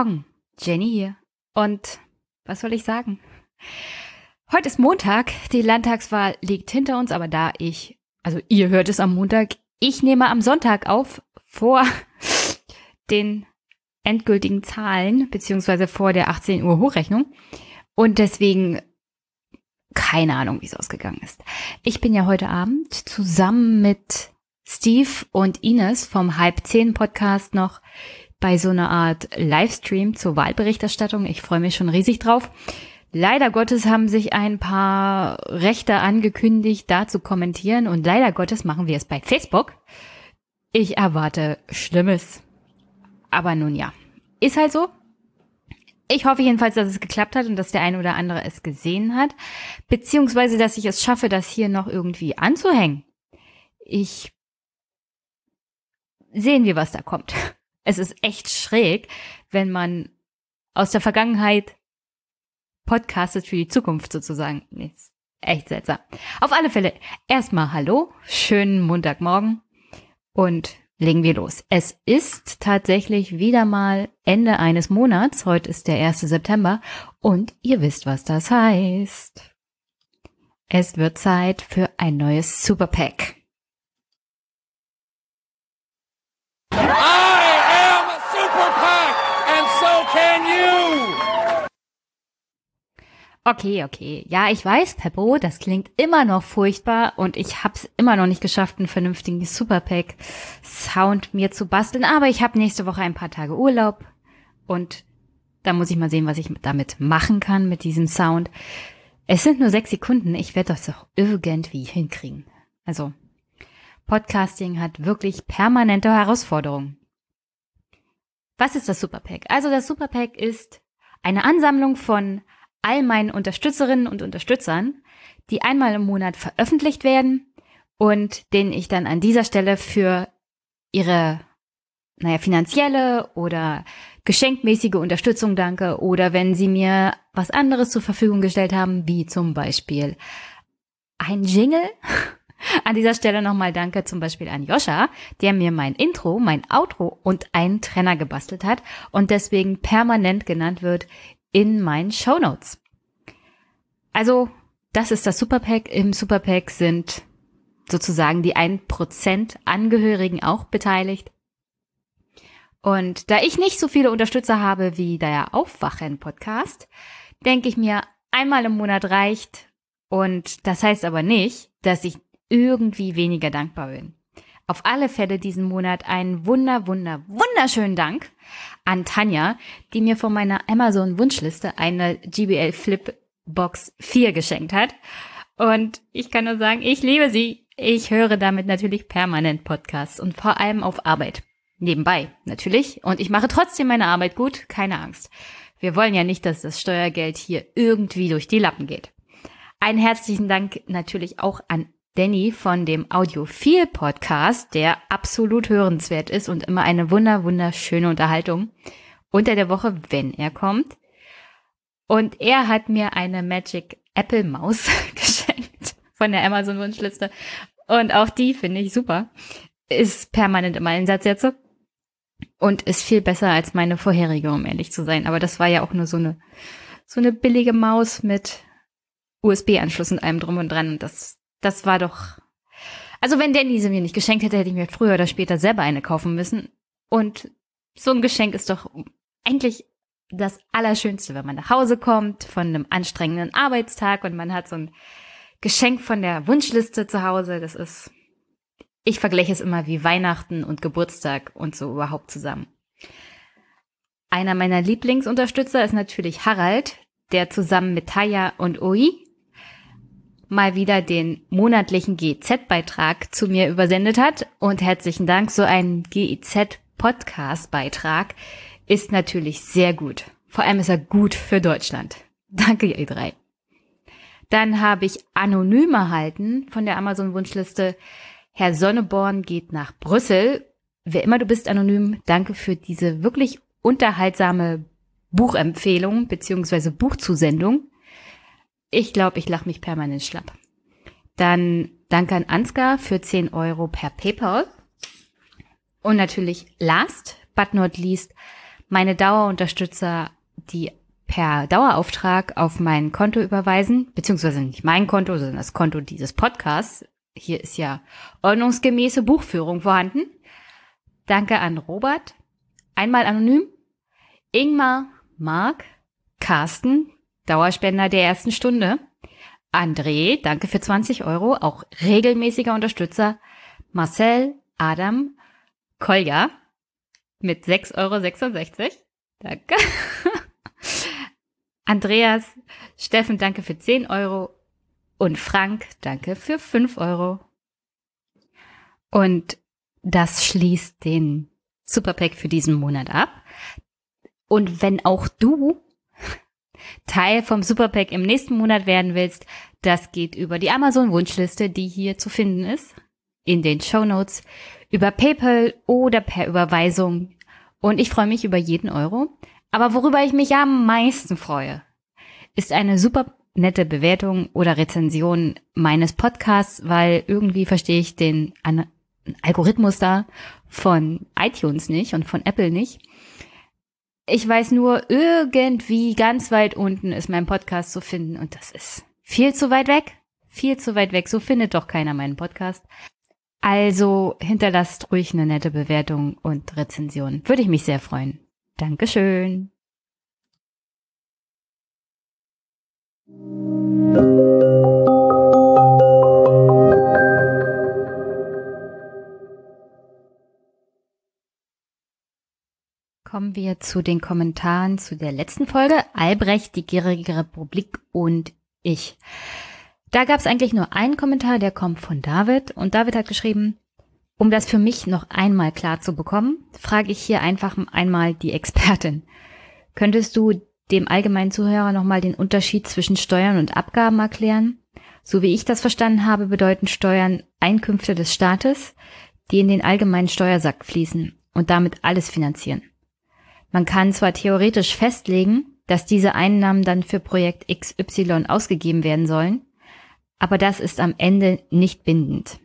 Morgen, Jenny hier. Und was soll ich sagen? Heute ist Montag, die Landtagswahl liegt hinter uns, aber da ich, also ihr hört es am Montag, ich nehme am Sonntag auf vor den endgültigen Zahlen, beziehungsweise vor der 18 Uhr Hochrechnung. Und deswegen keine Ahnung, wie es ausgegangen ist. Ich bin ja heute Abend zusammen mit Steve und Ines vom Halb 10 Podcast noch bei so einer Art Livestream zur Wahlberichterstattung. Ich freue mich schon riesig drauf. Leider Gottes haben sich ein paar Rechte angekündigt, da zu kommentieren und leider Gottes machen wir es bei Facebook. Ich erwarte Schlimmes. Aber nun ja, ist halt so. Ich hoffe jedenfalls, dass es geklappt hat und dass der eine oder andere es gesehen hat, beziehungsweise dass ich es schaffe, das hier noch irgendwie anzuhängen. Ich sehen wir, was da kommt. Es ist echt schräg, wenn man aus der Vergangenheit podcastet für die Zukunft sozusagen. Ist echt seltsam. Auf alle Fälle, erstmal Hallo, schönen Montagmorgen und legen wir los. Es ist tatsächlich wieder mal Ende eines Monats. Heute ist der 1. September und ihr wisst, was das heißt. Es wird Zeit für ein neues Superpack. Okay, okay. Ja, ich weiß, Peppo, das klingt immer noch furchtbar und ich hab's immer noch nicht geschafft, einen vernünftigen Superpack Sound mir zu basteln, aber ich habe nächste Woche ein paar Tage Urlaub und da muss ich mal sehen, was ich damit machen kann mit diesem Sound. Es sind nur sechs Sekunden, ich werde das doch irgendwie hinkriegen. Also, Podcasting hat wirklich permanente Herausforderungen. Was ist das Superpack? Also das Superpack ist eine Ansammlung von all meinen Unterstützerinnen und Unterstützern, die einmal im Monat veröffentlicht werden und denen ich dann an dieser Stelle für ihre, naja, finanzielle oder geschenkmäßige Unterstützung danke oder wenn sie mir was anderes zur Verfügung gestellt haben, wie zum Beispiel ein Jingle. An dieser Stelle nochmal danke zum Beispiel an Joscha, der mir mein Intro, mein Outro und einen Trenner gebastelt hat und deswegen permanent genannt wird in meinen Show Notes. Also, das ist das Superpack. Im Superpack sind sozusagen die 1% Angehörigen auch beteiligt. Und da ich nicht so viele Unterstützer habe wie der Aufwachen-Podcast, denke ich mir, einmal im Monat reicht. Und das heißt aber nicht, dass ich irgendwie weniger dankbar bin. Auf alle Fälle diesen Monat einen wunder, wunder, wunderschönen Dank an Tanja, die mir von meiner Amazon Wunschliste eine GBL Flip Box 4 geschenkt hat. Und ich kann nur sagen, ich liebe sie. Ich höre damit natürlich permanent Podcasts und vor allem auf Arbeit. Nebenbei, natürlich. Und ich mache trotzdem meine Arbeit gut, keine Angst. Wir wollen ja nicht, dass das Steuergeld hier irgendwie durch die Lappen geht. Einen herzlichen Dank natürlich auch an Danny von dem Audiophil Podcast, der absolut hörenswert ist und immer eine wunder, wunderschöne Unterhaltung unter der Woche, wenn er kommt. Und er hat mir eine Magic Apple Maus geschenkt von der Amazon Wunschliste. Und auch die finde ich super. Ist permanent im Einsatz jetzt. Und ist viel besser als meine vorherige, um ehrlich zu sein. Aber das war ja auch nur so eine, so eine billige Maus mit USB-Anschluss und allem drum und dran. Und das das war doch. Also wenn Danny sie mir nicht geschenkt hätte, hätte ich mir früher oder später selber eine kaufen müssen. Und so ein Geschenk ist doch eigentlich das Allerschönste, wenn man nach Hause kommt von einem anstrengenden Arbeitstag und man hat so ein Geschenk von der Wunschliste zu Hause. Das ist, ich vergleiche es immer wie Weihnachten und Geburtstag und so überhaupt zusammen. Einer meiner Lieblingsunterstützer ist natürlich Harald, der zusammen mit Taya und Oi mal wieder den monatlichen GEZ-Beitrag zu mir übersendet hat. Und herzlichen Dank, so ein GEZ-Podcast-Beitrag ist natürlich sehr gut. Vor allem ist er gut für Deutschland. Danke, ihr drei. Dann habe ich anonym erhalten von der Amazon-Wunschliste. Herr Sonneborn geht nach Brüssel. Wer immer du bist, anonym, danke für diese wirklich unterhaltsame Buchempfehlung beziehungsweise Buchzusendung. Ich glaube, ich lache mich permanent schlapp. Dann danke an Ansgar für 10 Euro per PayPal. Und natürlich last but not least meine Dauerunterstützer, die per Dauerauftrag auf mein Konto überweisen, beziehungsweise nicht mein Konto, sondern das Konto dieses Podcasts. Hier ist ja ordnungsgemäße Buchführung vorhanden. Danke an Robert, einmal anonym, Ingmar, Marc, Carsten, Dauerspender der ersten Stunde, André, danke für 20 Euro, auch regelmäßiger Unterstützer, Marcel, Adam, Kolja mit 6,66 Euro. Danke. Andreas, Steffen, danke für 10 Euro. Und Frank, danke für 5 Euro. Und das schließt den Superpack für diesen Monat ab. Und wenn auch du Teil vom Superpack im nächsten Monat werden willst, das geht über die Amazon Wunschliste, die hier zu finden ist, in den Show Notes, über PayPal oder per Überweisung. Und ich freue mich über jeden Euro. Aber worüber ich mich am meisten freue, ist eine super nette Bewertung oder Rezension meines Podcasts, weil irgendwie verstehe ich den Algorithmus da von iTunes nicht und von Apple nicht. Ich weiß nur, irgendwie ganz weit unten ist mein Podcast zu finden und das ist viel zu weit weg. Viel zu weit weg. So findet doch keiner meinen Podcast. Also hinterlasst ruhig eine nette Bewertung und Rezension. Würde ich mich sehr freuen. Dankeschön. Kommen wir zu den Kommentaren zu der letzten Folge. Albrecht, die gierige Republik und ich. Da gab es eigentlich nur einen Kommentar, der kommt von David. Und David hat geschrieben, um das für mich noch einmal klar zu bekommen, frage ich hier einfach einmal die Expertin. Könntest du dem allgemeinen Zuhörer nochmal den Unterschied zwischen Steuern und Abgaben erklären? So wie ich das verstanden habe, bedeuten Steuern Einkünfte des Staates, die in den allgemeinen Steuersack fließen und damit alles finanzieren. Man kann zwar theoretisch festlegen, dass diese Einnahmen dann für Projekt XY ausgegeben werden sollen, aber das ist am Ende nicht bindend.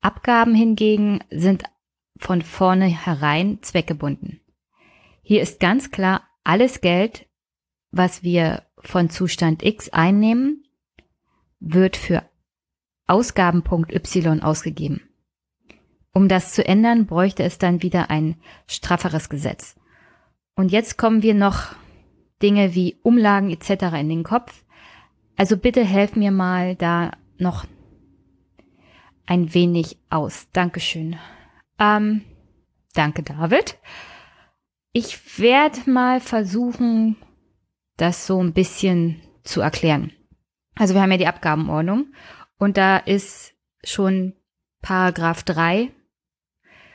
Abgaben hingegen sind von vornherein zweckgebunden. Hier ist ganz klar, alles Geld, was wir von Zustand X einnehmen, wird für Ausgabenpunkt Y ausgegeben. Um das zu ändern, bräuchte es dann wieder ein strafferes Gesetz. Und jetzt kommen wir noch Dinge wie Umlagen etc. in den Kopf. Also bitte helf mir mal da noch ein wenig aus. Dankeschön. Ähm, danke, David. Ich werde mal versuchen, das so ein bisschen zu erklären. Also wir haben ja die Abgabenordnung und da ist schon Paragraph 3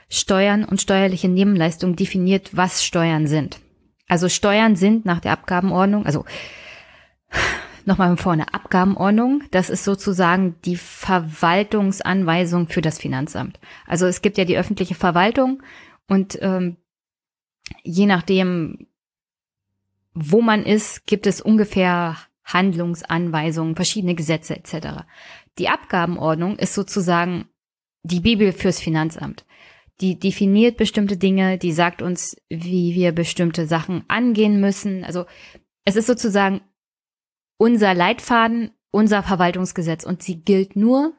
Steuern und steuerliche Nebenleistungen definiert, was Steuern sind. Also Steuern sind nach der Abgabenordnung, also nochmal vorne, Abgabenordnung, das ist sozusagen die Verwaltungsanweisung für das Finanzamt. Also es gibt ja die öffentliche Verwaltung und ähm, je nachdem, wo man ist, gibt es ungefähr Handlungsanweisungen, verschiedene Gesetze etc. Die Abgabenordnung ist sozusagen die Bibel fürs Finanzamt die definiert bestimmte Dinge, die sagt uns, wie wir bestimmte Sachen angehen müssen. Also es ist sozusagen unser Leitfaden, unser Verwaltungsgesetz und sie gilt nur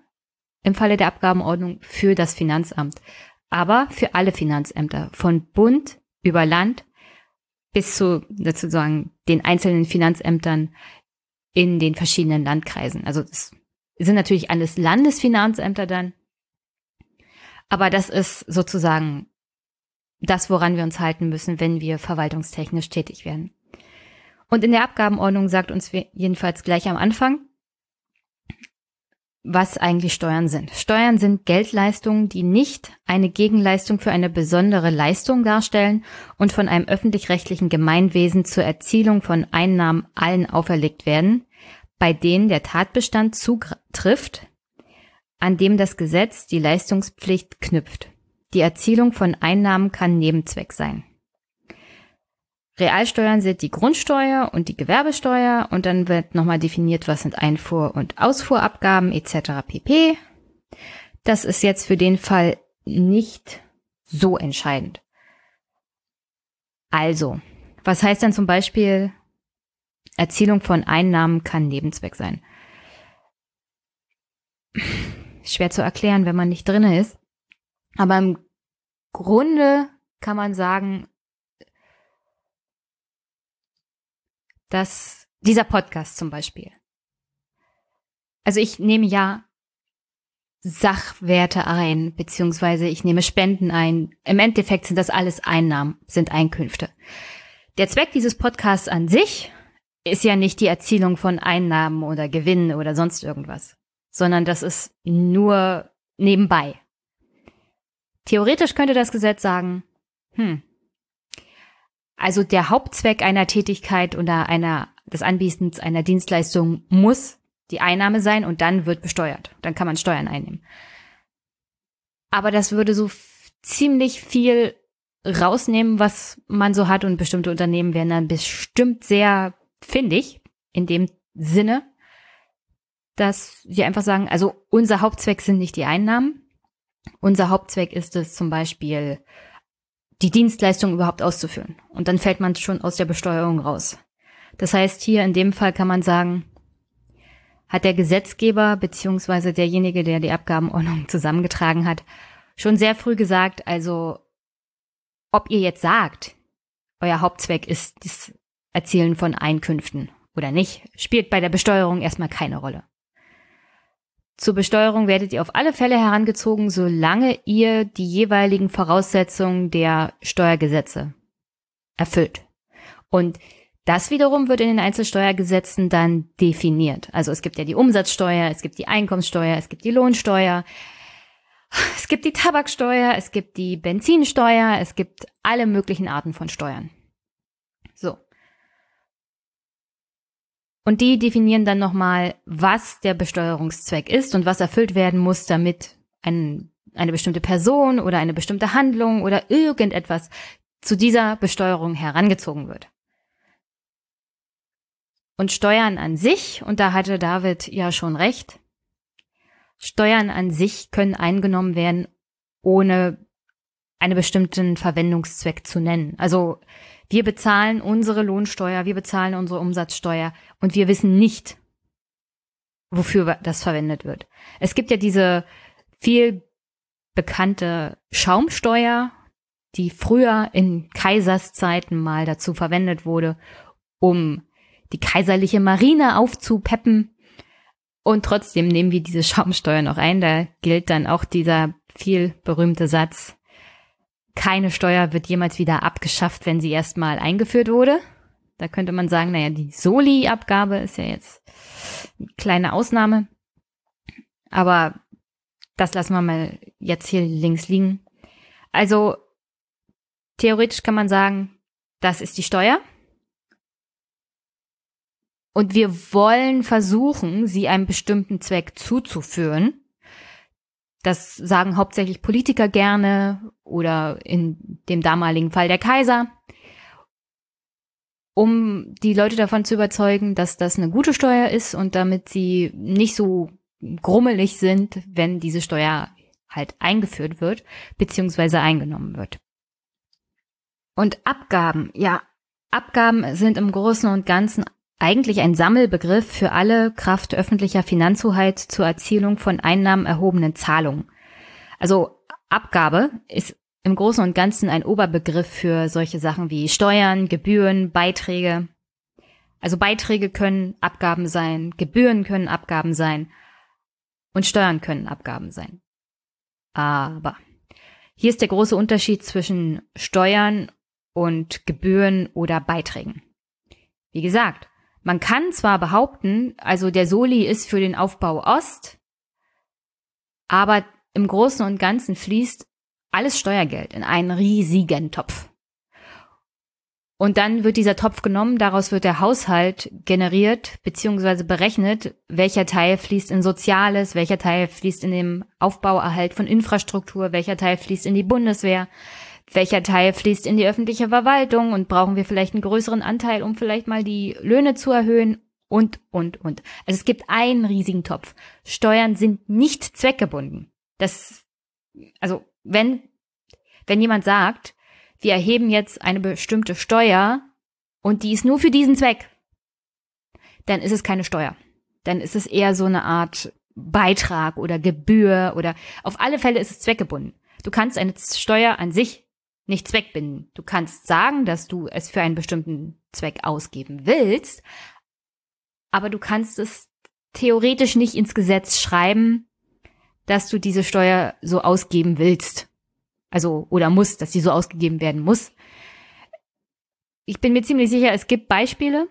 im Falle der Abgabenordnung für das Finanzamt, aber für alle Finanzämter, von Bund über Land bis zu sozusagen den einzelnen Finanzämtern in den verschiedenen Landkreisen. Also es sind natürlich alles Landesfinanzämter dann, aber das ist sozusagen das, woran wir uns halten müssen, wenn wir verwaltungstechnisch tätig werden. Und in der Abgabenordnung sagt uns jedenfalls gleich am Anfang, was eigentlich Steuern sind. Steuern sind Geldleistungen, die nicht eine Gegenleistung für eine besondere Leistung darstellen und von einem öffentlich-rechtlichen Gemeinwesen zur Erzielung von Einnahmen allen auferlegt werden, bei denen der Tatbestand zutrifft, an dem das Gesetz die Leistungspflicht knüpft. Die Erzielung von Einnahmen kann Nebenzweck sein. Realsteuern sind die Grundsteuer und die Gewerbesteuer und dann wird nochmal definiert, was sind Einfuhr- und Ausfuhrabgaben etc. pp. Das ist jetzt für den Fall nicht so entscheidend. Also, was heißt dann zum Beispiel, Erzielung von Einnahmen kann Nebenzweck sein? Schwer zu erklären, wenn man nicht drinne ist. Aber im Grunde kann man sagen, dass dieser Podcast zum Beispiel. Also ich nehme ja Sachwerte ein, beziehungsweise ich nehme Spenden ein. Im Endeffekt sind das alles Einnahmen, sind Einkünfte. Der Zweck dieses Podcasts an sich ist ja nicht die Erzielung von Einnahmen oder Gewinnen oder sonst irgendwas, sondern das ist nur nebenbei. Theoretisch könnte das Gesetz sagen, hm, also der Hauptzweck einer Tätigkeit oder einer, des Anbietens einer Dienstleistung muss die Einnahme sein und dann wird besteuert. Dann kann man Steuern einnehmen. Aber das würde so ziemlich viel rausnehmen, was man so hat und bestimmte Unternehmen wären dann bestimmt sehr findig in dem Sinne, dass sie einfach sagen, also unser Hauptzweck sind nicht die Einnahmen. Unser Hauptzweck ist es zum Beispiel, die Dienstleistung überhaupt auszuführen. Und dann fällt man schon aus der Besteuerung raus. Das heißt, hier in dem Fall kann man sagen, hat der Gesetzgeber beziehungsweise derjenige, der die Abgabenordnung zusammengetragen hat, schon sehr früh gesagt, also ob ihr jetzt sagt, euer Hauptzweck ist das Erzielen von Einkünften oder nicht, spielt bei der Besteuerung erstmal keine Rolle. Zur Besteuerung werdet ihr auf alle Fälle herangezogen, solange ihr die jeweiligen Voraussetzungen der Steuergesetze erfüllt. Und das wiederum wird in den Einzelsteuergesetzen dann definiert. Also es gibt ja die Umsatzsteuer, es gibt die Einkommenssteuer, es gibt die Lohnsteuer, es gibt die Tabaksteuer, es gibt die Benzinsteuer, es gibt alle möglichen Arten von Steuern. So. Und die definieren dann nochmal, was der Besteuerungszweck ist und was erfüllt werden muss, damit ein, eine bestimmte Person oder eine bestimmte Handlung oder irgendetwas zu dieser Besteuerung herangezogen wird. Und Steuern an sich, und da hatte David ja schon recht, Steuern an sich können eingenommen werden, ohne einen bestimmten Verwendungszweck zu nennen. Also wir bezahlen unsere Lohnsteuer, wir bezahlen unsere Umsatzsteuer und wir wissen nicht, wofür das verwendet wird. Es gibt ja diese viel bekannte Schaumsteuer, die früher in Kaiserszeiten mal dazu verwendet wurde, um die kaiserliche Marine aufzupeppen. Und trotzdem nehmen wir diese Schaumsteuer noch ein. Da gilt dann auch dieser viel berühmte Satz, keine Steuer wird jemals wieder abgeschafft, wenn sie erstmal eingeführt wurde. Da könnte man sagen, naja, die Soli-Abgabe ist ja jetzt eine kleine Ausnahme. Aber das lassen wir mal jetzt hier links liegen. Also theoretisch kann man sagen, das ist die Steuer. Und wir wollen versuchen, sie einem bestimmten Zweck zuzuführen. Das sagen hauptsächlich Politiker gerne oder in dem damaligen Fall der Kaiser, um die Leute davon zu überzeugen, dass das eine gute Steuer ist und damit sie nicht so grummelig sind, wenn diese Steuer halt eingeführt wird, beziehungsweise eingenommen wird. Und Abgaben, ja, Abgaben sind im Großen und Ganzen eigentlich ein Sammelbegriff für alle Kraft öffentlicher Finanzhoheit zur Erzielung von Einnahmen erhobenen Zahlungen. Also Abgabe ist im Großen und Ganzen ein Oberbegriff für solche Sachen wie Steuern, Gebühren, Beiträge. Also Beiträge können Abgaben sein, Gebühren können Abgaben sein und Steuern können Abgaben sein. Aber hier ist der große Unterschied zwischen Steuern und Gebühren oder Beiträgen. Wie gesagt, man kann zwar behaupten, also der Soli ist für den Aufbau Ost, aber im Großen und Ganzen fließt alles Steuergeld in einen riesigen Topf. Und dann wird dieser Topf genommen, daraus wird der Haushalt generiert bzw. berechnet, welcher Teil fließt in Soziales, welcher Teil fließt in den Aufbauerhalt von Infrastruktur, welcher Teil fließt in die Bundeswehr, welcher Teil fließt in die öffentliche Verwaltung und brauchen wir vielleicht einen größeren Anteil, um vielleicht mal die Löhne zu erhöhen und, und, und. Also es gibt einen riesigen Topf. Steuern sind nicht zweckgebunden. Das, also wenn, wenn jemand sagt, wir erheben jetzt eine bestimmte Steuer und die ist nur für diesen Zweck, dann ist es keine Steuer. Dann ist es eher so eine Art Beitrag oder Gebühr oder auf alle Fälle ist es zweckgebunden. Du kannst eine Steuer an sich nicht zweckbinden. Du kannst sagen, dass du es für einen bestimmten Zweck ausgeben willst, aber du kannst es theoretisch nicht ins Gesetz schreiben, dass du diese Steuer so ausgeben willst. Also, oder muss, dass sie so ausgegeben werden muss. Ich bin mir ziemlich sicher, es gibt Beispiele,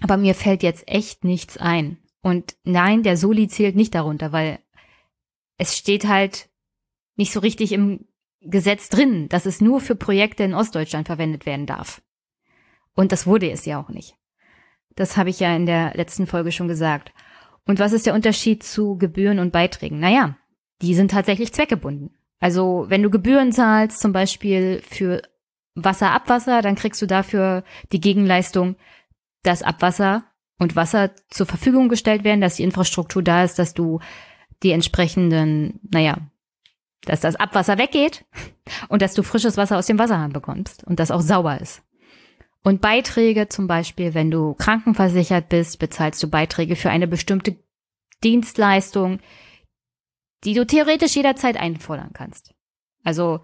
aber mir fällt jetzt echt nichts ein. Und nein, der Soli zählt nicht darunter, weil es steht halt nicht so richtig im Gesetz drin, dass es nur für Projekte in Ostdeutschland verwendet werden darf. Und das wurde es ja auch nicht. Das habe ich ja in der letzten Folge schon gesagt. Und was ist der Unterschied zu Gebühren und Beiträgen? Naja, die sind tatsächlich zweckgebunden. Also wenn du Gebühren zahlst, zum Beispiel für Wasser, Abwasser, dann kriegst du dafür die Gegenleistung, dass Abwasser und Wasser zur Verfügung gestellt werden, dass die Infrastruktur da ist, dass du die entsprechenden, naja, dass das Abwasser weggeht und dass du frisches Wasser aus dem Wasserhahn bekommst und das auch sauber ist. Und Beiträge zum Beispiel, wenn du krankenversichert bist, bezahlst du Beiträge für eine bestimmte Dienstleistung, die du theoretisch jederzeit einfordern kannst. Also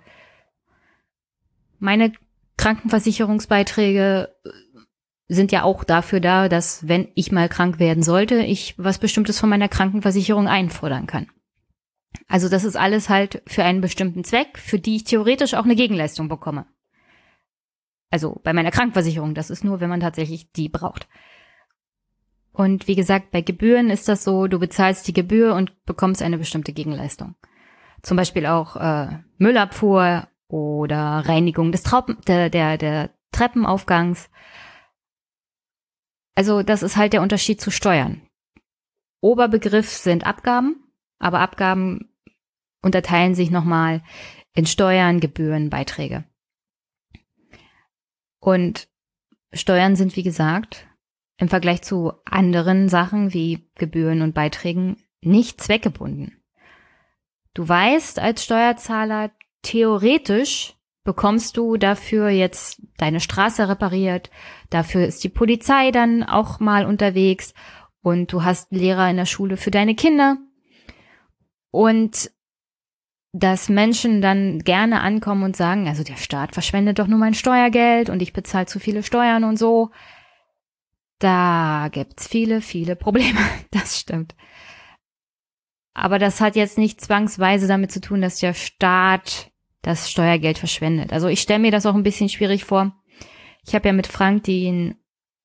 meine Krankenversicherungsbeiträge sind ja auch dafür da, dass wenn ich mal krank werden sollte, ich was Bestimmtes von meiner Krankenversicherung einfordern kann. Also das ist alles halt für einen bestimmten Zweck, für die ich theoretisch auch eine Gegenleistung bekomme. Also bei meiner Krankenversicherung, das ist nur, wenn man tatsächlich die braucht. Und wie gesagt, bei Gebühren ist das so, du bezahlst die Gebühr und bekommst eine bestimmte Gegenleistung. Zum Beispiel auch äh, Müllabfuhr oder Reinigung des Trauben, der, der, der Treppenaufgangs. Also das ist halt der Unterschied zu Steuern. Oberbegriff sind Abgaben, aber Abgaben unterteilen sich nochmal in Steuern, Gebühren, Beiträge. Und Steuern sind, wie gesagt, im Vergleich zu anderen Sachen wie Gebühren und Beiträgen nicht zweckgebunden. Du weißt als Steuerzahler, theoretisch bekommst du dafür jetzt deine Straße repariert, dafür ist die Polizei dann auch mal unterwegs und du hast Lehrer in der Schule für deine Kinder. Und dass Menschen dann gerne ankommen und sagen, also der Staat verschwendet doch nur mein Steuergeld und ich bezahle zu viele Steuern und so. Da gibt's viele, viele Probleme. Das stimmt. Aber das hat jetzt nicht zwangsweise damit zu tun, dass der Staat das Steuergeld verschwendet. Also ich stelle mir das auch ein bisschen schwierig vor. Ich habe ja mit Frank den,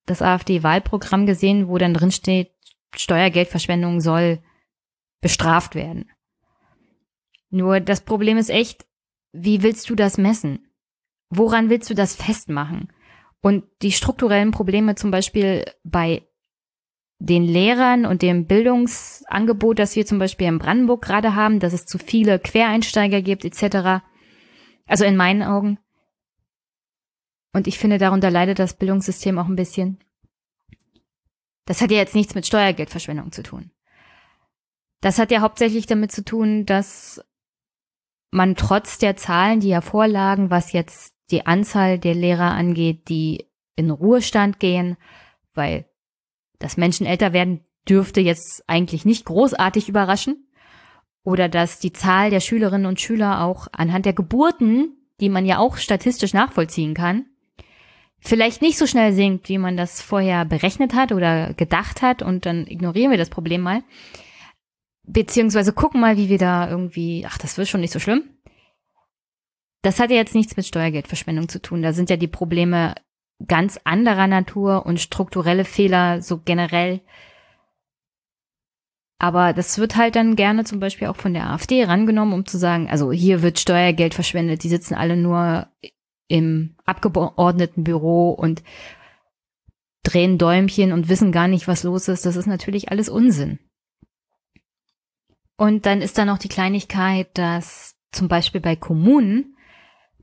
das AfD-Wahlprogramm gesehen, wo dann drin steht, Steuergeldverschwendung soll bestraft werden. Nur das Problem ist echt, wie willst du das messen? Woran willst du das festmachen? Und die strukturellen Probleme zum Beispiel bei den Lehrern und dem Bildungsangebot, das wir zum Beispiel in Brandenburg gerade haben, dass es zu viele Quereinsteiger gibt, etc. Also in meinen Augen. Und ich finde, darunter leidet das Bildungssystem auch ein bisschen. Das hat ja jetzt nichts mit Steuergeldverschwendung zu tun. Das hat ja hauptsächlich damit zu tun, dass man trotz der Zahlen, die ja vorlagen, was jetzt die Anzahl der Lehrer angeht, die in Ruhestand gehen, weil dass Menschen älter werden, dürfte jetzt eigentlich nicht großartig überraschen. Oder dass die Zahl der Schülerinnen und Schüler auch anhand der Geburten, die man ja auch statistisch nachvollziehen kann, vielleicht nicht so schnell sinkt, wie man das vorher berechnet hat oder gedacht hat. Und dann ignorieren wir das Problem mal. Beziehungsweise gucken mal, wie wir da irgendwie, ach, das wird schon nicht so schlimm. Das hat ja jetzt nichts mit Steuergeldverschwendung zu tun. Da sind ja die Probleme ganz anderer Natur und strukturelle Fehler so generell. Aber das wird halt dann gerne zum Beispiel auch von der AfD rangenommen, um zu sagen, also hier wird Steuergeld verschwendet, die sitzen alle nur im Abgeordnetenbüro und drehen Däumchen und wissen gar nicht, was los ist. Das ist natürlich alles Unsinn. Und dann ist da noch die Kleinigkeit, dass zum Beispiel bei Kommunen,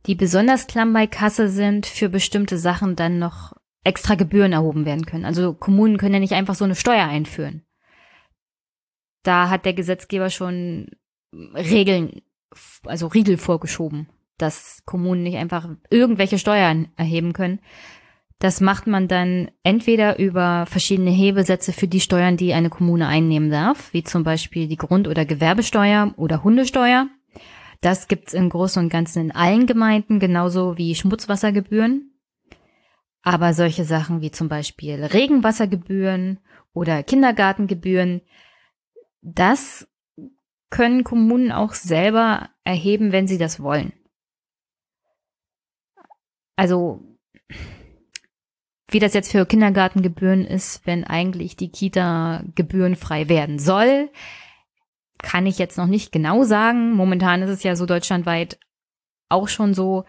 die besonders klamm bei Kasse sind, für bestimmte Sachen dann noch extra Gebühren erhoben werden können. Also Kommunen können ja nicht einfach so eine Steuer einführen. Da hat der Gesetzgeber schon Regeln, also Riegel vorgeschoben. dass Kommunen nicht einfach irgendwelche Steuern erheben können. Das macht man dann entweder über verschiedene Hebesätze für die Steuern, die eine Kommune einnehmen darf, wie zum Beispiel die Grund- oder Gewerbesteuer oder Hundesteuer. Das gibt's im Großen und Ganzen in allen Gemeinden, genauso wie Schmutzwassergebühren. Aber solche Sachen wie zum Beispiel Regenwassergebühren oder Kindergartengebühren, das können Kommunen auch selber erheben, wenn sie das wollen. Also, wie das jetzt für Kindergartengebühren ist, wenn eigentlich die Kita gebührenfrei werden soll, kann ich jetzt noch nicht genau sagen. Momentan ist es ja so deutschlandweit auch schon so,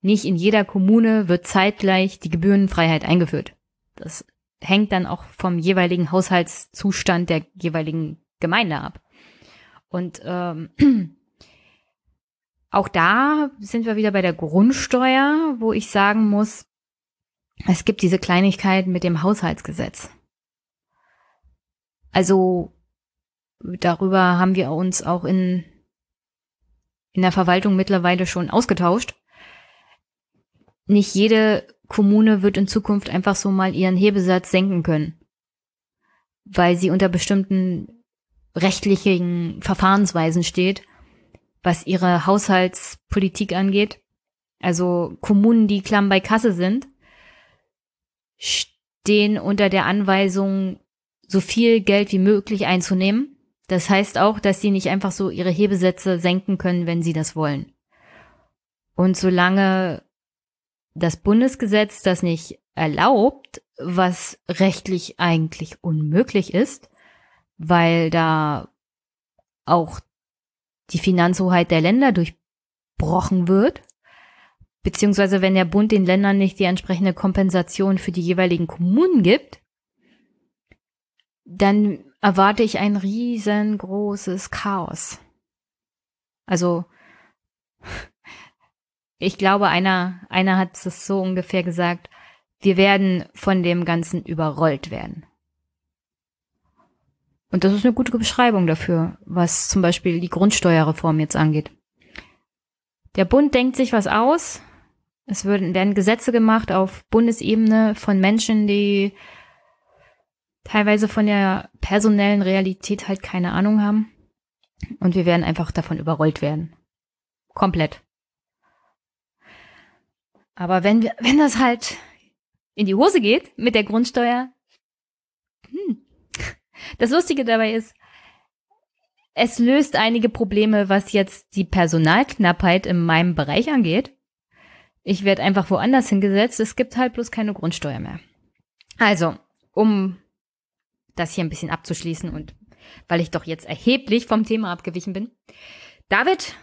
nicht in jeder Kommune wird zeitgleich die Gebührenfreiheit eingeführt. Das hängt dann auch vom jeweiligen Haushaltszustand der jeweiligen Gemeinde ab. Und ähm, auch da sind wir wieder bei der Grundsteuer, wo ich sagen muss, es gibt diese Kleinigkeiten mit dem Haushaltsgesetz. Also darüber haben wir uns auch in, in der Verwaltung mittlerweile schon ausgetauscht. Nicht jede Kommune wird in Zukunft einfach so mal ihren Hebesatz senken können, weil sie unter bestimmten rechtlichen Verfahrensweisen steht, was ihre Haushaltspolitik angeht. Also Kommunen, die klamm bei Kasse sind, stehen unter der Anweisung, so viel Geld wie möglich einzunehmen. Das heißt auch, dass sie nicht einfach so ihre Hebesätze senken können, wenn sie das wollen. Und solange das Bundesgesetz das nicht erlaubt, was rechtlich eigentlich unmöglich ist, weil da auch die Finanzhoheit der Länder durchbrochen wird, beziehungsweise wenn der Bund den Ländern nicht die entsprechende Kompensation für die jeweiligen Kommunen gibt, dann erwarte ich ein riesengroßes Chaos. Also ich glaube, einer, einer hat es so ungefähr gesagt, wir werden von dem Ganzen überrollt werden. Und das ist eine gute Beschreibung dafür, was zum Beispiel die Grundsteuerreform jetzt angeht. Der Bund denkt sich was aus. Es werden, werden Gesetze gemacht auf Bundesebene von Menschen, die teilweise von der personellen Realität halt keine Ahnung haben. Und wir werden einfach davon überrollt werden. Komplett. Aber wenn wir, wenn das halt in die Hose geht mit der Grundsteuer, hm. Das Lustige dabei ist, es löst einige Probleme, was jetzt die Personalknappheit in meinem Bereich angeht. Ich werde einfach woanders hingesetzt. Es gibt halt bloß keine Grundsteuer mehr. Also, um das hier ein bisschen abzuschließen und weil ich doch jetzt erheblich vom Thema abgewichen bin. David,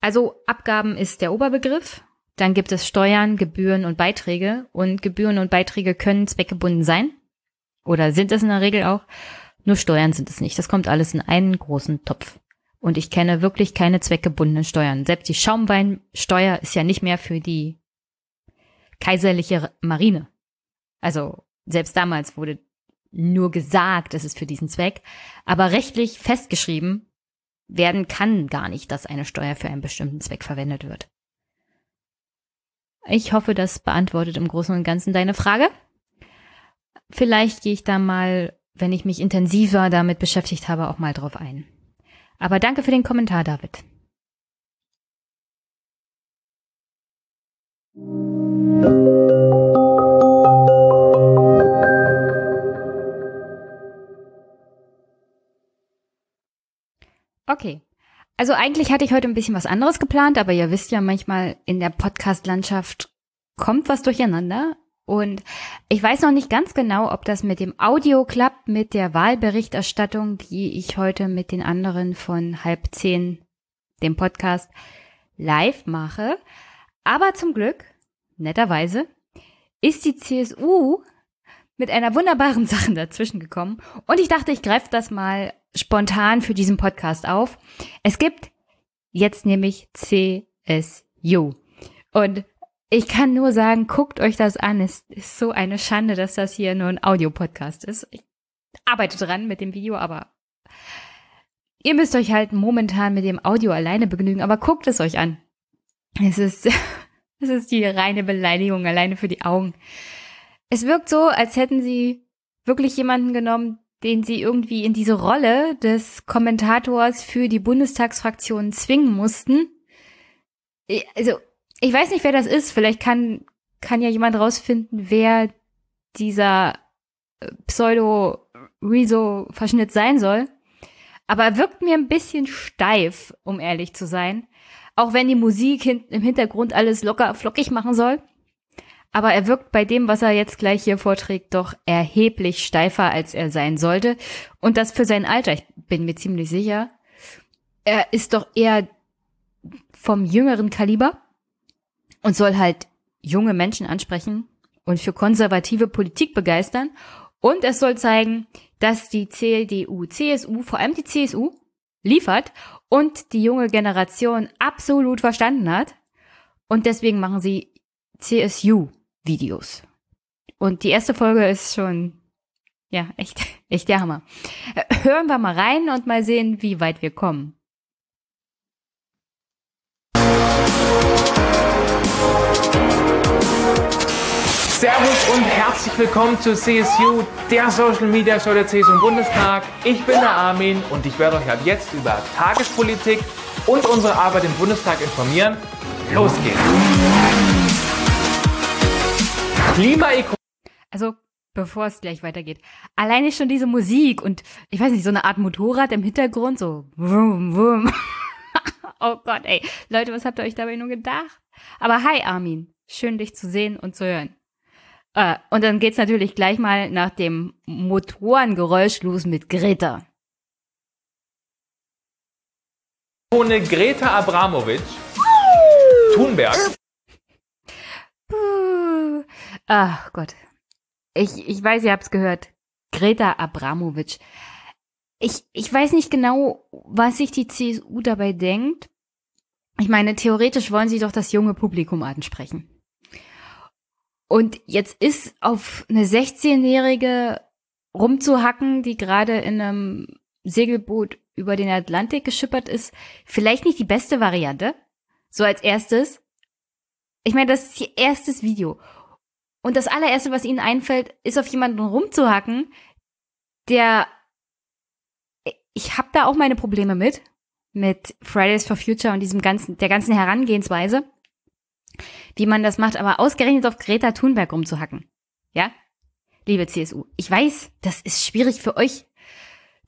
also Abgaben ist der Oberbegriff dann gibt es Steuern, Gebühren und Beiträge. Und Gebühren und Beiträge können zweckgebunden sein. Oder sind es in der Regel auch. Nur Steuern sind es nicht. Das kommt alles in einen großen Topf. Und ich kenne wirklich keine zweckgebundenen Steuern. Selbst die Schaumweinsteuer ist ja nicht mehr für die kaiserliche Marine. Also selbst damals wurde nur gesagt, es ist für diesen Zweck. Aber rechtlich festgeschrieben werden kann gar nicht, dass eine Steuer für einen bestimmten Zweck verwendet wird. Ich hoffe, das beantwortet im Großen und Ganzen deine Frage. Vielleicht gehe ich da mal, wenn ich mich intensiver damit beschäftigt habe, auch mal drauf ein. Aber danke für den Kommentar, David. Okay, also eigentlich hatte ich heute ein bisschen was anderes geplant, aber ihr wisst ja manchmal in der Podcast-Landschaft kommt was durcheinander. Und ich weiß noch nicht ganz genau, ob das mit dem Audio klappt, mit der Wahlberichterstattung, die ich heute mit den anderen von halb zehn, dem Podcast, live mache. Aber zum Glück, netterweise, ist die CSU mit einer wunderbaren Sache dazwischen gekommen. Und ich dachte, ich greife das mal spontan für diesen Podcast auf. Es gibt jetzt nämlich CSU. Und ich kann nur sagen, guckt euch das an. Es ist so eine Schande, dass das hier nur ein Audiopodcast ist. Ich arbeite dran mit dem Video, aber ihr müsst euch halt momentan mit dem Audio alleine begnügen, aber guckt es euch an. Es ist, es ist die reine Beleidigung alleine für die Augen. Es wirkt so, als hätten sie wirklich jemanden genommen, den sie irgendwie in diese Rolle des Kommentators für die Bundestagsfraktion zwingen mussten. Also, ich weiß nicht, wer das ist. Vielleicht kann, kann ja jemand rausfinden, wer dieser äh, Pseudo-Rezo-Verschnitt sein soll. Aber er wirkt mir ein bisschen steif, um ehrlich zu sein. Auch wenn die Musik im Hintergrund alles locker flockig machen soll. Aber er wirkt bei dem, was er jetzt gleich hier vorträgt, doch erheblich steifer, als er sein sollte. Und das für sein Alter, ich bin mir ziemlich sicher. Er ist doch eher vom jüngeren Kaliber und soll halt junge Menschen ansprechen und für konservative Politik begeistern. Und es soll zeigen, dass die CDU, CSU, vor allem die CSU, liefert und die junge Generation absolut verstanden hat. Und deswegen machen sie CSU-Videos. Und die erste Folge ist schon, ja, echt, echt der Hammer. Hören wir mal rein und mal sehen, wie weit wir kommen. Servus und herzlich willkommen zu CSU, der Social Media Show der CSU im Bundestag. Ich bin der Armin und ich werde euch ab jetzt über Tagespolitik und unsere Arbeit im Bundestag informieren. Los geht's! Klimaiko. Also, bevor es gleich weitergeht, alleine schon diese Musik und ich weiß nicht, so eine Art Motorrad im Hintergrund, so wum, wum. oh Gott, ey. Leute, was habt ihr euch dabei nur gedacht? Aber hi, Armin. Schön, dich zu sehen und zu hören. Äh, und dann geht's natürlich gleich mal nach dem Motorengeräusch los mit Greta. Ohne Greta Abramovic, Thunberg. Ach Gott. Ich, ich weiß, ihr habt's gehört. Greta Abramovic. Ich, ich weiß nicht genau, was sich die CSU dabei denkt. Ich meine, theoretisch wollen sie doch das junge Publikum ansprechen. Und jetzt ist auf eine 16-Jährige rumzuhacken, die gerade in einem Segelboot über den Atlantik geschippert ist, vielleicht nicht die beste Variante. So als erstes. Ich meine, das ist ihr erstes Video. Und das allererste, was ihnen einfällt, ist auf jemanden rumzuhacken, der ich habe da auch meine Probleme mit mit Fridays for Future und diesem ganzen der ganzen Herangehensweise wie man das macht, aber ausgerechnet auf Greta Thunberg rumzuhacken. Ja? Liebe CSU, ich weiß, das ist schwierig für euch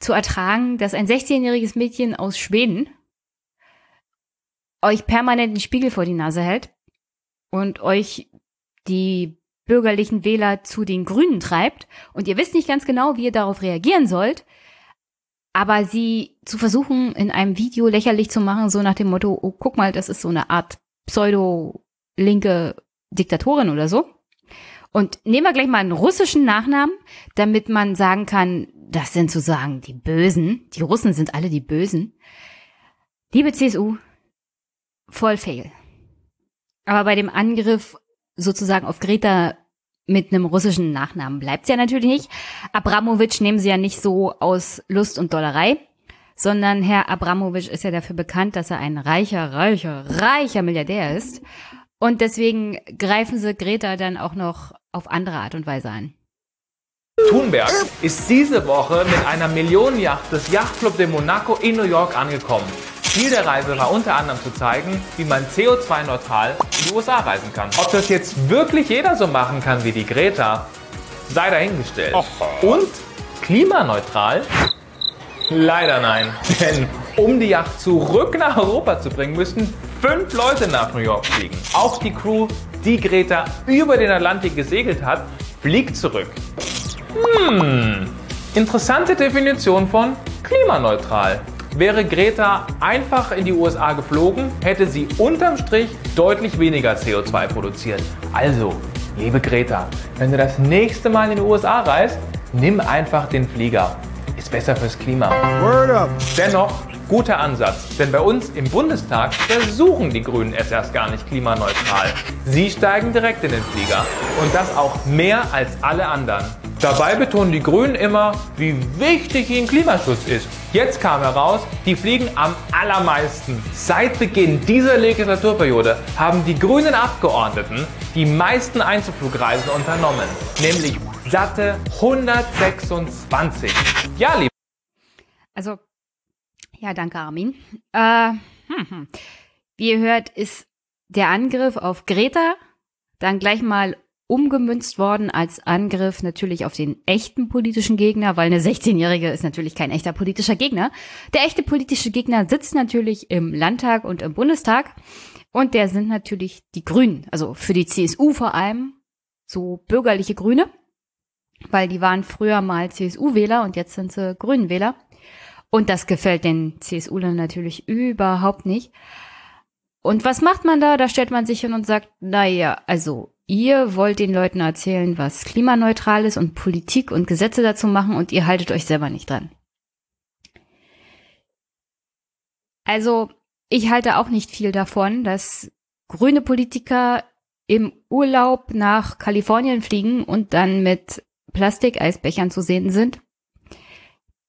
zu ertragen, dass ein 16-jähriges Mädchen aus Schweden euch permanent den Spiegel vor die Nase hält und euch die bürgerlichen Wähler zu den Grünen treibt und ihr wisst nicht ganz genau, wie ihr darauf reagieren sollt, aber sie zu versuchen, in einem Video lächerlich zu machen, so nach dem Motto, oh, guck mal, das ist so eine Art Pseudo linke Diktatorin oder so. Und nehmen wir gleich mal einen russischen Nachnamen, damit man sagen kann, das sind sozusagen die Bösen. Die Russen sind alle die Bösen. Liebe CSU, voll fail. Aber bei dem Angriff sozusagen auf Greta mit einem russischen Nachnamen bleibt's ja natürlich nicht. Abramowitsch nehmen sie ja nicht so aus Lust und Dollerei, sondern Herr Abramowitsch ist ja dafür bekannt, dass er ein reicher, reicher, reicher Milliardär ist und deswegen greifen sie Greta dann auch noch auf andere Art und Weise an. Thunberg ist diese Woche mit einer Millionenjacht des Yachtclub de Monaco in New York angekommen. Ziel der Reise war unter anderem zu zeigen, wie man CO2-neutral in die USA reisen kann. Ob das jetzt wirklich jeder so machen kann wie die Greta, sei dahingestellt. Und klimaneutral? Leider nein. Denn um die Yacht zurück nach Europa zu bringen, müssten fünf Leute nach New York fliegen. Auch die Crew, die Greta über den Atlantik gesegelt hat, fliegt zurück. Hm, interessante Definition von klimaneutral. Wäre Greta einfach in die USA geflogen, hätte sie unterm Strich deutlich weniger CO2 produziert. Also, liebe Greta, wenn du das nächste Mal in die USA reist, nimm einfach den Flieger. Ist besser fürs Klima. Word up. Dennoch Guter Ansatz, denn bei uns im Bundestag versuchen die Grünen es erst gar nicht klimaneutral. Sie steigen direkt in den Flieger und das auch mehr als alle anderen. Dabei betonen die Grünen immer, wie wichtig ihnen Klimaschutz ist. Jetzt kam heraus, die fliegen am allermeisten. Seit Beginn dieser Legislaturperiode haben die grünen Abgeordneten die meisten Einzelflugreisen unternommen, nämlich satte 126. Ja, liebe. Also, ja, danke, Armin. Äh, hm, hm. Wie ihr hört, ist der Angriff auf Greta dann gleich mal umgemünzt worden als Angriff natürlich auf den echten politischen Gegner, weil eine 16-Jährige ist natürlich kein echter politischer Gegner. Der echte politische Gegner sitzt natürlich im Landtag und im Bundestag und der sind natürlich die Grünen, also für die CSU vor allem, so bürgerliche Grüne, weil die waren früher mal CSU-Wähler und jetzt sind sie Grünen-Wähler. Und das gefällt den CSU-Lern natürlich überhaupt nicht. Und was macht man da? Da stellt man sich hin und sagt, naja, also ihr wollt den Leuten erzählen, was klimaneutral ist und Politik und Gesetze dazu machen und ihr haltet euch selber nicht dran. Also, ich halte auch nicht viel davon, dass grüne Politiker im Urlaub nach Kalifornien fliegen und dann mit Plastikeisbechern zu sehen sind.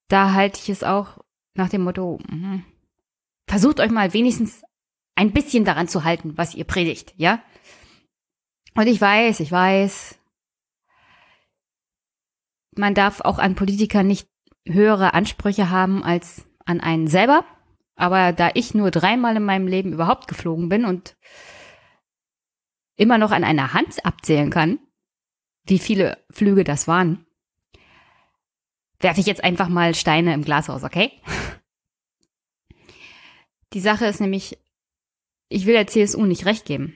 Da halte ich es auch nach dem Motto, mh, versucht euch mal wenigstens ein bisschen daran zu halten, was ihr predigt, ja? Und ich weiß, ich weiß, man darf auch an Politiker nicht höhere Ansprüche haben als an einen selber. Aber da ich nur dreimal in meinem Leben überhaupt geflogen bin und immer noch an einer Hand abzählen kann, wie viele Flüge das waren, werfe ich jetzt einfach mal Steine im Glashaus, okay? Die Sache ist nämlich, ich will der CSU nicht recht geben.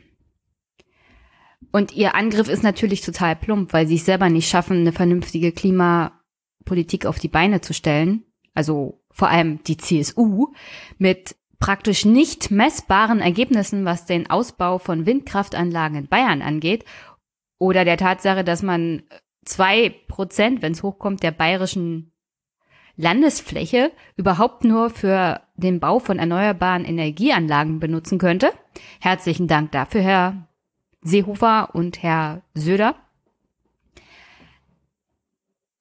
Und ihr Angriff ist natürlich total plump, weil sie es selber nicht schaffen, eine vernünftige Klimapolitik auf die Beine zu stellen. Also vor allem die CSU mit praktisch nicht messbaren Ergebnissen, was den Ausbau von Windkraftanlagen in Bayern angeht. Oder der Tatsache, dass man zwei Prozent, wenn es hochkommt, der bayerischen Landesfläche überhaupt nur für den Bau von erneuerbaren Energieanlagen benutzen könnte. Herzlichen Dank dafür, Herr Seehofer und Herr Söder.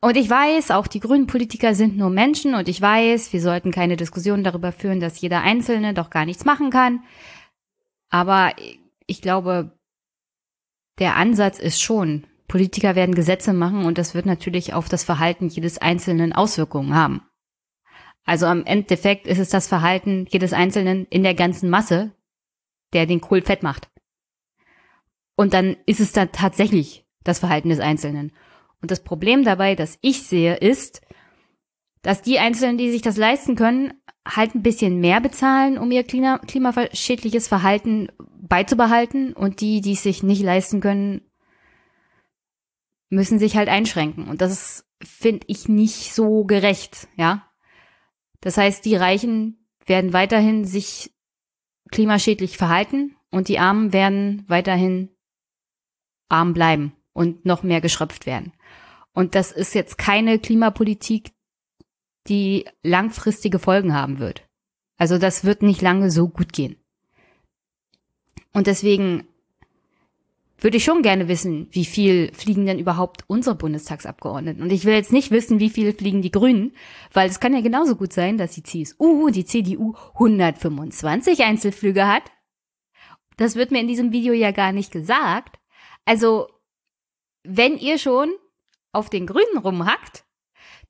Und ich weiß, auch die grünen Politiker sind nur Menschen und ich weiß, wir sollten keine Diskussion darüber führen, dass jeder Einzelne doch gar nichts machen kann. Aber ich glaube, der Ansatz ist schon, Politiker werden Gesetze machen und das wird natürlich auf das Verhalten jedes Einzelnen Auswirkungen haben. Also am Endeffekt ist es das Verhalten jedes Einzelnen in der ganzen Masse, der den Kohl fett macht. Und dann ist es dann tatsächlich das Verhalten des Einzelnen. Und das Problem dabei, das ich sehe, ist, dass die Einzelnen, die sich das leisten können, halt ein bisschen mehr bezahlen, um ihr klima klimaschädliches Verhalten beizubehalten und die, die es sich nicht leisten können, müssen sich halt einschränken. Und das finde ich nicht so gerecht, ja. Das heißt, die Reichen werden weiterhin sich klimaschädlich verhalten und die Armen werden weiterhin arm bleiben und noch mehr geschröpft werden. Und das ist jetzt keine Klimapolitik, die langfristige Folgen haben wird. Also das wird nicht lange so gut gehen. Und deswegen würde ich schon gerne wissen, wie viel fliegen denn überhaupt unsere Bundestagsabgeordneten. Und ich will jetzt nicht wissen, wie viel fliegen die Grünen, weil es kann ja genauso gut sein, dass die CSU, die CDU 125 Einzelflüge hat. Das wird mir in diesem Video ja gar nicht gesagt. Also, wenn ihr schon auf den Grünen rumhackt,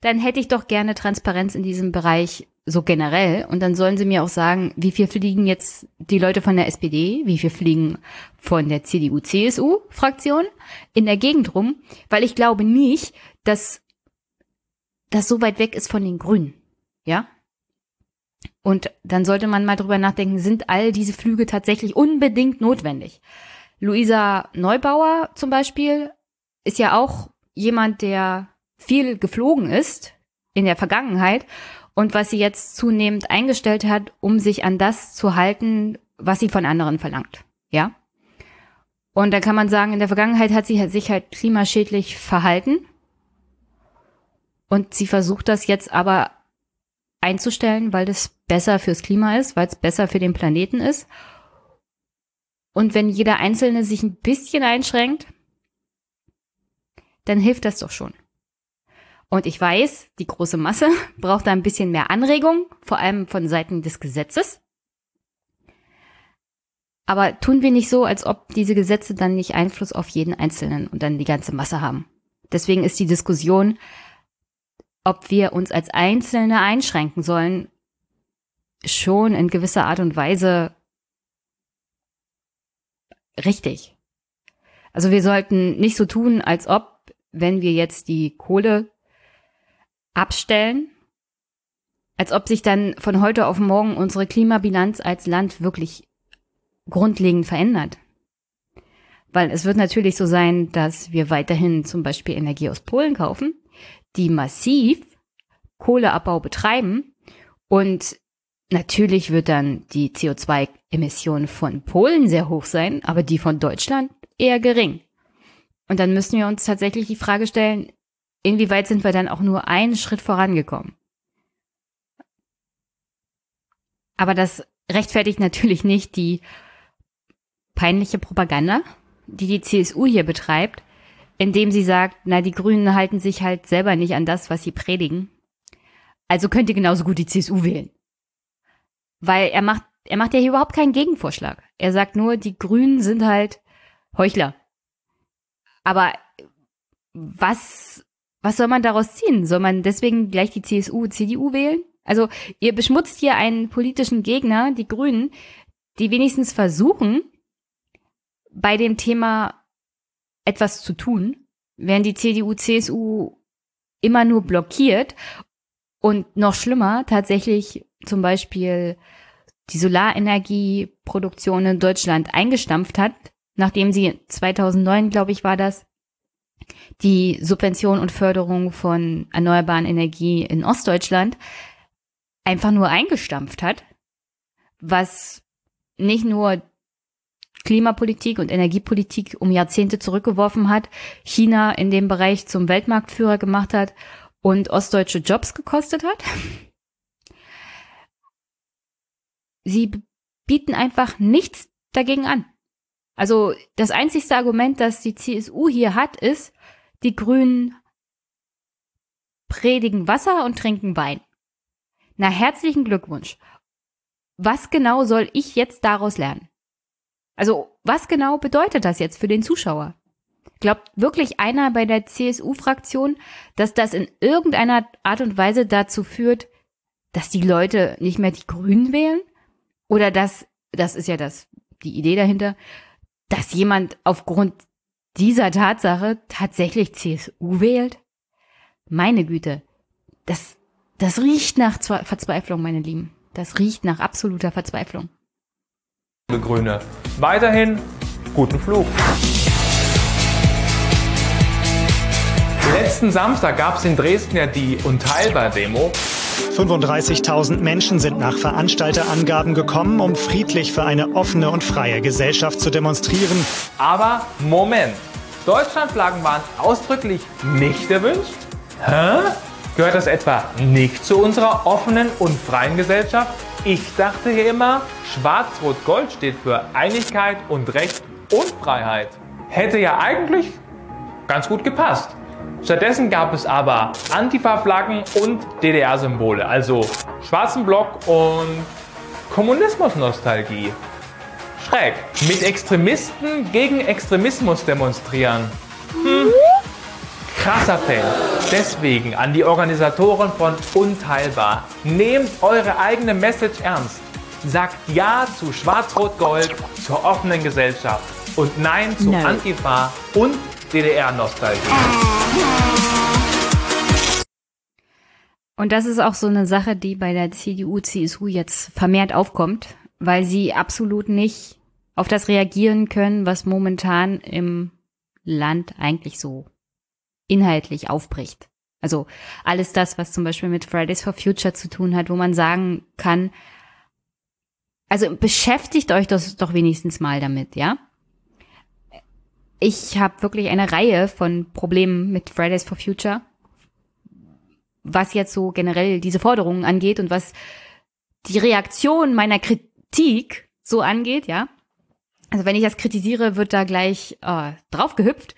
dann hätte ich doch gerne Transparenz in diesem Bereich so generell. Und dann sollen sie mir auch sagen, wie viel fliegen jetzt die Leute von der SPD, wie viel fliegen von der CDU-CSU-Fraktion in der Gegend rum, weil ich glaube nicht, dass das so weit weg ist von den Grünen. Ja? Und dann sollte man mal drüber nachdenken, sind all diese Flüge tatsächlich unbedingt notwendig? Luisa Neubauer zum Beispiel ist ja auch jemand, der viel geflogen ist in der Vergangenheit und was sie jetzt zunehmend eingestellt hat, um sich an das zu halten, was sie von anderen verlangt. Ja? Und da kann man sagen, in der Vergangenheit hat sie sich halt klimaschädlich verhalten. Und sie versucht das jetzt aber einzustellen, weil das besser fürs Klima ist, weil es besser für den Planeten ist. Und wenn jeder Einzelne sich ein bisschen einschränkt, dann hilft das doch schon. Und ich weiß, die große Masse braucht da ein bisschen mehr Anregung, vor allem von Seiten des Gesetzes. Aber tun wir nicht so, als ob diese Gesetze dann nicht Einfluss auf jeden Einzelnen und dann die ganze Masse haben. Deswegen ist die Diskussion, ob wir uns als Einzelne einschränken sollen, schon in gewisser Art und Weise richtig. Also wir sollten nicht so tun, als ob, wenn wir jetzt die Kohle abstellen, als ob sich dann von heute auf morgen unsere Klimabilanz als Land wirklich grundlegend verändert. Weil es wird natürlich so sein, dass wir weiterhin zum Beispiel Energie aus Polen kaufen, die massiv Kohleabbau betreiben und natürlich wird dann die CO2-Emission von Polen sehr hoch sein, aber die von Deutschland eher gering. Und dann müssen wir uns tatsächlich die Frage stellen, inwieweit sind wir dann auch nur einen Schritt vorangekommen? Aber das rechtfertigt natürlich nicht die peinliche Propaganda, die die CSU hier betreibt, indem sie sagt, na, die Grünen halten sich halt selber nicht an das, was sie predigen. Also könnt ihr genauso gut die CSU wählen. Weil er macht, er macht ja hier überhaupt keinen Gegenvorschlag. Er sagt nur, die Grünen sind halt Heuchler. Aber was, was soll man daraus ziehen? Soll man deswegen gleich die CSU, CDU wählen? Also ihr beschmutzt hier einen politischen Gegner, die Grünen, die wenigstens versuchen, bei dem Thema etwas zu tun, während die CDU, CSU immer nur blockiert und noch schlimmer tatsächlich zum Beispiel die Solarenergieproduktion in Deutschland eingestampft hat, nachdem sie 2009, glaube ich, war das, die Subvention und Förderung von erneuerbaren Energie in Ostdeutschland einfach nur eingestampft hat, was nicht nur Klimapolitik und Energiepolitik um Jahrzehnte zurückgeworfen hat, China in dem Bereich zum Weltmarktführer gemacht hat und ostdeutsche Jobs gekostet hat. Sie bieten einfach nichts dagegen an. Also das einzigste Argument, das die CSU hier hat, ist, die Grünen predigen Wasser und trinken Wein. Na, herzlichen Glückwunsch. Was genau soll ich jetzt daraus lernen? Also, was genau bedeutet das jetzt für den Zuschauer? Glaubt wirklich einer bei der CSU-Fraktion, dass das in irgendeiner Art und Weise dazu führt, dass die Leute nicht mehr die Grünen wählen? Oder dass, das ist ja das, die Idee dahinter, dass jemand aufgrund dieser Tatsache tatsächlich CSU wählt? Meine Güte, das, das riecht nach Verzweiflung, meine Lieben. Das riecht nach absoluter Verzweiflung. Grüne. Weiterhin guten Flug. Letzten Samstag gab es in Dresden ja die Unteilbar-Demo. 35.000 Menschen sind nach Veranstalterangaben gekommen, um friedlich für eine offene und freie Gesellschaft zu demonstrieren. Aber Moment, Deutschlandflaggen waren ausdrücklich nicht erwünscht? Hä? Gehört das etwa nicht zu unserer offenen und freien Gesellschaft? Ich dachte hier immer, Schwarz-Rot-Gold steht für Einigkeit und Recht und Freiheit. Hätte ja eigentlich ganz gut gepasst. Stattdessen gab es aber Antifa-Flaggen und DDR-Symbole, also schwarzen Block und Kommunismus-Nostalgie. Schräg. Mit Extremisten gegen Extremismus demonstrieren. Hm. Krasser Fail. Deswegen an die Organisatoren von Unteilbar. Nehmt eure eigene Message ernst. Sagt Ja zu Schwarz-Rot-Gold, zur offenen Gesellschaft. Und Nein zu no. Antifa und DDR-Nostalgie. Und das ist auch so eine Sache, die bei der CDU, CSU jetzt vermehrt aufkommt, weil sie absolut nicht auf das reagieren können, was momentan im Land eigentlich so inhaltlich aufbricht. Also alles das, was zum Beispiel mit Fridays for Future zu tun hat, wo man sagen kann, also beschäftigt euch das doch wenigstens mal damit, ja? Ich habe wirklich eine Reihe von Problemen mit Fridays for Future, was jetzt so generell diese Forderungen angeht und was die Reaktion meiner Kritik so angeht, ja. Also wenn ich das kritisiere, wird da gleich äh, draufgehüpft,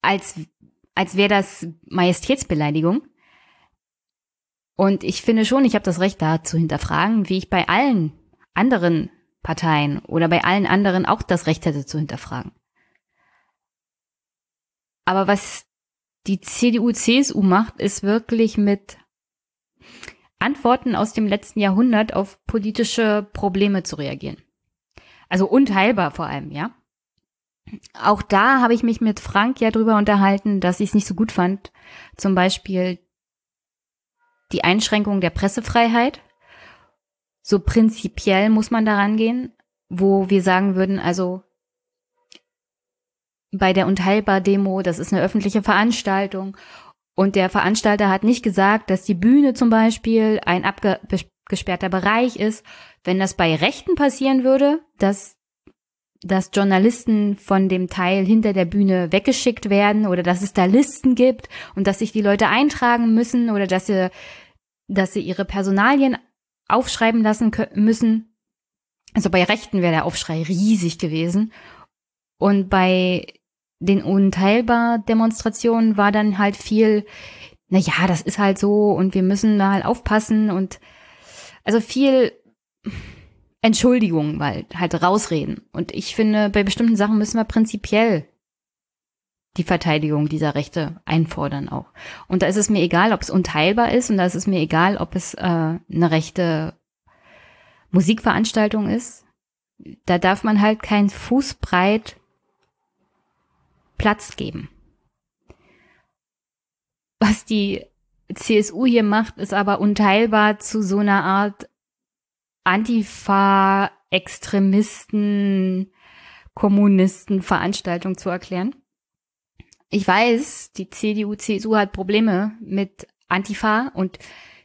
als als wäre das Majestätsbeleidigung. Und ich finde schon, ich habe das Recht da zu hinterfragen, wie ich bei allen anderen Parteien oder bei allen anderen auch das Recht hätte zu hinterfragen. Aber was die CDU, CSU macht, ist wirklich mit Antworten aus dem letzten Jahrhundert auf politische Probleme zu reagieren. Also unteilbar vor allem, ja. Auch da habe ich mich mit Frank ja drüber unterhalten, dass ich es nicht so gut fand. Zum Beispiel die Einschränkung der Pressefreiheit. So prinzipiell muss man daran gehen, wo wir sagen würden, also bei der Unteilbar-Demo, das ist eine öffentliche Veranstaltung und der Veranstalter hat nicht gesagt, dass die Bühne zum Beispiel ein abgesperrter Bereich ist. Wenn das bei Rechten passieren würde, dass, dass Journalisten von dem Teil hinter der Bühne weggeschickt werden oder dass es da Listen gibt und dass sich die Leute eintragen müssen oder dass sie, dass sie ihre Personalien aufschreiben lassen müssen. Also bei Rechten wäre der Aufschrei riesig gewesen. Und bei den Unteilbar-Demonstrationen war dann halt viel, na ja, das ist halt so und wir müssen mal aufpassen und also viel Entschuldigung, weil halt rausreden. Und ich finde, bei bestimmten Sachen müssen wir prinzipiell die Verteidigung dieser Rechte einfordern auch. Und da ist es mir egal, ob es unteilbar ist und da ist es mir egal, ob es äh, eine rechte Musikveranstaltung ist. Da darf man halt kein Fußbreit Platz geben. Was die CSU hier macht, ist aber unteilbar zu so einer Art Antifa, Extremisten, Kommunisten Veranstaltung zu erklären. Ich weiß, die CDU, CSU hat Probleme mit Antifa und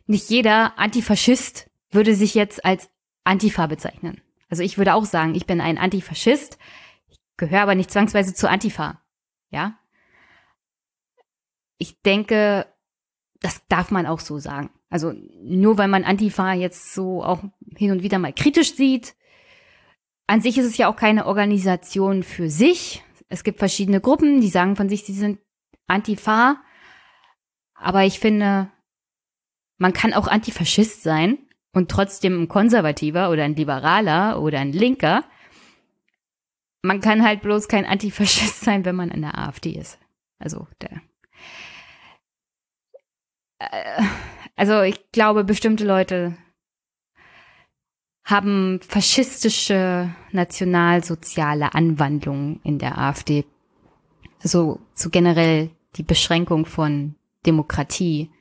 nicht jeder Antifaschist würde sich jetzt als Antifa bezeichnen. Also ich würde auch sagen, ich bin ein Antifaschist, gehöre aber nicht zwangsweise zu Antifa. Ja. Ich denke, das darf man auch so sagen. Also nur weil man Antifa jetzt so auch hin und wieder mal kritisch sieht, an sich ist es ja auch keine Organisation für sich. Es gibt verschiedene Gruppen, die sagen von sich, sie sind Antifa. Aber ich finde, man kann auch Antifaschist sein und trotzdem ein Konservativer oder ein Liberaler oder ein Linker man kann halt bloß kein Antifaschist sein, wenn man in der AfD ist. Also der. Äh, also ich glaube, bestimmte Leute haben faschistische nationalsoziale Anwandlungen in der AfD. Also so generell die Beschränkung von Demokratie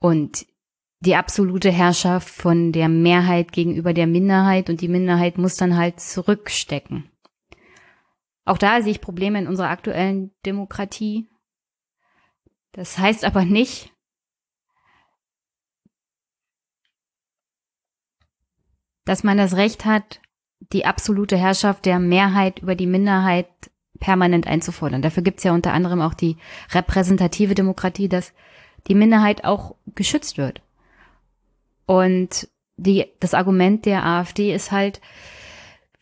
und die absolute Herrschaft von der Mehrheit gegenüber der Minderheit und die Minderheit muss dann halt zurückstecken. Auch da sehe ich Probleme in unserer aktuellen Demokratie. Das heißt aber nicht, dass man das Recht hat, die absolute Herrschaft der Mehrheit über die Minderheit permanent einzufordern. Dafür gibt es ja unter anderem auch die repräsentative Demokratie, dass die Minderheit auch geschützt wird. Und die, das Argument der AfD ist halt,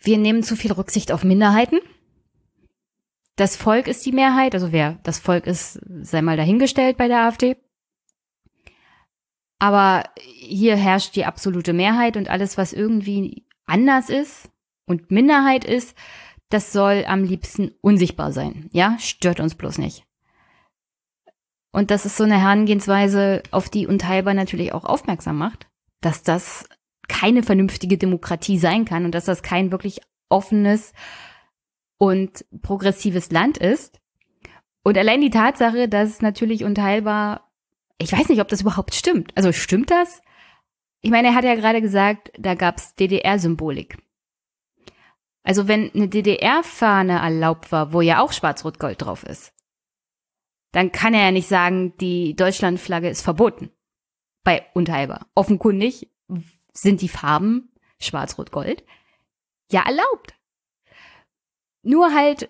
wir nehmen zu viel Rücksicht auf Minderheiten. Das Volk ist die Mehrheit, also wer das Volk ist, sei mal dahingestellt bei der AfD. Aber hier herrscht die absolute Mehrheit und alles, was irgendwie anders ist und Minderheit ist, das soll am liebsten unsichtbar sein. Ja, stört uns bloß nicht. Und das ist so eine Herangehensweise, auf die Unteilbar natürlich auch aufmerksam macht dass das keine vernünftige Demokratie sein kann und dass das kein wirklich offenes und progressives Land ist. Und allein die Tatsache, dass natürlich unteilbar, ich weiß nicht, ob das überhaupt stimmt. Also stimmt das? Ich meine, er hat ja gerade gesagt, da gab's DDR-Symbolik. Also wenn eine DDR-Fahne erlaubt war, wo ja auch Schwarz-Rot-Gold drauf ist, dann kann er ja nicht sagen, die Deutschlandflagge ist verboten bei Unteilbar. Offenkundig sind die Farben Schwarz, Rot, Gold ja erlaubt. Nur halt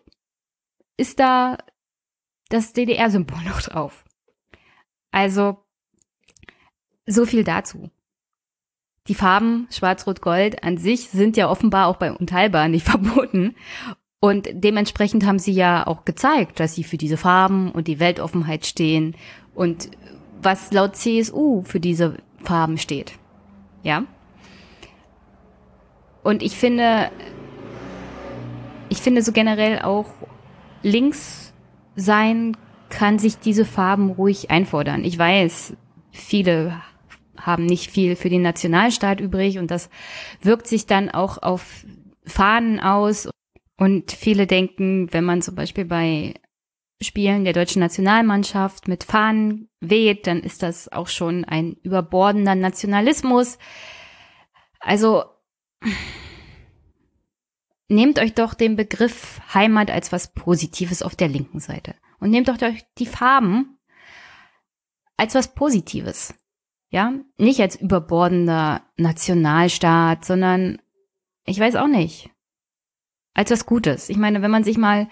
ist da das DDR-Symbol noch drauf. Also, so viel dazu. Die Farben Schwarz, Rot, Gold an sich sind ja offenbar auch bei Unteilbar nicht verboten. Und dementsprechend haben sie ja auch gezeigt, dass sie für diese Farben und die Weltoffenheit stehen und was laut CSU für diese Farben steht. Ja? Und ich finde, ich finde so generell auch links sein kann sich diese Farben ruhig einfordern. Ich weiß, viele haben nicht viel für den Nationalstaat übrig und das wirkt sich dann auch auf Fahnen aus. Und viele denken, wenn man zum Beispiel bei Spielen der deutschen Nationalmannschaft mit Fahnen weht, dann ist das auch schon ein überbordender Nationalismus. Also nehmt euch doch den Begriff Heimat als was Positives auf der linken Seite und nehmt doch die Farben als was Positives. Ja, nicht als überbordender Nationalstaat, sondern ich weiß auch nicht, als was Gutes. Ich meine, wenn man sich mal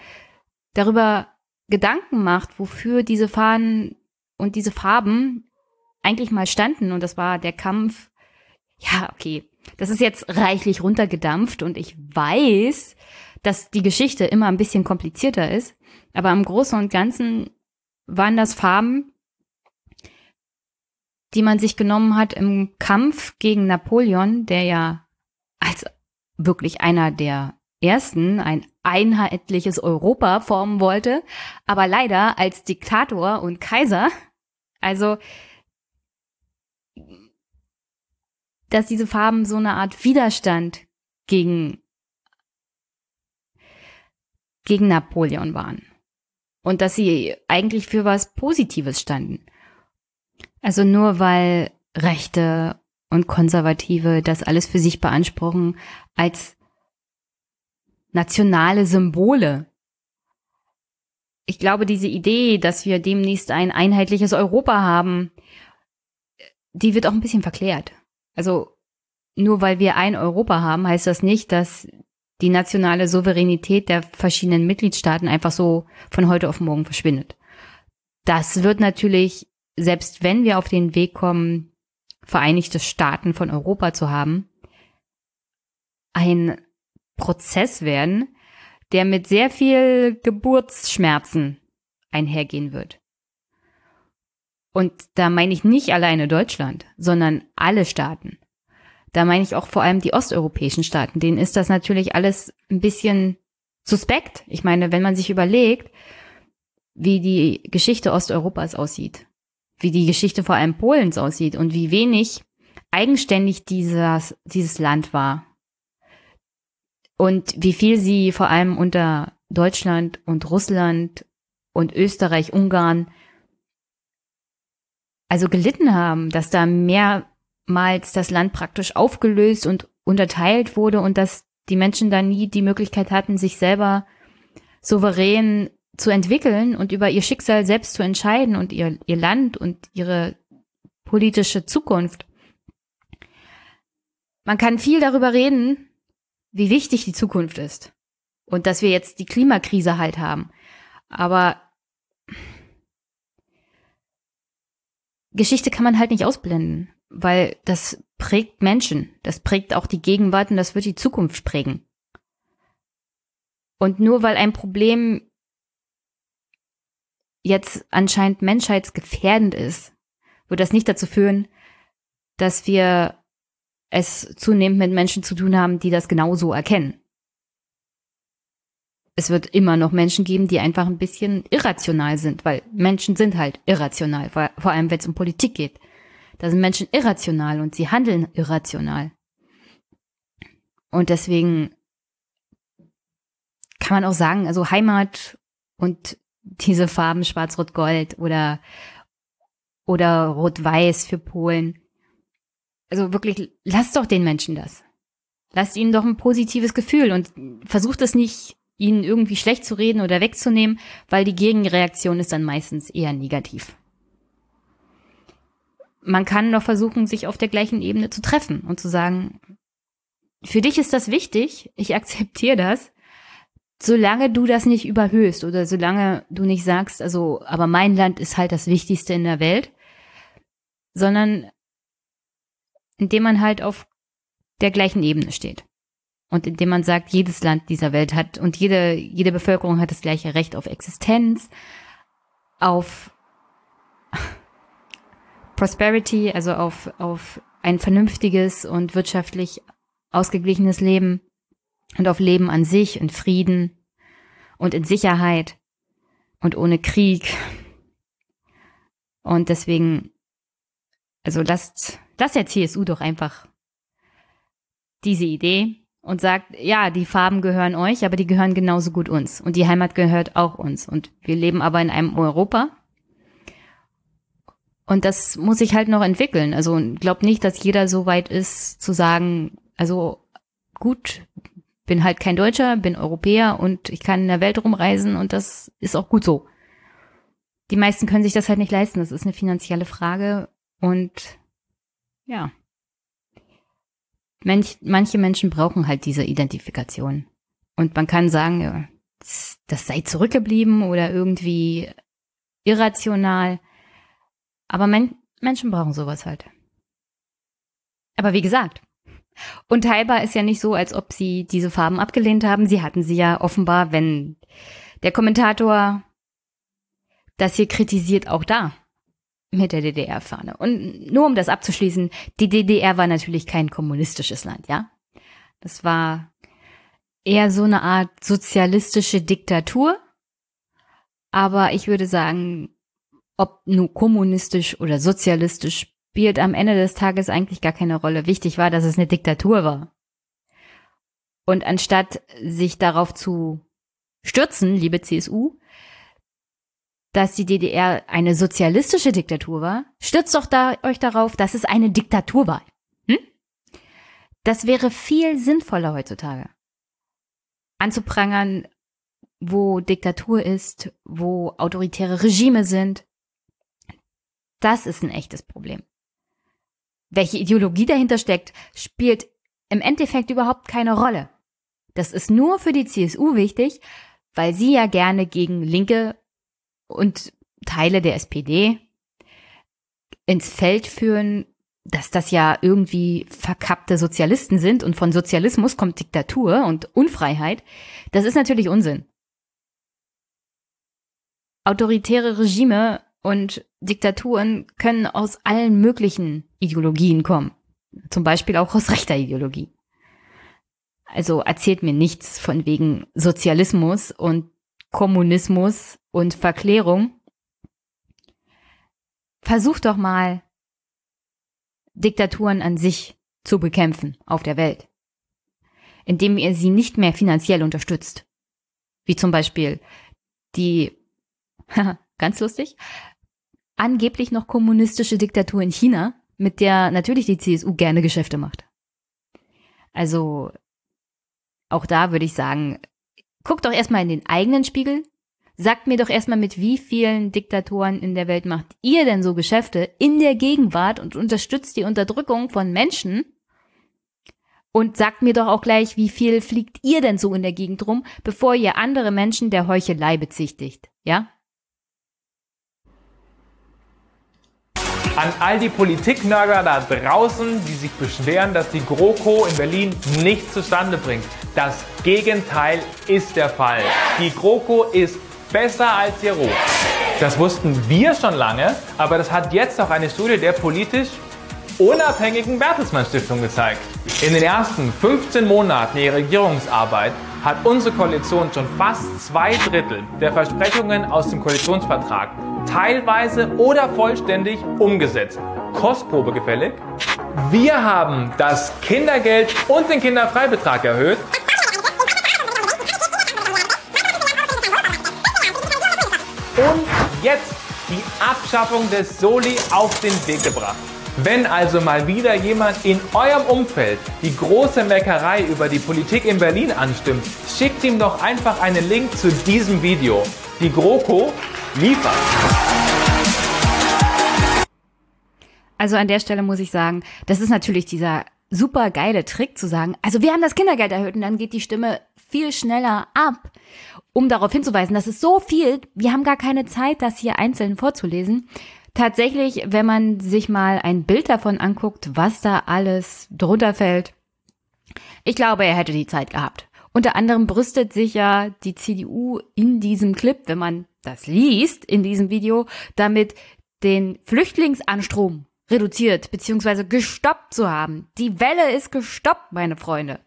darüber Gedanken macht, wofür diese Fahnen und diese Farben eigentlich mal standen, und das war der Kampf, ja, okay, das ist jetzt reichlich runtergedampft und ich weiß, dass die Geschichte immer ein bisschen komplizierter ist, aber im Großen und Ganzen waren das Farben, die man sich genommen hat im Kampf gegen Napoleon, der ja als wirklich einer der ersten ein einheitliches Europa formen wollte, aber leider als Diktator und Kaiser, also dass diese Farben so eine Art Widerstand gegen gegen Napoleon waren und dass sie eigentlich für was Positives standen. Also nur weil Rechte und Konservative das alles für sich beanspruchen als nationale Symbole. Ich glaube, diese Idee, dass wir demnächst ein einheitliches Europa haben, die wird auch ein bisschen verklärt. Also nur weil wir ein Europa haben, heißt das nicht, dass die nationale Souveränität der verschiedenen Mitgliedstaaten einfach so von heute auf morgen verschwindet. Das wird natürlich, selbst wenn wir auf den Weg kommen, Vereinigte Staaten von Europa zu haben, ein Prozess werden, der mit sehr viel Geburtsschmerzen einhergehen wird. Und da meine ich nicht alleine Deutschland, sondern alle Staaten. Da meine ich auch vor allem die osteuropäischen Staaten. Denen ist das natürlich alles ein bisschen suspekt. Ich meine, wenn man sich überlegt, wie die Geschichte Osteuropas aussieht, wie die Geschichte vor allem Polens aussieht und wie wenig eigenständig dieses, dieses Land war. Und wie viel sie vor allem unter Deutschland und Russland und Österreich, Ungarn also gelitten haben, dass da mehr mehrmals das Land praktisch aufgelöst und unterteilt wurde und dass die Menschen da nie die Möglichkeit hatten, sich selber souverän zu entwickeln und über ihr Schicksal selbst zu entscheiden und ihr, ihr Land und ihre politische Zukunft. Man kann viel darüber reden, wie wichtig die Zukunft ist und dass wir jetzt die Klimakrise halt haben. Aber Geschichte kann man halt nicht ausblenden weil das prägt Menschen, das prägt auch die Gegenwart und das wird die Zukunft prägen. Und nur weil ein Problem jetzt anscheinend menschheitsgefährdend ist, wird das nicht dazu führen, dass wir es zunehmend mit Menschen zu tun haben, die das genauso erkennen. Es wird immer noch Menschen geben, die einfach ein bisschen irrational sind, weil Menschen sind halt irrational, vor allem wenn es um Politik geht. Da sind Menschen irrational und sie handeln irrational. Und deswegen kann man auch sagen, also Heimat und diese Farben Schwarz-Rot-Gold oder, oder Rot-Weiß für Polen. Also wirklich, lasst doch den Menschen das. Lasst ihnen doch ein positives Gefühl und versucht es nicht, ihnen irgendwie schlecht zu reden oder wegzunehmen, weil die Gegenreaktion ist dann meistens eher negativ man kann noch versuchen, sich auf der gleichen Ebene zu treffen und zu sagen, für dich ist das wichtig, ich akzeptiere das, solange du das nicht überhöhst oder solange du nicht sagst, also, aber mein Land ist halt das Wichtigste in der Welt, sondern indem man halt auf der gleichen Ebene steht. und indem man sagt, jedes Land dieser Welt hat und jede, jede Bevölkerung hat das gleiche Recht auf Existenz, auf Prosperity, also auf, auf ein vernünftiges und wirtschaftlich ausgeglichenes Leben und auf Leben an sich und Frieden und in Sicherheit und ohne Krieg. Und deswegen, also lasst, lasst der CSU doch einfach diese Idee und sagt, ja, die Farben gehören euch, aber die gehören genauso gut uns. Und die Heimat gehört auch uns. Und wir leben aber in einem Europa. Und das muss sich halt noch entwickeln. Also glaub nicht, dass jeder so weit ist zu sagen, also gut, bin halt kein Deutscher, bin Europäer und ich kann in der Welt rumreisen und das ist auch gut so. Die meisten können sich das halt nicht leisten. Das ist eine finanzielle Frage und ja. Mensch, manche Menschen brauchen halt diese Identifikation. Und man kann sagen, das, sei zurückgeblieben oder irgendwie irrational. Aber Men Menschen brauchen sowas halt. Aber wie gesagt, unteilbar ist ja nicht so, als ob sie diese Farben abgelehnt haben. Sie hatten sie ja offenbar, wenn der Kommentator das hier kritisiert, auch da mit der DDR-Fahne. Und nur um das abzuschließen, die DDR war natürlich kein kommunistisches Land, ja. Das war eher so eine Art sozialistische Diktatur. Aber ich würde sagen, ob nur kommunistisch oder sozialistisch spielt am Ende des Tages eigentlich gar keine Rolle. Wichtig war, dass es eine Diktatur war. Und anstatt sich darauf zu stürzen, liebe CSU, dass die DDR eine sozialistische Diktatur war, stützt doch da, euch darauf, dass es eine Diktatur war. Hm? Das wäre viel sinnvoller heutzutage. Anzuprangern, wo Diktatur ist, wo autoritäre Regime sind. Das ist ein echtes Problem. Welche Ideologie dahinter steckt, spielt im Endeffekt überhaupt keine Rolle. Das ist nur für die CSU wichtig, weil sie ja gerne gegen linke und Teile der SPD ins Feld führen, dass das ja irgendwie verkappte Sozialisten sind und von Sozialismus kommt Diktatur und Unfreiheit, das ist natürlich Unsinn. Autoritäre Regime und Diktaturen können aus allen möglichen Ideologien kommen. Zum Beispiel auch aus rechter Ideologie. Also erzählt mir nichts von wegen Sozialismus und Kommunismus und Verklärung. Versucht doch mal, Diktaturen an sich zu bekämpfen auf der Welt, indem ihr sie nicht mehr finanziell unterstützt. Wie zum Beispiel die, ganz lustig, angeblich noch kommunistische Diktatur in China, mit der natürlich die CSU gerne Geschäfte macht. Also auch da würde ich sagen, guckt doch erstmal in den eigenen Spiegel. Sagt mir doch erstmal, mit wie vielen Diktatoren in der Welt macht ihr denn so Geschäfte in der Gegenwart und unterstützt die Unterdrückung von Menschen? Und sagt mir doch auch gleich, wie viel fliegt ihr denn so in der Gegend rum, bevor ihr andere Menschen der Heuchelei bezichtigt, ja? An all die Politiknörger da draußen, die sich beschweren, dass die GroKo in Berlin nichts zustande bringt. Das Gegenteil ist der Fall. Die GroKo ist besser als ihr Ruf. Das wussten wir schon lange, aber das hat jetzt auch eine Studie der politisch unabhängigen Bertelsmann Stiftung gezeigt. In den ersten 15 Monaten ihrer Regierungsarbeit hat unsere Koalition schon fast zwei Drittel der Versprechungen aus dem Koalitionsvertrag teilweise oder vollständig umgesetzt. Kostprobe gefällig. Wir haben das Kindergeld und den Kinderfreibetrag erhöht. Und jetzt die Abschaffung des Soli auf den Weg gebracht. Wenn also mal wieder jemand in eurem Umfeld die große Meckerei über die Politik in Berlin anstimmt, schickt ihm doch einfach einen Link zu diesem Video. Die GroKo liefert. Also an der Stelle muss ich sagen, das ist natürlich dieser super geile Trick zu sagen, also wir haben das Kindergeld erhöht und dann geht die Stimme viel schneller ab, um darauf hinzuweisen, das ist so viel, wir haben gar keine Zeit, das hier einzeln vorzulesen. Tatsächlich, wenn man sich mal ein Bild davon anguckt, was da alles drunter fällt, Ich glaube, er hätte die Zeit gehabt. Unter anderem brüstet sich ja die CDU in diesem Clip, wenn man das liest, in diesem Video, damit den Flüchtlingsanstrom reduziert bzw. gestoppt zu haben. Die Welle ist gestoppt, meine Freunde.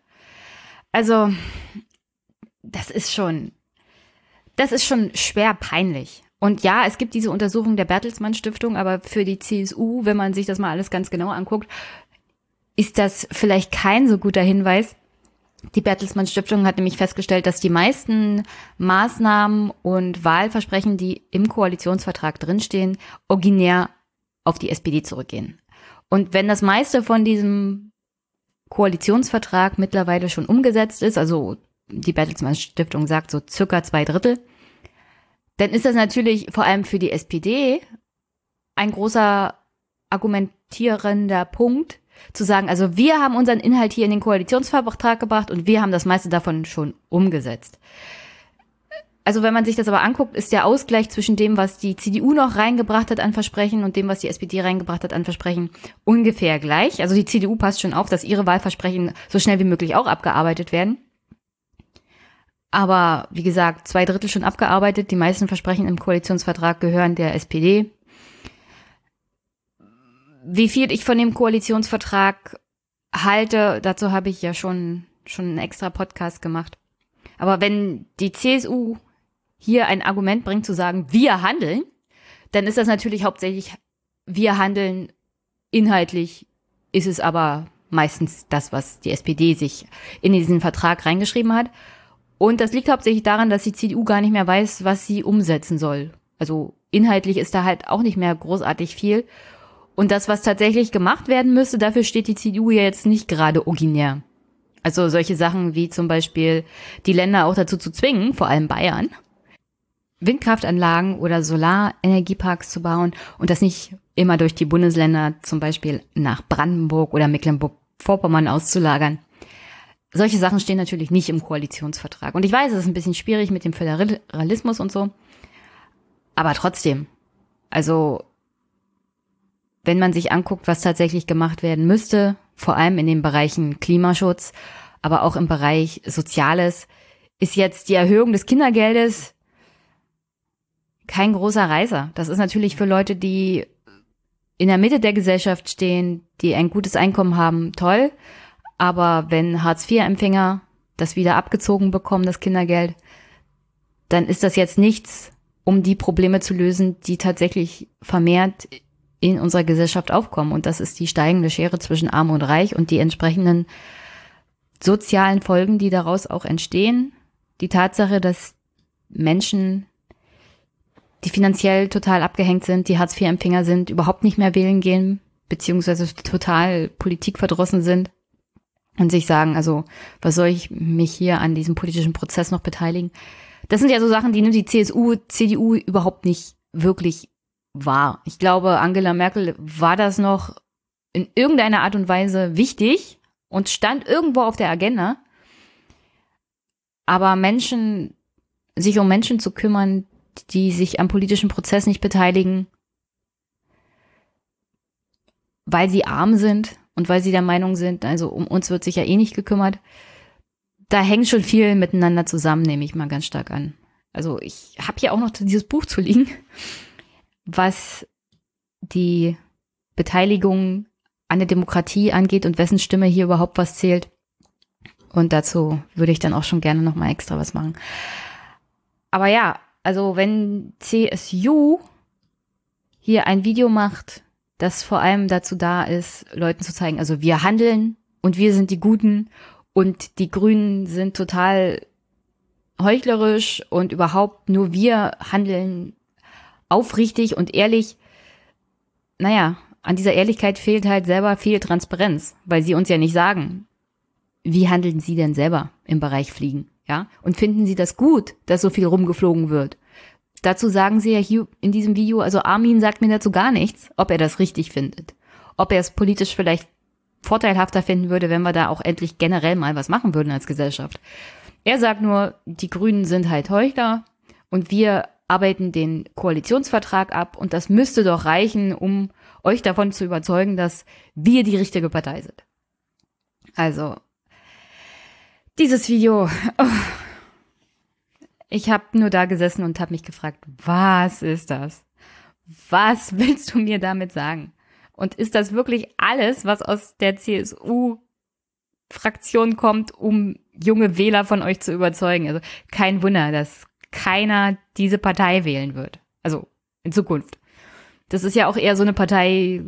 Also, das ist schon, das ist schon schwer peinlich. Und ja, es gibt diese Untersuchung der Bertelsmann Stiftung, aber für die CSU, wenn man sich das mal alles ganz genau anguckt, ist das vielleicht kein so guter Hinweis. Die Bertelsmann Stiftung hat nämlich festgestellt, dass die meisten Maßnahmen und Wahlversprechen, die im Koalitionsvertrag drinstehen, originär auf die SPD zurückgehen. Und wenn das meiste von diesem Koalitionsvertrag mittlerweile schon umgesetzt ist, also die Bertelsmann Stiftung sagt so circa zwei Drittel, dann ist das natürlich vor allem für die SPD ein großer argumentierender Punkt, zu sagen, also wir haben unseren Inhalt hier in den Koalitionsvertrag gebracht und wir haben das meiste davon schon umgesetzt. Also wenn man sich das aber anguckt, ist der Ausgleich zwischen dem, was die CDU noch reingebracht hat an Versprechen und dem, was die SPD reingebracht hat an Versprechen, ungefähr gleich. Also die CDU passt schon auf, dass ihre Wahlversprechen so schnell wie möglich auch abgearbeitet werden. Aber wie gesagt, zwei Drittel schon abgearbeitet. Die meisten Versprechen im Koalitionsvertrag gehören der SPD. Wie viel ich von dem Koalitionsvertrag halte, dazu habe ich ja schon, schon einen extra Podcast gemacht. Aber wenn die CSU hier ein Argument bringt zu sagen, wir handeln, dann ist das natürlich hauptsächlich, wir handeln inhaltlich, ist es aber meistens das, was die SPD sich in diesen Vertrag reingeschrieben hat. Und das liegt hauptsächlich daran, dass die CDU gar nicht mehr weiß, was sie umsetzen soll. Also inhaltlich ist da halt auch nicht mehr großartig viel. Und das, was tatsächlich gemacht werden müsste, dafür steht die CDU ja jetzt nicht gerade originär. Also solche Sachen wie zum Beispiel die Länder auch dazu zu zwingen, vor allem Bayern, Windkraftanlagen oder Solarenergieparks zu bauen und das nicht immer durch die Bundesländer, zum Beispiel nach Brandenburg oder Mecklenburg-Vorpommern auszulagern. Solche Sachen stehen natürlich nicht im Koalitionsvertrag. Und ich weiß, es ist ein bisschen schwierig mit dem Föderalismus und so. Aber trotzdem. Also, wenn man sich anguckt, was tatsächlich gemacht werden müsste, vor allem in den Bereichen Klimaschutz, aber auch im Bereich Soziales, ist jetzt die Erhöhung des Kindergeldes kein großer Reißer. Das ist natürlich für Leute, die in der Mitte der Gesellschaft stehen, die ein gutes Einkommen haben, toll. Aber wenn Hartz-IV-Empfänger das wieder abgezogen bekommen, das Kindergeld, dann ist das jetzt nichts, um die Probleme zu lösen, die tatsächlich vermehrt in unserer Gesellschaft aufkommen. Und das ist die steigende Schere zwischen Arm und Reich und die entsprechenden sozialen Folgen, die daraus auch entstehen. Die Tatsache, dass Menschen, die finanziell total abgehängt sind, die Hartz-IV-Empfänger sind, überhaupt nicht mehr wählen gehen, beziehungsweise total politikverdrossen sind und sich sagen, also was soll ich mich hier an diesem politischen Prozess noch beteiligen? Das sind ja so Sachen, die nimmt die CSU, CDU überhaupt nicht wirklich wahr. Ich glaube, Angela Merkel war das noch in irgendeiner Art und Weise wichtig und stand irgendwo auf der Agenda. Aber Menschen, sich um Menschen zu kümmern, die sich am politischen Prozess nicht beteiligen, weil sie arm sind und weil sie der Meinung sind, also um uns wird sich ja eh nicht gekümmert, da hängt schon viel miteinander zusammen, nehme ich mal ganz stark an. Also ich habe hier auch noch dieses Buch zu liegen, was die Beteiligung an der Demokratie angeht und wessen Stimme hier überhaupt was zählt. Und dazu würde ich dann auch schon gerne noch mal extra was machen. Aber ja, also wenn CSU hier ein Video macht, das vor allem dazu da ist, Leuten zu zeigen, also wir handeln und wir sind die Guten und die Grünen sind total heuchlerisch und überhaupt nur wir handeln aufrichtig und ehrlich. Naja, an dieser Ehrlichkeit fehlt halt selber viel Transparenz, weil sie uns ja nicht sagen, wie handeln sie denn selber im Bereich Fliegen, ja? Und finden sie das gut, dass so viel rumgeflogen wird? Dazu sagen sie ja hier in diesem Video, also Armin sagt mir dazu gar nichts, ob er das richtig findet. Ob er es politisch vielleicht vorteilhafter finden würde, wenn wir da auch endlich generell mal was machen würden als Gesellschaft. Er sagt nur, die Grünen sind halt Heuchler und wir arbeiten den Koalitionsvertrag ab und das müsste doch reichen, um euch davon zu überzeugen, dass wir die richtige Partei sind. Also, dieses Video. Oh. Ich habe nur da gesessen und habe mich gefragt, was ist das? Was willst du mir damit sagen? Und ist das wirklich alles, was aus der CSU-Fraktion kommt, um junge Wähler von euch zu überzeugen? Also kein Wunder, dass keiner diese Partei wählen wird. Also in Zukunft. Das ist ja auch eher so eine Partei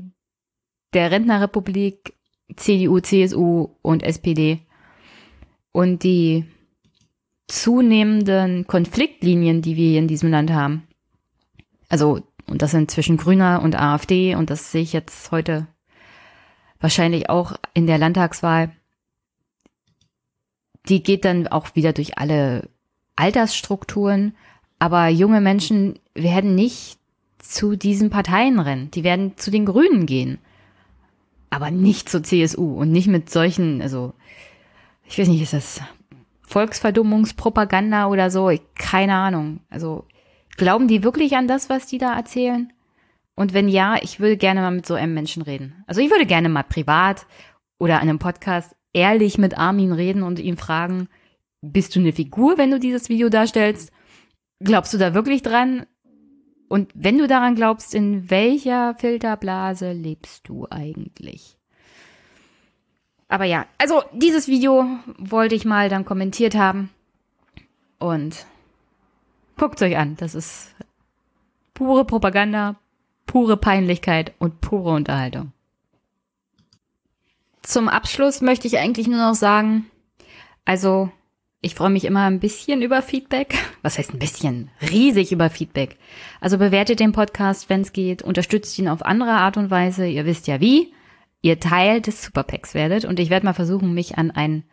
der Rentnerrepublik, CDU, CSU und SPD. Und die zunehmenden Konfliktlinien, die wir hier in diesem Land haben. Also, und das sind zwischen Grüner und AfD, und das sehe ich jetzt heute wahrscheinlich auch in der Landtagswahl. Die geht dann auch wieder durch alle Altersstrukturen, aber junge Menschen werden nicht zu diesen Parteien rennen. Die werden zu den Grünen gehen. Aber nicht zur CSU und nicht mit solchen, also, ich weiß nicht, ist das Volksverdummungspropaganda oder so? Keine Ahnung. Also, glauben die wirklich an das, was die da erzählen? Und wenn ja, ich würde gerne mal mit so einem Menschen reden. Also ich würde gerne mal privat oder an einem Podcast ehrlich mit Armin reden und ihn fragen, bist du eine Figur, wenn du dieses Video darstellst? Glaubst du da wirklich dran? Und wenn du daran glaubst, in welcher Filterblase lebst du eigentlich? Aber ja, also dieses Video wollte ich mal dann kommentiert haben. Und guckt euch an. Das ist pure Propaganda, pure Peinlichkeit und pure Unterhaltung. Zum Abschluss möchte ich eigentlich nur noch sagen, also ich freue mich immer ein bisschen über Feedback. Was heißt ein bisschen? Riesig über Feedback. Also bewertet den Podcast, wenn es geht, unterstützt ihn auf andere Art und Weise. Ihr wisst ja wie. Ihr Teil des Superpacks werdet und ich werde mal versuchen, mich an ein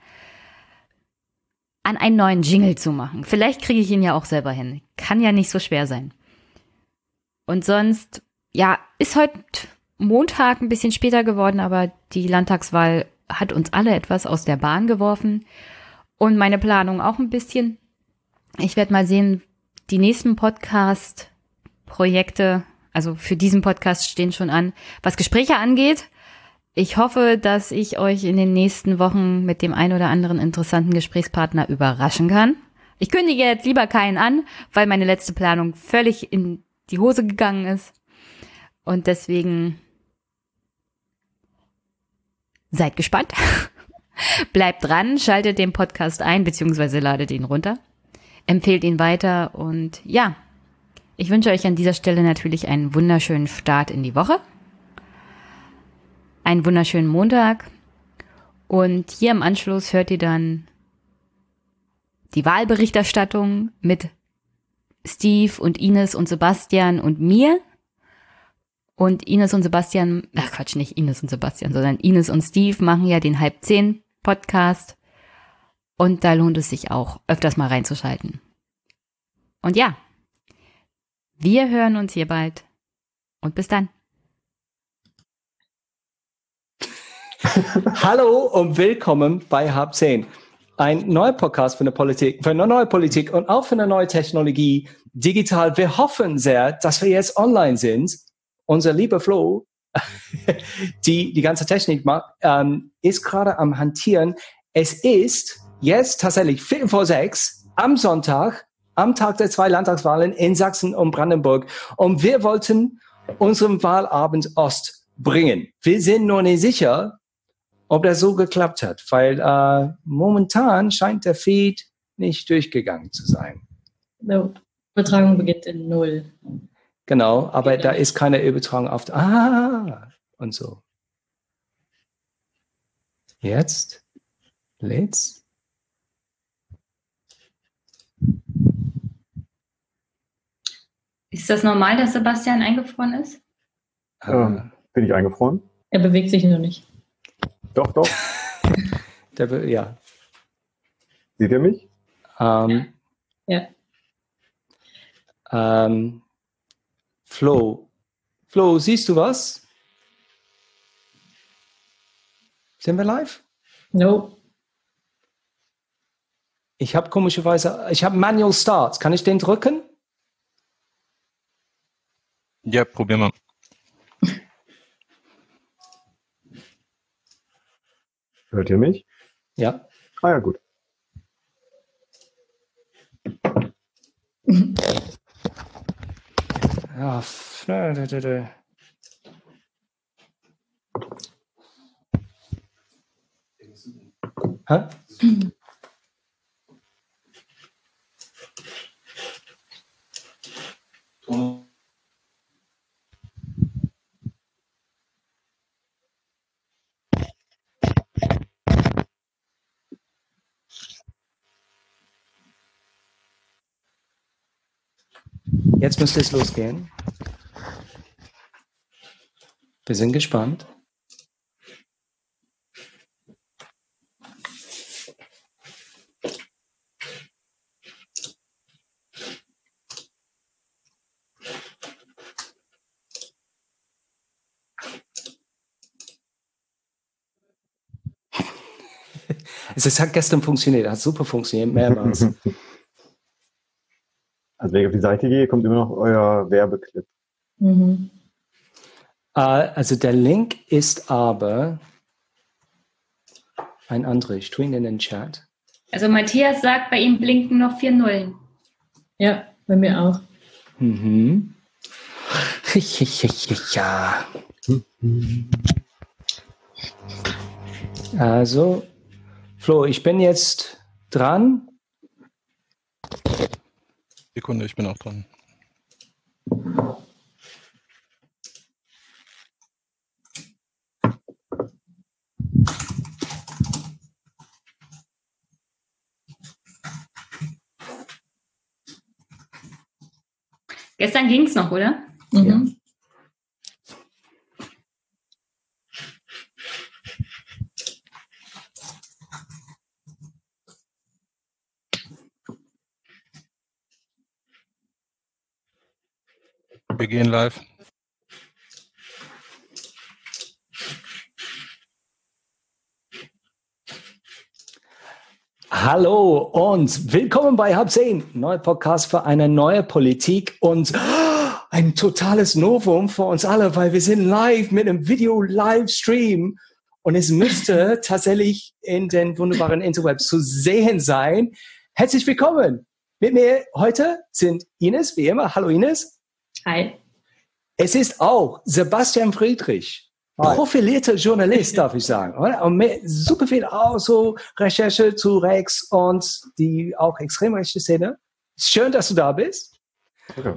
an einen neuen Jingle zu machen. Vielleicht kriege ich ihn ja auch selber hin. Kann ja nicht so schwer sein. Und sonst, ja, ist heute Montag ein bisschen später geworden, aber die Landtagswahl hat uns alle etwas aus der Bahn geworfen und meine Planung auch ein bisschen. Ich werde mal sehen, die nächsten Podcast-Projekte, also für diesen Podcast stehen schon an, was Gespräche angeht. Ich hoffe, dass ich euch in den nächsten Wochen mit dem ein oder anderen interessanten Gesprächspartner überraschen kann. Ich kündige jetzt lieber keinen an, weil meine letzte Planung völlig in die Hose gegangen ist. Und deswegen seid gespannt. Bleibt dran, schaltet den Podcast ein, beziehungsweise ladet ihn runter. Empfehlt ihn weiter und ja, ich wünsche euch an dieser Stelle natürlich einen wunderschönen Start in die Woche. Einen wunderschönen Montag. Und hier im Anschluss hört ihr dann die Wahlberichterstattung mit Steve und Ines und Sebastian und mir. Und Ines und Sebastian, ach Quatsch, nicht Ines und Sebastian, sondern Ines und Steve machen ja den halb zehn Podcast. Und da lohnt es sich auch, öfters mal reinzuschalten. Und ja, wir hören uns hier bald. Und bis dann. Hallo und willkommen bei Hab 10. Ein neuer Podcast für eine Politik, für eine neue Politik und auch für eine neue Technologie digital. Wir hoffen sehr, dass wir jetzt online sind. Unser lieber Flo die die ganze Technik macht, ähm, ist gerade am Hantieren. Es ist jetzt tatsächlich Viertel vor sechs am Sonntag, am Tag der zwei Landtagswahlen in Sachsen und Brandenburg. Und wir wollten unseren Wahlabend Ost bringen. Wir sind noch nicht sicher, ob das so geklappt hat, weil äh, momentan scheint der Feed nicht durchgegangen zu sein. No. Übertragung beginnt in Null. Genau, aber genau. da ist keine Übertragung auf. Ah, und so. Jetzt lädt's. Ist das normal, dass Sebastian eingefroren ist? Ähm, bin ich eingefroren? Er bewegt sich noch nicht. Doch, doch. Der, ja. Seht ihr mich? Ähm, ja. Ähm, Flo. Flo, siehst du was? Sind wir live? No. Ich habe komischerweise, ich habe Manual Start. Kann ich den drücken? Ja, probier mal. Hört ihr mich? Ja. Ah ja, gut. Ja. Hä? Oh. Jetzt müsste es losgehen. Wir sind gespannt. Es hat gestern funktioniert, hat super funktioniert, mehrmals. Also wenn ich auf die Seite gehe, kommt immer noch euer Werbeclip. Mhm. Äh, also der Link ist aber ein anderer. Ich tue ihn in den Chat. Also Matthias sagt, bei ihm blinken noch vier Nullen. Ja, bei mir auch. Mhm. ja. Also, Flo, ich bin jetzt dran. Sekunde, ich bin auch dran. Gestern ging's noch, oder? Mhm. Wir gehen live. Hallo und willkommen bei Hub 10, neuer Podcast für eine neue Politik und ein totales Novum für uns alle, weil wir sind live mit einem Video-Livestream und es müsste tatsächlich in den wunderbaren Interwebs zu sehen sein. Herzlich willkommen. Mit mir heute sind Ines, wie immer. Hallo Ines. Hi. Es ist auch Sebastian Friedrich, Hi. profilierter Journalist, darf ich sagen. Oder? Und mit super viel auch so Recherche zu Rex und die auch extrem rechte Szene. Schön, dass du da bist. Okay.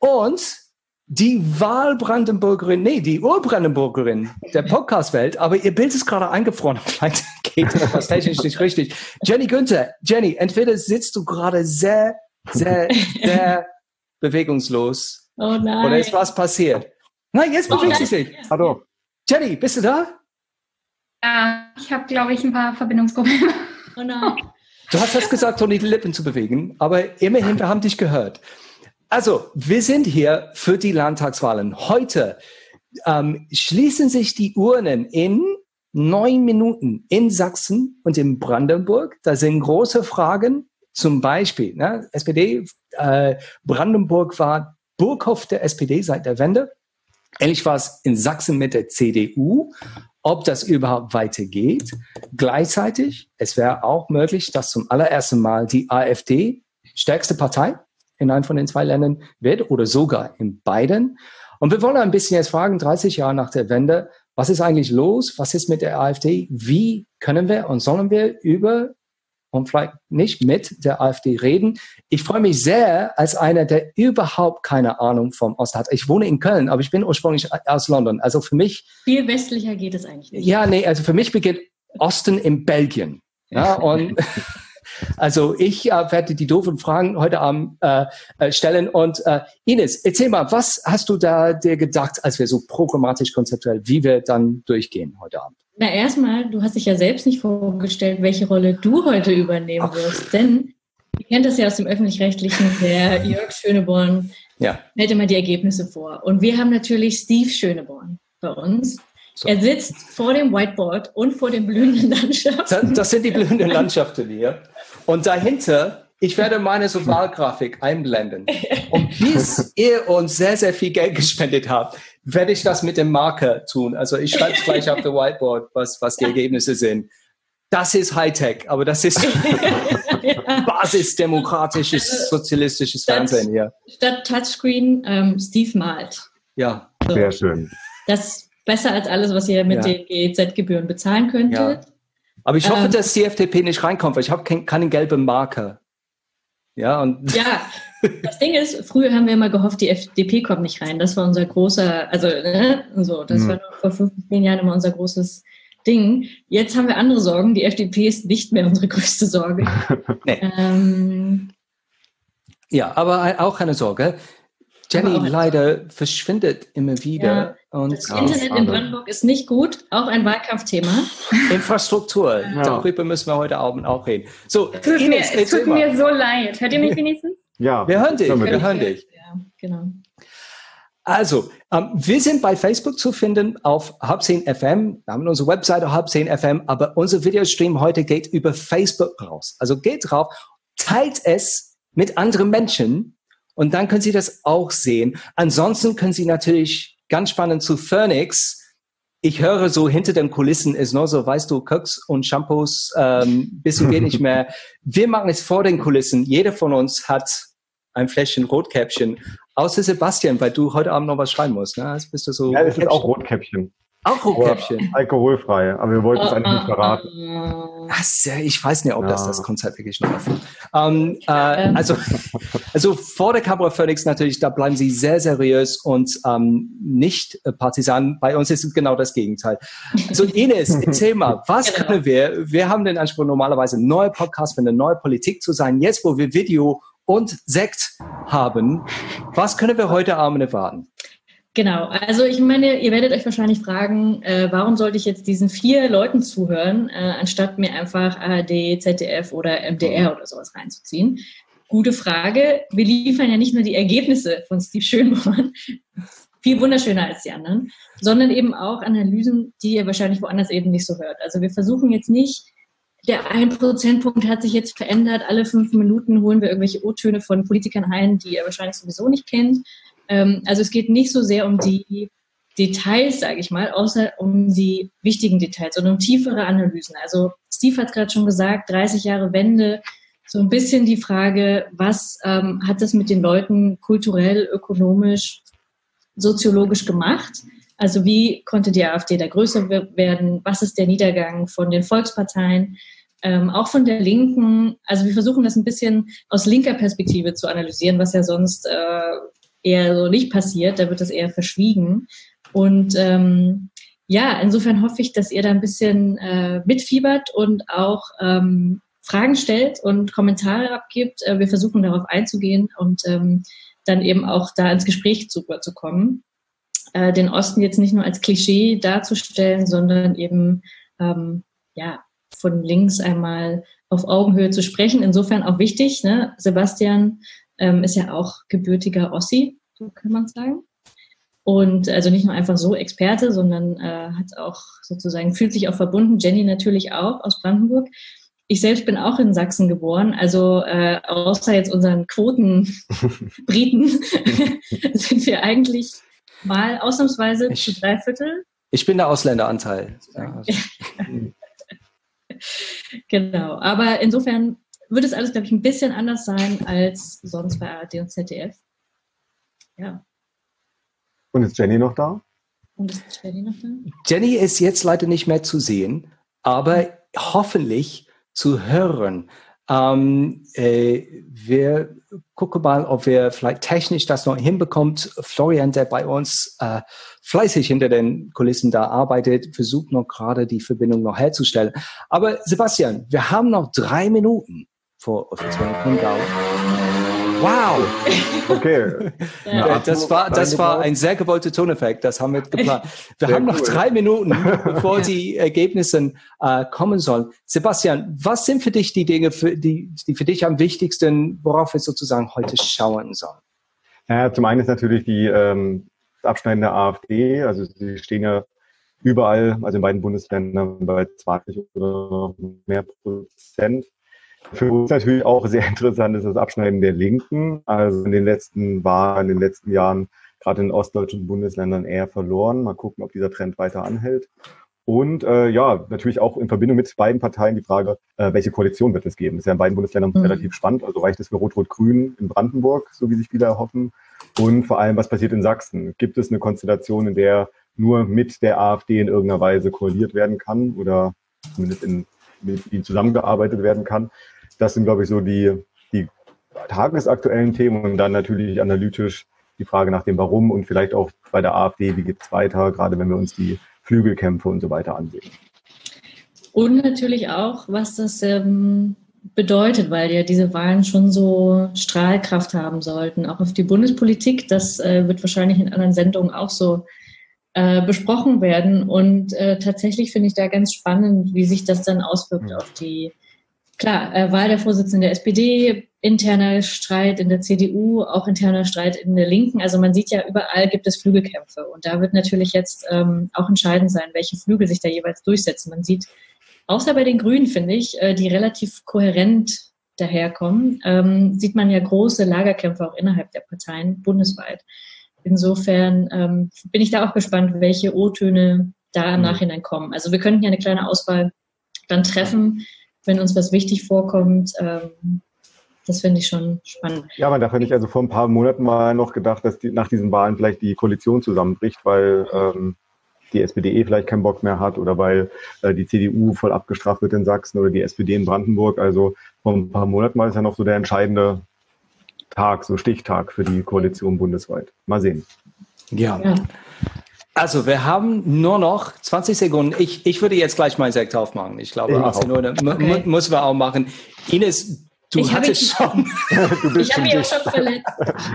Und die Wahlbrandenburgerin, nee, die Urbrandenburgerin der Podcast-Welt, aber ihr Bild ist gerade eingefroren. Vielleicht geht das technisch nicht richtig. Jenny Günther, Jenny, entweder sitzt du gerade sehr, sehr, sehr bewegungslos Oh nein. oder ist was passiert? Nein, jetzt Oh bewegt sie sich. Hallo. Jenny, bist du da? Ja, ich habe, glaube ich, ein paar Verbindungsprobleme. Oh nein. Du hast das gesagt, ohne die Lippen zu bewegen, aber immerhin, wir haben dich gehört. Also, wir sind hier für die Landtagswahlen. Heute ähm, schließen sich die Urnen in neun Minuten in Sachsen und in Brandenburg. Da sind große Fragen. Zum Beispiel, ne, SPD, äh, Brandenburg war Burghoff der SPD seit der Wende. Ähnlich war es in Sachsen mit der CDU. Ob das überhaupt weitergeht. Gleichzeitig, es wäre auch möglich, dass zum allerersten Mal die AfD stärkste Partei in einem von den zwei Ländern wird oder sogar in beiden. Und wir wollen ein bisschen jetzt fragen, 30 Jahre nach der Wende, was ist eigentlich los? Was ist mit der AfD? Wie können wir und sollen wir über und vielleicht nicht mit der AfD reden? Ich freue mich sehr als einer, der überhaupt keine Ahnung vom Osten hat. Ich wohne in Köln, aber ich bin ursprünglich aus London. Also für mich Viel westlicher geht es eigentlich nicht. ja, nee, also für mich beginnt Osten in Belgien. Ja, und also ich äh, werde die doofen Fragen heute Abend äh, äh, stellen. Und äh, Ines, erzähl mal, was hast du da dir gedacht, als wir so programmatisch konzeptuell, wie wir dann durchgehen heute Abend? Na, erstmal, du hast dich ja selbst nicht vorgestellt, welche Rolle du heute übernehmen Ach. wirst. Denn ihr kennt das ja aus dem Öffentlich-Rechtlichen, der Jörg Schöneborn Ja, hält immer die Ergebnisse vor. Und wir haben natürlich Steve Schöneborn bei uns. So. Er sitzt vor dem Whiteboard und vor den blühenden Landschaften. das, das sind die blühenden Landschaften hier. Und dahinter, ich werde meine so Wahlgrafik einblenden. Und bis ihr uns sehr, sehr viel Geld gespendet habt, werde ich das mit dem Marker tun. Also ich schreibe es gleich auf der Whiteboard, was, was die Ergebnisse sind. Das ist Hightech, aber das ist basisdemokratisches, sozialistisches Das- Fernsehen hier. Statt Touchscreen ähm, Steve malt. Ja, So. Sehr schön. Das ist besser als alles, was ihr mit Ja. den GEZ-Gebühren bezahlen könntet. Ja. Aber ich hoffe, Ähm. dass die FDP nicht reinkommt, weil ich habe kein, keinen gelben Marker. Ja, und Ja, das Ding ist, früher haben wir immer gehofft, die FDP kommt nicht rein. Das war unser großer, also ne, so, das Mhm. war noch vor fünf, zehn Jahren immer unser großes Ding. Jetzt haben wir andere Sorgen. Die FDP ist nicht mehr unsere größte Sorge. Nee. ähm, ja, aber auch keine Sorge. Jenny leider verschwindet immer wieder und das Ja, Internet in. Brandenburg ist nicht gut, auch ein Wahlkampfthema. Infrastruktur. Ja. Darüber müssen wir heute Abend auch reden. So, Tut mir, Ines, es erzähl tut mir so leid. Hört ihr mich wenigstens? Ja. Wir hören dich, Hören wir dich. hören dich. Ja, genau. Also, ähm, wir sind bei Facebook zu finden auf Hub 10 FM. Wir haben unsere Webseite Hub 10 FM, aber unser Videostream heute geht über Facebook raus. Also geht drauf, teilt es mit anderen Menschen und dann können Sie das auch sehen. Ansonsten können Sie natürlich ganz spannend zu Phoenix. Ich höre so hinter den Kulissen ist nur so, weißt du, Cooks und Shampoos, ähm, bis und geht nicht mehr. Wir machen es vor den Kulissen. Jeder von uns hat ein Fläschchen Rotkäppchen. Außer Sebastian, weil du heute Abend noch was schreiben musst. Ne? Jetzt bist du so Ja, es ist auch Rotkäppchen. Rotkäppchen. Auch Rotkäppchen. Alkoholfrei. Aber wir wollten es eigentlich nicht verraten. Sehr, ich weiß nicht, ob das Ja. das Konzept wirklich noch erfüllt. Ähm, äh, also, also vor der Kamera Phoenix natürlich, da bleiben sie sehr seriös und ähm, nicht partisan. Bei uns ist es genau das Gegenteil. So Ines, erzähl mal, was Genau. können wir, wir haben den Anspruch normalerweise neue Podcast für eine neue Politik zu sein. Jetzt, wo wir Video und Sekt haben, was können wir heute Abend erwarten? Genau, also ich meine, ihr werdet euch wahrscheinlich fragen, äh, warum sollte ich jetzt diesen vier Leuten zuhören, äh, anstatt mir einfach ARD, ZDF oder MDR oder sowas reinzuziehen? Gute Frage. Wir liefern ja nicht nur die Ergebnisse von Steve Schönborn, viel wunderschöner als die anderen, sondern eben auch Analysen, die ihr wahrscheinlich woanders eben nicht so hört. Also wir versuchen jetzt nicht, der ein Prozentpunkt hat sich jetzt verändert, alle fünf Minuten holen wir irgendwelche O-Töne von Politikern ein, die ihr wahrscheinlich sowieso nicht kennt. Ähm, also es geht nicht so sehr um die Details, sage ich mal, außer um die wichtigen Details, sondern um tiefere Analysen. Also Steve hat gerade schon gesagt, 30 Jahre Wende, so ein bisschen die Frage, was ähm, hat das mit den Leuten kulturell, ökonomisch, soziologisch gemacht? Also wie konnte die AfD da größer we- werden? Was ist der Niedergang von den Volksparteien? Ähm, auch von der Linken. Also wir versuchen das ein bisschen aus linker Perspektive zu analysieren, was ja sonst äh, eher so nicht passiert. Da wird das eher verschwiegen. Und ähm, ja, insofern hoffe ich, dass ihr da ein bisschen äh, mitfiebert und auch ähm, Fragen stellt und Kommentare abgibt. Äh, wir versuchen darauf einzugehen und ähm, dann eben auch da ins Gespräch zu, zu kommen. Äh, den Osten jetzt nicht nur als Klischee darzustellen, sondern eben ähm, ja von links einmal auf Augenhöhe zu sprechen. Insofern auch wichtig. Ne? Sebastian ähm, ist ja auch gebürtiger Ossi, so kann man sagen. Und also nicht nur einfach so Experte, sondern äh, hat auch sozusagen, fühlt sich auch verbunden. Jenny natürlich auch aus Brandenburg. Ich selbst bin auch in Sachsen geboren, also äh, außer jetzt unseren Quoten-Briten sind wir eigentlich mal ausnahmsweise Ich- zu drei Viertel. Ich bin der Ausländeranteil. Ja, also, Genau. Aber insofern wird es alles, glaube ich, ein bisschen anders sein als sonst bei ARD und ZDF. Ja. Und ist Jenny noch da? Und ist Jenny noch da? Jenny ist jetzt leider nicht mehr zu sehen, aber hoffentlich zu hören. Ähm, äh, wir gucken mal, ob wir vielleicht technisch das noch hinbekommt. Florian, der bei uns äh, fleißig hinter den Kulissen da arbeitet, versucht noch gerade die Verbindung noch herzustellen. Aber Sebastian, wir haben noch drei Minuten vor offiziellen Countdown. Wow! Okay. Ja. Das war, das war ein sehr gewollter Toneffekt. Das haben wir geplant. Wir Sehr haben noch cool. drei Minuten, bevor die Ergebnisse äh, kommen sollen. Sebastian, was sind für dich die Dinge, für die, die für dich am wichtigsten, worauf wir sozusagen heute schauen sollen? Ja, zum einen ist natürlich die ähm, das Abschneiden der AfD. Also sie stehen ja überall, also in beiden Bundesländern bei 20 oder mehr Prozent. Für uns natürlich auch sehr interessant ist das Abschneiden der Linken. Also in den letzten Wahlen, in den letzten Jahren, gerade in ostdeutschen Bundesländern eher verloren. Mal gucken, ob dieser Trend weiter anhält. Und äh, ja, natürlich auch in Verbindung mit beiden Parteien die Frage, äh, welche Koalition wird es geben? Das ist ja in beiden Bundesländern mhm. relativ spannend. Also reicht es für Rot-Rot-Grün in Brandenburg, so wie sich viele erhoffen? Und vor allem, was passiert in Sachsen? Gibt es eine Konstellation, in der nur mit der AfD in irgendeiner Weise koaliert werden kann oder zumindest in, mit ihnen zusammengearbeitet werden kann? Das sind, glaube ich, so die, die tagesaktuellen Themen und dann natürlich analytisch die Frage nach dem Warum und vielleicht auch bei der AfD, wie geht es weiter, gerade wenn wir uns die Flügelkämpfe und so weiter ansehen. Und natürlich auch, was das ähm, bedeutet, weil ja diese Wahlen schon so Strahlkraft haben sollten, auch auf die Bundespolitik. Das äh, wird wahrscheinlich in anderen Sendungen auch so äh, besprochen werden. Und äh, tatsächlich finde ich da ganz spannend, wie sich das dann auswirkt auf die, klar, äh, Wahl der Vorsitzenden der SPD, interner Streit in der CDU, auch interner Streit in der Linken. Also man sieht ja, überall gibt es Flügelkämpfe. Und da wird natürlich jetzt ähm, auch entscheidend sein, welche Flügel sich da jeweils durchsetzen. Man sieht, außer bei den Grünen, finde ich, äh, die relativ kohärent daherkommen, ähm, sieht man ja große Lagerkämpfe auch innerhalb der Parteien bundesweit. Insofern ähm, bin ich da auch gespannt, welche O-Töne da im mhm. Nachhinein kommen. Also wir könnten ja eine kleine Auswahl dann treffen, wenn uns was wichtig vorkommt. Ähm, das finde ich schon spannend. Ja, man darf ja nicht, also vor ein paar Monaten mal noch gedacht, dass die, nach diesen Wahlen vielleicht die Koalition zusammenbricht, weil ähm, die SPD eh vielleicht keinen Bock mehr hat oder weil äh, die CDU voll abgestraft wird in Sachsen oder die SPD in Brandenburg. Also vor ein paar Monaten mal ist ja noch so der entscheidende Tag, so Stichtag für die Koalition bundesweit. Mal sehen. Ja. ja. Also wir haben nur noch 20 Sekunden. Ich, ich würde jetzt gleich meinen Sekt aufmachen. Ich glaube, 18 Uhr okay. müssen wir auch machen. Ines, Du ich hattest schon. du bist ich habe mich auch schon verletzt,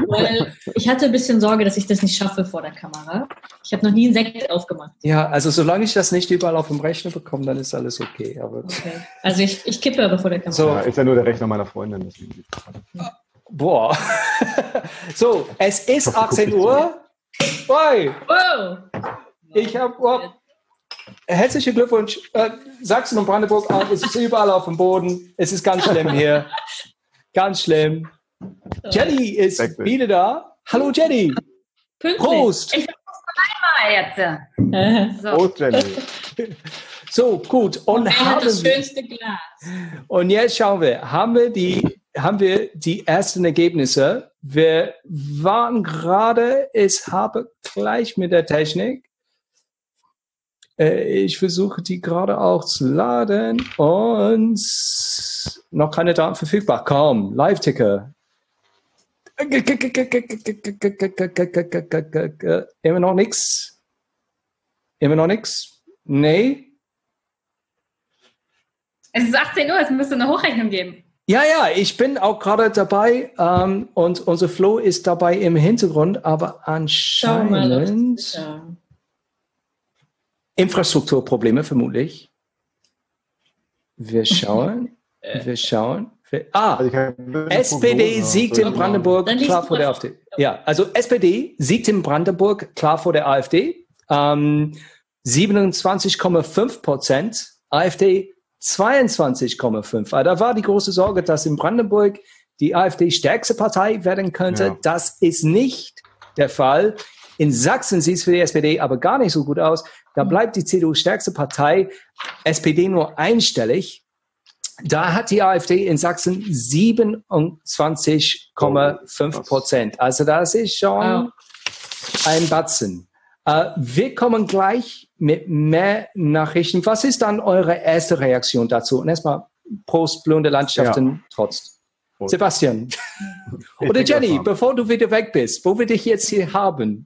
weil ich hatte ein bisschen Sorge, dass ich das nicht schaffe vor der Kamera. Ich habe noch nie einen Sekt aufgemacht. Ja, also solange ich das nicht überall auf dem Rechner bekomme, dann ist alles okay. Aber okay. Also ich, ich kippe aber vor der Kamera. So. Ja, ist ja nur der Rechner meiner Freundin. Boah. so, es ist 18 Uhr. Oi. Oh. Ich habe oh, Herzlichen Glückwunsch. Äh, Sachsen und Brandenburg, ah, es ist überall auf dem Boden. Es ist ganz schlimm hier. Ganz schlimm. Jenny ist wieder da. Hallo Jenny. Pünktlich. Prost. Ich einmal jetzt. So. Prost Jenny. So, gut. Und, und haben das schönste Glas. Und jetzt schauen wir, haben wir die, haben wir die ersten Ergebnisse? Wir waren gerade, es habe gleich mit der Technik. Äh, ich versuche die gerade auch zu laden und noch keine Daten verfügbar. Komm, Live-Ticker. Immer noch nichts? Immer noch nichts? Nee? Es ist 18 Uhr, es müsste eine Hochrechnung geben. Ja, ja, ich bin auch gerade dabei ähm, und unser Flow ist dabei im Hintergrund, aber anscheinend. Infrastrukturprobleme vermutlich. Wir schauen. wir schauen. Ah, also SPD siegt in Brandenburg klar vor der AfD. Ja, also SPD siegt in Brandenburg klar vor der AfD. Ähm, 27,5 Prozent, AfD 22,5. Also da war die große Sorge, dass in Brandenburg die AfD stärkste Partei werden könnte. Ja. Das ist nicht der Fall. In Sachsen sieht es für die SPD aber gar nicht so gut aus. Da bleibt die CDU stärkste Partei, SPD nur einstellig. Da hat die AfD in Sachsen 27,5 Prozent. Also das ist schon ein Batzen. Uh, wir kommen gleich mit mehr Nachrichten. Was ist dann eure erste Reaktion dazu? Und erstmal Prost, blonde Landschaften, ja. trotz. Prost. Sebastian. Oder Jenny, bevor du wieder weg bist, wo wir dich jetzt hier haben,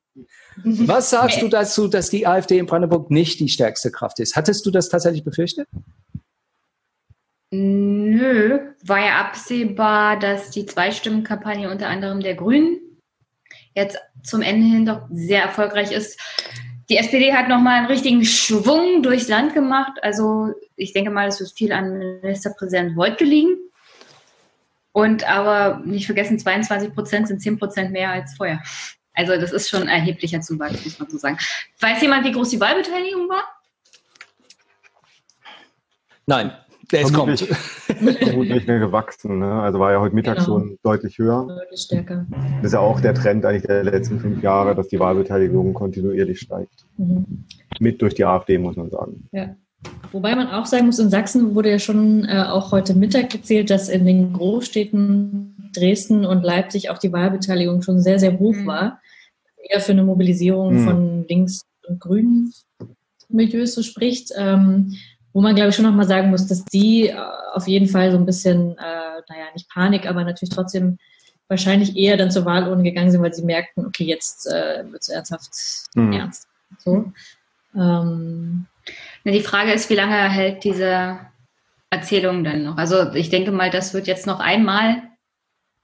was sagst du dazu, dass die AfD in Brandenburg nicht die stärkste Kraft ist? Hattest du das tatsächlich befürchtet? Nö, war ja absehbar, dass die Zweistimmenkampagne unter anderem der Grünen jetzt zum Ende hin doch sehr erfolgreich ist. Die SPD hat nochmal einen richtigen Schwung durchs Land gemacht. Also ich denke mal, es wird viel an Ministerpräsident Voigt gelegen. Und aber nicht vergessen, 22 Prozent sind 10 Prozent mehr als vorher. Also das ist schon erheblicher Zuwachs, muss man so sagen. Weiß jemand, wie groß die Wahlbeteiligung war? Nein, es kommt. gut nicht mehr gewachsen. Ne? Also war ja heute Mittag Genau. schon deutlich höher. Deutlich stärker. Das ist ja auch der Trend eigentlich der letzten fünf Jahre, dass die Wahlbeteiligung kontinuierlich steigt. Mhm. Mit durch die AfD, muss man sagen. Ja. Wobei man auch sagen muss, in Sachsen wurde ja schon äh, auch heute Mittag gezählt, dass in den Großstädten Dresden und Leipzig auch die Wahlbeteiligung schon sehr, sehr hoch Mhm. war. Eher für eine Mobilisierung Mhm. von Links- und Grünen Milieus so spricht. Ähm, wo man, glaube ich, schon nochmal sagen muss, dass die äh, auf jeden Fall so ein bisschen, äh, naja, nicht Panik, aber natürlich trotzdem wahrscheinlich eher dann zur Wahlurne gegangen sind, weil sie merkten, okay, jetzt äh, wird es ernsthaft Mhm. ernst. So. Ähm, Na, die Frage ist, wie lange hält diese Erzählung dann noch? Also ich denke mal, das wird jetzt noch einmal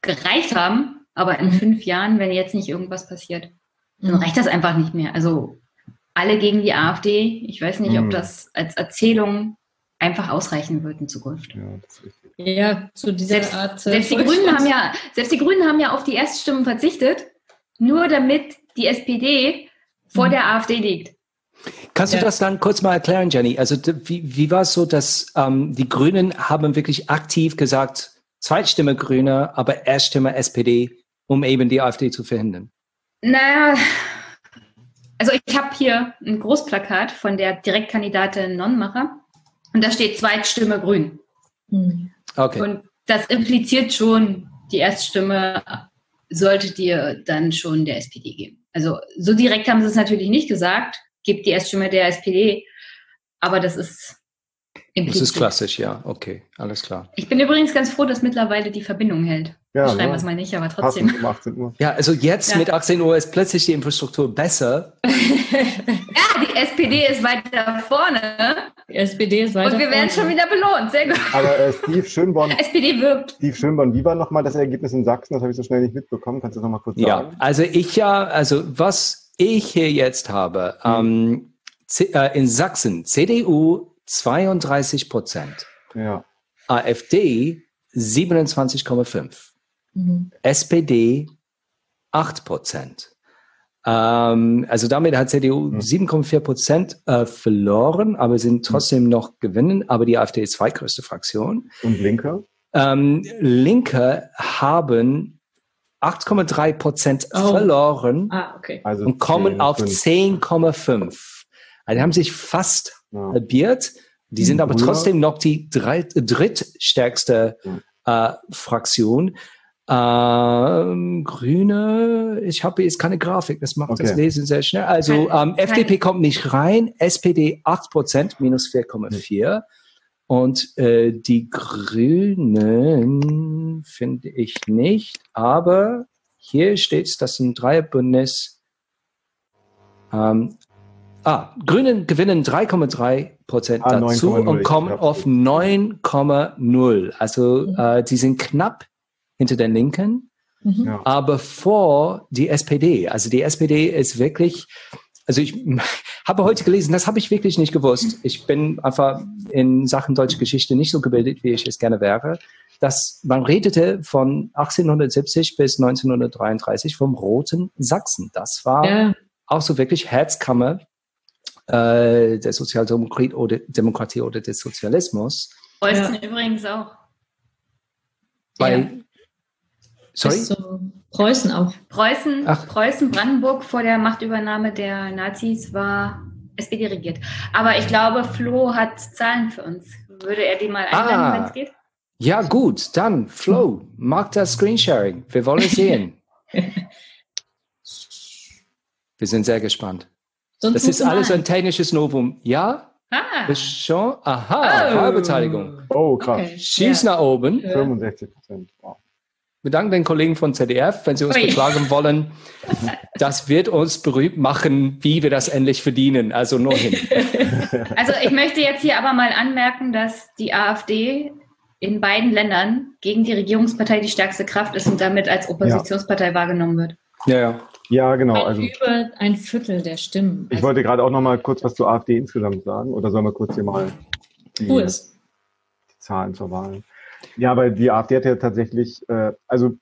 gereicht haben, aber in Mhm. fünf Jahren, wenn jetzt nicht irgendwas passiert, dann Mhm. reicht das einfach nicht mehr. Also alle gegen die AfD. Ich weiß nicht, ob Mhm. das als Erzählung einfach ausreichen wird in Zukunft. Ja, das ist richtig. Ja, zu dieser Selbst, Art. äh, selbst die. Grünen haben ja, selbst die Grünen haben ja auf die Erststimmen verzichtet, nur damit die SPD vor Mhm. der AfD liegt. Kannst Ja. du das dann kurz mal erklären, Jenny? Also wie, wie war es so, dass ähm, die Grünen haben wirklich aktiv gesagt, Zweitstimme Grüne, aber Erststimme SPD, um eben die AfD zu verhindern? Naja, also ich habe hier ein Großplakat von der Direktkandidatin Nonnenmacher und da steht Zweitstimme Grün. Hm. Okay. Und das impliziert schon, die Erststimme sollte dir dann schon der SPD geben. Also so direkt haben sie es natürlich nicht gesagt, gebt die Erststimme der SPD, aber das ist Das ist klassisch, ja. Okay, alles klar. Ich bin übrigens ganz froh, dass mittlerweile die Verbindung hält. Ja, Schreiben ne? wir es mal nicht, aber trotzdem. Um 18 Uhr. Ja, also jetzt Ja. mit 18 Uhr ist plötzlich die Infrastruktur besser. Ja, die SPD ist weiter vorne Die SPD ist weiter. und wir werden schon vorne. wieder belohnt. Sehr gut. Aber äh, Steve Schönborn, SPD wirbt. Steve Schönborn, wie war nochmal das Ergebnis in Sachsen? Das habe ich so schnell nicht mitbekommen. Kannst du das nochmal kurz Ja, sagen? also ich ja, also was ich hier jetzt habe, ähm, C äh, in Sachsen CDU 32 Prozent, Ja. AfD 27,5, Mhm. SPD 8 Prozent. Ähm, also damit hat CDU Hm. 7,4 Prozent äh, verloren, aber sind trotzdem noch gewinnen. Aber die AfD ist zweitgrößte Fraktion. Und Linke? Ähm, Linke haben 8,3 Prozent Oh. verloren Ah, okay. Also und kommen 10, auf 5. 10,5. Also die haben sich fast Ja. halbiert. Die sind aber trotzdem noch die drei, drittstärkste äh, Fraktion. Ähm, Grüne, ich habe jetzt keine Grafik, das macht das Okay. Lesen sehr schnell. Also ähm, FDP kommt nicht rein, SPD 8%, minus 4,4. Und äh, die Grünen finde ich nicht, aber hier steht, dass ein Dreierbündnis. Ähm, ah, Grünen gewinnen 3,3 Prozent Ah, dazu 9,0, und kommen auf 9,0. Also Mhm. äh, die sind knapp hinter den Linken, Mhm. Ja. aber vor die SPD. Also die SPD ist wirklich, also ich habe heute gelesen, das habe ich wirklich nicht gewusst. Ich bin einfach in Sachen deutsche Geschichte nicht so gebildet, wie ich es gerne wäre. Dass man redete von 1870 bis 1933 vom roten Sachsen. Das war Ja, auch so wirklich Herzkammer äh, der Sozialdemokratie oder Demokratie oder des Sozialismus. Preußen übrigens auch. Weil, sorry? bis zu Preußen auch. Preußen, Ach. Preußen, Brandenburg vor der Machtübernahme der Nazis war SPD regiert. Aber ich glaube, Flo hat Zahlen für uns. Würde er die mal einblenden, Ah. wenn es geht? Ja, gut, dann, Flo, mag das Screensharing. Wir wollen es sehen. Wir sind sehr gespannt. Sonst Das ist alles malen. ein technisches Novum. Ja? Ah, Ist schon? Aha, Oh. Wahlbeteiligung. Oh, krass. Okay. Schieß Ja. nach oben. Ja. 65 Prozent. Wow. Wir danken den Kollegen von ZDF, wenn sie uns Ui. beklagen wollen. Das wird uns berühmt machen, wie wir das endlich verdienen. Also nur hin. Also ich möchte jetzt hier aber mal anmerken, dass die AfD in beiden Ländern gegen die Regierungspartei die stärkste Kraft ist und damit als Oppositionspartei wahrgenommen wird. Ja, ja. Ja, genau. Also über ein Viertel der Stimmen. ich wollte gerade auch noch mal kurz was zur AfD insgesamt sagen. Oder sollen wir kurz hier mal die, es. die Zahlen zur Wahl? Ja, aber die AfD hat ja tatsächlich, äh, also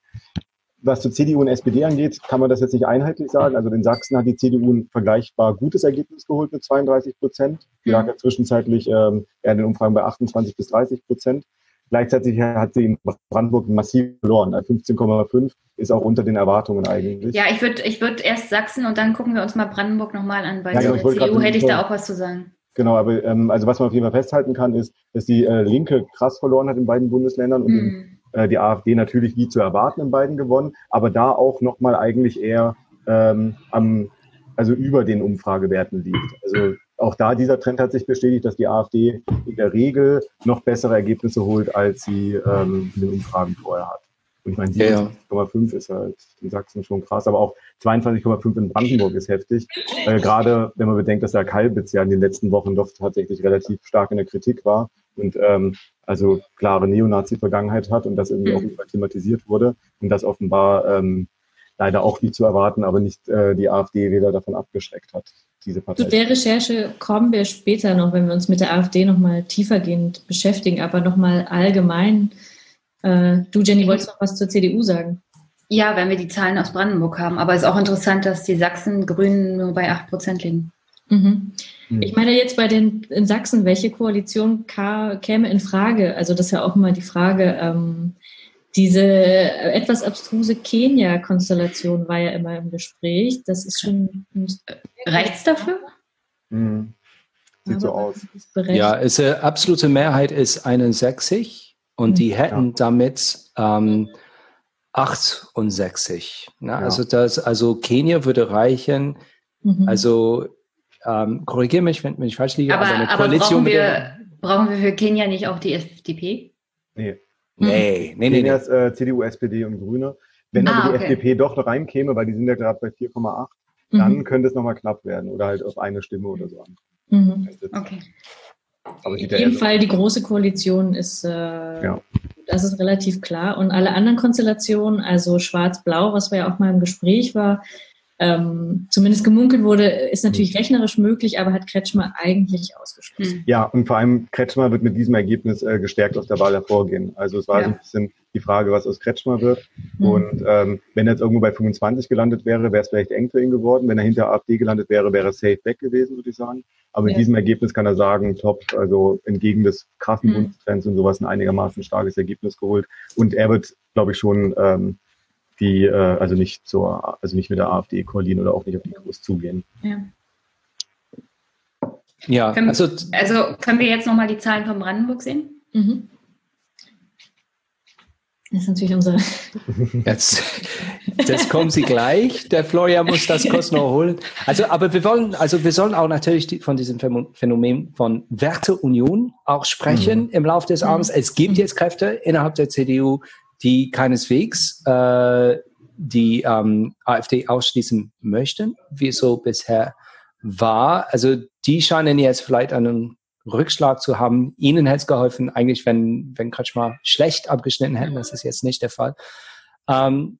was zur CDU und SPD angeht, kann man das jetzt nicht einheitlich sagen. Also in Sachsen hat die CDU ein vergleichbar gutes Ergebnis geholt mit 32 Prozent. Die lag ja zwischenzeitlich ähm, eher in den Umfragen bei 28 bis 30 Prozent. Gleichzeitig hat sie in Brandenburg massiv verloren. 15,5 ist auch unter den Erwartungen eigentlich. Ja, ich würde ich würd erst Sachsen und dann gucken wir uns mal Brandenburg nochmal an. Bei Ja, genau, der ich wollte CDU hätte ich da auch was zu sagen. Genau, aber ähm, also was man auf jeden Fall festhalten kann, ist, dass die äh, Linke krass verloren hat in beiden Bundesländern und in, Hm. äh, die AfD natürlich wie zu erwarten in beiden gewonnen, aber da auch nochmal eigentlich eher ähm, am, also über den Umfragewerten liegt. Also auch da dieser Trend hat sich bestätigt, dass die AfD in der Regel noch bessere Ergebnisse holt, als sie ähm, in den Umfragen vorher hat. Und ich meine, Ja, ja. 27,5 ist halt in Sachsen schon krass, aber auch 22,5 in Brandenburg ist heftig. Äh, Gerade wenn man bedenkt, dass der Kalbitz ja in den letzten Wochen doch tatsächlich relativ stark in der Kritik war und ähm, also klare Neonazi-Vergangenheit hat und das irgendwie auch Mhm. überall thematisiert wurde und das offenbar ähm, leider auch nicht zu erwarten, aber nicht äh, die AfD-Wähler davon abgeschreckt hat, diese Partei. Zu der Recherche kommen wir später noch, wenn wir uns mit der AfD nochmal tiefergehend beschäftigen, aber nochmal allgemein. Äh, du, Jenny, wolltest noch was zur CDU sagen? Ja, wenn wir die Zahlen aus Brandenburg haben. Aber es ist auch interessant, dass die Sachsen-Grünen nur bei 8% liegen. Mhm. Hm. Ich meine jetzt bei den in Sachsen, welche Koalition käme in Frage? Also das ist ja auch immer die Frage. Ähm, diese äh, etwas abstruse Kenia-Konstellation war ja immer im Gespräch. Das ist schon Reicht's dafür? Mhm. Sieht so aus. Ja, es, äh, absolute Mehrheit ist 61 und die hätten damit ähm, 68. Ne? Also das, also Kenia würde reichen. Mhm. Also ähm, korrigiere mich, wenn, wenn ich falsch liege. Aber, eine aber Koalition brauchen, wir, brauchen wir für Kenia nicht auch die FDP? Nee. Der, Nee, nee, nee. Nee. ist äh, CDU, SPD und Grüne. Wenn Ah, aber die okay. FDP doch noch reinkäme, weil die sind ja gerade bei 4,8, Mhm. dann könnte es nochmal knapp werden oder halt auf eine Stimme oder so an. Mhm. Okay. Aber In so Fall die große Koalition ist, äh, Ja. das ist relativ klar. Und alle anderen Konstellationen, also Schwarz-Blau, was ja auch mal im Gespräch war, ähm, zumindest gemunkelt wurde, ist Mhm. natürlich rechnerisch möglich, aber hat Kretschmer eigentlich ausgeschlossen. Hm. Ja, und vor allem Kretschmer wird mit diesem Ergebnis äh, gestärkt aus der Wahl hervorgehen. Also es war Ja. so ein bisschen die Frage, was aus Kretschmer wird. Mhm. Und ähm, wenn er jetzt irgendwo bei 25 gelandet wäre, wäre es vielleicht eng für ihn geworden. Wenn er hinter AfD gelandet wäre, wäre er safe weg gewesen, würde ich sagen. Aber mit Ja. diesem Ergebnis kann er sagen, top, also entgegen des krassen Mhm. Bundestrends und sowas ein einigermaßen starkes Ergebnis geholt. Und er wird, glaube ich, schon ähm, die, äh, also nicht zur, also nicht mit der AfD koalieren oder auch nicht auf die Kurs zugehen. Ja. Ja, Können- also Also können wir jetzt nochmal die Zahlen von Brandenburg sehen? Mhm. Das ist natürlich unser. Jetzt, das kommen Sie gleich. Der Florian muss das kurz noch holen. Also, aber wir wollen, also wir sollen auch natürlich die, von diesem Phänomen- Phänomen von Werteunion auch sprechen im Laufe des Abends. Es gibt jetzt Kräfte innerhalb der CDU, die keineswegs äh, die ähm, AfD ausschließen möchten, wie es so bisher war. Also die scheinen jetzt vielleicht einen Rückschlag zu haben. Ihnen hätte es geholfen, eigentlich, wenn, wenn Kretschmer schlecht abgeschnitten hätten. Das ist jetzt nicht der Fall. Ähm,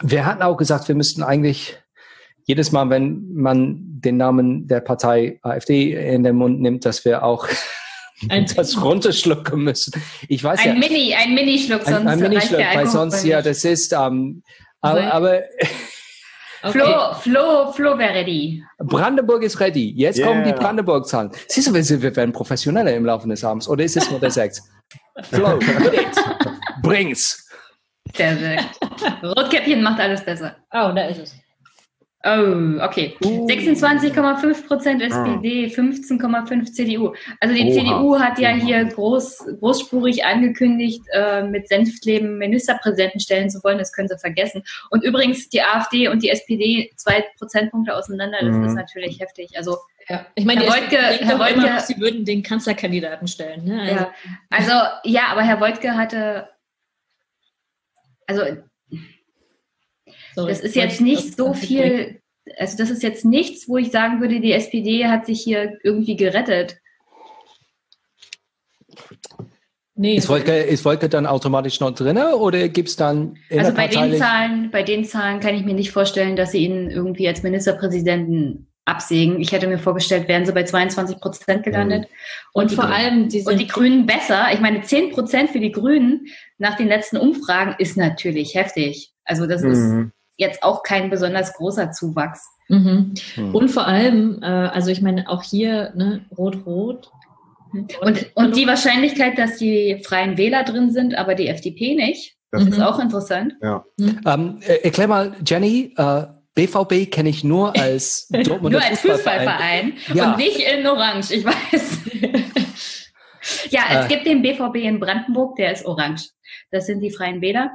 wir hatten auch gesagt, wir müssten eigentlich jedes Mal, wenn man den Namen der Partei AfD in den Mund nimmt, dass wir auch Ein- das runterschlucken müssen. Ich weiß ja, Ein Mini, ein Minischluck, sonst ein, ein Minischluck, weil sonst, ja, das ist, ähm, aber, aber Okay. Flo, Flo, Flo wäre ready. Brandenburg ist ready. Jetzt kommen die Yeah. Brandenburg-Zahlen. Siehst du, wir, sind- wir werden professioneller im Laufe des Abends. Oder ist es nur der Sechs? Flo. Bring's. Sehr, sehr. Rotkäppchen macht alles besser. Oh, da ist es. Oh, okay. Uh. 26,5 Prozent SPD, 15,5 CDU. Also die Oha. CDU hat ja Oha. hier groß, großspurig angekündigt, äh, mit Senftleben Ministerpräsidenten stellen zu wollen. Das können sie vergessen. Und übrigens die AfD und die SPD zwei Prozentpunkte auseinander. Das Mhm. ist natürlich heftig. Also Ja. Ich meine, Herr Wojtke- Herr immer Wojtke- noch, sie würden den Kanzlerkandidaten stellen. Ne? Also, Ja, also ja, aber Herr Wojtke hatte, also sorry, das ist jetzt ich nicht so viel, also das ist jetzt nichts, wo ich sagen würde, die SPD hat sich hier irgendwie gerettet. Nee, Ist Wolke, ist Wolke dann automatisch noch drinne oder gibt's dann Also bei den Zahlen, bei den Zahlen kann ich mir nicht vorstellen, dass sie ihn irgendwie als Ministerpräsidenten absägen. Ich hätte mir vorgestellt, wären sie bei 22 Prozent gelandet. und vor allem diese Und die Grünen besser. Ich meine, 10 Prozent für die Grünen nach den letzten Umfragen ist natürlich heftig. Also das ist Mhm. Jetzt auch kein besonders großer Zuwachs. Mhm. Hm. Und vor allem, äh, also ich meine, auch hier, ne, Rot-Rot Und, und die Wahrscheinlichkeit, dass die Freien Wähler drin sind, aber die FDP nicht, Das ist auch interessant. Ja. Ähm, äh, erklär mal, Jenny, äh, BVB kenne ich nur als Dortmunder Nur als Fußballverein Ja. und nicht in Orange, ich weiß. ja, es Äh. gibt den BVB in Brandenburg, der ist orange. Das sind die Freien Wähler.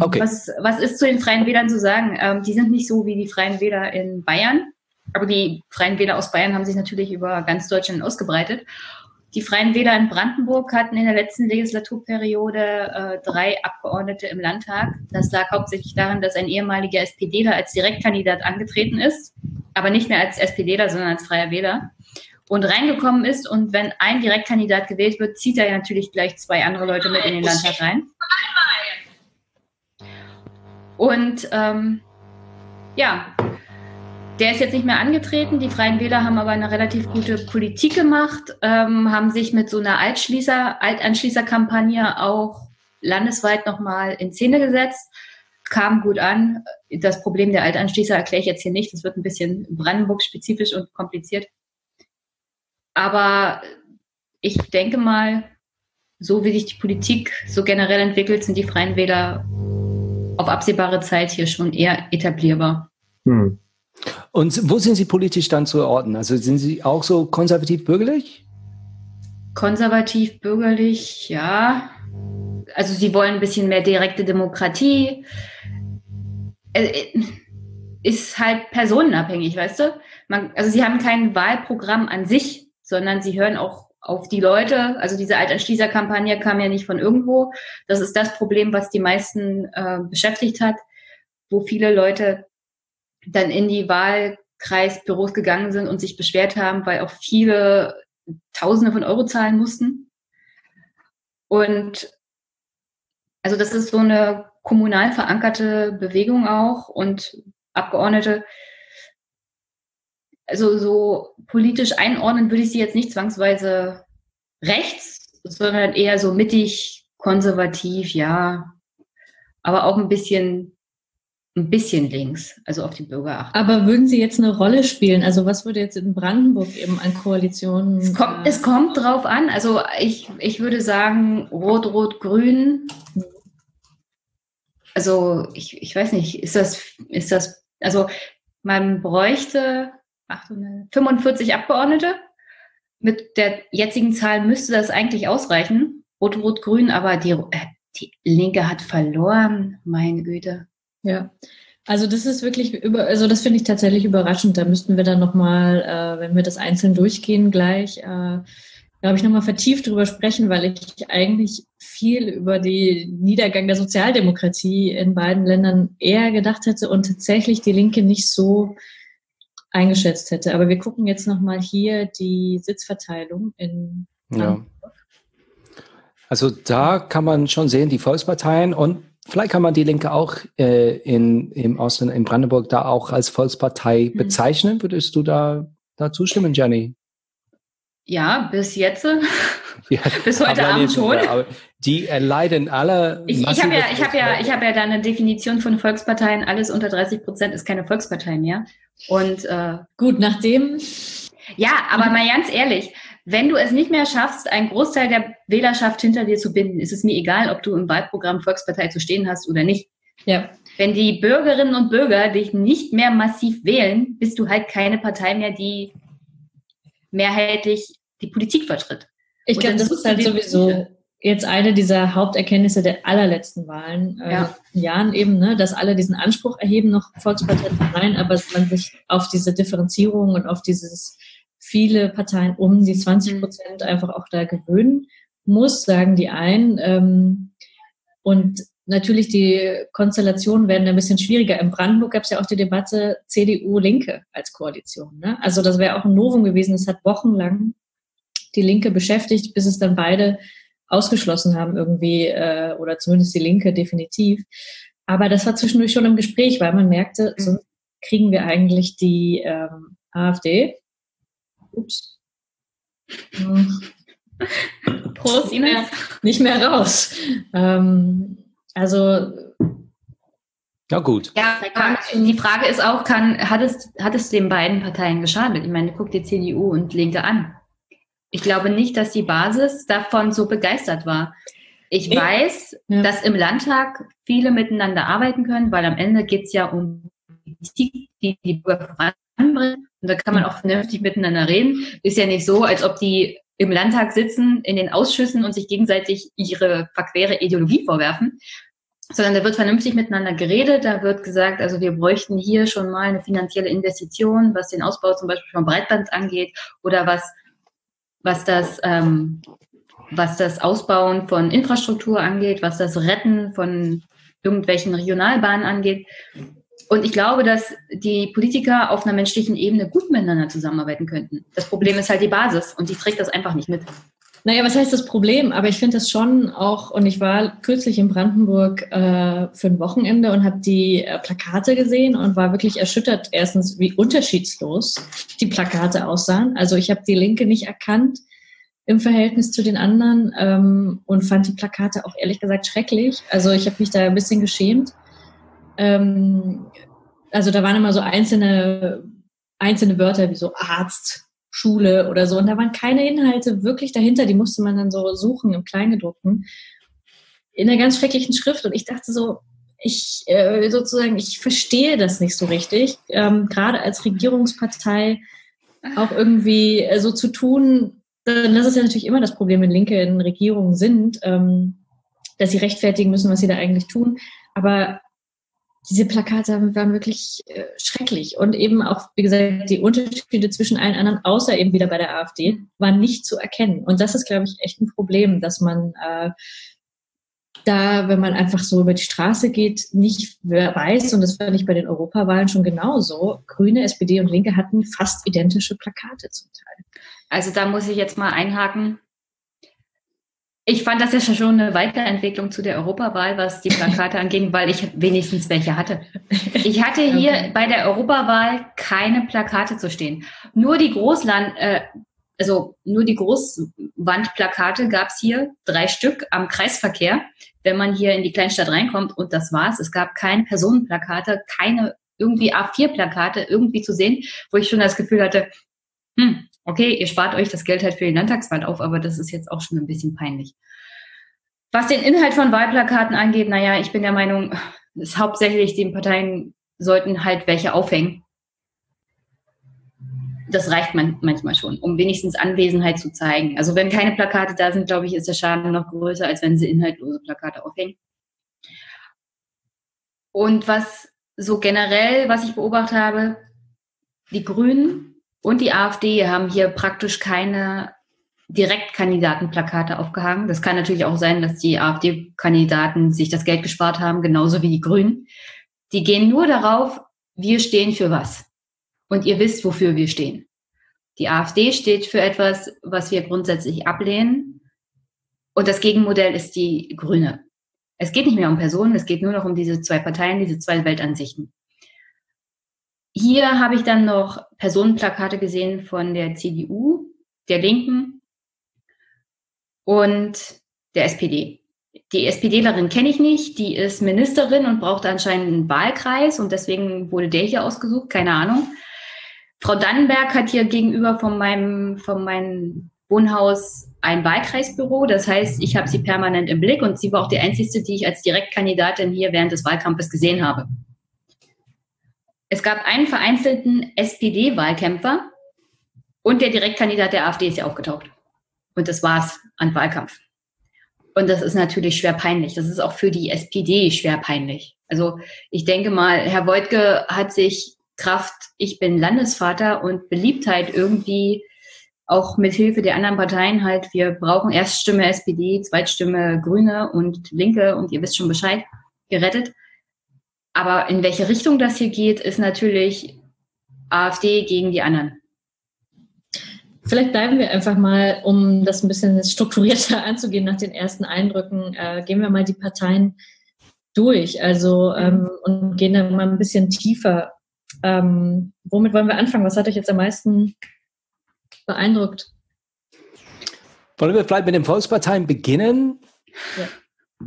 Okay. Was, was ist zu den Freien Wählern zu sagen? Ähm, die sind nicht so wie die Freien Wähler in Bayern, aber die Freien Wähler aus Bayern haben sich natürlich über ganz Deutschland ausgebreitet. Die Freien Wähler in Brandenburg hatten in der letzten Legislaturperiode äh, drei Abgeordnete im Landtag. Das lag hauptsächlich daran, dass ein ehemaliger SPDler als Direktkandidat angetreten ist, aber nicht mehr als SPDler, sondern als freier Wähler und reingekommen ist. Und wenn ein Direktkandidat gewählt wird, zieht er ja natürlich gleich zwei andere Leute mit in den Landtag rein. Und ähm, ja, der ist jetzt nicht mehr angetreten. Die Freien Wähler haben aber eine relativ gute Politik gemacht, ähm, haben sich mit so einer Altschließer, Altanschließerkampagne auch landesweit nochmal in Szene gesetzt. Kam gut an. Das Problem der Altanschließer erkläre ich jetzt hier nicht. Das wird ein bisschen Brandenburg-spezifisch und kompliziert. Aber ich denke mal, so wie sich die Politik so generell entwickelt, sind die Freien Wähler auf absehbare Zeit hier schon eher etablierbar. Hm. Und wo sind Sie politisch dann zu orten? Also sind Sie auch so konservativ-bürgerlich? Konservativ, bürgerlich, ja. Also sie wollen ein bisschen mehr direkte Demokratie. Äh, Ist halt personenabhängig, weißt du? Man, also sie haben kein Wahlprogramm an sich, sondern sie hören auch auf die Leute. Also diese Altanschließerkampagne kam ja nicht von irgendwo. Das ist das Problem, was die meisten äh, beschäftigt hat, wo viele Leute dann in die Wahlkreisbüros gegangen sind und sich beschwert haben, weil auch viele Tausende von Euro zahlen mussten. Und also das ist so eine kommunal verankerte Bewegung auch und Abgeordnete, also so politisch einordnen würde ich sie jetzt nicht zwangsweise rechts, sondern eher so mittig, konservativ, ja, aber auch ein bisschen ein bisschen links, also auf die Bürger achten. Aber würden Sie jetzt eine Rolle spielen? Also was würde jetzt in Brandenburg eben an Koalitionen? Es kommt, es kommt drauf an. Also ich, ich würde sagen, Rot, Rot, Grün. Also ich, ich weiß nicht, ist das, ist das, also man bräuchte 800, 45 Abgeordnete. Mit der jetzigen Zahl müsste das eigentlich ausreichen. Rot, Rot, Grün, aber die, äh, die Linke hat verloren, meine Güte. Ja. Also das ist wirklich über, also das finde ich tatsächlich überraschend. Da müssten wir dann nochmal, äh, wenn wir das einzeln durchgehen, gleich, äh, glaube ich, nochmal vertieft drüber sprechen, weil ich eigentlich viel über den Niedergang der Sozialdemokratie in beiden Ländern eher gedacht hätte und tatsächlich die Linke nicht so eingeschätzt hätte. Aber wir gucken jetzt nochmal hier die Sitzverteilung in Ja. Also da kann man schon sehen, die Volksparteien und vielleicht kann man die Linke auch äh, in, im Osten, in Brandenburg da auch als Volkspartei Mhm. bezeichnen. Würdest du da, da zustimmen, Jenny? Ja, bis jetzt. Ja, Bis heute Abend nicht- schon. Aber die erleiden alle. Ich, ich habe ja, ich habe ja, ich habe ja da eine Definition von Volksparteien. Alles unter 30 Prozent ist keine Volkspartei mehr. Und äh, Gut, nachdem ja, aber mal ganz ehrlich, wenn du es nicht mehr schaffst, einen Großteil der Wählerschaft hinter dir zu binden, ist es mir egal, ob du im Wahlprogramm Volkspartei zu stehen hast oder nicht. ja, Wenn die Bürgerinnen und Bürger dich nicht mehr massiv wählen, bist du halt keine Partei mehr, die mehrheitlich die Politik vertritt. Ich glaube, das ist halt sowieso jetzt eine dieser Haupterkenntnisse der allerletzten Wahlen äh, Ja. Jahren eben, ne, dass alle diesen Anspruch erheben, noch Volkspartei zu sein, aber dass man sich auf diese Differenzierung und auf dieses viele Parteien um die 20 Prozent einfach auch da gewöhnen muss, sagen die einen. Ähm, und natürlich die Konstellationen werden ein bisschen schwieriger. In Brandenburg gab es ja auch die Debatte CDU-Linke als Koalition. Ne? Also das wäre auch ein Novum gewesen. Es hat wochenlang die Linke beschäftigt, bis es dann beide ausgeschlossen haben irgendwie, äh, oder zumindest die Linke definitiv. Aber das war zwischendurch schon im Gespräch, weil man merkte, sonst kriegen wir eigentlich die ähm, AfD. Ups. Prost, nicht mehr, nicht mehr raus. Ähm, also Ja, gut. Ja, die Frage ist auch, kann, hat, es, hat es den beiden Parteien geschadet? Ich meine, guck dir CDU und Linke an. Ich glaube nicht, dass die Basis davon so begeistert war. Ich nee. weiß, ja. dass im Landtag viele miteinander arbeiten können, weil am Ende geht es ja um Politik, die die Bürger voranbringt. Und da kann man auch vernünftig miteinander reden. Ist ja nicht so, als ob die im Landtag sitzen, in den Ausschüssen und sich gegenseitig ihre verquere Ideologie vorwerfen, sondern da wird vernünftig miteinander geredet. Da wird gesagt, also wir bräuchten hier schon mal eine finanzielle Investition, was den Ausbau zum Beispiel von Breitband angeht oder was, was das, ähm, was das Ausbauen von Infrastruktur angeht, was das Retten von irgendwelchen Regionalbahnen angeht. Und ich glaube, dass die Politiker auf einer menschlichen Ebene gut miteinander zusammenarbeiten könnten. Das Problem ist halt die Basis und die trägt das einfach nicht mit. Naja, was heißt das Problem? Aber ich finde das schon auch, und ich war kürzlich in Brandenburg äh, für ein Wochenende und habe die äh, Plakate gesehen und war wirklich erschüttert, erstens, wie unterschiedslos die Plakate aussahen. Also ich habe die Linke nicht erkannt im Verhältnis zu den anderen ähm, und fand die Plakate auch ehrlich gesagt schrecklich. Also ich habe mich da ein bisschen geschämt. Ähm, also da waren immer so einzelne, einzelne Wörter wie so Arzt, Schule oder so. Und da waren keine Inhalte wirklich dahinter, die musste man dann so suchen im Kleingedruckten. In einer ganz schrecklichen Schrift. Und ich dachte so, ich äh, sozusagen, ich verstehe das nicht so richtig. Ähm, Gerade als Regierungspartei auch irgendwie äh, so zu tun, dann das ist ja natürlich immer das Problem, wenn Linke in Regierungen sind, ähm, dass sie rechtfertigen müssen, was sie da eigentlich tun. Aber diese Plakate waren wirklich äh, schrecklich. Und eben auch, wie gesagt, die Unterschiede zwischen allen anderen, außer eben wieder bei der AfD, waren nicht zu erkennen. Und das ist, glaube ich, echt ein Problem, dass man äh, da, wenn man einfach so über die Straße geht, nicht weiß, und das fand ich bei den Europawahlen schon genauso, Grüne, SPD und Linke hatten fast identische Plakate zum Teil. Also da muss ich jetzt mal einhaken. Ich fand das ja schon eine Weiterentwicklung zu der Europawahl, was die Plakate anging, weil ich wenigstens welche hatte. Ich hatte hier okay. bei der Europawahl keine Plakate zu stehen. Nur die Großland, äh, also nur die Großwandplakate gab es hier, drei Stück am Kreisverkehr, wenn man hier in die Kleinstadt reinkommt und das war's. Es gab keine Personenplakate, keine irgendwie A4-Plakate irgendwie zu sehen, wo ich schon das Gefühl hatte, hm, okay, ihr spart euch das Geld halt für den Landtagswahl auf, aber das ist jetzt auch schon ein bisschen peinlich. Was den Inhalt von Wahlplakaten angeht, naja, ich bin der Meinung, ist hauptsächlich den Parteien sollten halt welche aufhängen. Das reicht man manchmal schon, um wenigstens Anwesenheit zu zeigen. Also wenn keine Plakate da sind, glaube ich, ist der Schaden noch größer, als wenn sie inhaltlose Plakate aufhängen. Und was so generell, was ich beobachtet habe, die Grünen und die AfD haben hier praktisch keine Direktkandidatenplakate aufgehangen. Das kann natürlich auch sein, dass die AfD-Kandidaten sich das Geld gespart haben, genauso wie die Grünen. Die gehen nur darauf, wir stehen für was. Und ihr wisst, wofür wir stehen. Die AfD steht für etwas, was wir grundsätzlich ablehnen. Und das Gegenmodell ist die Grüne. Es geht nicht mehr um Personen, es geht nur noch um diese zwei Parteien, diese zwei Weltansichten. Hier habe ich dann noch Personenplakate gesehen von der CDU, der Linken und der SPD. Die SPDlerin kenne ich nicht, die ist Ministerin und braucht anscheinend einen Wahlkreis und deswegen wurde der hier ausgesucht, keine Ahnung. Frau Dannenberg hat hier gegenüber von meinem, von meinem Wohnhaus ein Wahlkreisbüro. Das heißt, ich habe sie permanent im Blick und sie war auch die einzige, die ich als Direktkandidatin hier während des Wahlkampfes gesehen habe. Es gab einen vereinzelten SPD-Wahlkämpfer und der Direktkandidat der AfD ist ja aufgetaucht. Und das war's an Wahlkampf. Und das ist natürlich schwer peinlich. Das ist auch für die SPD schwer peinlich. Also ich denke mal, Herr Woidke hat sich Kraft, ich bin Landesvater und Beliebtheit irgendwie auch mit Hilfe der anderen Parteien halt, wir brauchen Erststimme SPD, Zweitstimme Grüne und Linke und ihr wisst schon Bescheid, gerettet. Aber in welche Richtung das hier geht, ist natürlich AfD gegen die anderen. Vielleicht bleiben wir einfach mal, um das ein bisschen strukturierter anzugehen nach den ersten Eindrücken, äh, gehen wir mal die Parteien durch, also ähm, und gehen dann mal ein bisschen tiefer. Ähm, womit wollen wir anfangen? Was hat euch jetzt am meisten beeindruckt? Wollen wir vielleicht mit den Volksparteien beginnen? Ja.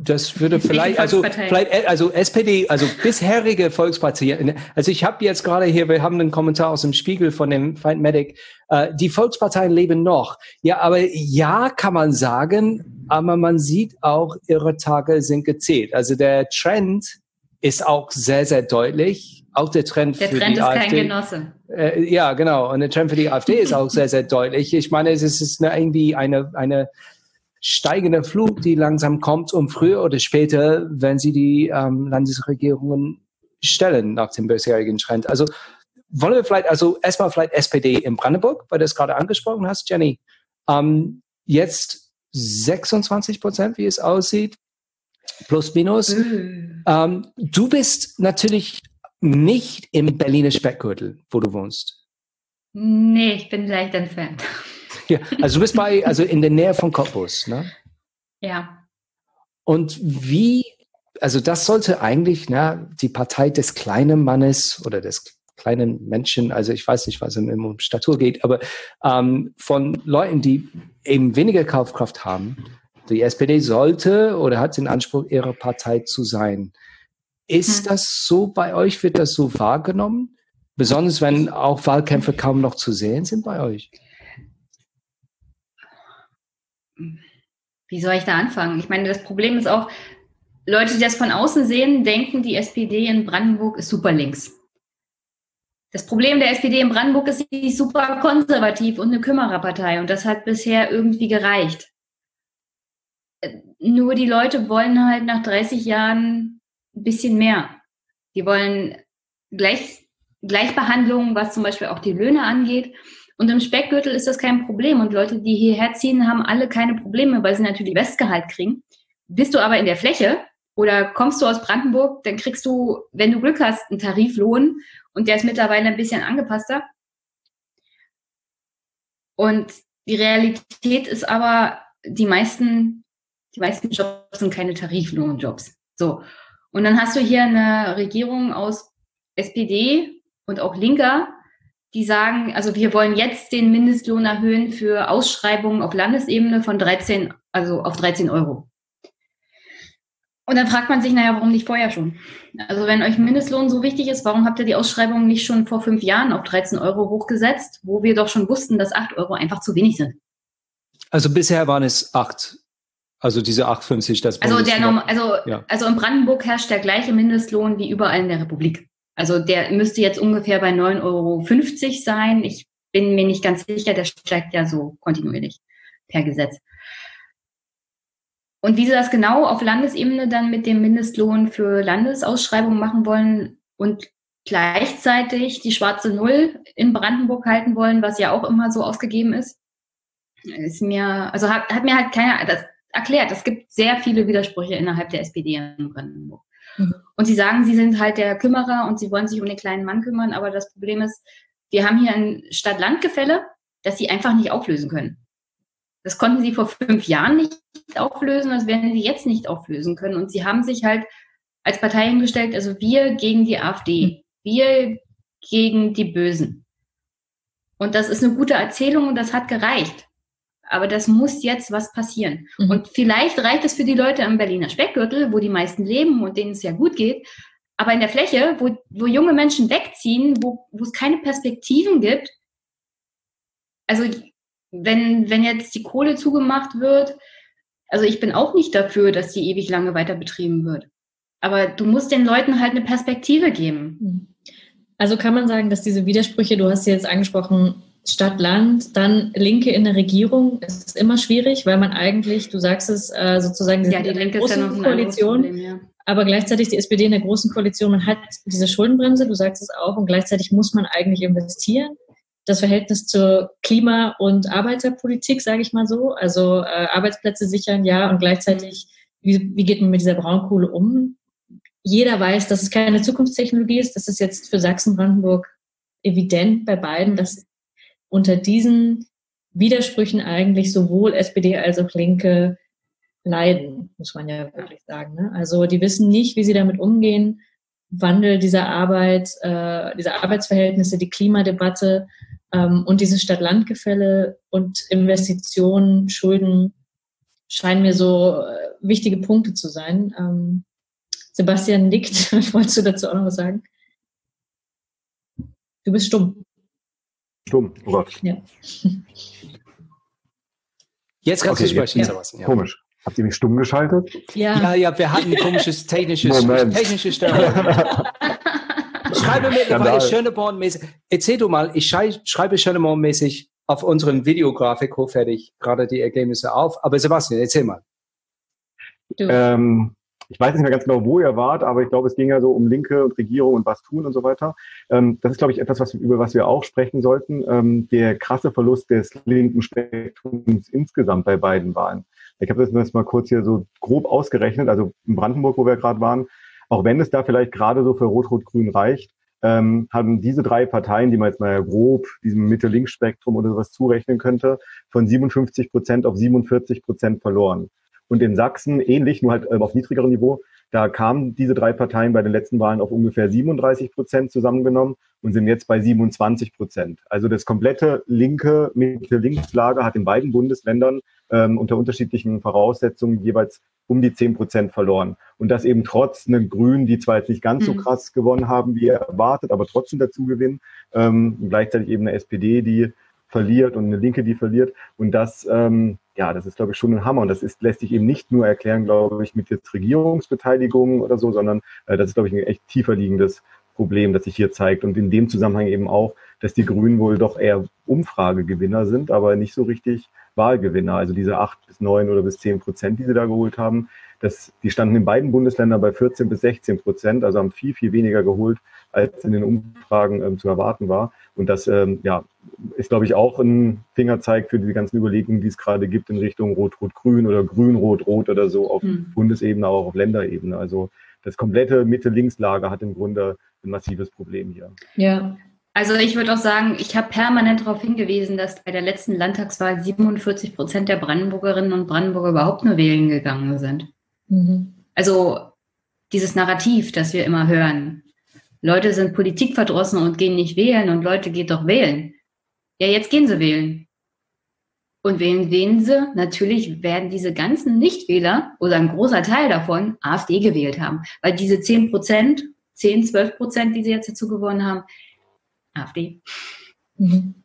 Das würde vielleicht, also vielleicht, äh, also SPD, also bisherige Volkspartei. Also ich habe jetzt gerade hier, wir haben einen Kommentar aus dem Spiegel von dem Feind Medic. Äh, die Volksparteien leben noch. Ja, aber ja, kann man sagen, aber man sieht auch, ihre Tage sind gezählt. Also der Trend ist auch sehr, sehr deutlich. Auch der Trend der für Trend die ist AfD. kein Genosse. Äh, ja, genau. Und der Trend für die AfD ist auch sehr, sehr deutlich. Ich meine, es ist eine, irgendwie eine, eine steigende Flug, die langsam kommt und früher oder später, wenn sie die ähm, Landesregierungen stellen nach dem bisherigen Trend. Also wollen wir vielleicht, also erstmal vielleicht SPD in Brandenburg, weil du es gerade angesprochen hast, Jenny. Ähm, jetzt 26 Prozent, wie es aussieht, plus minus. Mhm. Ähm, du bist natürlich nicht im Berliner Speckgürtel, wo du wohnst. Nee, ich bin leicht entfernt. Ja, also du bist bei, also in der Nähe von Cottbus, ne? Ja. Und wie, also das sollte eigentlich, na, die Partei des kleinen Mannes oder des kleinen Menschen, also ich weiß nicht, was im, um Statur geht, aber ähm, von Leuten, die eben weniger Kaufkraft haben, die SPD sollte oder hat den Anspruch, ihre Partei zu sein. Ist Hm. das so bei euch? Wird das so wahrgenommen? Besonders wenn auch Wahlkämpfe kaum noch zu sehen sind bei euch. Wie soll ich da anfangen? Ich meine, das Problem ist auch, Leute, die das von außen sehen, denken, die SPD in Brandenburg ist super links. Das Problem der SPD in Brandenburg ist, sie ist super konservativ und eine Kümmererpartei und das hat bisher irgendwie gereicht. Äh, Nur die Leute wollen halt nach 30 Jahren ein bisschen mehr. Die wollen Gleich, Gleichbehandlung, was zum Beispiel auch die Löhne angeht. Und im Speckgürtel ist das kein Problem. Und Leute, die hierher ziehen, haben alle keine Probleme, weil sie natürlich Westgehalt kriegen. Bist du aber in der Fläche oder kommst du aus Brandenburg, dann kriegst du, wenn du Glück hast, einen Tariflohn und der ist mittlerweile ein bisschen angepasster. Und die Realität ist aber, die meisten, die meisten Jobs sind keine Tariflohnjobs. So. Und dann hast du hier eine Regierung aus SPD und auch Linker, die sagen, also wir wollen jetzt den Mindestlohn erhöhen für Ausschreibungen auf Landesebene von 13, also auf 13 Euro. Und dann fragt man sich, naja, warum nicht vorher schon? Also wenn euch Mindestlohn so wichtig ist, warum habt ihr die Ausschreibung nicht schon vor fünf Jahren auf 13 Euro hochgesetzt, wo wir doch schon wussten, dass 8 Euro einfach zu wenig sind? Also bisher waren es acht. Also diese 8,50, das Also, der Norm also, Ja. also in Brandenburg herrscht der gleiche Mindestlohn wie überall in der Republik. Also der müsste jetzt ungefähr bei 9,50 Euro sein. Ich bin mir nicht ganz sicher, der steigt ja so kontinuierlich per Gesetz. Und wie sie das genau auf Landesebene dann mit dem Mindestlohn für Landesausschreibungen machen wollen und gleichzeitig die schwarze Null in Brandenburg halten wollen, was ja auch immer so ausgegeben ist, ist mir, also hat, hat mir halt keiner das erklärt. Es gibt sehr viele Widersprüche innerhalb der SPD in Brandenburg. Mhm. Und sie sagen, sie sind halt der Kümmerer und sie wollen sich um den kleinen Mann kümmern, aber das Problem ist, wir haben hier ein Stadt-Land-Gefälle, das sie einfach nicht auflösen können. Das konnten sie vor fünf Jahren nicht auflösen, das werden sie jetzt nicht auflösen können. Und sie haben sich halt als Partei hingestellt, also wir gegen die AfD, wir gegen die Bösen. Und das ist eine gute Erzählung und das hat gereicht. Aber das muss jetzt was passieren. Mhm. Und vielleicht reicht es für die Leute im Berliner Speckgürtel, wo die meisten leben und denen es ja gut geht. Aber in der Fläche, wo, wo junge Menschen wegziehen, wo, wo es keine Perspektiven gibt, also wenn, wenn jetzt die Kohle zugemacht wird, also ich bin auch nicht dafür, dass die ewig lange weiter betrieben wird. Aber du musst den Leuten halt eine Perspektive geben. Also kann man sagen, dass diese Widersprüche, du hast sie jetzt angesprochen, Stadt, Land, dann Linke in der Regierung, es ist immer schwierig, weil man eigentlich, du sagst es, äh, sozusagen Ja, die Linke ist ja noch Koalition, Problem, ja. aber gleichzeitig die SPD in der großen Koalition, man hat diese Schuldenbremse, du sagst es auch, und gleichzeitig muss man eigentlich investieren. Das Verhältnis zur Klima- und Arbeiterpolitik, sage ich mal so, also äh, Arbeitsplätze sichern, ja, und gleichzeitig, wie, wie geht man mit dieser Braunkohle um? Jeder weiß, dass es keine Zukunftstechnologie ist. Das ist jetzt für Sachsen-Brandenburg evident bei beiden, dass unter diesen Widersprüchen eigentlich sowohl SPD als auch Linke leiden, muss man ja wirklich sagen. Ne? Also die wissen nicht, wie sie damit umgehen. Wandel dieser Arbeit, äh, dieser Arbeitsverhältnisse, die Klimadebatte ähm, und dieses Stadt-Land-Gefälle und Investitionen, Schulden scheinen mir so äh, wichtige Punkte zu sein. Ähm, Sebastian nickt. Wolltest du dazu auch noch was sagen? Du bist stumm. Stumm, oh Gott. Ja. Jetzt kannst Okay, du sprechen, jetzt- Sebastian. Ja. Komisch. Habt ihr mich stumm geschaltet? Ja. Ja, ja, wir hatten ein komisches technisches, Moment. technische Störung. Ich schreibe mittlerweile. Schöneborn-mäßig. Erzähl du mal, ich schrei, schreibe Schöneborn-mäßig auf unseren Videografik hochfertig gerade die Ergebnisse auf. Aber Sebastian, erzähl mal. Du. Ähm, ich weiß nicht mehr ganz genau, wo ihr wart, aber ich glaube, es ging ja so um Linke und Regierung und was tun und so weiter. Ähm, das ist, glaube ich, etwas, was, über was wir auch sprechen sollten. Ähm, der krasse Verlust des linken Spektrums insgesamt bei beiden Wahlen. Ich habe das jetzt mal kurz hier so grob ausgerechnet, also in Brandenburg, wo wir gerade waren, auch wenn es da vielleicht gerade so für Rot-Rot-Grün reicht, ähm, haben diese drei Parteien, die man jetzt mal grob diesem Mitte-Links-Spektrum oder sowas zurechnen könnte, von 57 Prozent auf 47 Prozent verloren. Und in Sachsen ähnlich, nur halt ähm, auf niedrigerem Niveau, da kamen diese drei Parteien bei den letzten Wahlen auf ungefähr 37 Prozent zusammengenommen und sind jetzt bei 27 Prozent. Also das komplette linke Mitte-Links-Lager hat in beiden Bundesländern ähm, unter unterschiedlichen Voraussetzungen jeweils um die 10 Prozent verloren. Und das eben trotz einen Grünen, die zwar jetzt nicht ganz so Mhm. krass gewonnen haben, wie erwartet, aber trotzdem dazu gewinnen. Ähm, gleichzeitig eben eine SPD, die verliert und eine Linke, die verliert. Und das, ähm, ja, das ist, glaube ich, schon ein Hammer. Und das ist, lässt sich eben nicht nur erklären, glaube ich, mit jetzt Regierungsbeteiligung oder so, sondern äh, das ist, glaube ich, ein echt tiefer liegendes Problem, das sich hier zeigt. Und in dem Zusammenhang eben auch, dass die Grünen wohl doch eher Umfragegewinner sind, aber nicht so richtig Wahlgewinner. Also diese acht bis neun oder bis zehn Prozent, die sie da geholt haben, das, die standen in beiden Bundesländern bei 14 bis 16 Prozent, also haben viel, viel weniger geholt, als in den Umfragen ähm, zu erwarten war. Und das ähm, ja, ist, glaube ich, auch ein Fingerzeig für die ganzen Überlegungen, die es gerade gibt in Richtung Rot-Rot-Grün oder Grün-Rot-Rot oder so auf Hm. Bundesebene, auch auf Länderebene. Also das komplette Mitte-Links-Lager hat im Grunde ein massives Problem hier. Ja. Also ich würde auch sagen, ich habe permanent darauf hingewiesen, dass bei der letzten Landtagswahl 47 Prozent der Brandenburgerinnen und Brandenburger überhaupt nur wählen gegangen sind. Mhm. Also dieses Narrativ, das wir immer hören. Leute sind politikverdrossen und gehen nicht wählen und Leute geht doch wählen. Ja, jetzt gehen sie wählen. Und wählen wählen sie? Natürlich werden diese ganzen Nichtwähler oder ein großer Teil davon AfD gewählt haben. Weil diese 10 Prozent, 10, 12 Prozent, die sie jetzt dazu gewonnen haben, AfD. Mhm.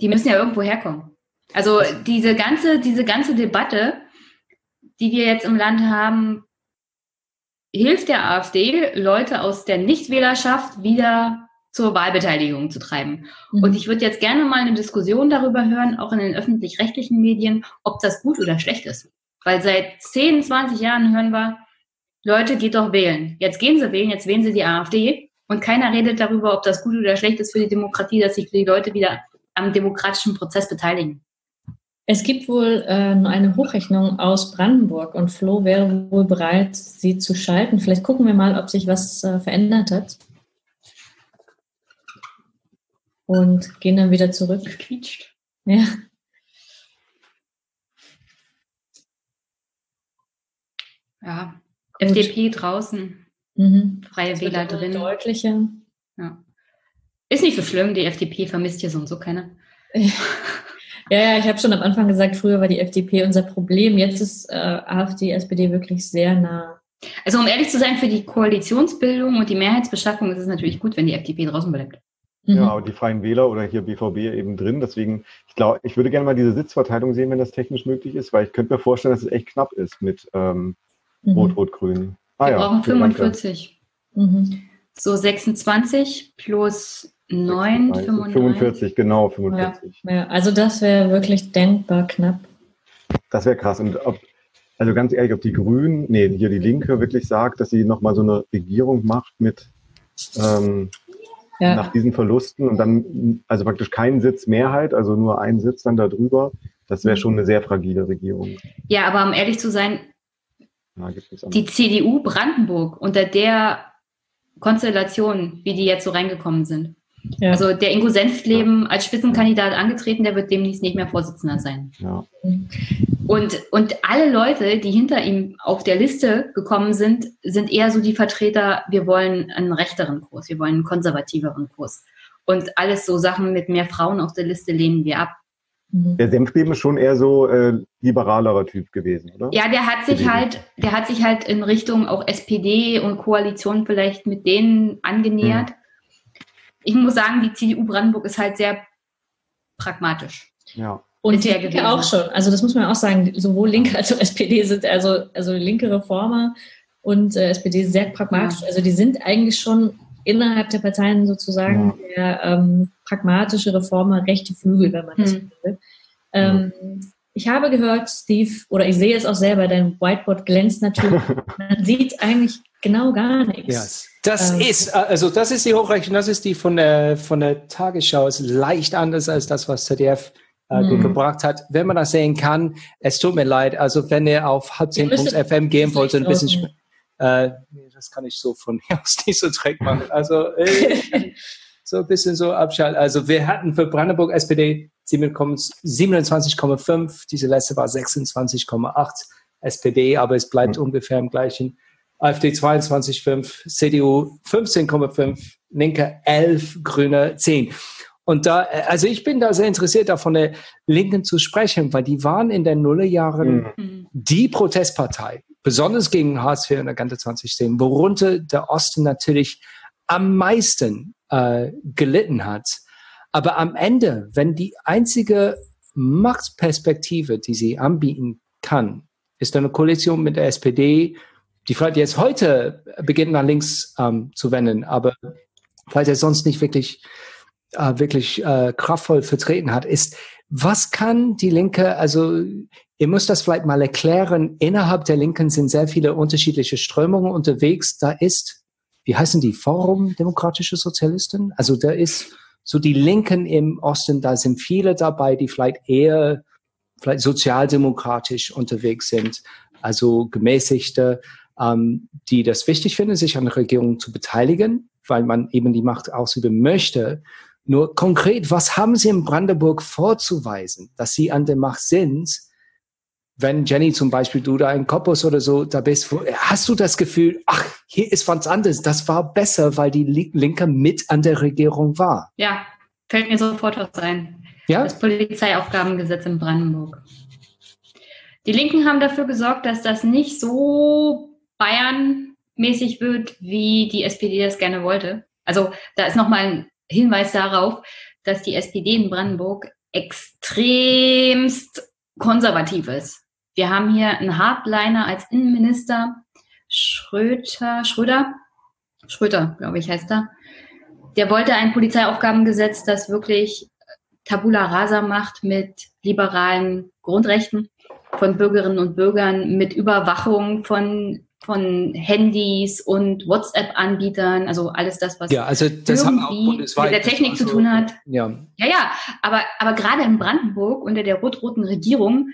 Die müssen ja irgendwo herkommen. Also diese ganze, diese ganze Debatte, die wir jetzt im Land haben, hilft der AfD, Leute aus der Nichtwählerschaft wieder zur Wahlbeteiligung zu treiben. Mhm. Und ich würde jetzt gerne mal eine Diskussion darüber hören, auch in den öffentlich-rechtlichen Medien, ob das gut oder schlecht ist. Weil seit 10, 20 Jahren hören wir, Leute, geht doch wählen. Jetzt gehen sie wählen, jetzt wählen sie die AfD. Und keiner redet darüber, ob das gut oder schlecht ist für die Demokratie, dass sich die Leute wieder am demokratischen Prozess beteiligen. Es gibt wohl äh, eine Hochrechnung aus Brandenburg und Flo wäre wohl bereit, sie zu schalten. Vielleicht gucken wir mal, ob sich was äh, verändert hat. Und gehen dann wieder zurück. quietscht. Ja. Ja. Gut. FDP draußen, Mhm. Freie Das Wähler drin. Deutlicher. Ja. Ist nicht so schlimm, die FDP vermisst hier so und so keiner. Ja, ja, ich habe schon am Anfang gesagt, früher war die FDP unser Problem. Jetzt ist äh, AfD, SPD wirklich sehr nah. Also um ehrlich zu sein, für die Koalitionsbildung und die Mehrheitsbeschaffung ist es natürlich gut, wenn die FDP draußen bleibt. Mhm. Ja, aber die Freien Wähler oder hier BVB eben drin. Deswegen, ich glaube, ich würde gerne mal diese Sitzverteilung sehen, wenn das technisch möglich ist, weil ich könnte mir vorstellen, dass es echt knapp ist mit ähm, Mhm. Rot-Rot-Grün. Ah Wir brauchen vielen Dank. 45. Mhm. So 26 plus 9, 35, 35. 45, genau, 45. Ja, also das wäre wirklich denkbar knapp. Das wäre krass. Und ob, also ganz ehrlich, ob die Grünen, nee, hier die Linke wirklich sagt, dass sie nochmal so eine Regierung macht mit ähm, Ja. nach diesen Verlusten und dann also praktisch keinen Sitz Mehrheit, also nur ein Sitz dann da drüber, das wäre schon eine sehr fragile Regierung. Ja, aber um ehrlich zu sein, Ja, die CDU Brandenburg unter der Konstellation, wie die jetzt so reingekommen sind. Ja. Also der Ingo Senftleben als Spitzenkandidat angetreten, der wird demnächst nicht mehr Vorsitzender sein. ja. Und, und alle Leute, die hinter ihm auf der Liste gekommen sind, sind eher so die Vertreter, wir wollen einen rechteren Kurs, wir wollen einen konservativeren Kurs. Und alles so Sachen mit mehr Frauen auf der Liste lehnen wir ab. Mhm. Der Senfbeben ist schon eher so äh, liberalerer Typ gewesen, oder? Ja, der hat sich Gewesen. halt, der hat sich halt in Richtung auch SPD und Koalition vielleicht mit denen angenähert. Mhm. Ich muss sagen, die CDU Brandenburg ist halt sehr pragmatisch. Ja. Und die ja Linke auch schon. Also das muss man auch sagen. Sowohl Linke als auch SPD sind also, also linke Reformer und äh, SPD sehr pragmatisch. Ja. Also die sind eigentlich schon innerhalb der Parteien sozusagen der ähm, pragmatische Reformer, rechte Flügel, wenn man das Hm. will. Ähm, ich habe gehört, Steve, oder ich sehe es auch selber, dein Whiteboard glänzt natürlich. Man sieht eigentlich genau gar nichts. Yes. Das Ähm, ist, also das ist die Hochrechnung, das ist die von der, von der Tagesschau, ist leicht anders als das, was ZDF äh, Mhm. gebracht hat. Wenn man das sehen kann, es tut mir leid, also wenn ihr auf halb Ihr müsstet- FM gehen wollt, ein bisschen, äh, das kann ich so von mir aus nicht so direkt machen. Also, äh, so ein bisschen so abschalten. Also wir hatten für Brandenburg SPD 27,5, diese letzte war 26,8 SPD, aber es bleibt ungefähr im gleichen. AfD 22,5, CDU 15,5, Linke 11, Grüne 10. Und da, also ich bin da sehr interessiert, da von der Linken zu sprechen, weil die waren in den Nullerjahren Mhm. die Protestpartei, besonders gegen Hartz IV und ganze 2010, worunter der Osten natürlich am meisten äh, gelitten hat. Aber am Ende, wenn die einzige Machtperspektive, die sie anbieten kann, ist eine Koalition mit der SPD, die vielleicht jetzt heute beginnt nach links ähm, zu wenden, aber vielleicht er sonst nicht wirklich äh, wirklich äh, kraftvoll vertreten hat, ist, was kann die Linke, also ihr müsst das vielleicht mal erklären, innerhalb der Linken sind sehr viele unterschiedliche Strömungen unterwegs. Da ist, wie heißen die, Forum Demokratische Sozialisten? Also da ist so die Linken im Osten, da sind viele dabei, die vielleicht eher vielleicht sozialdemokratisch unterwegs sind, also gemäßigte, ähm, die das wichtig finden, sich an der Regierung zu beteiligen, weil man eben die Macht ausüben möchte. Nur konkret, was haben Sie in Brandenburg vorzuweisen, dass Sie an der Macht sind? Wenn Jenny zum Beispiel, du da in Koppos oder so da bist, hast du das Gefühl, ach, hier ist was anderes, das war besser, weil die Li- Linke mit an der Regierung war. Ja, fällt mir sofort was ein. Ja? Das Polizeiaufgabengesetz in Brandenburg. Die Linken haben dafür gesorgt, dass das nicht so Bayern-mäßig wird, wie die SPD das gerne wollte. Also da ist nochmal ein Hinweis darauf, dass die SPD in Brandenburg extremst konservativ ist. Wir haben hier einen Hardliner als Innenminister, Schröter, Schröder, Schröter, glaube ich, heißt er. Der wollte ein Polizeiaufgabengesetz, das wirklich Tabula rasa macht mit liberalen Grundrechten von Bürgerinnen und Bürgern, mit Überwachung von, von Handys und WhatsApp-Anbietern, also alles das, was Ja, also das irgendwie mit der Technik also, zu tun hat. Ja, Ja, ja, aber, aber gerade in Brandenburg unter der rot-roten Regierung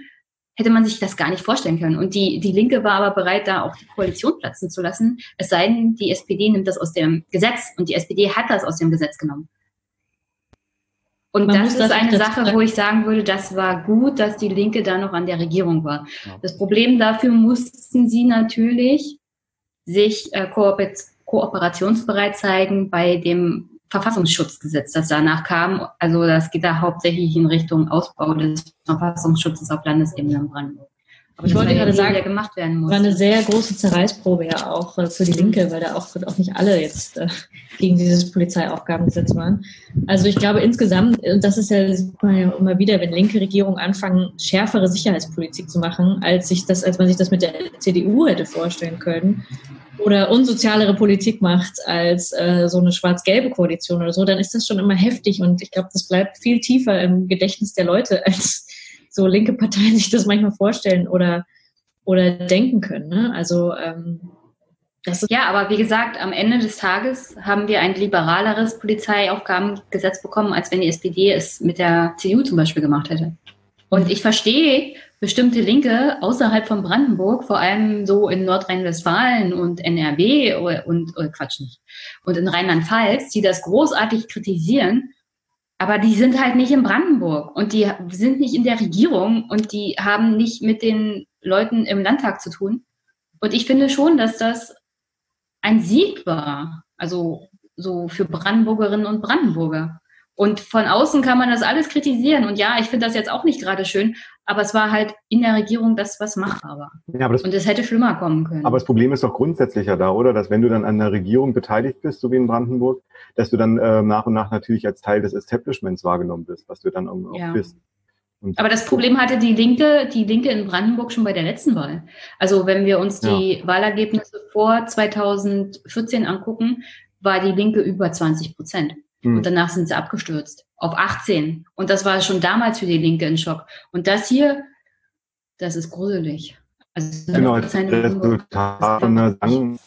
hätte man sich das gar nicht vorstellen können. Und die, die Linke war aber bereit, da auch die Koalition platzen zu lassen. Es sei denn, die SPD nimmt das aus dem Gesetz und die SPD hat das aus dem Gesetz genommen. Und Man das muss ist das- eine Sache, wo ich sagen würde, das war gut, dass die Linke da noch an der Regierung war. Ja. Das Problem dafür mussten sie natürlich sich äh, kooper kooperationsbereit zeigen bei dem Verfassungsschutzgesetz, das danach kam. Also das geht da hauptsächlich in Richtung Ausbau des Verfassungsschutzes auf Landesebene in Brandenburg. Aber Ich wollte gerade sagen, der gemacht werden muss. War eine sehr große Zerreißprobe ja auch äh, für die Linke, weil da auch, auch nicht alle jetzt äh, gegen dieses Polizeiaufgabengesetz waren. Also ich glaube insgesamt, und das ist ja, das sieht man ja immer wieder, wenn linke Regierungen anfangen, schärfere Sicherheitspolitik zu machen, als sich das, als man sich das mit der CDU hätte vorstellen können, oder unsozialere Politik macht als äh, so eine schwarz-gelbe Koalition oder so, dann ist das schon immer heftig und ich glaube, das bleibt viel tiefer im Gedächtnis der Leute, als so linke Parteien sich das manchmal vorstellen oder oder denken können. Ne? Also ähm, das ist Ja, aber wie gesagt, am Ende des Tages haben wir ein liberaleres Polizeiaufgabengesetz bekommen, als wenn die SPD es mit der CDU zum Beispiel gemacht hätte. Und ich verstehe bestimmte Linke außerhalb von Brandenburg, vor allem so in Nordrhein-Westfalen und NRW oder, und oder Quatsch nicht und in Rheinland-Pfalz, die das großartig kritisieren, aber die sind halt nicht in Brandenburg und die sind nicht in der Regierung und die haben nicht mit den Leuten im Landtag zu tun. Und ich finde schon, dass das ein Sieg war, also so für Brandenburgerinnen und Brandenburger. Und von außen kann man das alles kritisieren. Und ja, ich finde das jetzt auch nicht gerade schön, aber es war halt in der Regierung das, was machbar war. Ja, aber das, und es hätte schlimmer kommen können. Aber das Problem ist doch grundsätzlicher da, oder? Dass wenn du dann an der Regierung beteiligt bist, so wie in Brandenburg, dass du dann äh, nach und nach natürlich als Teil des Establishments wahrgenommen bist, was du dann auch ja. bist. Und aber das Problem hatte die Linke, die Linke in Brandenburg schon bei der letzten Wahl. Also wenn wir uns die ja. Wahlergebnisse vor 2014 angucken, war die Linke über 20 Prozent. Und danach sind sie abgestürzt auf 18. Und das war schon damals für die Linke ein Schock. Und das hier, das ist gruselig. Also genau, das, Resultat von einer,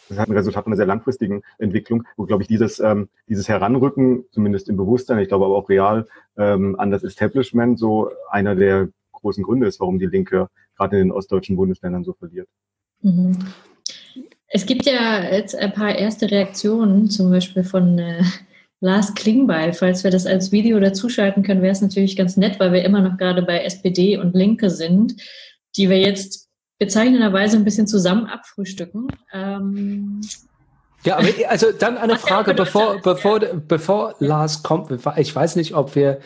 das hat ein Resultat von einer sehr langfristigen Entwicklung, wo, glaube ich, dieses, ähm, dieses Heranrücken, zumindest im Bewusstsein, ich glaube aber auch real, ähm, an das Establishment so einer der großen Gründe ist, warum die Linke gerade in den ostdeutschen Bundesländern so verliert. Mhm. Es gibt ja jetzt ein paar erste Reaktionen, zum Beispiel von äh, Lars Klingbeil. Falls wir das als Video dazuschalten können, wäre es natürlich ganz nett, weil wir immer noch gerade bei SPD und Linke sind, die wir jetzt bezeichnenderweise ein bisschen zusammen abfrühstücken. Ähm, ja, aber also dann eine Frage, bevor, bevor, bevor Lars kommt. Ich weiß nicht, ob wir,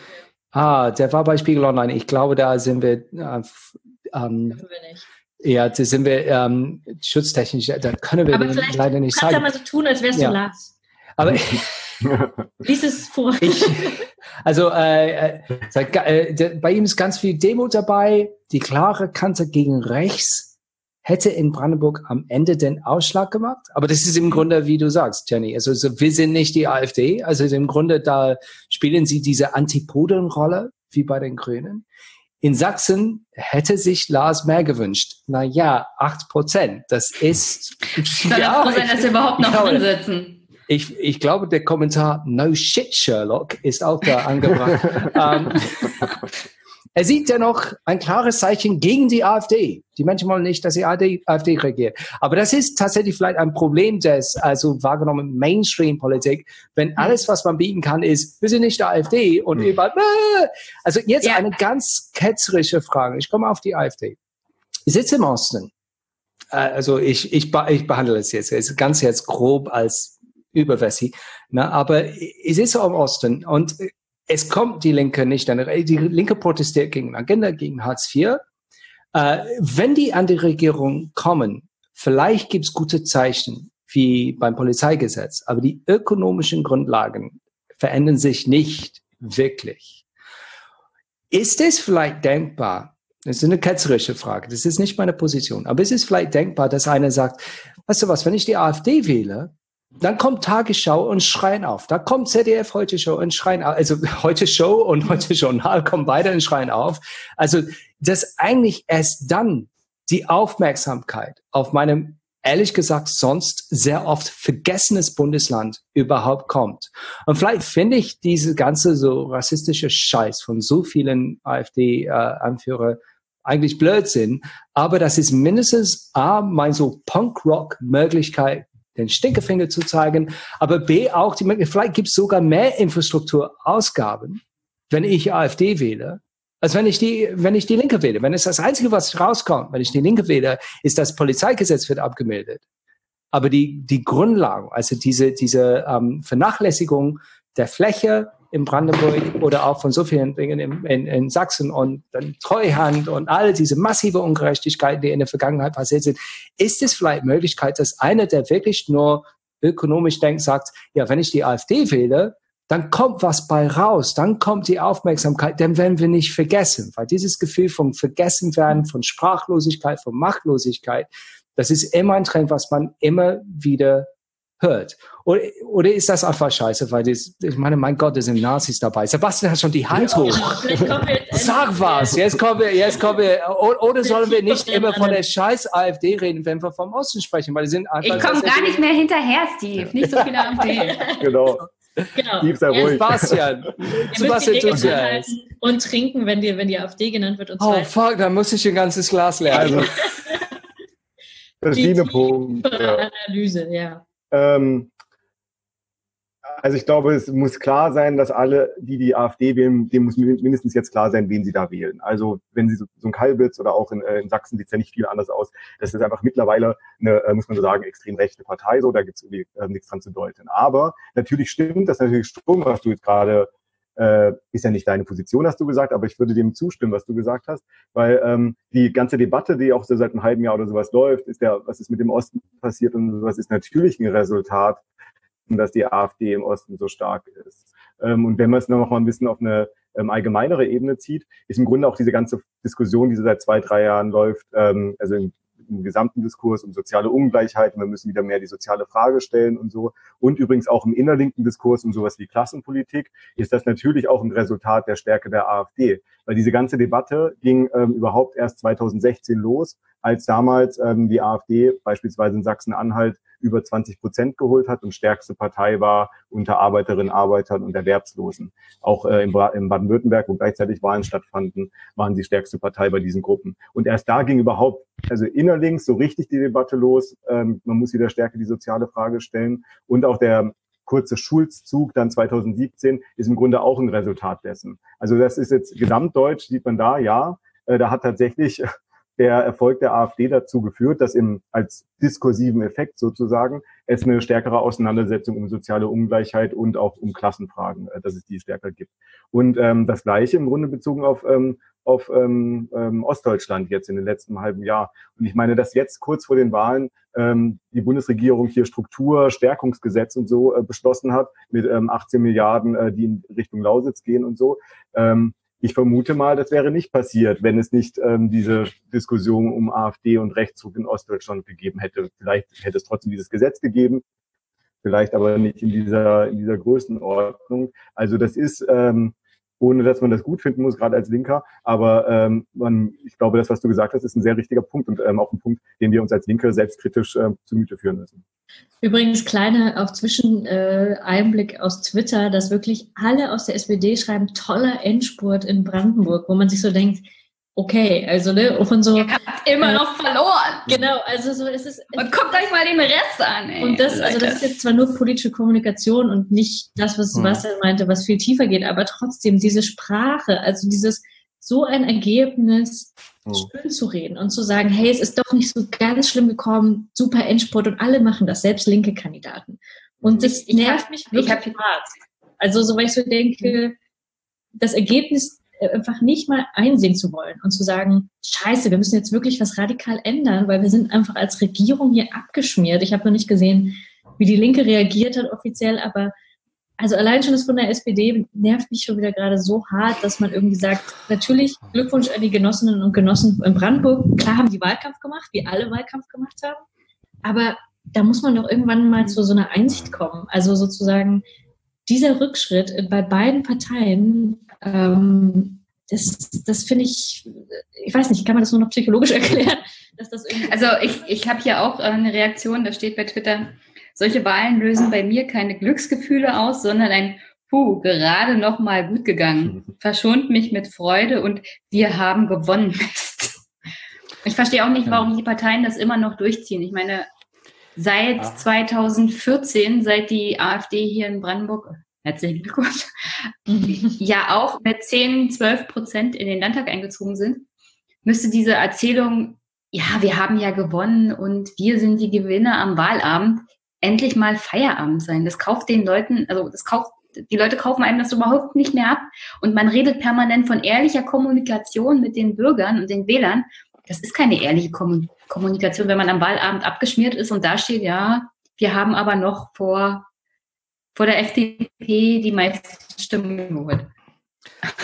ah, der war bei Spiegel Online. Ich glaube, da sind wir, äh, ähm, wir nicht. Ja, da sind wir ähm, schutztechnisch, da können wir aber leider nicht sagen. Du kannst ja mal so tun, als wärst ja. du Lars. Aber Lies es vor. Ich, also äh, äh, äh, bei ihm ist ganz viel Demo dabei. Die klare Kante gegen rechts hätte in Brandenburg am Ende den Ausschlag gemacht. Aber das ist im Grunde, wie du sagst, Jenny. Also so, wir sind nicht die AfD. Also im Grunde da spielen sie diese Antipodenrolle wie bei den Grünen. In Sachsen hätte sich Lars mehr gewünscht. Na ja, acht Prozent. Das ist. Kann ja, sein, dass wir überhaupt noch drin sitzen. Ich, ich glaube, der Kommentar No shit, Sherlock ist auch da angebracht. ähm, er sieht dennoch ein klares Zeichen gegen die AfD. Die Menschen wollen nicht, dass die AfD, AfD regiert. Aber das ist tatsächlich vielleicht ein Problem des, also wahrgenommen Mainstream-Politik, wenn alles, was man bieten kann, ist, wir sind nicht der AfD und mhm. überall, äh. also jetzt ja. eine ganz ketzerische Frage. Ich komme auf die AfD. Ich sitze im Osten. Äh, also ich, ich, ich behandle es jetzt ganz jetzt grob als über Wessi. Na, aber es ist so im Osten und es kommt die Linke nicht an. Die Linke protestiert gegen Agenda, gegen Hartz IV. Äh, wenn die an die Regierung kommen, vielleicht gibt es gute Zeichen wie beim Polizeigesetz, aber die ökonomischen Grundlagen verändern sich nicht wirklich. Ist es vielleicht denkbar, das ist eine ketzerische Frage, das ist nicht meine Position, aber ist es vielleicht denkbar, dass einer sagt, weißt du was, wenn ich die AfD wähle, dann kommt Tagesschau und schreien auf. Da kommt ZDF Heute Show und schreien auf. Also Heute Show und Heute Journal kommen beide und schreien auf. Also, dass eigentlich erst dann die Aufmerksamkeit auf meinem ehrlich gesagt sonst sehr oft vergessenes Bundesland überhaupt kommt. Und vielleicht finde ich diese ganze so rassistische Scheiß von so vielen AfD-Anführer äh, eigentlich Blödsinn, aber das ist mindestens A, mein so Punk-Rock-Möglichkeit den Stinkefinger zu zeigen, aber B auch, die, vielleicht gibt es sogar mehr Infrastrukturausgaben, wenn ich AfD wähle, als wenn ich die, wenn ich die Linke wähle. Wenn es das Einzige, was rauskommt, wenn ich die Linke wähle, ist das Polizeigesetz wird abgemeldet. Aber die, die Grundlagen, also diese, diese ähm, Vernachlässigung der Fläche, in Brandenburg oder auch von so vielen Dingen in, in, in Sachsen und dann Treuhand und all diese massive Ungerechtigkeiten, die in der Vergangenheit passiert sind, ist es vielleicht Möglichkeit, dass einer, der wirklich nur ökonomisch denkt, sagt, ja, wenn ich die AfD wähle, dann kommt was bei raus, dann kommt die Aufmerksamkeit, dann werden wir nicht vergessen, weil dieses Gefühl von Vergessenwerden, von Sprachlosigkeit, von Machtlosigkeit, das ist immer ein Trend, was man immer wieder hört. Oder, oder ist das einfach scheiße, weil das, ich meine, mein Gott, da sind Nazis dabei. Sebastian hat schon die Hand ja, hoch. Sag was, jetzt kommen wir, jetzt kommen wir, oder sollen wir nicht immer von der scheiß AfD reden, wenn wir vom Osten sprechen, weil die sind einfach. Ich komme gar nicht mehr hinterher, Steve, nicht so viele AfD. genau. Genau. Steve, sei ruhig. Sebastian. Sebastian tut ja Und trinken, wenn die, wenn die AfD genannt wird. Und oh, fuck, dann muss ich ein ganzes Glas leeren. Also, verschiedene Punkte. Analyse, ja. Ähm, also ich glaube, es muss klar sein, dass alle, die die AfD wählen, dem muss mindestens jetzt klar sein, wen sie da wählen. Also wenn sie so, so ein Kalbitz oder auch in, äh, in Sachsen sieht es ja nicht viel anders aus. Das ist einfach mittlerweile eine, äh, muss man so sagen, extrem rechte Partei. So, da gibt es irgendwie äh, nichts dran zu deuten. Aber natürlich stimmt das natürlich stumm, was du jetzt gerade äh, ist ja nicht deine Position, hast du gesagt, aber ich würde dem zustimmen, was du gesagt hast, weil ähm, die ganze Debatte, die auch so seit einem halben Jahr oder sowas läuft, ist ja, was ist mit dem Osten passiert und sowas ist natürlich ein Resultat, dass die AfD im Osten so stark ist. Ähm, und wenn man es noch mal ein bisschen auf eine ähm, allgemeinere Ebene zieht, ist im Grunde auch diese ganze Diskussion, die so seit zwei, drei Jahren läuft, ähm, also im im gesamten Diskurs um soziale Ungleichheit. Wir müssen wieder mehr die soziale Frage stellen und so. Und übrigens auch im innerlinken Diskurs um sowas wie Klassenpolitik ist das natürlich auch ein Resultat der Stärke der AfD. Weil diese ganze Debatte ging ähm, überhaupt erst 2016 los, als damals ähm, die AfD beispielsweise in Sachsen-Anhalt über 20 Prozent geholt hat und stärkste Partei war unter Arbeiterinnen, Arbeitern und Erwerbslosen. Auch äh, in, in Baden-Württemberg, wo gleichzeitig Wahlen stattfanden, waren sie stärkste Partei bei diesen Gruppen. Und erst da ging überhaupt, also innerlinks so richtig die Debatte los. Ähm, man muss wieder stärker die soziale Frage stellen. Und auch der kurze Schulzzug dann 2017 ist im Grunde auch ein Resultat dessen. Also das ist jetzt gesamtdeutsch, sieht man da, ja, äh, da hat tatsächlich der Erfolg der AfD dazu geführt, dass im, als diskursiven Effekt sozusagen es eine stärkere Auseinandersetzung um soziale Ungleichheit und auch um Klassenfragen, äh, dass es die stärker gibt. Und ähm, das Gleiche im Grunde bezogen auf, ähm, auf ähm, ähm, Ostdeutschland jetzt in den letzten halben Jahr. Und ich meine, dass jetzt kurz vor den Wahlen ähm, die Bundesregierung hier Struktur, Stärkungsgesetz und so äh, beschlossen hat mit ähm, 18 Milliarden, äh, die in Richtung Lausitz gehen und so. Ähm, ich vermute mal, das wäre nicht passiert, wenn es nicht ähm, diese Diskussion um AfD und Rechtsruck in Ostdeutschland gegeben hätte. Vielleicht hätte es trotzdem dieses Gesetz gegeben, vielleicht aber nicht in dieser, in dieser Größenordnung. Also das ist, ähm, ohne dass man das gut finden muss, gerade als Linker. Aber ähm, man, ich glaube, das, was du gesagt hast, ist ein sehr richtiger Punkt und ähm, auch ein Punkt, den wir uns als Linke selbstkritisch äh, zu Müte führen müssen. Übrigens kleine auch zwischen äh, aus Twitter, dass wirklich alle aus der SPD schreiben toller Endspurt in Brandenburg, wo man sich so denkt, okay, also ne, von so Ihr habt immer noch verloren. Genau, also so ist es. Und guckt euch mal den Rest an. Ey. Und das, also das ist jetzt zwar nur politische Kommunikation und nicht das, was Sebastian hm. meinte, was viel tiefer geht, aber trotzdem diese Sprache, also dieses so ein Ergebnis hm. schön zu reden und zu sagen, hey, es ist doch nicht so ganz schlimm gekommen, super Endspurt und alle machen das, selbst linke Kandidaten. Und das ich, nervt hab, mich wirklich ich hart. Also so, weil ich so denke, das Ergebnis äh, einfach nicht mal einsehen zu wollen und zu sagen, scheiße, wir müssen jetzt wirklich was radikal ändern, weil wir sind einfach als Regierung hier abgeschmiert. Ich habe noch nicht gesehen, wie die Linke reagiert hat offiziell, aber also allein schon das von der SPD nervt mich schon wieder gerade so hart, dass man irgendwie sagt, natürlich Glückwunsch an die Genossinnen und Genossen in Brandenburg. Klar haben die Wahlkampf gemacht, wie alle Wahlkampf gemacht haben. Aber da muss man doch irgendwann mal zu so einer Einsicht kommen. Also sozusagen dieser Rückschritt bei beiden Parteien ähm, das, das finde ich, ich weiß nicht, kann man das nur noch psychologisch erklären? Dass das irgendwie also ich, ich habe hier auch äh, eine Reaktion, da steht bei Twitter, solche Wahlen lösen bei mir keine Glücksgefühle aus, sondern ein Puh, gerade noch mal gut gegangen. Verschont mich mit Freude und wir haben gewonnen. ich verstehe auch nicht, warum die Parteien das immer noch durchziehen. Ich meine, seit 2014, seit die AfD hier in Brandenburg herzlichen Glückwunsch, ja auch mit 10, 12 Prozent in den Landtag eingezogen sind, müsste diese Erzählung, ja, wir haben ja gewonnen und wir sind die Gewinner am Wahlabend, endlich mal Feierabend sein. Das kauft den Leuten, also das kauft, die Leute kaufen einem das überhaupt nicht mehr ab und man redet permanent von ehrlicher Kommunikation mit den Bürgern und den Wählern. Das ist keine ehrliche Kommunikation, wenn man am Wahlabend abgeschmiert ist und da steht, ja, wir haben aber noch vor vor der FDP die meisten Stimmen geholt.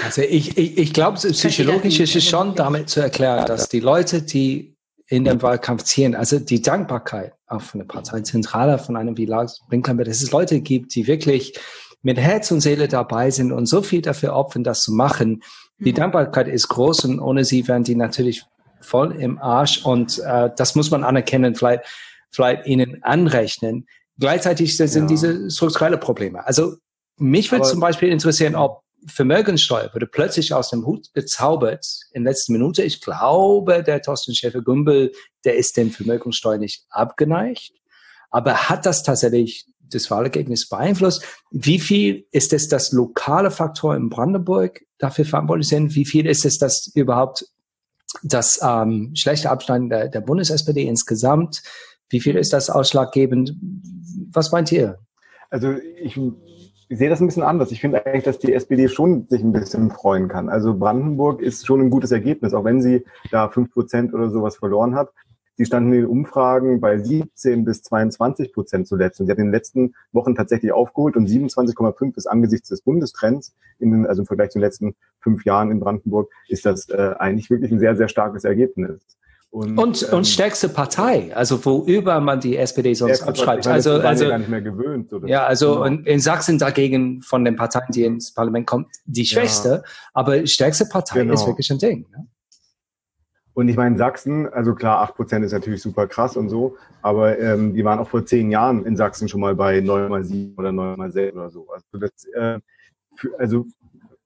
Also ich, ich, ich glaube, psychologisch ist es schon damit zu erklären, dass die Leute, die in den Wahlkampf ziehen, also die Dankbarkeit auch von der Parteizentrale, von einem wie Lars Brinklember, dass es Leute gibt, die wirklich mit Herz und Seele dabei sind und so viel dafür opfern, das zu machen. Die mhm. Dankbarkeit ist groß und ohne sie wären die natürlich voll im Arsch und äh, das muss man anerkennen, vielleicht, vielleicht ihnen anrechnen. Gleichzeitig sind ja. diese strukturelle Probleme. Also mich würde zum Beispiel interessieren, ob Vermögensteuer wurde plötzlich aus dem Hut gezaubert in letzter Minute. Ich glaube, der Thorsten Schäfer-Gümbel, der ist den Vermögensteuer nicht abgeneigt. Aber hat das tatsächlich das Wahlergebnis beeinflusst? Wie viel ist es das lokale Faktor in Brandenburg dafür verantwortlich sind? Wie viel ist es das überhaupt das ähm, schlechte Abschneiden der, der Bundes-SPD insgesamt? Wie viel ist das ausschlaggebend? Was meint ihr? Also ich, sehe das ein bisschen anders. Ich finde eigentlich, dass die SPD schon sich ein bisschen freuen kann. Also Brandenburg ist schon ein gutes Ergebnis, auch wenn sie da fünf Prozent oder sowas verloren hat. Sie standen in den Umfragen bei 17 bis 22 Prozent zuletzt. Und sie hat in den letzten Wochen tatsächlich aufgeholt und 27,5 ist angesichts des Bundestrends, in, also im Vergleich zu den letzten fünf Jahren in Brandenburg, ist das äh, eigentlich wirklich ein sehr, sehr starkes Ergebnis. Und, und, ähm, und stärkste Partei, also wo über man die SPD sonst abschreibt. Also, also gar nicht mehr gewöhnt. Oder? Ja, also genau. und in Sachsen dagegen von den Parteien, die ins Parlament kommen, die schwächste, ja. aber stärkste Partei genau. ist wirklich ein Ding. Ne? Und ich meine, Sachsen, also klar, acht Prozent ist natürlich super krass und so, aber ähm, die waren auch vor zehn Jahren in Sachsen schon mal bei neun mal sieben oder neun mal sechs oder so. Also das, äh, für, also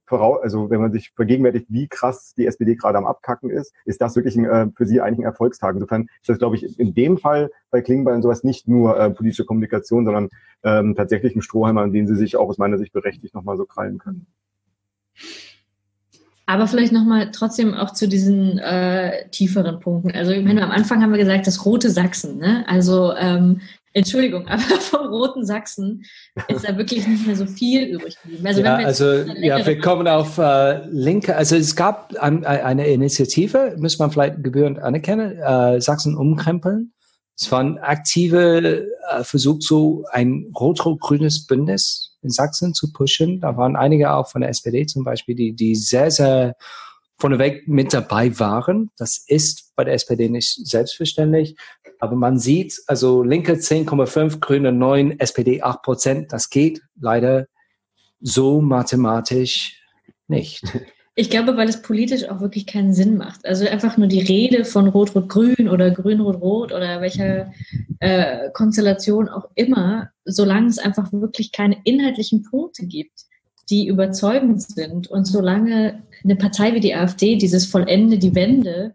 voraus, also wenn man sich vergegenwärtigt, wie krass die SPD gerade am Abkacken ist, ist das wirklich ein, äh, für sie eigentlich ein Erfolgstag. Insofern ist das, glaube ich, in dem Fall bei Klingbeil und sowas nicht nur äh, politische Kommunikation, sondern ähm, tatsächlich ein Strohhalm, an den sie sich auch aus meiner Sicht berechtigt nochmal so krallen können. Aber vielleicht nochmal trotzdem auch zu diesen äh, tieferen Punkten. Also ich meine, am Anfang haben wir gesagt, das rote Sachsen. Ne? Also ähm, Entschuldigung, aber vom roten Sachsen ist da wirklich nicht mehr so viel übrig geblieben. Also, ja, also ja, wir kommen auf äh, linke. Also es gab ein, eine Initiative, muss man vielleicht gebührend anerkennen, äh, Sachsen umkrempeln. Es war ein aktiver äh, Versuch, so ein rot-rot-grünes Bündnis in Sachsen zu pushen. Da waren einige auch von der SPD zum Beispiel, die, die sehr, sehr vorneweg mit dabei waren. Das ist bei der SPD nicht selbstverständlich. Aber man sieht, also Linke 10,5, Grüne 9, SPD 8 Prozent. Das geht leider so mathematisch nicht. Ich glaube, weil es politisch auch wirklich keinen Sinn macht. Also einfach nur die Rede von Rot-Rot-Grün oder Grün-Rot-Rot oder welcher äh, Konstellation auch immer, solange es einfach wirklich keine inhaltlichen Punkte gibt, die überzeugend sind und solange eine Partei wie die AfD dieses Vollende, die Wende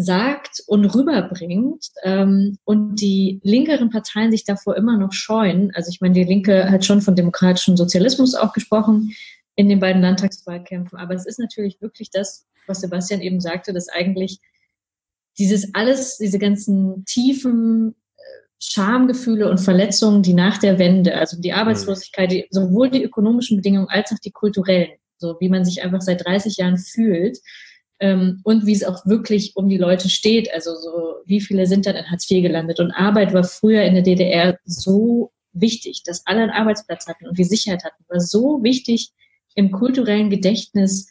sagt und rüberbringt ähm, und die linkeren Parteien sich davor immer noch scheuen. Also ich meine, die Linke hat schon von demokratischem Sozialismus auch gesprochen in den beiden Landtagswahlkämpfen. Aber es ist natürlich wirklich das, was Sebastian eben sagte, dass eigentlich dieses alles, diese ganzen tiefen äh, Schamgefühle und Verletzungen, die nach der Wende, also die Arbeitslosigkeit, die, sowohl die ökonomischen Bedingungen als auch die kulturellen, so wie man sich einfach seit 30 Jahren fühlt ähm, und wie es auch wirklich um die Leute steht. Also so, wie viele sind dann in Hartz IV gelandet? Und Arbeit war früher in der DDR so wichtig, dass alle einen Arbeitsplatz hatten und die Sicherheit hatten, war so wichtig, im kulturellen Gedächtnis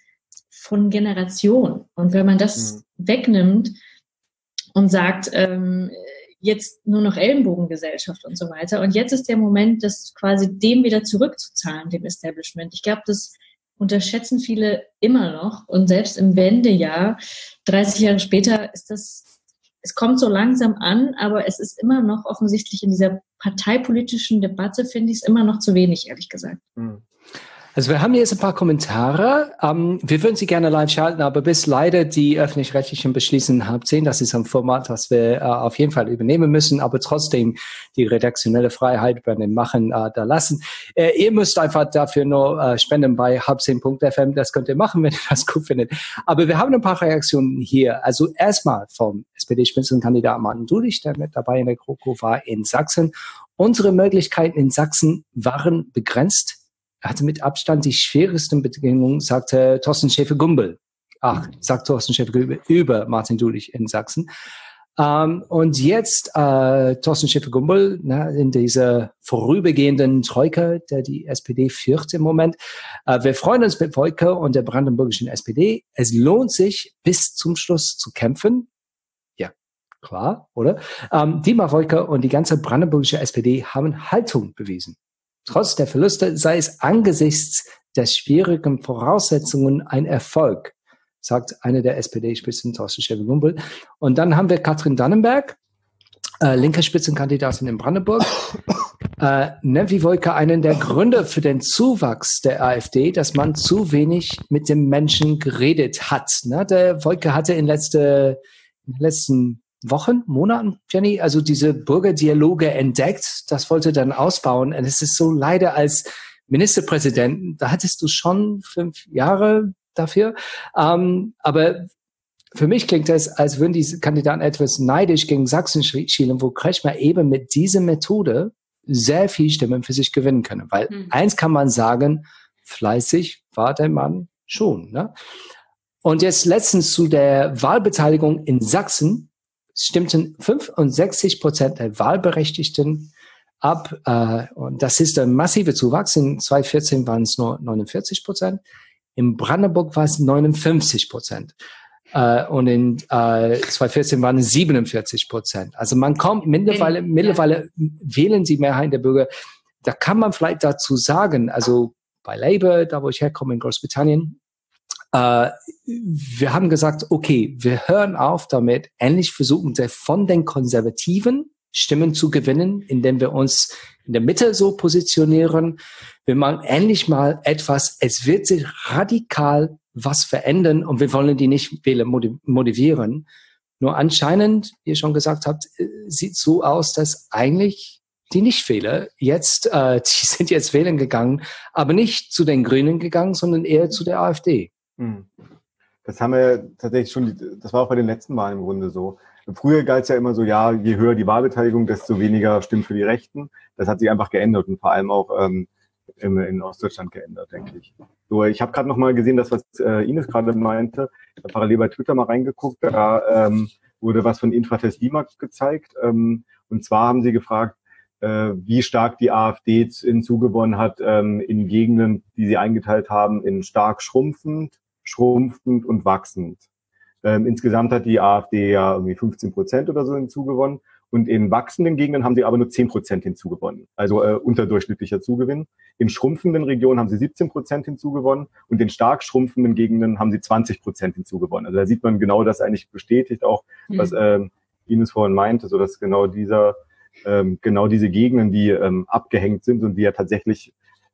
von Generationen. Und wenn man das mhm. wegnimmt und sagt, ähm, jetzt nur noch Ellenbogengesellschaft und so weiter. Und jetzt ist der Moment, das quasi dem wieder zurückzuzahlen, dem Establishment. Ich glaube, das unterschätzen viele immer noch. Und selbst im Wendejahr, 30 Jahre später, ist das, es kommt so langsam an, aber es ist immer noch offensichtlich in dieser parteipolitischen Debatte, finde ich es immer noch zu wenig, ehrlich gesagt. Mhm. Also wir haben jetzt ein paar Kommentare. Ähm, wir würden sie gerne live schalten, aber bis leider die öffentlich-rechtlichen beschließen halb zehn. Das ist ein Format, das wir äh, auf jeden Fall übernehmen müssen, aber trotzdem die redaktionelle Freiheit bei den Machen äh, da lassen. Äh, ihr müsst einfach dafür nur spenden bei halb zehn.fm. Das könnt ihr machen, wenn ihr das gut findet. Aber wir haben ein paar Reaktionen hier. Also erstmal vom SPD-Spitzenkandidat Martin Dulich, der mit dabei in der GroKo war in Sachsen. Unsere Möglichkeiten in Sachsen waren begrenzt hatte mit Abstand die schwersten Bedingungen, sagte Thorsten Schäfer-Gumbel. Ach, sagt Thorsten Schäfer-Gumbel über Martin Dulich in Sachsen. Ähm, und jetzt äh, Thorsten Schäfer-Gumbel in dieser vorübergehenden Troika, der die SPD führt im Moment. Äh, wir freuen uns mit Volker und der brandenburgischen SPD. Es lohnt sich, bis zum Schluss zu kämpfen. Ja, klar, oder? Ähm, Dima Volker und die ganze brandenburgische SPD haben Haltung bewiesen. Trotz der Verluste sei es angesichts der schwierigen Voraussetzungen ein Erfolg, sagt eine der SPD-Spitzen, Thorsten Schäfer-Gumbel. Und dann haben wir Katrin Dannenberg, äh, linke Spitzenkandidatin in Brandenburg. äh, nennt wie Wolke einen der Gründe für den Zuwachs der AfD, dass man zu wenig mit dem Menschen geredet hat. Ne? Der Wolke hatte in, letzte, in den letzten Wochen, Monaten, Jenny, also diese Bürgerdialoge entdeckt. Das wollte dann ausbauen. Und es ist so leider als Ministerpräsident, da hattest du schon fünf Jahre dafür. Ähm, aber für mich klingt es, als würden diese Kandidaten etwas neidisch gegen Sachsen schielen, wo Kretschmer eben mit dieser Methode sehr viel Stimmen für sich gewinnen können. Weil mhm. eins kann man sagen, fleißig war der Mann schon. Ne? Und jetzt letztens zu der Wahlbeteiligung in Sachsen stimmten 65 Prozent der Wahlberechtigten ab. Äh, und das ist ein massiver Zuwachs. In 2014 waren es nur 49 Prozent. In Brandenburg war es 59 Prozent. Äh, und in äh, 2014 waren es 47 Prozent. Also man kommt mittlerweile, mittlerweile wählen die Mehrheit der Bürger. Da kann man vielleicht dazu sagen, also bei Labour, da wo ich herkomme in Großbritannien, äh, wir haben gesagt, okay, wir hören auf damit, endlich versuchen wir von den Konservativen Stimmen zu gewinnen, indem wir uns in der Mitte so positionieren. Wir machen endlich mal etwas, es wird sich radikal was verändern und wir wollen die nicht motivieren. Nur anscheinend, wie ihr schon gesagt habt, äh, sieht so aus, dass eigentlich die Nichtwähler jetzt, äh, die sind jetzt wählen gegangen, aber nicht zu den Grünen gegangen, sondern eher zu der AfD. Hm. Das haben wir tatsächlich schon, das war auch bei den letzten Wahlen im Grunde so. Früher galt es ja immer so, ja, je höher die Wahlbeteiligung, desto weniger stimmt für die Rechten. Das hat sich einfach geändert und vor allem auch ähm, in, in Ostdeutschland geändert, denke ich. So, ich habe gerade noch mal gesehen, das was äh, Ines gerade meinte. Parallel bei Twitter mal reingeguckt. Da ähm, wurde was von Infratest DIMAG gezeigt. Ähm, und zwar haben sie gefragt, äh, wie stark die AfD hinzugewonnen hat ähm, in Gegenden, die sie eingeteilt haben, in stark schrumpfend, schrumpfend und wachsend. Ähm, insgesamt hat die AfD ja irgendwie 15 Prozent oder so hinzugewonnen. Und in wachsenden Gegenden haben sie aber nur 10 Prozent hinzugewonnen, also äh, unterdurchschnittlicher Zugewinn. In schrumpfenden Regionen haben sie 17 Prozent hinzugewonnen und in stark schrumpfenden Gegenden haben sie 20 Prozent hinzugewonnen. Also da sieht man genau das eigentlich bestätigt, auch mhm. was ähm, Ines vorhin meinte, so dass genau dieser, ähm, genau diese Gegenden, die ähm, abgehängt sind und die ja tatsächlich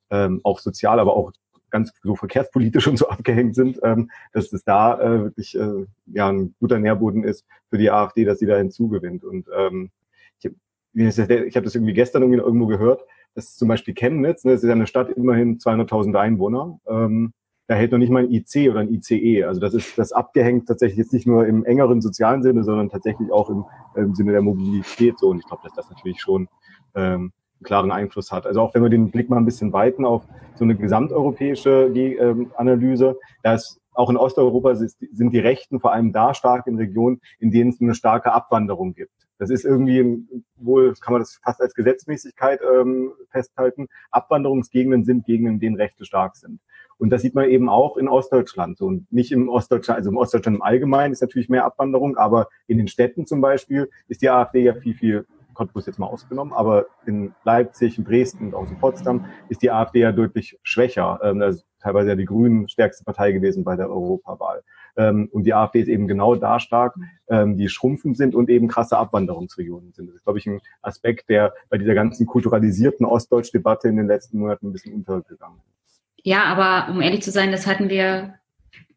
ähm, auch sozial, aber auch ganz so verkehrspolitisch und so abgehängt sind, ähm, dass es da äh, wirklich äh, ja ein guter Nährboden ist für die AfD, dass sie da hinzugewinnt. Und ähm, ich, ich habe das irgendwie gestern irgendwie irgendwo gehört, dass zum Beispiel Chemnitz, ne, das ist eine Stadt immerhin 200.000 Einwohner, ähm, da hält noch nicht mal ein IC oder ein ICE. Also das ist das abgehängt tatsächlich jetzt nicht nur im engeren sozialen Sinne, sondern tatsächlich auch im, im Sinne der Mobilität so. Und ich glaube, dass das natürlich schon ähm, klaren Einfluss hat. Also auch wenn wir den Blick mal ein bisschen weiten auf so eine gesamteuropäische ähm, Analyse, da ist auch in Osteuropa sind die Rechten vor allem da stark in Regionen, in denen es eine starke Abwanderung gibt. Das ist irgendwie wohl, kann man das fast als Gesetzmäßigkeit ähm, festhalten. Abwanderungsgegenden sind Gegenden, in denen Rechte stark sind. Und das sieht man eben auch in Ostdeutschland. So, und nicht im Ostdeutschland, also im Ostdeutschland im Allgemeinen ist natürlich mehr Abwanderung, aber in den Städten zum Beispiel ist die AfD ja viel, viel Cottbus jetzt mal ausgenommen, aber in Leipzig, in Dresden und auch in Potsdam ist die AfD ja deutlich schwächer. Ähm, das ist teilweise ja die Grünen stärkste Partei gewesen bei der Europawahl. Ähm, und die AfD ist eben genau da stark, ähm, die schrumpfend sind und eben krasse Abwanderungsregionen sind. Das ist, glaube ich, ein Aspekt, der bei dieser ganzen kulturalisierten Ostdeutsch-Debatte in den letzten Monaten ein bisschen untergegangen ist. Ja, aber um ehrlich zu sein, das hatten wir,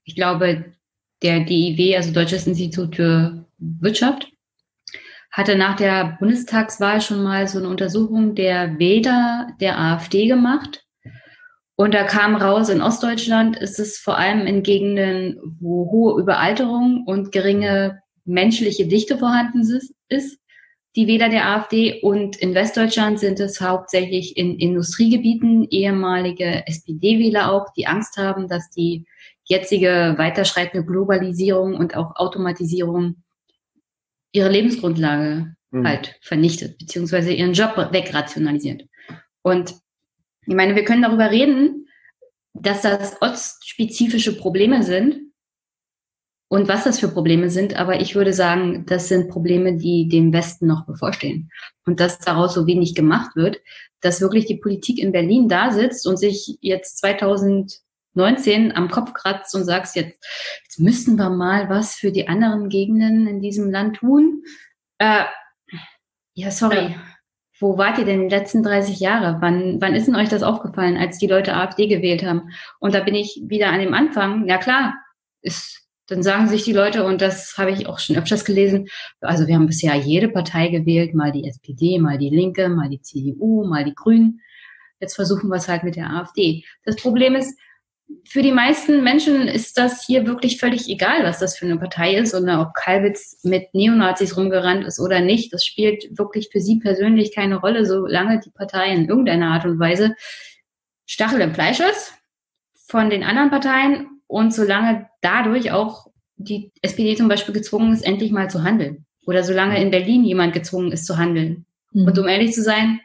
ich glaube, der DIW, also Deutsches Institut für Wirtschaft, hatte nach der Bundestagswahl schon mal so eine Untersuchung der Wähler der AfD gemacht. Und da kam raus, in Ostdeutschland ist es vor allem in Gegenden, wo hohe Überalterung und geringe menschliche Dichte vorhanden ist, die Wähler der AfD. Und in Westdeutschland sind es hauptsächlich in Industriegebieten ehemalige SPD-Wähler auch, die Angst haben, dass die jetzige weiterschreitende Globalisierung und auch Automatisierung ihre Lebensgrundlage mhm. halt vernichtet, beziehungsweise ihren Job wegrationalisiert. Und ich meine, wir können darüber reden, dass das ostspezifische Probleme sind und was das für Probleme sind, aber ich würde sagen, das sind Probleme, die dem Westen noch bevorstehen. Und dass daraus so wenig gemacht wird, dass wirklich die Politik in Berlin da sitzt und sich jetzt 2000 19 am Kopf kratzt und sagst, jetzt, jetzt müssten wir mal was für die anderen Gegenden in diesem Land tun. Äh, ja, sorry. Ja. Wo wart ihr denn die letzten 30 Jahre? Wann, wann ist denn euch das aufgefallen, als die Leute AfD gewählt haben? Und da bin ich wieder an dem Anfang. Ja klar, ist, dann sagen sich die Leute, und das habe ich auch schon öfters gelesen, also wir haben bisher jede Partei gewählt, mal die SPD, mal die Linke, mal die CDU, mal die Grünen. Jetzt versuchen wir es halt mit der AfD. Das Problem ist, für die meisten Menschen ist das hier wirklich völlig egal, was das für eine Partei ist oder ob Kalwitz mit Neonazis rumgerannt ist oder nicht. Das spielt wirklich für sie persönlich keine Rolle, solange die Partei in irgendeiner Art und Weise Stachel im Fleisch ist von den anderen Parteien und solange dadurch auch die SPD zum Beispiel gezwungen ist, endlich mal zu handeln. Oder solange in Berlin jemand gezwungen ist zu handeln. Mhm. Und um ehrlich zu sein,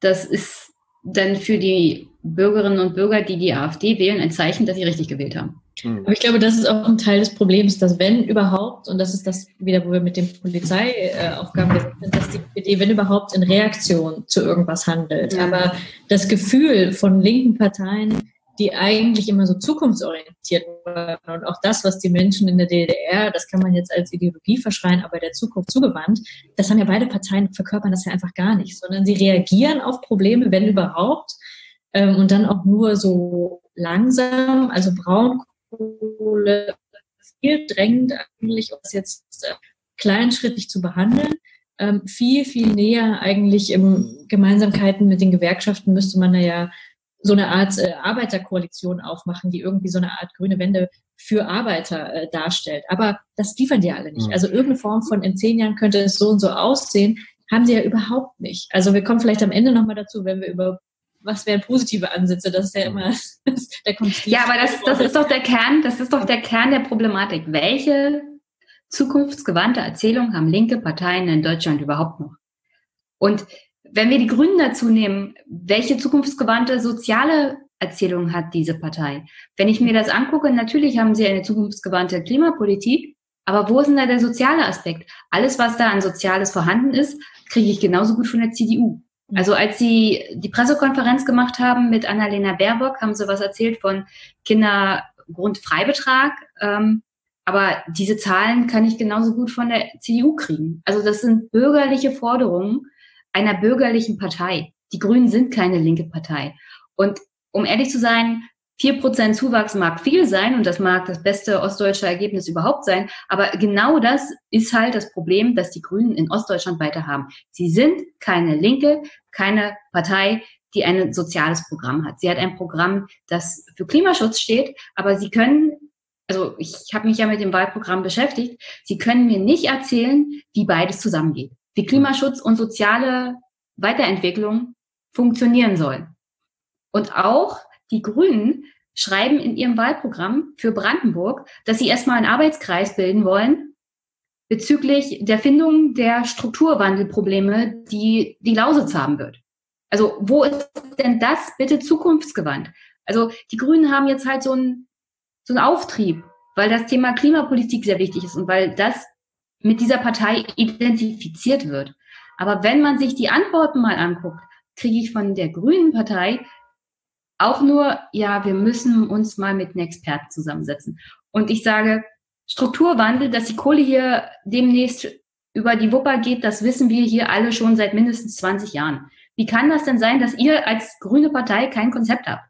das ist dann für die Bürgerinnen und Bürger, die die AfD wählen, ein Zeichen, dass sie richtig gewählt haben. Mhm. Aber ich glaube, das ist auch ein Teil des Problems, dass wenn überhaupt, und das ist das wieder, wo wir mit den Polizeiaufgaben sind, dass die SPD, wenn überhaupt, in Reaktion zu irgendwas handelt. Ja. Aber das Gefühl von linken Parteien, die eigentlich immer so zukunftsorientiert waren und auch das, was die Menschen in der DDR, das kann man jetzt als Ideologie verschreien, aber der Zukunft zugewandt, das haben ja beide Parteien verkörpern das ja einfach gar nicht, sondern sie reagieren auf Probleme, wenn überhaupt, ähm, und dann auch nur so langsam, also Braunkohle viel drängend eigentlich, um das jetzt äh, kleinschrittig zu behandeln. Ähm, viel, viel näher eigentlich im Gemeinsamkeiten mit den Gewerkschaften müsste man da ja so eine Art äh, Arbeiterkoalition aufmachen, die irgendwie so eine Art grüne Wende für Arbeiter äh, darstellt. Aber das liefern die alle nicht. Mhm. Also irgendeine Form von in zehn Jahren könnte es so und so aussehen, haben sie ja überhaupt nicht. Also wir kommen vielleicht am Ende nochmal dazu, wenn wir über was wären positive Ansätze, das ist ja immer, da kommt Ja, aber das, das ist doch der Kern, das ist doch der Kern der Problematik. Welche zukunftsgewandte Erzählung haben linke Parteien in Deutschland überhaupt noch? Und wenn wir die Grünen dazu nehmen, welche zukunftsgewandte soziale Erzählung hat diese Partei? Wenn ich mir das angucke, natürlich haben sie eine zukunftsgewandte Klimapolitik, aber wo ist denn da der soziale Aspekt? Alles, was da an Soziales vorhanden ist, kriege ich genauso gut von der CDU. Also als sie die Pressekonferenz gemacht haben mit Annalena Baerbock, haben sie was erzählt von Kindergrundfreibetrag. Ähm, aber diese Zahlen kann ich genauso gut von der CDU kriegen. Also das sind bürgerliche Forderungen, einer bürgerlichen Partei. Die Grünen sind keine linke Partei. Und um ehrlich zu sein, vier Prozent Zuwachs mag viel sein und das mag das beste ostdeutsche Ergebnis überhaupt sein, aber genau das ist halt das Problem, das die Grünen in Ostdeutschland weiter haben. Sie sind keine Linke, keine Partei, die ein soziales Programm hat. Sie hat ein Programm, das für Klimaschutz steht, aber sie können, also ich habe mich ja mit dem Wahlprogramm beschäftigt, sie können mir nicht erzählen, wie beides zusammengeht wie Klimaschutz und soziale Weiterentwicklung funktionieren sollen. Und auch die Grünen schreiben in ihrem Wahlprogramm für Brandenburg, dass sie erstmal einen Arbeitskreis bilden wollen bezüglich der Findung der Strukturwandelprobleme, die die Lausitz haben wird. Also wo ist denn das bitte zukunftsgewandt? Also die Grünen haben jetzt halt so einen, so einen Auftrieb, weil das Thema Klimapolitik sehr wichtig ist und weil das mit dieser Partei identifiziert wird. Aber wenn man sich die Antworten mal anguckt, kriege ich von der Grünen Partei auch nur, ja, wir müssen uns mal mit einem Experten zusammensetzen. Und ich sage, Strukturwandel, dass die Kohle hier demnächst über die Wupper geht, das wissen wir hier alle schon seit mindestens 20 Jahren. Wie kann das denn sein, dass ihr als grüne Partei kein Konzept habt?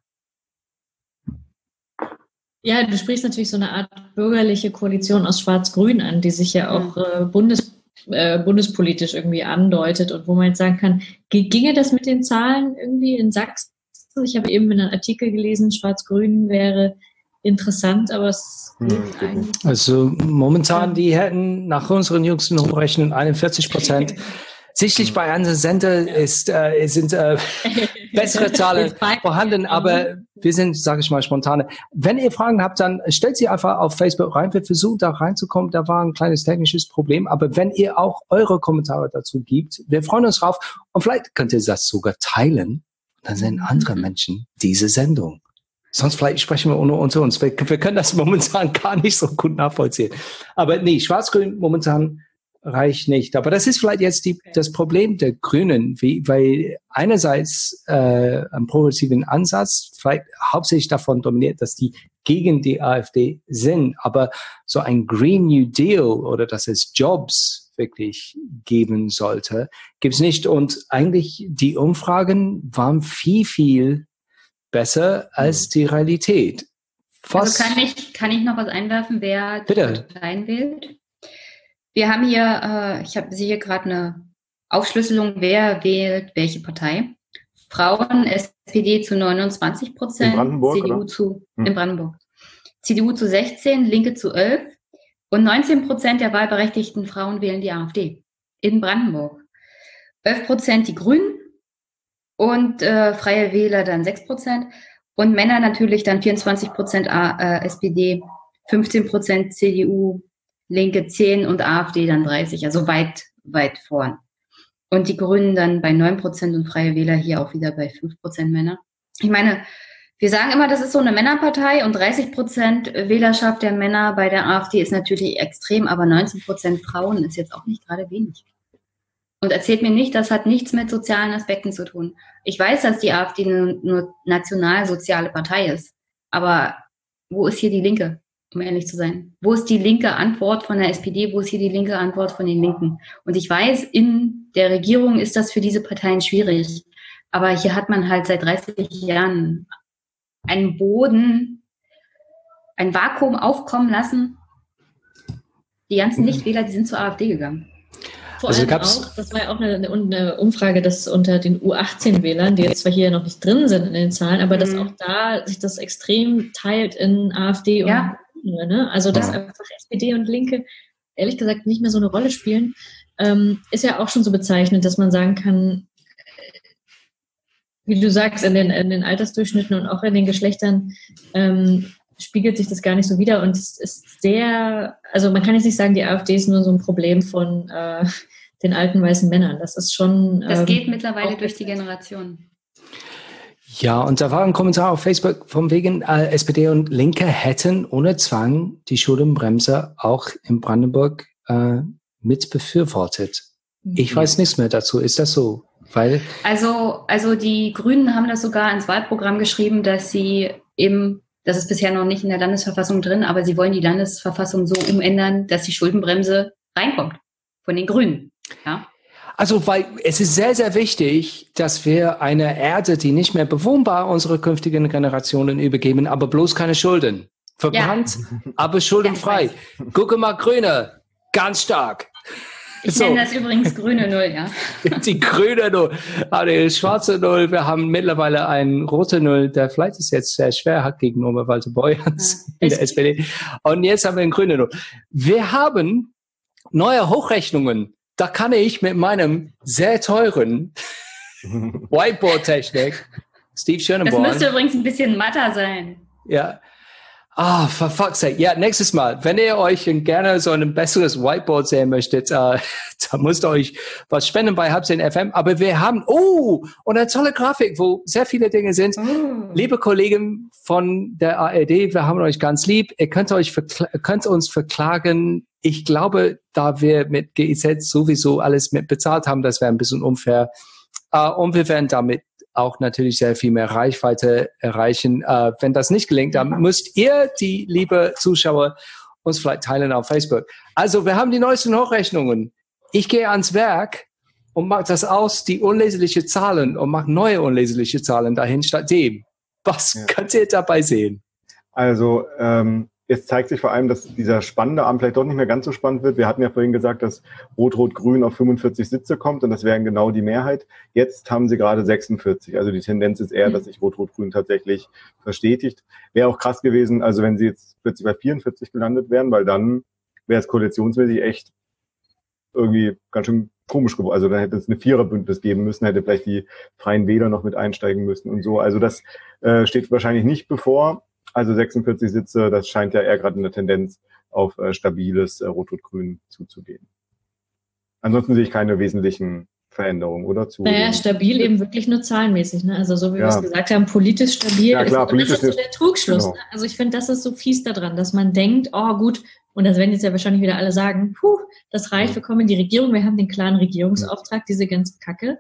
Ja, du sprichst natürlich so eine Art bürgerliche Koalition aus Schwarz-Grün an, die sich ja auch äh, bundes, äh, bundespolitisch irgendwie andeutet und wo man jetzt sagen kann, ginge das mit den Zahlen irgendwie in Sachsen? Ich habe eben in einem Artikel gelesen, Schwarz-Grün wäre interessant, aber es geht hm. eigentlich. Also momentan, die hätten nach unseren jüngsten Hochrechnungen 41 Prozent Sicherlich bei anderen Sender ist, äh, sind äh, bessere Zahlen vorhanden, aber wir sind, sage ich mal, spontane. Wenn ihr Fragen habt, dann stellt sie einfach auf Facebook rein. Wir versuchen da reinzukommen. Da war ein kleines technisches Problem. Aber wenn ihr auch eure Kommentare dazu gibt, wir freuen uns drauf. Und vielleicht könnt ihr das sogar teilen. Dann sehen andere Menschen diese Sendung. Sonst vielleicht sprechen wir ohne unter uns. Wir, wir können das momentan gar nicht so gut nachvollziehen. Aber nee, Schwarz-Grün momentan reicht nicht. Aber das ist vielleicht jetzt die, das Problem der Grünen, wie, weil einerseits äh, ein progressiven Ansatz vielleicht hauptsächlich davon dominiert, dass die gegen die AfD sind, aber so ein Green New Deal oder dass es Jobs wirklich geben sollte, gibt es nicht. Und eigentlich die Umfragen waren viel, viel besser als die Realität. Also was? Also kann ich, kann ich noch was einwerfen, wer Bitte. Parteien wählt? Wir haben hier, äh, ich habe sehe hier gerade eine Aufschlüsselung, wer wählt welche Partei. Frauen, SPD zu 29 Prozent, CDU oder? zu, Hm. in Brandenburg. CDU zu 16, Linke zu 11 und 19 Prozent der wahlberechtigten Frauen wählen die AfD in Brandenburg. 11 Prozent die Grünen und äh, Freie Wähler dann 6 Prozent und Männer natürlich dann 24 Prozent äh, SPD, 15 Prozent CDU, Linke 10 und AfD dann 30, also weit, weit vorn. Und die Grünen dann bei 9 Prozent und Freie Wähler hier auch wieder bei 5 Prozent Männer. Ich meine, wir sagen immer, das ist so eine Männerpartei und 30 Prozent Wählerschaft der Männer bei der AfD ist natürlich extrem, aber 19 Prozent Frauen ist jetzt auch nicht gerade wenig. Und erzählt mir nicht, das hat nichts mit sozialen Aspekten zu tun. Ich weiß, dass die AfD eine nationalsoziale Partei ist. Aber wo ist hier die Linke, um ehrlich zu sein? Wo ist die linke Antwort von der SPD? Wo ist hier die linke Antwort von den Linken? Und ich weiß, in der Regierung ist das für diese Parteien schwierig. Aber hier hat man halt seit 30 Jahren einen Boden, ein Vakuum aufkommen lassen. Die ganzen Nichtwähler, die sind zur AfD gegangen. Vor Also allem auch, das war ja auch eine, eine Umfrage, dass unter den U18-Wählern, die jetzt zwar hier noch nicht drin sind in den Zahlen, aber dass Mhm. auch da sich das extrem teilt in AfD und Ja. Ne? Also dass Ja. einfach SPD und Linke ehrlich gesagt nicht mehr so eine Rolle spielen, ähm, ist ja auch schon so bezeichnend, dass man sagen kann, wie du sagst, in den, in den Altersdurchschnitten und auch in den Geschlechtern ähm, spiegelt sich das gar nicht so wider und es ist sehr, also man kann jetzt nicht sagen, die AfD ist nur so ein Problem von äh, den alten weißen Männern. Das ist schon. Das ähm, geht mittlerweile durch die Generation. Ja, und da war ein Kommentar auf Facebook von wegen, äh, SPD und Linke hätten ohne Zwang die Schuldenbremse auch in Brandenburg äh, mit befürwortet. Ich weiß nichts mehr dazu. Ist das so? Weil, Also, also die Grünen haben das sogar ins Wahlprogramm geschrieben, dass sie eben, das ist bisher noch nicht in der Landesverfassung drin, aber sie wollen die Landesverfassung so umändern, dass die Schuldenbremse reinkommt von den Grünen. Ja. also, weil es ist sehr, sehr wichtig, dass wir eine Erde, die nicht mehr bewohnbar unsere künftigen Generationen übergeben, aber bloß keine Schulden. Verbrannt, aber schuldenfrei. Ja, Gucke mal, Grüne, ganz stark. Ich So. nenne das übrigens grüne Null, ja. Die grüne Null, ah, die schwarze Null. Wir haben mittlerweile einen rote Null, der vielleicht ist jetzt sehr schwer hat gegen Oma Walter Beuers in der SPD. Und jetzt haben wir einen grüne Null. Wir haben neue Hochrechnungen. Da kann ich mit meinem sehr teuren Whiteboard-Technik, Steve Das Schöneborn, müsste übrigens ein bisschen matter sein. ja. Ah, for fuck's sake. Ja, nächstes Mal, wenn ihr euch gerne so ein besseres Whiteboard sehen möchtet, äh, da müsst ihr euch was spenden bei Hubs FM. Aber wir haben, oh, und eine tolle Grafik, wo sehr viele Dinge sind. Liebe Kollegen von der ARD, wir haben euch ganz lieb. Ihr könnt euch könnt uns verklagen. Ich glaube, da wir mit GIZ sowieso alles mit bezahlt haben, das wäre ein bisschen unfair. Äh, und wir werden damit auch natürlich sehr viel mehr Reichweite erreichen. Äh, wenn das nicht gelingt, dann müsst ihr, die liebe Zuschauer, uns vielleicht teilen auf Facebook. Also wir haben die neuesten Hochrechnungen. Ich gehe ans Werk und mache das aus, die unleserliche Zahlen und mache neue unleserliche Zahlen dahin statt dem. Was Ja. könnt ihr dabei sehen? Also ähm, es zeigt sich vor allem, dass dieser spannende Abend vielleicht doch nicht mehr ganz so spannend wird. Wir hatten ja vorhin gesagt, dass Rot-Rot-Grün auf 45 Sitze kommt und das wären genau die Mehrheit. Jetzt haben sie gerade 46. Also die Tendenz ist eher, Mhm. dass sich Rot-Rot-Grün tatsächlich verstetigt. Wäre auch krass gewesen, also wenn sie jetzt plötzlich bei 44 gelandet wären, weil dann wäre es koalitionsmäßig echt irgendwie ganz schön komisch geworden. Also dann hätte es eine Viererbündnis geben müssen, hätte vielleicht die Freien Wähler noch mit einsteigen müssen und so. Also das äh, steht wahrscheinlich nicht bevor. Also 46 Sitze, das scheint ja eher gerade eine Tendenz auf äh, stabiles äh, Rot-Rot-Grün zuzugehen. Ansonsten sehe ich keine wesentlichen Veränderungen oder zu. Naja, stabil eben wirklich nur zahlenmäßig. Ne? Also so wie wir Ja. es gesagt haben, politisch stabil. Ja, klar, ist, und das politisch ist so der Trugschluss. genau. Ne? Also ich finde, das ist so fies daran, dass man denkt, oh gut, und das werden jetzt ja wahrscheinlich wieder alle sagen, puh, das reicht, wir kommen in die Regierung, wir haben den klaren Regierungsauftrag, diese ganze Kacke.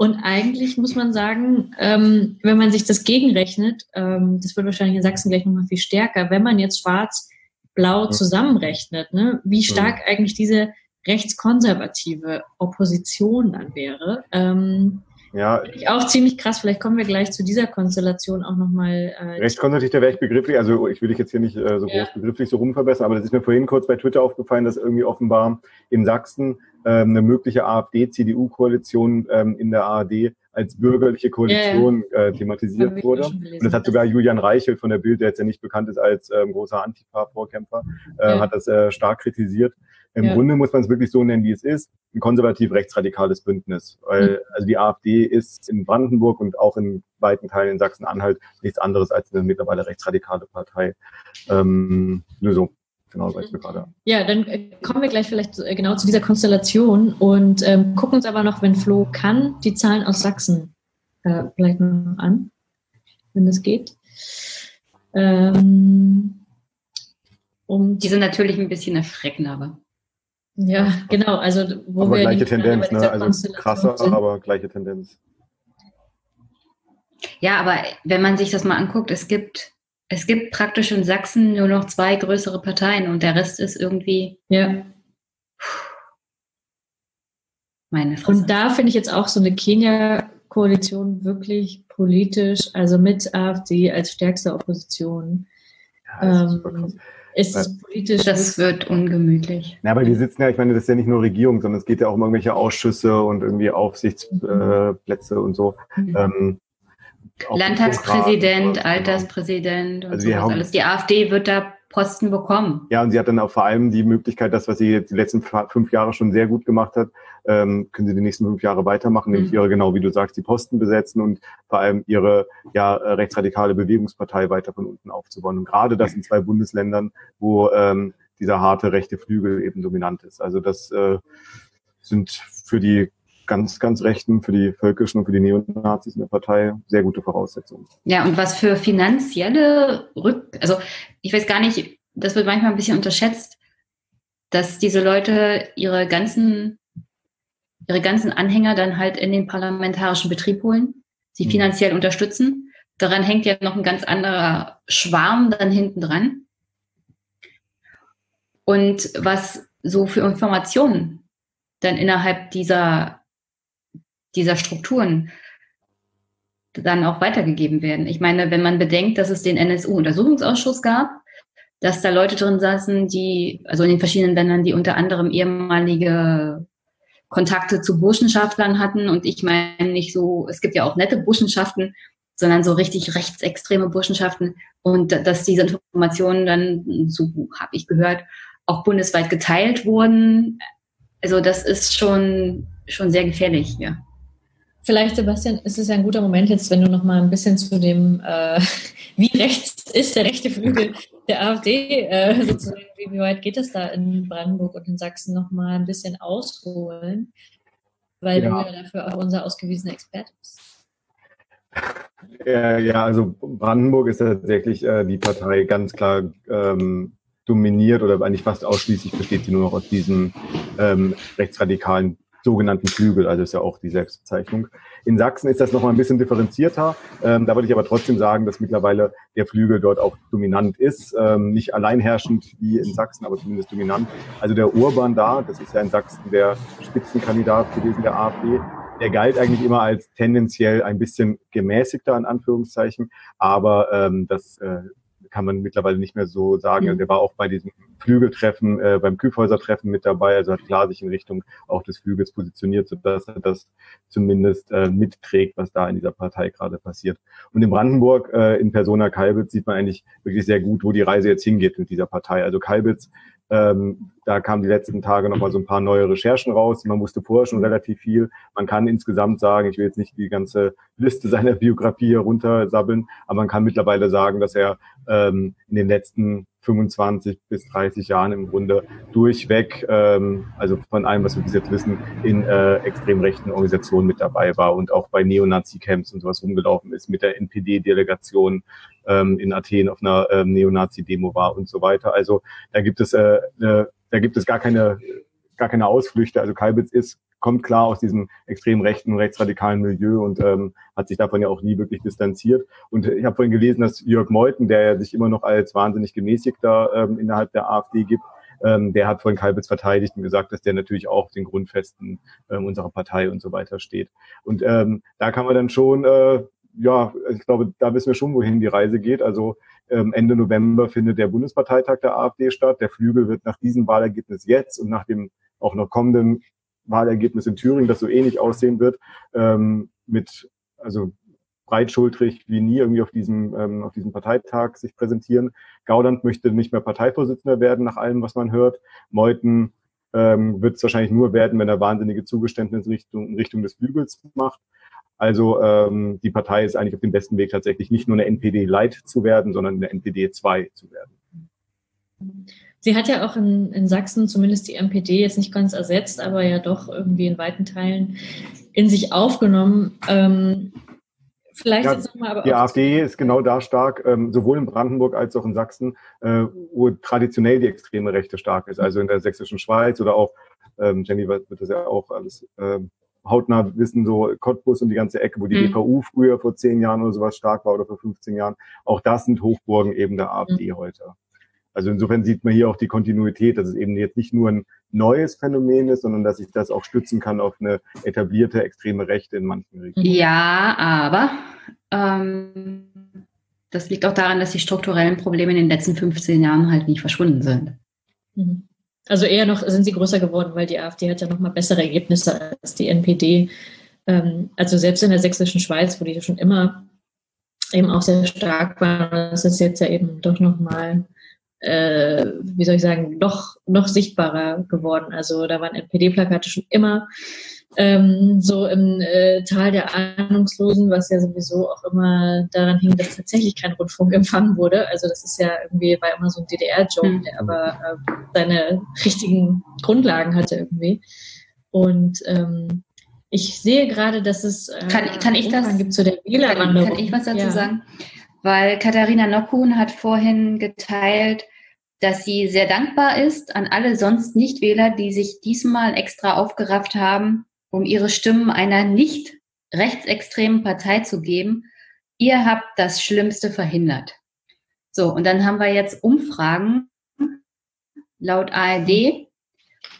Und eigentlich muss man sagen, ähm, wenn man sich das gegenrechnet, ähm, das wird wahrscheinlich in Sachsen gleich nochmal viel stärker, wenn man jetzt schwarz-blau zusammenrechnet, ne, wie stark eigentlich diese rechtskonservative Opposition dann wäre. Ähm, Ja, ich auch ziemlich krass. Vielleicht kommen wir gleich zu dieser Konstellation auch nochmal. Äh, Rechtskonservativ, da wäre ich begrifflich, also ich will dich jetzt hier nicht äh, so Ja. groß begrifflich so rumverbessern, aber das ist mir vorhin kurz bei Twitter aufgefallen, dass irgendwie offenbar in Sachsen eine mögliche AfD-CDU-Koalition ähm, in der ARD als bürgerliche Koalition ja. Äh, thematisiert wurde. Und das hat sogar Julian Reichelt von der Bild, der jetzt ja nicht bekannt ist als ähm, großer Antifa-Vorkämpfer, äh, hat das äh, stark kritisiert. Im ja. Grunde muss man es wirklich so nennen, wie es ist, ein konservativ-rechtsradikales Bündnis. Weil, mhm. also die AfD ist in Brandenburg und auch in weiten Teilen in Sachsen-Anhalt nichts anderes als eine mittlerweile rechtsradikale Partei. Ähm, nur so. Genau, sag ich mir gerade. Ja, dann äh, kommen wir gleich vielleicht äh, genau zu dieser Konstellation und ähm, gucken uns aber noch, wenn Flo kann, die Zahlen aus Sachsen äh, vielleicht noch an, wenn das geht. Ähm, um die sind natürlich ein bisschen erschreckend, aber. Ja, genau. Also wo aber wir gleiche Tendenz, ne? Also krasser, sind. aber gleiche Tendenz. Ja, aber wenn man sich das mal anguckt, es gibt es gibt praktisch in Sachsen nur noch zwei größere Parteien und der Rest ist irgendwie. Ja. Meine Fresse. Und da finde ich jetzt auch so eine Kenia-Koalition wirklich politisch, also mit AfD als stärkste Opposition. Ja, ähm, ist es politisch. Das wird ungemütlich. Ja, aber die sitzen ja, ich meine, das ist ja nicht nur Regierung, sondern es geht ja auch um irgendwelche Ausschüsse und irgendwie Aufsichtsplätze und so. Mhm. Ähm, Landtagspräsident, Alterspräsident und also sowas alles. Die AfD wird da Posten bekommen. Ja, und sie hat dann auch vor allem die Möglichkeit, das, was sie jetzt die letzten fünf Jahre schon sehr gut gemacht hat, ähm, können sie die nächsten fünf Jahre weitermachen, mhm. nämlich ihre, genau wie du sagst, die Posten besetzen und vor allem ihre ja, rechtsradikale Bewegungspartei weiter von unten aufzubauen. Und gerade das in zwei Bundesländern, wo ähm, dieser harte rechte Flügel eben dominant ist. Also das äh, sind für die ganz, ganz Rechten, für die Völkischen und für die Neonazis in der Partei sehr gute Voraussetzungen. Ja, und was für finanzielle Rück, also ich weiß gar nicht, das wird manchmal ein bisschen unterschätzt, dass diese Leute ihre ganzen, ihre ganzen Anhänger dann halt in den parlamentarischen Betrieb holen, sie mhm. finanziell unterstützen. Daran hängt ja noch ein ganz anderer Schwarm dann hinten dran. Und was so für Informationen dann innerhalb dieser dieser Strukturen dann auch weitergegeben werden. Ich meine, wenn man bedenkt, dass es den NSU-Untersuchungsausschuss gab, dass da Leute drin saßen, die, also in den verschiedenen Ländern, die unter anderem ehemalige Kontakte zu Burschenschaftlern hatten. Und ich meine nicht so, es gibt ja auch nette Burschenschaften, sondern so richtig rechtsextreme Burschenschaften. Und dass diese Informationen dann, so habe ich gehört, auch bundesweit geteilt wurden. Also das ist schon, schon sehr gefährlich, ja. Vielleicht, Sebastian, ist es ja ein guter Moment jetzt, wenn du noch mal ein bisschen zu dem, äh, wie rechts ist der rechte Flügel der AfD, äh, sozusagen, wie, weit geht es da in Brandenburg und in Sachsen noch mal ein bisschen ausholen, weil ja. du ja dafür auch unser ausgewiesener Experte bist. Ja, ja, also Brandenburg ist tatsächlich äh, die Partei ganz klar ähm, dominiert oder eigentlich fast ausschließlich besteht sie nur noch aus diesen ähm, rechtsradikalen sogenannten Flügel, also ist ja auch die Selbstbezeichnung. In Sachsen ist das nochmal ein bisschen differenzierter. Ähm, da würde ich aber trotzdem sagen, dass mittlerweile der Flügel dort auch dominant ist. Ähm, nicht alleinherrschend wie in Sachsen, aber zumindest dominant. Also der Urban da, das ist ja in Sachsen der Spitzenkandidat gewesen der AfD, der galt eigentlich immer als tendenziell ein bisschen gemäßigter, in Anführungszeichen. Aber ähm, das äh, kann man mittlerweile nicht mehr so sagen. Also der war auch bei diesem Flügeltreffen, äh, beim Kühlhäusertreffen mit dabei, also hat klar sich in Richtung auch des Flügels positioniert, sodass er das zumindest äh, mitträgt, was da in dieser Partei gerade passiert. Und in Brandenburg, äh, in Persona Kalbitz, sieht man eigentlich wirklich sehr gut, wo die Reise jetzt hingeht mit dieser Partei. Also Kalbitz ähm, da kamen die letzten Tage nochmal so ein paar neue Recherchen raus. Man wusste vorher schon relativ viel. Man kann insgesamt sagen, ich will jetzt nicht die ganze Liste seiner Biografie hier runtersabbeln, aber man kann mittlerweile sagen, dass er ähm, in den letzten 25 bis 30 Jahren im Grunde durchweg, ähm, also von allem, was wir bis jetzt wissen, in äh, extrem rechten Organisationen mit dabei war und auch bei Neonazi-Camps und sowas rumgelaufen ist, mit der NPD-Delegation ähm, in Athen auf einer ähm, Neonazi-Demo war und so weiter. Also da gibt es, äh, äh, da gibt es gar keine, gar keine Ausflüchte. Also Kalbitz ist kommt klar aus diesem extrem rechten, rechtsradikalen Milieu und ähm, hat sich davon ja auch nie wirklich distanziert. Und ich habe vorhin gelesen, dass Jörg Meuthen, der ja sich immer noch als wahnsinnig gemäßigter ähm, innerhalb der AfD gibt, ähm, der hat vorhin Kalbitz verteidigt und gesagt, dass der natürlich auch den Grundfesten ähm, unserer Partei und so weiter steht. Und ähm, da kann man dann schon, äh, ja, ich glaube, da wissen wir schon, wohin die Reise geht. Also ähm, Ende November findet der Bundesparteitag der AfD statt. Der Flügel wird nach diesem Wahlergebnis jetzt und nach dem auch noch kommenden Wahlergebnis in Thüringen, das so ähnlich aussehen wird, ähm, mit, also breitschultrig wie nie irgendwie auf diesem, ähm, auf diesem Parteitag sich präsentieren. Gauland möchte nicht mehr Parteivorsitzender werden, nach allem, was man hört. Meuthen ähm, wird es wahrscheinlich nur werden, wenn er wahnsinnige Zugeständnisse in Richtung, in Richtung des Flügels macht. Also ähm, die Partei ist eigentlich auf dem besten Weg, tatsächlich nicht nur eine NPD Light zu werden, sondern eine NPD 2 zu werden. Sie hat ja auch in, in Sachsen zumindest die NPD jetzt nicht ganz ersetzt, aber ja doch irgendwie in weiten Teilen in sich aufgenommen. Ähm, Vielleicht ja, jetzt nochmal aber Die AfD ist genau da stark, ähm, sowohl in Brandenburg als auch in Sachsen, äh, wo traditionell die extreme Rechte stark ist. Also in der sächsischen Schweiz oder auch, ähm, Jenny wird das ja auch alles äh, hautnah wissen, so Cottbus und die ganze Ecke, wo die mhm. DVU früher vor zehn Jahren oder sowas stark war oder vor 15 Jahren. Auch das sind Hochburgen eben der AfD mhm. heute. Also insofern sieht man hier auch die Kontinuität, dass es eben jetzt nicht nur ein neues Phänomen ist, sondern dass ich das auch stützen kann auf eine etablierte extreme Rechte in manchen Regionen. Ja, aber ähm, das liegt auch daran, dass die strukturellen Probleme in den letzten 15 Jahren halt nicht verschwunden sind. Mhm. Also eher noch sind sie größer geworden, weil die AfD hat ja noch mal bessere Ergebnisse als die NPD. Ähm, also selbst in der sächsischen Schweiz, wo die schon immer eben auch sehr stark waren, das ist jetzt ja eben doch noch mal äh, wie soll ich sagen, noch, noch sichtbarer geworden. Also da waren NPD-Plakate schon immer ähm, so im äh, Tal der Ahnungslosen, was ja sowieso auch immer daran hing, dass tatsächlich kein Rundfunk empfangen wurde. Also das ist ja irgendwie, war immer so ein DDR-Joke, mhm. der aber äh, seine richtigen Grundlagen hatte irgendwie. Und ähm, ich sehe gerade, dass es äh, kann, kann ich das gibt zu der Wählerwanderung. Kann, kann ich was dazu ja. sagen? Weil Katharina Nockhuhn hat vorhin geteilt, dass sie sehr dankbar ist an alle sonst Nichtwähler, die sich diesmal extra aufgerafft haben, um ihre Stimmen einer nicht rechtsextremen Partei zu geben. Ihr habt das Schlimmste verhindert. So, und dann haben wir jetzt Umfragen laut ARD,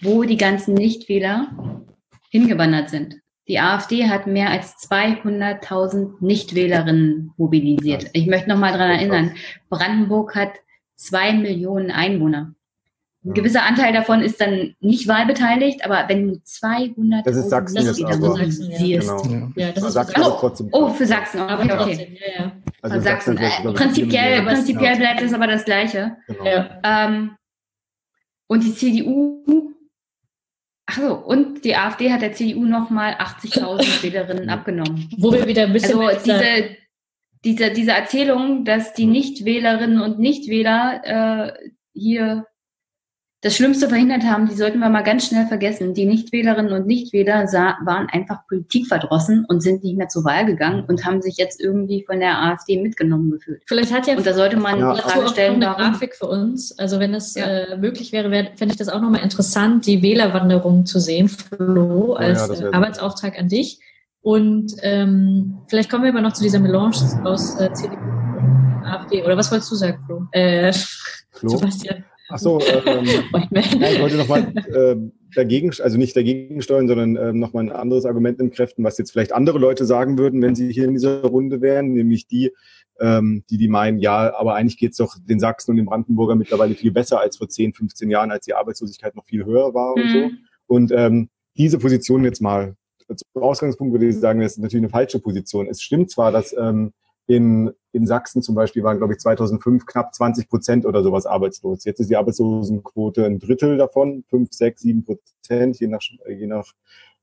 wo die ganzen Nichtwähler hingewandert sind. Die AfD hat mehr als 200.000 Nichtwählerinnen mobilisiert. Ich möchte noch mal daran erinnern, Brandenburg hat zwei Millionen Einwohner. Ein gewisser Anteil davon ist dann nicht wahlbeteiligt, aber wenn du 200 das ist Sachsen jetzt aber, mobilisierst. Genau. Ja, das Sachsen ist trotzdem. Oh, für Sachsen, okay. okay. Ja, ja. Also Sachsen, Sachsen äh, prinzipiell, prinzipiell bleibt es aber das Gleiche. Genau. Ähm, und die CDU, ach so, und die AfD hat der CDU nochmal 80.000 Wählerinnen abgenommen. Wo wir wieder ein bisschen also diese, diese, diese Erzählung, dass die Nichtwählerinnen und Nichtwähler äh, hier das Schlimmste verhindert haben, die sollten wir mal ganz schnell vergessen. Die Nichtwählerinnen und Nichtwähler sah, waren einfach politikverdrossen und sind nicht mehr zur Wahl gegangen und haben sich jetzt irgendwie von der AfD mitgenommen gefühlt. Vielleicht hat ja und da sollte man ja. die Frage stellen, eine warum? Grafik für uns. Also wenn es ja. äh, möglich wäre, wär, fände ich das auch nochmal interessant, die Wählerwanderung zu sehen, Flo, als oh ja, Arbeitsauftrag an dich. Und ähm, vielleicht kommen wir aber noch zu dieser Melange aus äh, CDU und AfD. Oder was wolltest du sagen, Flo? Äh, Flo? Sebastian. Ach so, ähm, ja, ich wollte nochmal äh, dagegen, also nicht dagegen steuern, sondern äh, nochmal ein anderes Argument entkräften, was jetzt vielleicht andere Leute sagen würden, wenn sie hier in dieser Runde wären, nämlich die, ähm, die, die meinen, ja, aber eigentlich geht's doch den Sachsen und den Brandenburger mittlerweile viel besser als vor 10, 15 Jahren, als die Arbeitslosigkeit noch viel höher war mhm. und so. Mhm. Und ähm, diese Position jetzt mal zum Ausgangspunkt würde ich sagen, das ist natürlich eine falsche Position. Es stimmt zwar, dass ähm, in, in Sachsen zum Beispiel waren, glaube ich, 2005 knapp 20 Prozent oder sowas arbeitslos. Jetzt ist die Arbeitslosenquote ein Drittel davon, 5, 6, 7 Prozent, je nach, je nach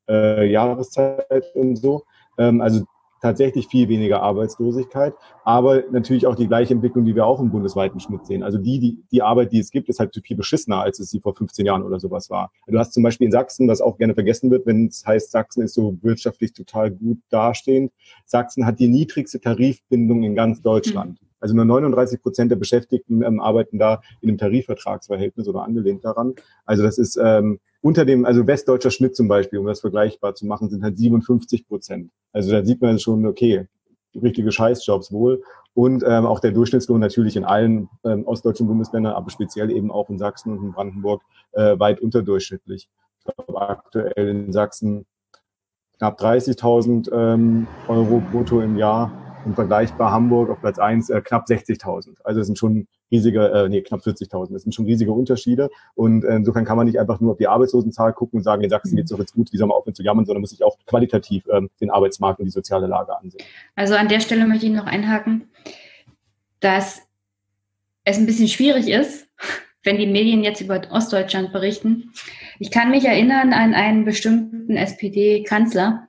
äh, Jahreszeit und so. Ähm, also tatsächlich viel weniger Arbeitslosigkeit, aber natürlich auch die gleiche Entwicklung, die wir auch im bundesweiten Schnitt sehen. Also die, die, die Arbeit, die es gibt, ist halt viel beschissener, als es sie vor 15 Jahren oder sowas war. Du hast zum Beispiel in Sachsen, was auch gerne vergessen wird, wenn es heißt, Sachsen ist so wirtschaftlich total gut dastehend. Sachsen hat die niedrigste Tarifbindung in ganz Deutschland. Mhm. Also nur 39 Prozent der Beschäftigten ähm, arbeiten da in einem Tarifvertragsverhältnis oder angelehnt daran. Also das ist ähm, unter dem, also westdeutscher Schnitt zum Beispiel, um das vergleichbar zu machen, sind halt 57 Prozent. Also da sieht man schon, okay, richtige Scheißjobs wohl. Und ähm, auch der Durchschnittslohn natürlich in allen ähm, ostdeutschen Bundesländern, aber speziell eben auch in Sachsen und in Brandenburg äh, weit unterdurchschnittlich. Ich glaube aktuell in Sachsen knapp 30.000 ähm, Euro brutto im Jahr und vergleichbar Hamburg auf Platz eins äh, knapp 60.000. Also es sind schon riesige, äh, nee, knapp 40.000. Das sind schon riesige Unterschiede. Und äh, insofern kann man nicht einfach nur auf die Arbeitslosenzahl gucken und sagen, in Sachsen geht's doch jetzt gut, wie soll man aufhören zu jammern, sondern muss sich auch qualitativ ähm, den Arbeitsmarkt und die soziale Lage ansehen. Also an der Stelle möchte ich noch einhaken, dass es ein bisschen schwierig ist, wenn die Medien jetzt über Ostdeutschland berichten. Ich kann mich erinnern an einen bestimmten SPD-Kanzler,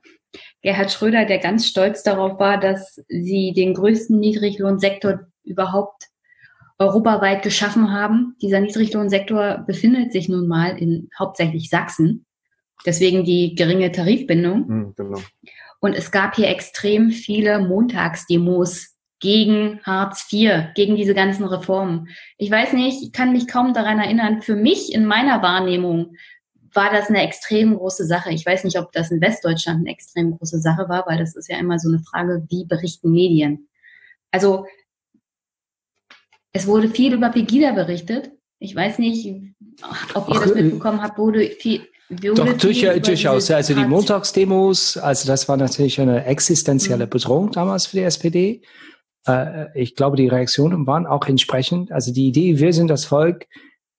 Gerhard Schröder, der ganz stolz darauf war, dass sie den größten Niedriglohnsektor überhaupt europaweit geschaffen haben. Dieser Niedriglohnsektor befindet sich nun mal in hauptsächlich Sachsen. Deswegen die geringe Tarifbindung. Mhm, genau. Und es gab hier extrem viele Montagsdemos gegen Hartz IV, gegen diese ganzen Reformen. Ich weiß nicht, ich kann mich kaum daran erinnern. Für mich in meiner Wahrnehmung war das eine extrem große Sache. Ich weiß nicht, ob das in Westdeutschland eine extrem große Sache war, weil das ist ja immer so eine Frage, wie berichten Medien. Also es wurde viel über Pegida berichtet. Ich weiß nicht, ob ihr Ach, das äh, mitbekommen habt, wurde viel. Wurde Doch, durch, durchaus. Also die Montagsdemos, also das war natürlich eine existenzielle mhm. Bedrohung damals für die SPD. Äh, ich glaube, die Reaktionen waren auch entsprechend. Also die Idee, wir sind das Volk,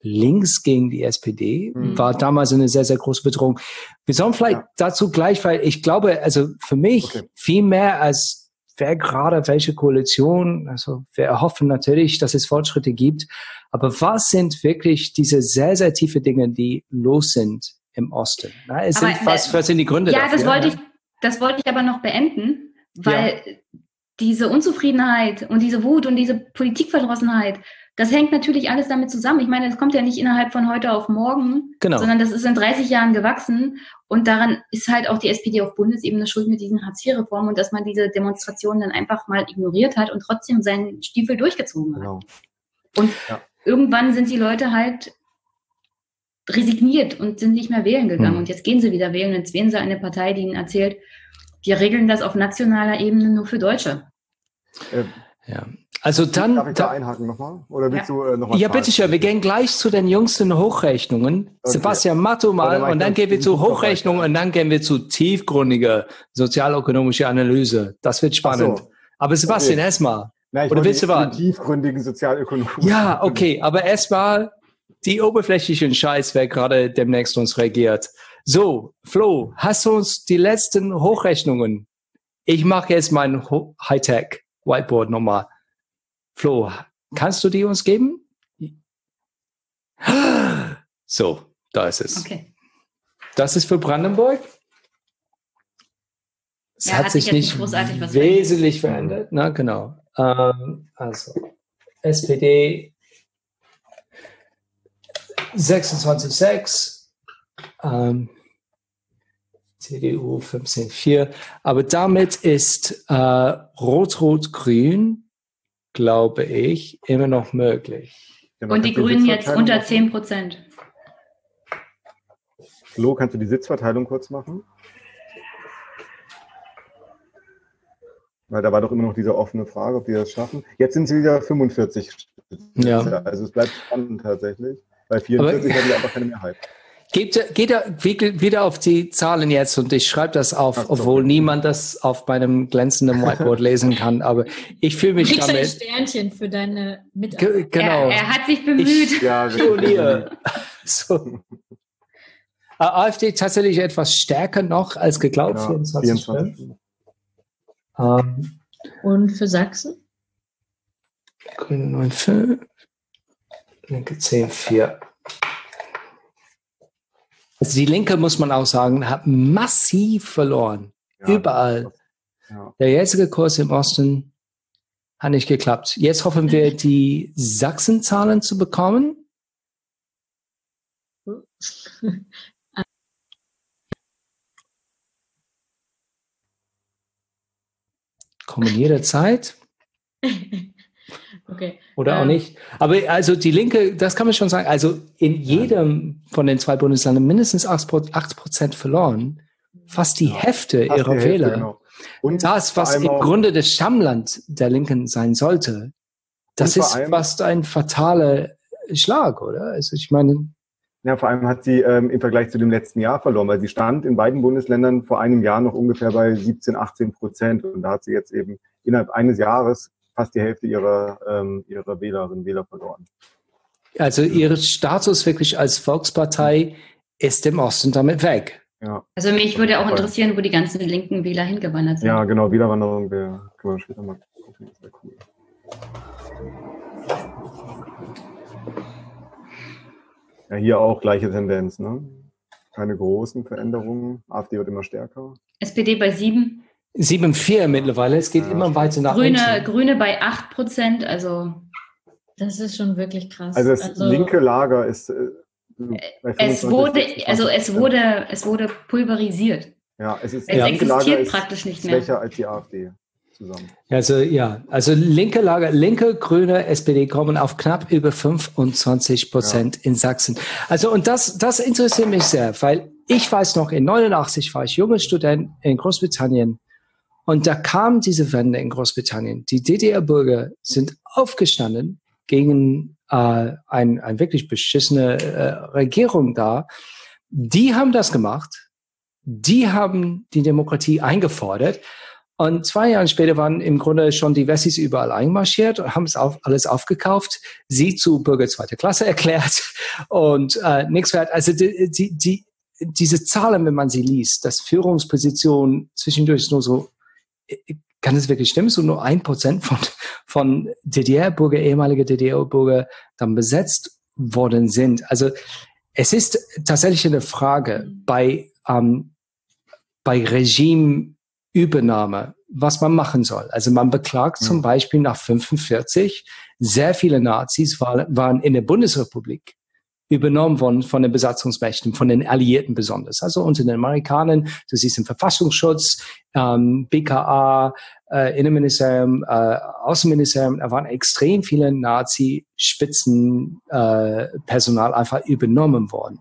links gegen die SPD, mhm. war damals eine sehr, sehr große Bedrohung. Wir sollen vielleicht ja. dazu gleich, weil ich glaube, also für mich okay. viel mehr als wer gerade welche Koalition, also wir erhoffen natürlich, dass es Fortschritte gibt. Aber was sind wirklich diese sehr, sehr tiefe Dinge, die los sind im Osten? Na, es sind, was, was sind die Gründe ja, dafür? das wollte ich, das wollte ich aber noch beenden, weil ja. diese Unzufriedenheit und diese Wut und diese Politikverdrossenheit, das hängt natürlich alles damit zusammen. Ich meine, es kommt ja nicht innerhalb von heute auf morgen, genau. sondern das ist in 30 Jahren gewachsen. Und daran ist halt auch die SPD auf Bundesebene schuld mit diesen Hartz-IV-Reformen und dass man diese Demonstrationen dann einfach mal ignoriert hat und trotzdem seinen Stiefel durchgezogen hat. Genau. Und ja. irgendwann sind die Leute halt resigniert und sind nicht mehr wählen gegangen. Hm. Und jetzt gehen sie wieder wählen. Jetzt wählen sie eine Partei, die ihnen erzählt, wir regeln das auf nationaler Ebene nur für Deutsche. Äh, ja, also dann. Darf ich da, da einhaken nochmal? Oder willst ja. du äh, nochmal? Ja, bitteschön. Wir gehen gleich zu den jüngsten Hochrechnungen. Okay. Sebastian Matto mal und dann gehen wir zu Hochrechnungen und dann gehen wir zu tiefgründiger sozialökonomische Analyse. Das wird spannend. So. Aber Sebastian, okay. erstmal. Oder willst du warten? Tiefgründigen sozialökonomischen. Ja, okay. Aber erstmal die oberflächlichen Scheiß, wer gerade demnächst uns regiert. So, Flo, hast du uns die letzten Hochrechnungen? Ich mache jetzt mein Hightech Whiteboard nochmal. Flo, kannst du die uns geben? So, da ist es. Okay. Das ist für Brandenburg. Es ja, hat, hat, sich nicht wesentlich verändert. Na, genau. Ähm, also, SPD 26,6, ähm, CDU 15,4. Aber damit ist äh, Rot-Rot-Grün glaube ich, immer noch möglich. Genau, und die Grünen jetzt unter 10 Prozent. Flo, kannst du die Sitzverteilung kurz machen? Weil da war doch immer noch diese offene Frage, ob die das schaffen. Jetzt sind sie wieder 45. Ja. Also es bleibt spannend tatsächlich. Bei 44 haben wir einfach keine Mehrheit. Geht, geht er wieder auf die Zahlen jetzt und ich schreibe das auf, Ach, obwohl niemand das auf meinem glänzenden Whiteboard lesen kann. Aber ich fühle mich Kriegst damit. ein Sternchen für deine Mitarbeiter. Genau. Er, er, hat sich bemüht. Ich, ja, so. AfD tatsächlich etwas stärker noch als geglaubt. Ja, 24. 24. Ähm, und für Sachsen? Grüne 9,5. Linke 10,4. Also die Linke, muss man auch sagen, hat massiv verloren. Ja, Überall. Ja. Der jetzige Kurs im Osten hat nicht geklappt. Jetzt hoffen wir, die Sachsen-Zahlen zu bekommen. Kommen jederzeit. Okay. Oder auch ähm. nicht. Aber also die Linke, das kann man schon sagen, also in jedem von den zwei Bundesländern mindestens 8 Prozent verloren. Fast die ja, Hälfte ihrer die Hälfte, Wähler. Genau. Und das, was im Grunde das Stammland der Linken sein sollte, das ist fast ein fataler Schlag, oder? Also ich meine. Ja, vor allem hat sie ähm, im Vergleich zu dem letzten Jahr verloren, weil sie stand in beiden Bundesländern vor einem Jahr noch ungefähr bei 17, 18 Prozent. Und da hat sie jetzt eben innerhalb eines Jahres fast die Hälfte ihrer, ähm, ihrer Wählerinnen und Wähler verloren. Also ihr Status wirklich als Volkspartei ist im Osten damit weg. Ja. Also mich würde auch interessieren, wo die ganzen linken Wähler hingewandert sind. Ja, genau, Wiederwanderung wäre, können wir später mal gucken, das wäre cool. Ja, hier auch gleiche Tendenz, ne? Keine großen Veränderungen. AfD wird immer stärker. SPD bei sieben. 7,4 mittlerweile. Es geht Ja. immer weiter nach Grüne, unten. Grüne bei acht Prozent. Also das ist schon wirklich krass. Also das linke Lager ist äh, es 25, wurde, 26 also es wurde, es wurde pulverisiert. ja, es ist Es Lager existiert ist praktisch nicht mehr. schwächer als die AfD zusammen. Also ja, also linke Lager, linke, grüne, SPD kommen auf knapp über 25 Prozent in Sachsen. Also und das, das interessiert mich sehr, weil ich weiß noch, in 89 war ich junger Student in Großbritannien und da kam diese Wende in Großbritannien. Die DDR-Bürger sind aufgestanden gegen äh, ein, ein wirklich beschissene äh, Regierung da. Die haben das gemacht. Die haben die Demokratie eingefordert. Und zwei Jahre später waren im Grunde schon die Wessis überall einmarschiert und haben es auf, alles aufgekauft, sie zu Bürger zweiter Klasse erklärt und äh, nichts wert. Also die, die, die, diese Zahlen, wenn man sie liest, dass Führungspositionen zwischendurch nur so, kann es wirklich stimmen, so nur ein Prozent von, von DDR-Bürger, ehemalige DDR-Bürger dann besetzt worden sind. Also es ist tatsächlich eine Frage bei, ähm, bei Regimeübernahme, was man machen soll. Also man beklagt zum Mhm. Beispiel nach 45, sehr viele Nazis war, waren in der Bundesrepublik übernommen worden von den Besatzungsmächten, von den Alliierten besonders. Also unter den Amerikanern, du siehst im Verfassungsschutz, ähm, BKA, äh, Innenministerium, äh, Außenministerium, da waren extrem viele Nazi-Spitzenpersonal äh, einfach übernommen worden.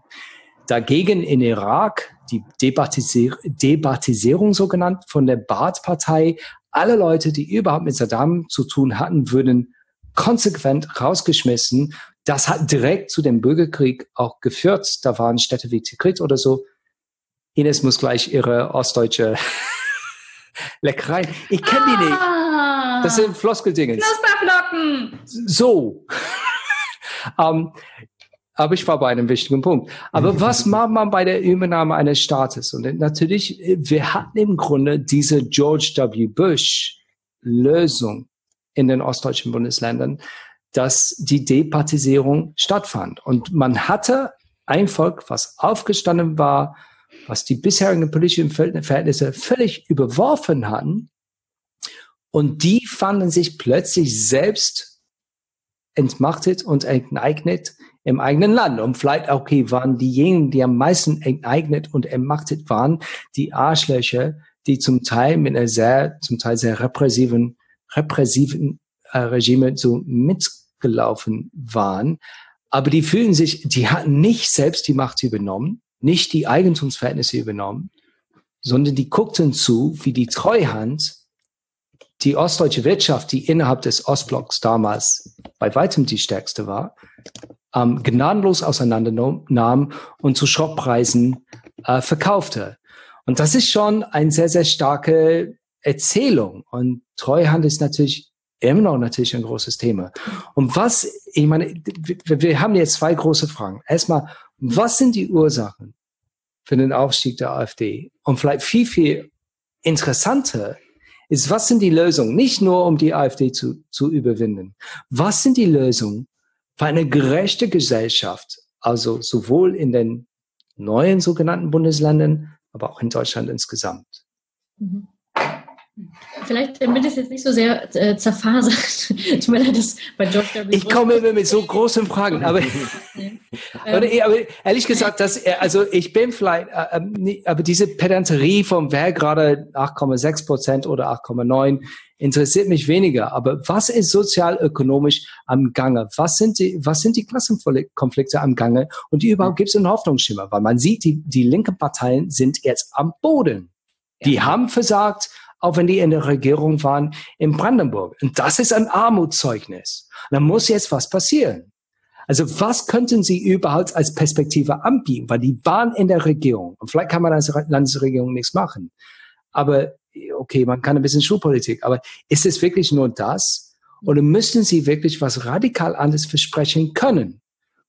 Dagegen in Irak die Debattisier Debattisierung so genannt von der Baath-Partei, alle Leute, die überhaupt mit Saddam zu tun hatten, würden konsequent rausgeschmissen. Das hat direkt zu dem Bürgerkrieg auch geführt. Da waren Städte wie Tikrit oder so. Ines muss gleich ihre ostdeutsche Leckereien. Ich kenne die nicht. Ah, Das sind Floskeldinge. Knusperflocken. So. ähm, aber ich war bei einem wichtigen Punkt. Aber was macht man bei der Übernahme eines Staates? Und natürlich, wir hatten im Grunde diese George W. Bush Lösung in den ostdeutschen Bundesländern, dass die Departisierung stattfand. Und man hatte ein Volk, was aufgestanden war, was die bisherigen politischen Verhältnisse völlig überworfen hatten. Und die fanden sich plötzlich selbst entmachtet und enteignet im eigenen Land. Und vielleicht, okay, waren diejenigen, die am meisten enteignet und entmachtet waren, die Arschlöcher, die zum Teil mit einer sehr, zum Teil sehr repressiven, repressiven äh, Regime so mitgelaufen waren. Aber die fühlen sich, die hatten nicht selbst die Macht übernommen, nicht die Eigentumsverhältnisse übernommen, sondern die guckten zu, wie die Treuhand die ostdeutsche Wirtschaft, die innerhalb des Ostblocks damals bei weitem die stärkste war, ähm, gnadenlos auseinandernahm und zu Schrottpreisen äh, verkaufte. Und das ist schon eine sehr, sehr starke Erzählung. Und Treuhand ist natürlich immer noch natürlich ein großes Thema. Und was, ich meine, wir, wir haben jetzt zwei große Fragen. Erstmal, was sind die Ursachen für den Aufstieg der AfD? Und vielleicht viel, viel interessanter ist, was sind die Lösungen? Nicht nur, um die AfD zu, zu überwinden. Was sind die Lösungen für eine gerechte Gesellschaft? Also sowohl in den neuen sogenannten Bundesländern, aber auch in Deutschland insgesamt. Mhm. Vielleicht, damit es jetzt nicht so sehr äh, zerfasert, tut mir leid, dass bei George W. Ich komme immer mit so großen Fragen, aber, Ähm, aber, aber ehrlich gesagt, dass, also ich bin vielleicht, äh, äh, nie- aber diese Pedanterie von wer gerade 8,6 Prozent oder 8,9 interessiert mich weniger. Aber was ist sozialökonomisch am Gange? Was sind die, was sind die Klassenkonflikte am Gange? Und überhaupt gibt es einen Hoffnungsschimmer, weil man sieht, die, die linken Parteien sind jetzt am Boden. Die haben versagt, auch wenn die in der Regierung waren in Brandenburg. Und das ist ein Armutszeugnis. Da muss jetzt was passieren. Also was könnten Sie überhaupt als Perspektive anbieten? Weil die waren in der Regierung. Und vielleicht kann man als Landesregierung nichts machen. Aber okay, man kann ein bisschen Schulpolitik. Aber ist es wirklich nur das? Oder müssen sie wirklich was radikal anderes versprechen können?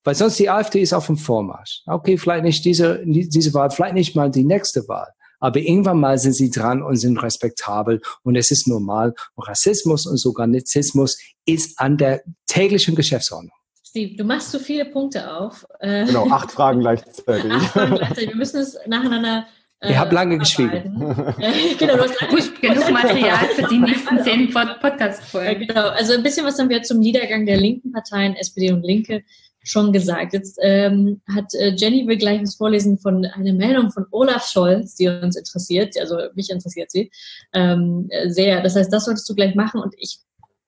Weil sonst die AfD ist auf dem Vormarsch. Okay, vielleicht nicht diese, diese Wahl, vielleicht nicht mal die nächste Wahl. Aber irgendwann mal sind sie dran und sind respektabel und es ist normal. Und Rassismus und sogar Nazismus ist an der täglichen Geschäftsordnung. Steve, du machst so viele Punkte auf. Äh, genau, acht Fragen gleichzeitig. acht Fragen gleichzeitig. Wir müssen es nacheinander ich habe lange geschwiegen. genau, du hast Gut, genug Material für die nächsten zehn Podcast-Folgen. genau, also ein bisschen was haben wir zum Niedergang der linken Parteien, SPD und Linke, schon gesagt. Jetzt ähm, hat äh, Jenny will gleich was vorlesen von einer Meldung von Olaf Scholz, die uns interessiert, also mich interessiert sie ähm, sehr. Das heißt, das solltest du gleich machen und ich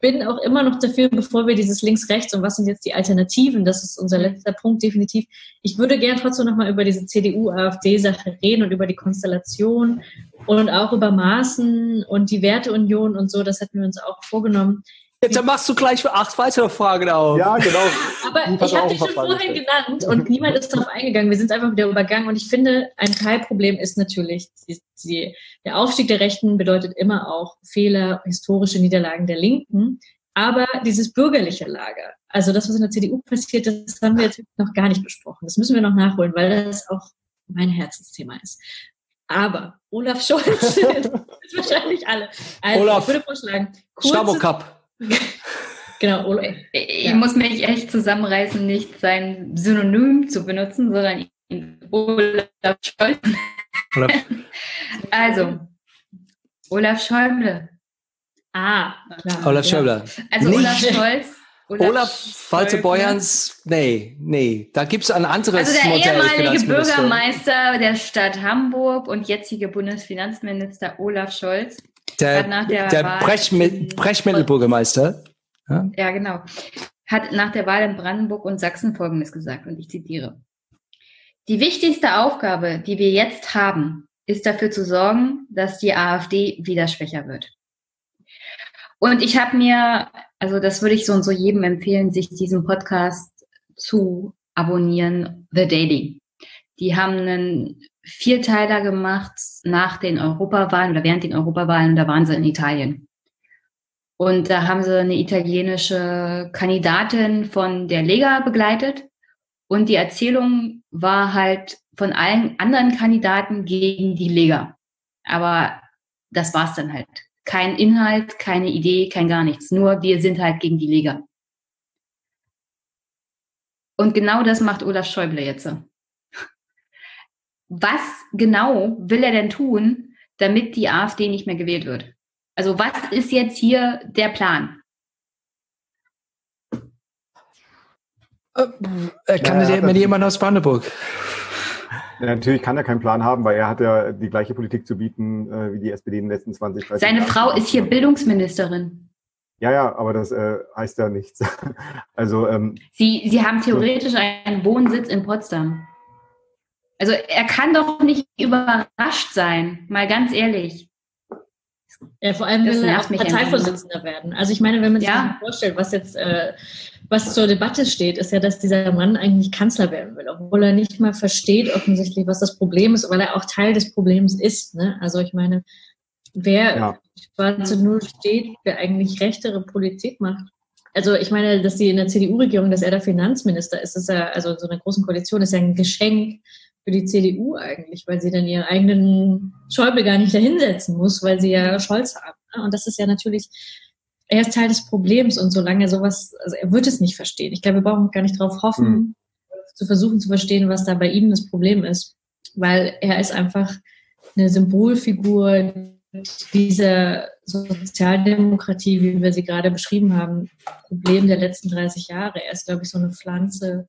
bin auch immer noch dafür, bevor wir dieses links-rechts und was sind jetzt die Alternativen, das ist unser letzter Punkt definitiv. Ich würde gern trotzdem nochmal über diese CDU-AfD-Sache reden und über die Konstellation und auch über Maßen und die Werteunion und so, das hatten wir uns auch vorgenommen. Jetzt machst du gleich acht weitere Fragen auf. Ja, genau. Aber ich habe dich schon vorhin genannt und niemand ist darauf eingegangen. Wir sind einfach wieder übergangen. Und ich finde, ein Teilproblem ist natürlich, die, die, der Aufstieg der Rechten bedeutet immer auch Fehler, historische Niederlagen der Linken. Aber dieses bürgerliche Lager, also das, was in der CDU passiert, das haben wir jetzt noch gar nicht besprochen. Das müssen wir noch nachholen, weil das auch mein Herzensthema ist. Aber Olaf Scholz ist wahrscheinlich alle. Also, Olaf, ich würde vorschlagen, kurze, genau. Ich ja. muss mich echt zusammenreißen, nicht sein Synonym zu benutzen, sondern Olaf Scholz. Olaf. also, Olaf Schäuble. Ah, klar. Olaf Schäuble. Also nicht. Olaf Scholz. Olaf, Olaf Walter Beuerns, nee, nee, da gibt es ein anderes Also der Modell ehemalige Bürgermeister der Stadt Hamburg und jetzige Bundesfinanzminister Olaf Scholz der, der, der Brechmittelbürgermeister. Ja? ja, genau. Hat nach der Wahl in Brandenburg und Sachsen Folgendes gesagt, und ich zitiere. Die wichtigste Aufgabe, die wir jetzt haben, ist dafür zu sorgen, dass die AfD wieder schwächer wird. Und ich habe mir, also das würde ich so und so jedem empfehlen, sich diesen Podcast zu abonnieren, The Daily. Die haben einen Vierteiler gemacht nach den Europawahlen oder während den Europawahlen, da waren sie in Italien. Und da haben sie eine italienische Kandidatin von der Lega begleitet. Und die Erzählung war halt von allen anderen Kandidaten gegen die Lega. Aber das war's dann halt. Kein Inhalt, keine Idee, kein gar nichts. Nur wir sind halt gegen die Lega. Und genau das macht Olaf Schäuble jetzt was genau will er denn tun, damit die AfD nicht mehr gewählt wird? Also was ist jetzt hier der Plan? Äh, er kandidiert ja, mit jemand aus Brandenburg. Ja, natürlich kann er keinen Plan haben, weil er hat ja die gleiche Politik zu bieten äh, wie die SPD in den letzten 20, 30 Seine Jahren. Frau ist hier Bildungsministerin. Ja, ja, aber das äh, heißt ja nichts. also ähm, Sie, Sie haben theoretisch einen Wohnsitz in Potsdam. Also er kann doch nicht überrascht sein, mal ganz ehrlich. Ja, vor allem will er auch Parteivorsitzender werden. Also ich meine, wenn man sich ja. vorstellt, was jetzt äh, was zur Debatte steht, ist ja, dass dieser Mann eigentlich Kanzler werden will, obwohl er nicht mal versteht offensichtlich, was das Problem ist, weil er auch Teil des Problems ist. Ne? Also ich meine, wer ja. schwarze Null steht, wer eigentlich rechtere Politik macht. Also ich meine, dass sie in der CDU-Regierung, dass er der Finanzminister ist, ist ja, also so einer großen Koalition, ist ja ein Geschenk für die CDU eigentlich, weil sie dann ihren eigenen Schäuble gar nicht dahinsetzen muss, weil sie ja Scholz haben. Ne? Und das ist ja natürlich, er ist Teil des Problems und solange er sowas, also er wird es nicht verstehen. Ich glaube, wir brauchen gar nicht darauf hoffen, mhm. zu versuchen zu verstehen, was da bei ihm das Problem ist, weil er ist einfach eine Symbolfigur dieser Sozialdemokratie, wie wir sie gerade beschrieben haben, Problem der letzten 30 Jahre. Er ist, glaube ich, so eine Pflanze,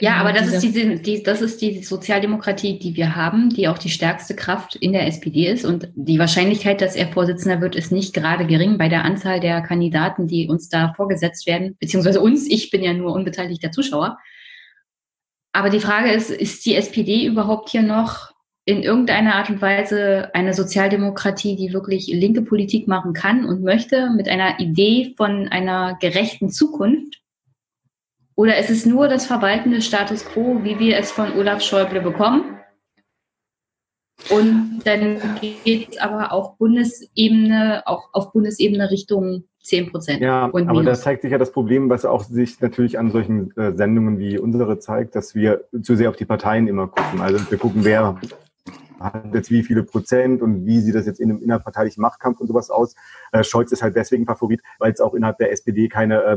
ja, genau, aber das ist diese, die, das ist die Sozialdemokratie, die wir haben, die auch die stärkste Kraft in der SPD ist. Und die Wahrscheinlichkeit, dass er Vorsitzender wird, ist nicht gerade gering bei der Anzahl der Kandidaten, die uns da vorgesetzt werden, beziehungsweise uns. Ich bin ja nur unbeteiligter Zuschauer. Aber die Frage ist, ist die SPD überhaupt hier noch in irgendeiner Art und Weise eine Sozialdemokratie, die wirklich linke Politik machen kann und möchte, mit einer Idee von einer gerechten Zukunft? Oder ist es nur das Verwalten des Status quo, wie wir es von Olaf Schäuble bekommen? Und dann geht es aber auch Bundesebene, auch auf Bundesebene Richtung 10 Prozent. Ja, aber da zeigt sich ja das Problem, was auch sich natürlich an solchen äh, Sendungen wie unsere zeigt, dass wir zu sehr auf die Parteien immer gucken. Also wir gucken, wer hat jetzt wie viele Prozent und wie sieht das jetzt in einem innerparteilichen Machtkampf und sowas aus. Äh, Scholz ist halt deswegen Favorit, weil es auch innerhalb der SPD keine äh,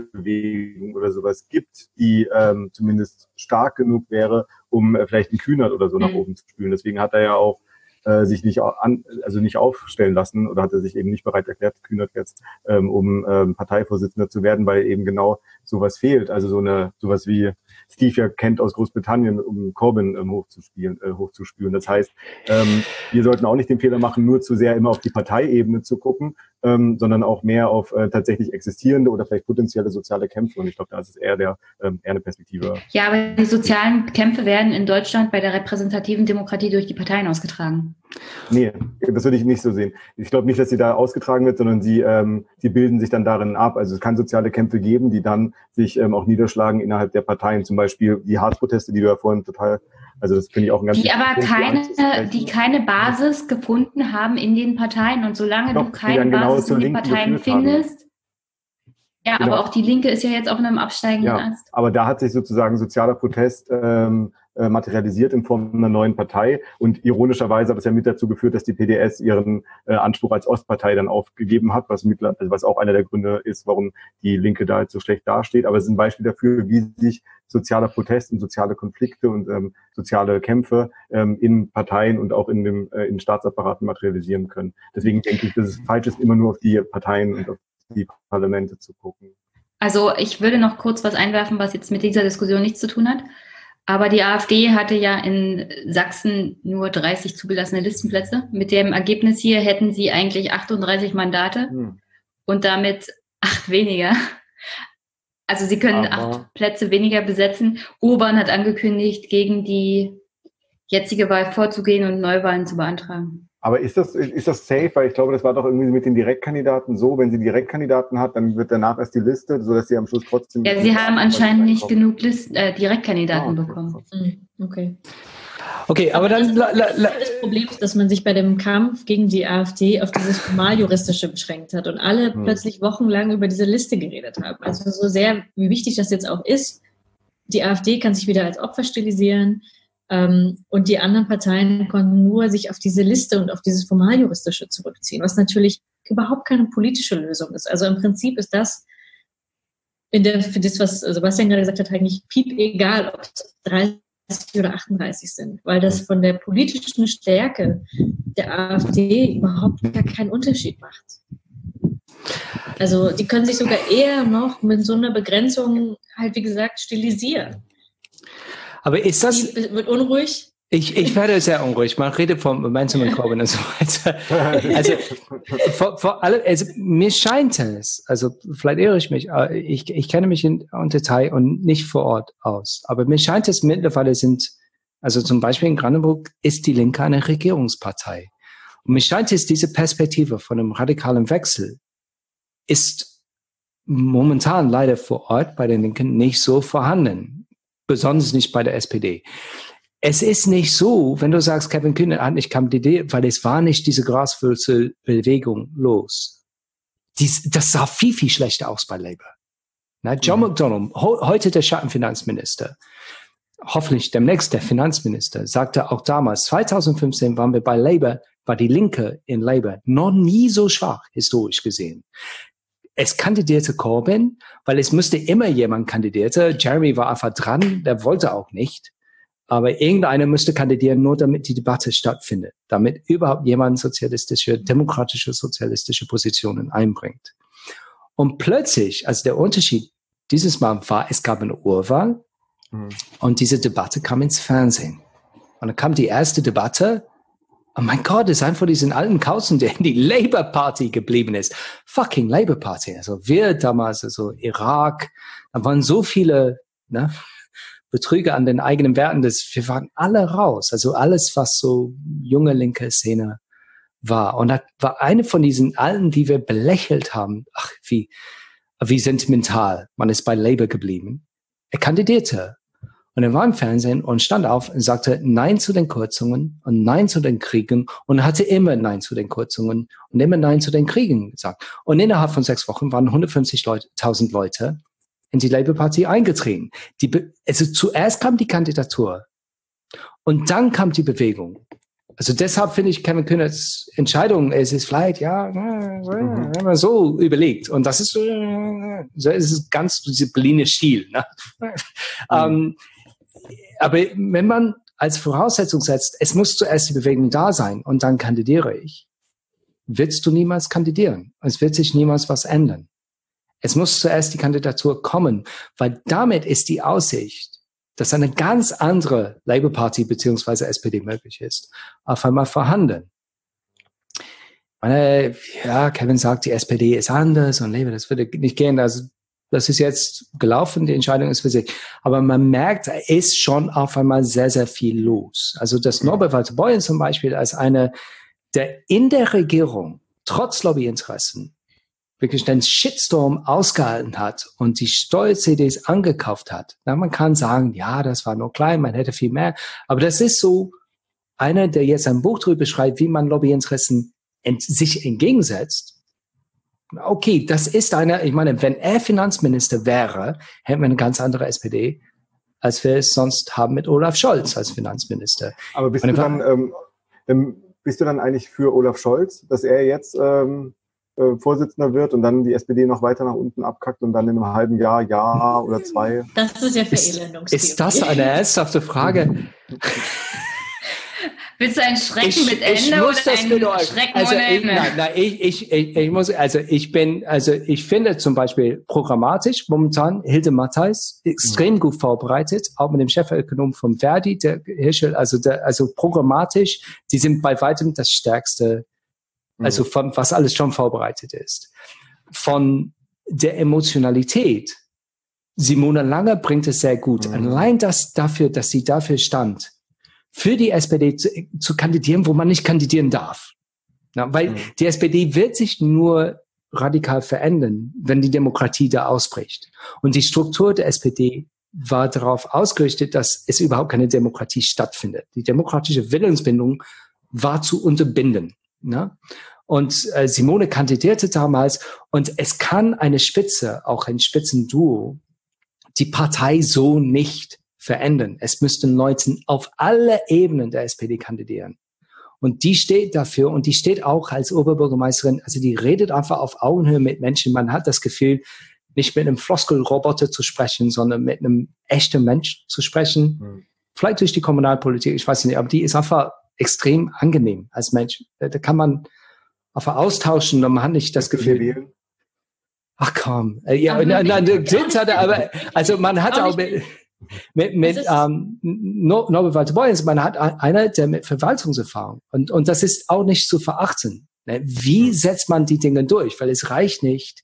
Basisbewegung oder sowas gibt, die ähm, zumindest stark genug wäre, um äh, vielleicht einen Kühnert oder so mhm. nach oben zu spülen. Deswegen hat er ja auch äh, sich nicht an, also nicht aufstellen lassen oder hat er sich eben nicht bereit erklärt, Kühnert jetzt, ähm, um ähm, Parteivorsitzender zu werden, weil eben genau sowas fehlt. Also so eine sowas wie Steve ja kennt aus Großbritannien, um Corbyn ähm, hochzuspielen, äh, hochzuspülen. Das heißt, ähm, wir sollten auch nicht den Fehler machen, nur zu sehr immer auf die Parteiebene zu gucken, ähm, sondern auch mehr auf äh, tatsächlich existierende oder vielleicht potenzielle soziale Kämpfe. Und ich glaube, da ist es eher der ähm, eher eine Perspektive. Ja, aber die sozialen Kämpfe werden in Deutschland bei der repräsentativen Demokratie durch die Parteien ausgetragen. Nee, das würde ich nicht so sehen. Ich glaube nicht, dass sie da ausgetragen wird, sondern sie, ähm, sie bilden sich dann darin ab. Also es kann soziale Kämpfe geben, die dann sich ähm, auch niederschlagen innerhalb der Parteien. Zum Beispiel die Harzproteste, die du ja vorhin total, also das finde ich auch ein ganz Die aber keine, die keine Basis gefunden haben in den Parteien. Und solange Doch, du keine genau Basis in den Parteien findest, ja, genau. aber auch die Linke ist ja jetzt auf einem absteigenden ja, Ast. Aber da hat sich sozusagen sozialer Protest ähm, äh, materialisiert in Form einer neuen Partei. Und ironischerweise hat es ja mit dazu geführt, dass die PDS ihren äh, Anspruch als Ostpartei dann aufgegeben hat, was, mit, also was auch einer der Gründe ist, warum die Linke da jetzt so schlecht dasteht. Aber es ist ein Beispiel dafür, wie sich sozialer Protest und soziale Konflikte und ähm, soziale Kämpfe ähm, in Parteien und auch in dem äh, in Staatsapparaten materialisieren können. Deswegen denke ich, dass es falsch ist, immer nur auf die Parteien und auf die Parlamente zu gucken. Also ich würde noch kurz was einwerfen, was jetzt mit dieser Diskussion nichts zu tun hat. Aber die AfD hatte ja in Sachsen nur 30 zugelassene Listenplätze. Mit dem Ergebnis hier hätten sie eigentlich 38 Mandate hm. und damit acht weniger. Also sie können Aber acht Plätze weniger besetzen. Urban hat angekündigt, gegen die jetzige Wahl vorzugehen und Neuwahlen zu beantragen. Aber ist das, ist das safe? Weil ich glaube, das war doch irgendwie mit den Direktkandidaten so, wenn sie Direktkandidaten hat, dann wird danach erst die Liste, sodass sie am Schluss trotzdem. Ja, sie haben anscheinend nicht genug List, äh, Direktkandidaten ah, okay. bekommen. Mhm, okay. Okay, aber dann. Das, das Problem ist, dass man sich bei dem Kampf gegen die AfD auf dieses Formaljuristische beschränkt hat und alle hm. plötzlich wochenlang über diese Liste geredet haben. Also so sehr, wie wichtig das jetzt auch ist, die AfD kann sich wieder als Opfer stilisieren. Ähm, und die anderen Parteien konnten nur sich auf diese Liste und auf dieses Formaljuristische zurückziehen, was natürlich überhaupt keine politische Lösung ist. Also im Prinzip ist das in der, für das, was Sebastian gerade gesagt hat, eigentlich piep egal, ob es 30 oder 38 sind, weil das von der politischen Stärke der AfD überhaupt gar keinen Unterschied macht. Also die können sich sogar eher noch mit so einer Begrenzung halt, wie gesagt, stilisieren. Aber ist das. Wird unruhig? Ich, ich werde sehr unruhig. Man redet vom Momentum und Corbyn und so weiter. Also, vor, vor allem, also, mir scheint es, also, vielleicht irre ich mich, ich, ich kenne mich in, in Detail und nicht vor Ort aus. Aber mir scheint es mittlerweile sind, also zum Beispiel in Brandenburg ist die Linke eine Regierungspartei. Und mir scheint es, diese Perspektive von einem radikalen Wechsel ist momentan leider vor Ort bei den Linken nicht so vorhanden besonders nicht bei der SPD. Es ist nicht so, wenn du sagst, Kevin Kühne hat nicht kandidiert, weil es war nicht diese Graswurzelbewegung los. Dies, das sah viel, viel schlechter aus bei Labour. Na, John mhm. McDonnell, heute der Schattenfinanzminister, hoffentlich demnächst der Finanzminister, sagte auch damals, 2015 waren wir bei Labour, war die Linke in Labour noch nie so schwach, historisch gesehen es kandidierte Corbyn, weil es müsste immer jemand kandidierte. Jeremy war einfach dran, der wollte auch nicht. Aber irgendeiner müsste kandidieren, nur damit die Debatte stattfindet, damit überhaupt jemand sozialistische, demokratische, sozialistische Positionen einbringt. Und plötzlich, also der Unterschied dieses Mal war, es gab eine Urwahl mhm. und diese Debatte kam ins Fernsehen. Und dann kam die erste Debatte Oh mein Gott, ist ein von diesen alten Kausen, der in die Labour Party geblieben ist. Fucking Labour Party. Also wir damals, also Irak, da waren so viele ne, Betrüge an den eigenen Werten, dass wir waren alle raus. Also alles, was so junge linke Szene war. Und da war eine von diesen alten, die wir belächelt haben. Ach, wie, wie sentimental. Man ist bei Labour geblieben. Er kandidierte. Und er war im Fernsehen und stand auf und sagte Nein zu den Kürzungen und Nein zu den Kriegen und hatte immer Nein zu den Kürzungen und immer Nein zu den Kriegen gesagt. Und innerhalb von sechs Wochen waren 150.000 Leute in die Labour Party eingetreten. Die, also zuerst kam die Kandidatur und dann kam die Bewegung. Also deshalb finde ich Kevin Kühnerts Entscheidung, es ist vielleicht, ja, mhm. so überlegt. Und das ist, so ist es ganz disziplinisch Stil. Ne? Mhm. ähm, aber wenn man als Voraussetzung setzt, es muss zuerst die Bewegung da sein und dann kandidiere ich, willst du niemals kandidieren. Es wird sich niemals was ändern. Es muss zuerst die Kandidatur kommen, weil damit ist die Aussicht, dass eine ganz andere Labour Party beziehungsweise SPD möglich ist, auf einmal vorhanden. Meine, ja, Kevin sagt, die SPD ist anders und Labour, das würde nicht gehen. Also das ist jetzt gelaufen, die Entscheidung ist für sich. Aber man merkt, da ist schon auf einmal sehr, sehr viel los. Also das Norbert Walter Beuern zum Beispiel als eine, der in der Regierung trotz Lobbyinteressen wirklich den Shitstorm ausgehalten hat und die Steuer-CDs angekauft hat. Na, man kann sagen, ja, das war nur klein, man hätte viel mehr. Aber das ist so einer, der jetzt ein Buch darüber schreibt, wie man Lobbyinteressen ent sich entgegensetzt okay, das ist eine, ich meine, wenn er Finanzminister wäre, hätten wir eine ganz andere SPD, als wir es sonst haben mit Olaf Scholz als Finanzminister. Aber bist, du dann, ähm, ähm, bist du dann eigentlich für Olaf Scholz, dass er jetzt ähm, äh, Vorsitzender wird und dann die SPD noch weiter nach unten abkackt und dann in einem halben Jahr, Jahr oder zwei? Das ist ja Verelendungstheorie. Ist, ist das eine ernsthafte Frage? Willst du ein Schrecken ich, mit Ende oder ein Schrecken also ohne Ende? Nein, nein, ich, ich, ich, ich muss, also ich bin, also ich finde zum Beispiel programmatisch momentan Hilde Matthijs extrem mhm. gut vorbereitet, auch mit dem Chefökonom von Verdi, der Hirschel, also der, also programmatisch, die sind bei weitem das stärkste, mhm. also von was alles schon vorbereitet ist. Von der Emotionalität, Simone Lange bringt es sehr gut. Mhm. Allein das dafür, dass sie dafür stand, für die SPD zu, zu kandidieren, wo man nicht kandidieren darf. Na, weil mhm. die SPD wird sich nur radikal verändern, wenn die Demokratie da ausbricht. Und die Struktur der SPD war darauf ausgerichtet, dass es überhaupt keine Demokratie stattfindet. Die demokratische Willensbindung war zu unterbinden. Ne? Und äh, Simone kandidierte damals und es kann eine Spitze, auch ein Spitzenduo, die Partei so nicht verändern. Es müssten Leute auf alle Ebenen der SPD kandidieren. Und die steht dafür und die steht auch als Oberbürgermeisterin, also die redet einfach auf Augenhöhe mit Menschen. Man hat das Gefühl, nicht mit einem Floskelroboter zu sprechen, sondern mit einem echten Mensch zu sprechen. Mhm. Vielleicht durch die Kommunalpolitik, ich weiß nicht, aber die ist einfach extrem angenehm als Mensch. Da kann man einfach austauschen und man hat nicht das Gefühl. Ach komm, äh, ja, nein, nein, aber also man hat auch, auch mit, mit ähm, Norbert Walter Boyens, man hat einer, der mit Verwaltungserfahrung und, und das ist auch nicht zu verachten. Ne? Wie setzt man die Dinge durch? Weil es reicht nicht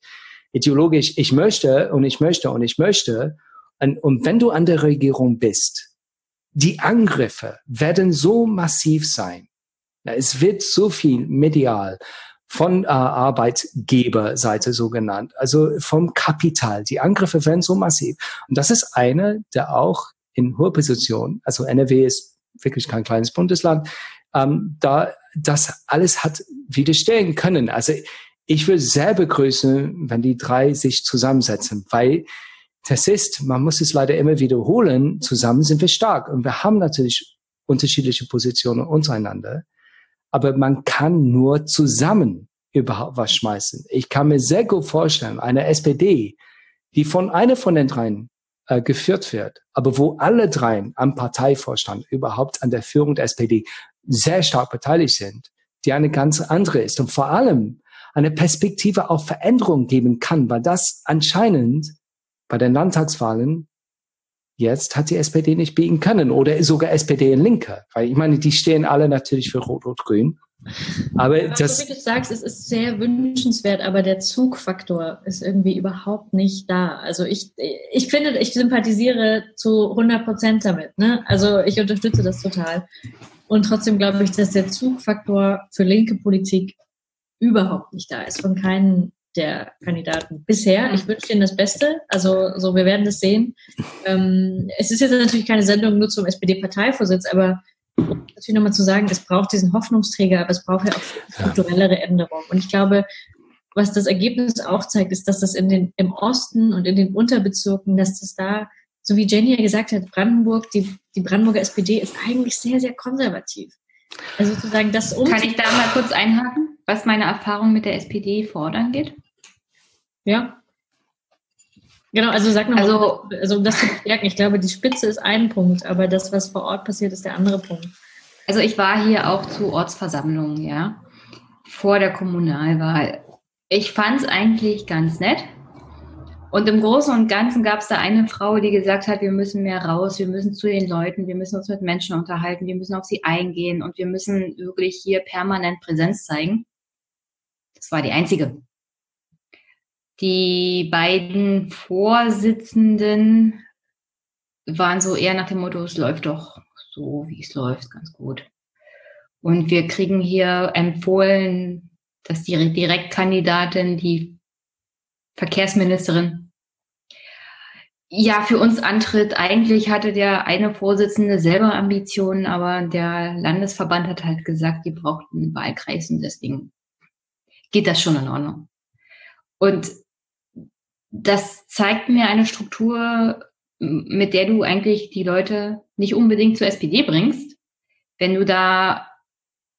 ideologisch, ich möchte und ich möchte und ich möchte. Und, und wenn du an der Regierung bist, die Angriffe werden so massiv sein. Es wird so viel medial von äh, Arbeitgeberseite so genannt, also vom Kapital. Die Angriffe werden so massiv. Und das ist eine, der auch in hoher Position, also NRW ist wirklich kein kleines Bundesland, ähm, da das alles hat widerstehen können. Also ich würde sehr begrüßen, wenn die drei sich zusammensetzen, weil das ist, man muss es leider immer wiederholen, zusammen sind wir stark. Und wir haben natürlich unterschiedliche Positionen untereinander aber man kann nur zusammen überhaupt was schmeißen. Ich kann mir sehr gut vorstellen, eine SPD, die von einer von den dreien äh, geführt wird, aber wo alle dreien am Parteivorstand überhaupt an der Führung der SPD sehr stark beteiligt sind, die eine ganz andere ist und vor allem eine Perspektive auf Veränderung geben kann, weil das anscheinend bei den Landtagswahlen Jetzt hat die SPD nicht bieten können oder sogar SPD in Linke, weil ich meine, die stehen alle natürlich für Rot-Rot-Grün. Aber ja, das, so wie du sagst, es ist sehr wünschenswert, aber der Zugfaktor ist irgendwie überhaupt nicht da. Also ich, ich finde, ich sympathisiere zu 100 Prozent damit. Ne? Also ich unterstütze das total. Und trotzdem glaube ich, dass der Zugfaktor für linke Politik überhaupt nicht da ist, von keinen der Kandidaten bisher. Ich wünsche Ihnen das Beste. Also so, wir werden das sehen. Ähm, es ist jetzt natürlich keine Sendung nur zum SPD-Parteivorsitz, aber um natürlich nochmal zu sagen, es braucht diesen Hoffnungsträger, aber es braucht ja auch strukturellere Änderungen. Und ich glaube, was das Ergebnis auch zeigt, ist, dass das in den, im Osten und in den Unterbezirken, dass das da, so wie Jenny ja gesagt hat, Brandenburg, die, die Brandenburger SPD ist eigentlich sehr, sehr konservativ. Also sozusagen das um. Kann ich da mal kurz einhaken, was meine Erfahrung mit der SPD fordern geht? Ja. Genau, also sag nochmal, also, also um das zu bestärken, ich glaube, die Spitze ist ein Punkt, aber das, was vor Ort passiert, ist der andere Punkt. Also ich war hier auch zu Ortsversammlungen, ja, vor der Kommunalwahl. Ich fand es eigentlich ganz nett. Und im Großen und Ganzen gab es da eine Frau, die gesagt hat, wir müssen mehr raus, wir müssen zu den Leuten, wir müssen uns mit Menschen unterhalten, wir müssen auf sie eingehen und wir müssen wirklich hier permanent Präsenz zeigen. Das war die einzige. Die beiden Vorsitzenden waren so eher nach dem Motto, es läuft doch so, wie es läuft, ganz gut. Und wir kriegen hier empfohlen, dass die Direktkandidatin, die Verkehrsministerin, ja, für uns antritt. Eigentlich hatte der eine Vorsitzende selber Ambitionen, aber der Landesverband hat halt gesagt, die braucht einen Wahlkreis und deswegen geht das schon in Ordnung. Und das zeigt mir eine Struktur, mit der du eigentlich die Leute nicht unbedingt zur SPD bringst. Wenn du da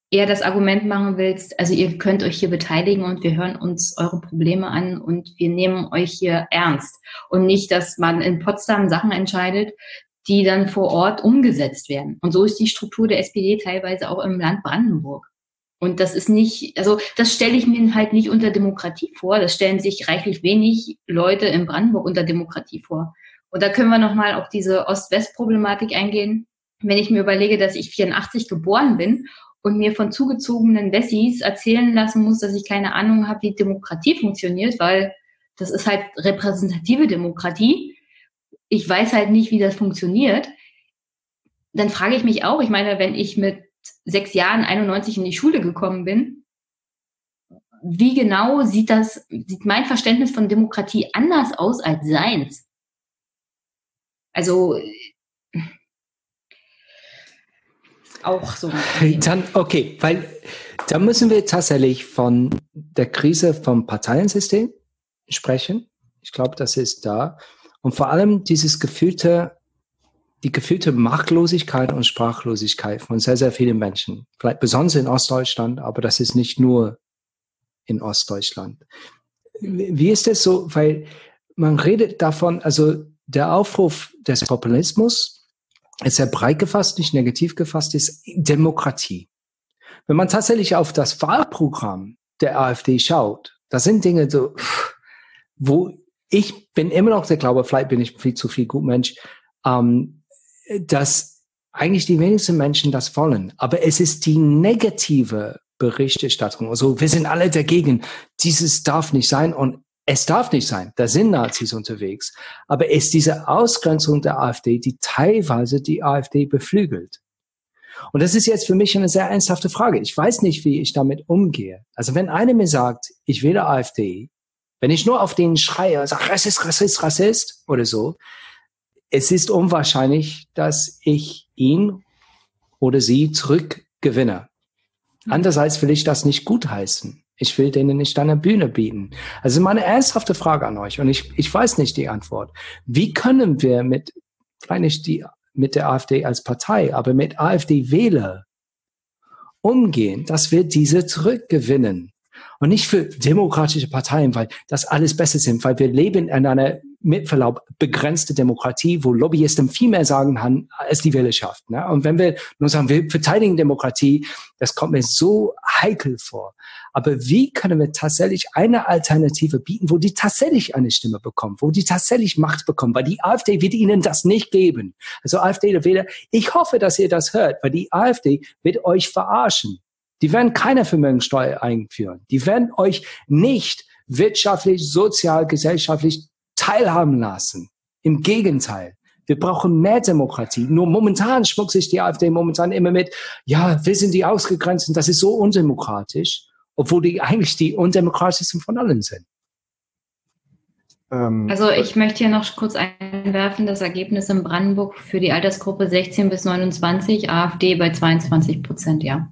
eher das Argument machen willst, also ihr könnt euch hier beteiligen und wir hören uns eure Probleme an und wir nehmen euch hier ernst. Und nicht, dass man in Potsdam Sachen entscheidet, die dann vor Ort umgesetzt werden. Und so ist die Struktur der SPD teilweise auch im Land Brandenburg. Und das ist nicht, also das stelle ich mir halt nicht unter Demokratie vor. Das stellen sich reichlich wenig Leute in Brandenburg unter Demokratie vor. Und da können wir nochmal auf diese Ost-West-Problematik eingehen. Wenn ich mir überlege, dass ich 84 geboren bin und mir von zugezogenen Wessis erzählen lassen muss, dass ich keine Ahnung habe, wie Demokratie funktioniert, weil das ist halt repräsentative Demokratie. Ich weiß halt nicht, wie das funktioniert. Dann frage ich mich auch, ich meine, wenn ich mit sechs Jahren 91 in die Schule gekommen bin, wie genau sieht das, sieht mein Verständnis von Demokratie anders aus als seins? Also auch so. Dann, okay, weil da müssen wir tatsächlich von der Krise vom Parteiensystem sprechen. Ich glaube, das ist da. Und vor allem dieses gefühlte die gefühlte Machtlosigkeit und Sprachlosigkeit von sehr, sehr vielen Menschen. Vielleicht besonders in Ostdeutschland, aber das ist nicht nur in Ostdeutschland. Wie ist das so? Weil man redet davon, also der Aufruf des Populismus ist sehr breit gefasst, nicht negativ gefasst, ist Demokratie. Wenn man tatsächlich auf das Wahlprogramm der AfD schaut, da sind Dinge so, wo ich bin immer noch der Glaube, vielleicht bin ich viel zu viel Gutmensch, ähm, dass eigentlich die wenigsten Menschen das wollen. Aber es ist die negative Berichterstattung. Also wir sind alle dagegen. Dieses darf nicht sein und es darf nicht sein. Da sind Nazis unterwegs. Aber es ist diese Ausgrenzung der AfD, die teilweise die AfD beflügelt. Und das ist jetzt für mich eine sehr ernsthafte Frage. Ich weiß nicht, wie ich damit umgehe. Also wenn einer mir sagt, ich wähle AfD, wenn ich nur auf den schreie, sage Rassist, Rassist, Rassist oder so, es ist unwahrscheinlich, dass ich ihn oder sie zurückgewinne. Mhm. Andererseits will ich das nicht gutheißen. Ich will denen nicht eine Bühne bieten. Also meine ernsthafte Frage an euch, und ich, ich weiß nicht die Antwort. Wie können wir mit, vielleicht nicht die, mit der AfD als Partei, aber mit AfD-Wähler umgehen, dass wir diese zurückgewinnen? Und nicht für demokratische Parteien, weil das alles besser sind, weil wir leben in einer mit Verlaub begrenzte Demokratie, wo Lobbyisten viel mehr sagen haben als die Wählerschaft. Ne? Und wenn wir nur sagen, wir verteidigen Demokratie, das kommt mir so heikel vor. Aber wie können wir tatsächlich eine Alternative bieten, wo die tatsächlich eine Stimme bekommen, wo die tatsächlich Macht bekommen? Weil die AfD wird ihnen das nicht geben. Also AfD-Wähler, ich hoffe, dass ihr das hört, weil die AfD wird euch verarschen. Die werden keine Vermögensteuer einführen. Die werden euch nicht wirtschaftlich, sozial, gesellschaftlich teilhaben lassen. Im Gegenteil. Wir brauchen mehr Demokratie. Nur momentan schmuckt sich die AfD momentan immer mit, ja, wir sind die Ausgegrenzten, das ist so undemokratisch, obwohl die eigentlich die undemokratischsten von allen sind. Ähm, also ich möchte hier noch kurz einwerfen, das Ergebnis in Brandenburg für die Altersgruppe 16 bis 29, AfD bei 22 Prozent, ja.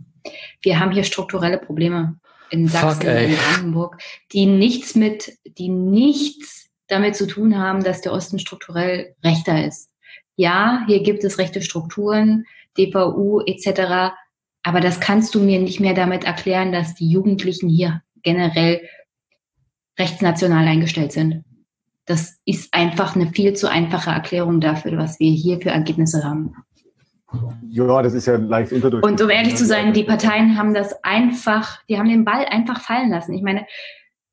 Wir haben hier strukturelle Probleme in Sachsen, Fuck, in Brandenburg, die nichts mit, die nichts damit zu tun haben, dass der Osten strukturell rechter ist. Ja, hier gibt es rechte Strukturen, DVU etc. Aber das kannst du mir nicht mehr damit erklären, dass die Jugendlichen hier generell rechtsnational eingestellt sind. Das ist einfach eine viel zu einfache Erklärung dafür, was wir hier für Ergebnisse haben. Ja, das ist ja leicht unterdurchschnittlich. Und um ehrlich zu sein, die Parteien haben das einfach, die haben den Ball einfach fallen lassen. Ich meine,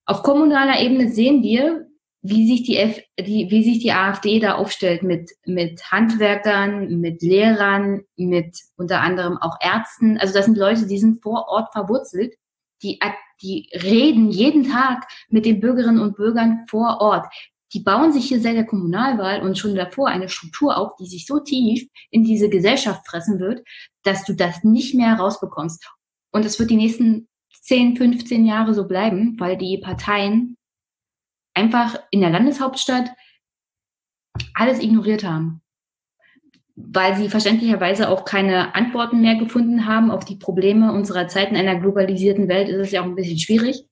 auf kommunaler Ebene sehen wir, wie sich die, F, die, wie sich die AfD da aufstellt mit, mit Handwerkern, mit Lehrern, mit unter anderem auch Ärzten. Also das sind Leute, die sind vor Ort verwurzelt. Die, die reden jeden Tag mit den Bürgerinnen und Bürgern vor Ort die bauen sich hier seit der Kommunalwahl und schon davor eine Struktur auf, die sich so tief in diese Gesellschaft fressen wird, dass du das nicht mehr rausbekommst. Und es wird die nächsten 10, 15 Jahre so bleiben, weil die Parteien einfach in der Landeshauptstadt alles ignoriert haben. Weil sie verständlicherweise auch keine Antworten mehr gefunden haben auf die Probleme unserer Zeit. In einer globalisierten Welt ist es ja auch ein bisschen schwierig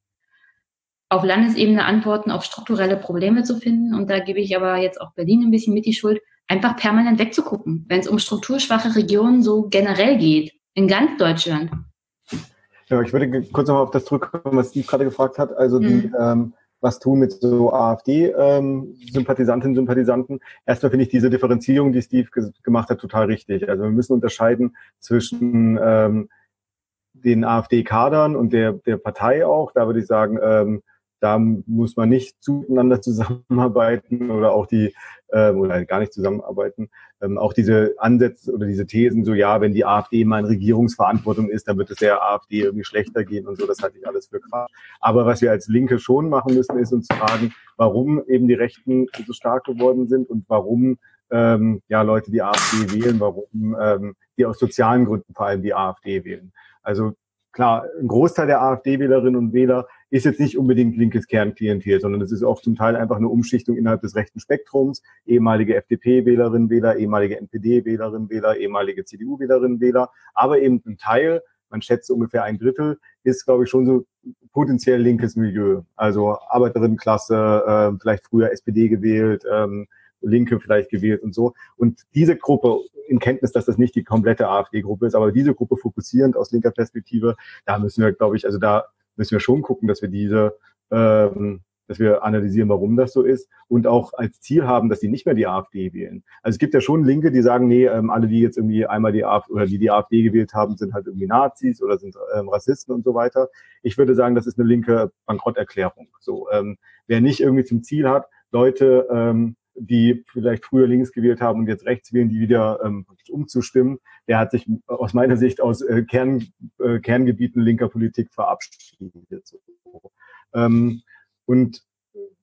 auf Landesebene Antworten auf strukturelle Probleme zu finden. Und da gebe ich aber jetzt auch Berlin ein bisschen mit die Schuld, einfach permanent wegzugucken, wenn es um strukturschwache Regionen so generell geht, in ganz Deutschland. Ja, ich würde kurz noch auf das zurückkommen, was Steve gerade gefragt hat. Also die, mhm. ähm, was tun mit so AfD-Sympathisantinnen, ähm, Sympathisanten. Erstmal finde ich diese Differenzierung, die Steve ge gemacht hat, total richtig. Also wir müssen unterscheiden zwischen ähm, den AfD-Kadern und der, der Partei auch. Da würde ich sagen, ähm, da muss man nicht zueinander zusammenarbeiten oder auch die äh, oder gar nicht zusammenarbeiten. Ähm, auch diese Ansätze oder diese Thesen, so ja, wenn die AfD mal in Regierungsverantwortung ist, dann wird es der AfD irgendwie schlechter gehen und so. Das halte ich alles für Quatsch. Aber was wir als Linke schon machen müssen, ist uns fragen, warum eben die Rechten so stark geworden sind und warum ähm, ja Leute die AfD wählen, warum ähm, die aus sozialen Gründen vor allem die AfD wählen. Also klar, ein Großteil der AfD-Wählerinnen und Wähler ist jetzt nicht unbedingt linkes Kernklientel, sondern es ist auch zum Teil einfach eine Umschichtung innerhalb des rechten Spektrums. Ehemalige FDP-Wählerinnen, Wähler, ehemalige NPD-Wählerinnen, Wähler, ehemalige CDU-Wählerinnen, Wähler, aber eben ein Teil, man schätzt ungefähr ein Drittel, ist, glaube ich, schon so potenziell linkes Milieu. Also Arbeiterinnenklasse, äh, vielleicht früher SPD gewählt, ähm, Linke vielleicht gewählt und so. Und diese Gruppe, in Kenntnis, dass das nicht die komplette AfD-Gruppe ist, aber diese Gruppe fokussierend aus linker Perspektive, da müssen wir, glaube ich, also da müssen wir schon gucken, dass wir diese, ähm, dass wir analysieren, warum das so ist und auch als Ziel haben, dass die nicht mehr die AfD wählen. Also es gibt ja schon Linke, die sagen, nee, ähm, alle, die jetzt irgendwie einmal die AfD oder die die AfD gewählt haben, sind halt irgendwie Nazis oder sind ähm, Rassisten und so weiter. Ich würde sagen, das ist eine linke Bankrotterklärung. So, ähm, wer nicht irgendwie zum Ziel hat, Leute ähm, die vielleicht früher links gewählt haben und jetzt rechts wählen, die wieder ähm, umzustimmen, der hat sich aus meiner Sicht aus äh, Kern, äh, Kerngebieten linker Politik verabschiedet. So. Ähm, und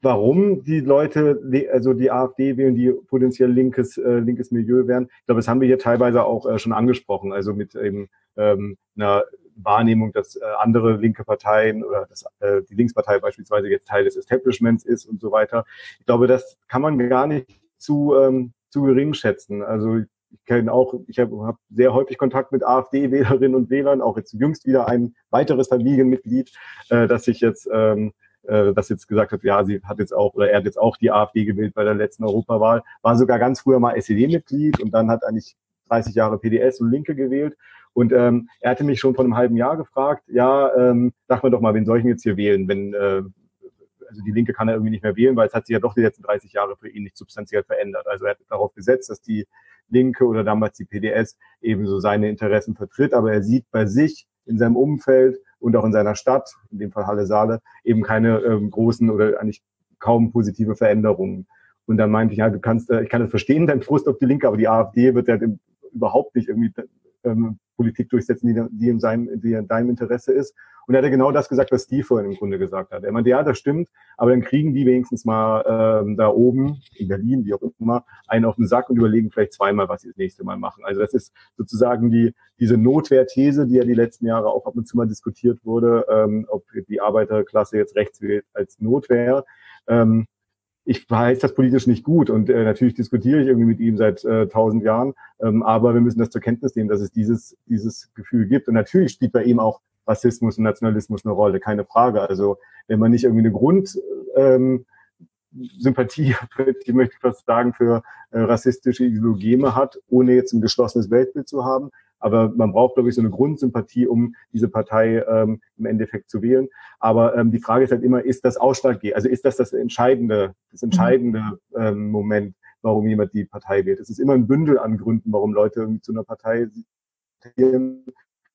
warum die Leute, also die AfD wählen, die potenziell linkes, äh, linkes Milieu wären, ich glaube, das haben wir hier teilweise auch äh, schon angesprochen, also mit eben ähm, einer Wahrnehmung, dass äh, andere linke Parteien oder dass äh, die Linkspartei beispielsweise jetzt Teil des Establishments ist und so weiter. Ich glaube, das kann man gar nicht zu, ähm, zu gering schätzen. Also ich kenne auch, ich habe hab sehr häufig Kontakt mit AfD-Wählerinnen und Wählern, auch jetzt jüngst wieder ein weiteres Familienmitglied, äh, das sich jetzt ähm, äh, das jetzt gesagt hat, ja, sie hat jetzt auch, oder er hat jetzt auch die AfD gewählt bei der letzten Europawahl, war sogar ganz früher mal SED-Mitglied und dann hat eigentlich 30 Jahre PDS und Linke gewählt und ähm, er hatte mich schon vor einem halben Jahr gefragt, ja, ähm, sag mir doch mal, wen soll ich jetzt hier wählen, wenn äh, also die Linke kann er irgendwie nicht mehr wählen, weil es hat sich ja doch die letzten 30 Jahre für ihn nicht substanziell verändert. Also er hat darauf gesetzt, dass die Linke oder damals die PDS ebenso seine Interessen vertritt, aber er sieht bei sich in seinem Umfeld und auch in seiner Stadt, in dem Fall Halle Saale, eben keine ähm, großen oder eigentlich kaum positive Veränderungen. Und dann meinte ich, ja, du kannst, äh, ich kann das verstehen, dein Frust auf die Linke, aber die AfD wird ja überhaupt nicht irgendwie ähm, Politik durchsetzen, die, die, in seinem, die in deinem Interesse ist. Und er hat genau das gesagt, was Steve vorhin im Grunde gesagt hat. Er meinte, ja, das stimmt, aber dann kriegen die wenigstens mal ähm, da oben, in Berlin, wie auch immer, einen auf den Sack und überlegen vielleicht zweimal, was sie das nächste Mal machen. Also das ist sozusagen die diese Notwehrthese, die ja die letzten Jahre auch ab und zu mal diskutiert wurde, ähm, ob die Arbeiterklasse jetzt rechts wählt als Notwehr. Ähm, ich weiß das politisch nicht gut und äh, natürlich diskutiere ich irgendwie mit ihm seit äh, tausend Jahren, ähm, aber wir müssen das zur Kenntnis nehmen, dass es dieses, dieses Gefühl gibt. Und natürlich spielt bei ihm auch Rassismus und Nationalismus eine Rolle, keine Frage. Also wenn man nicht irgendwie eine Grund ähm, Sympathie, ich möchte fast sagen, für äh, rassistische Ideologeme hat, ohne jetzt ein geschlossenes Weltbild zu haben, aber man braucht, glaube ich, so eine Grundsympathie, um diese Partei ähm, im Endeffekt zu wählen. Aber ähm, die Frage ist halt immer, ist das ausschlaggebend? Also ist das das entscheidende, das entscheidende ähm, Moment, warum jemand die Partei wählt? Es ist immer ein Bündel an Gründen, warum Leute irgendwie zu einer Partei.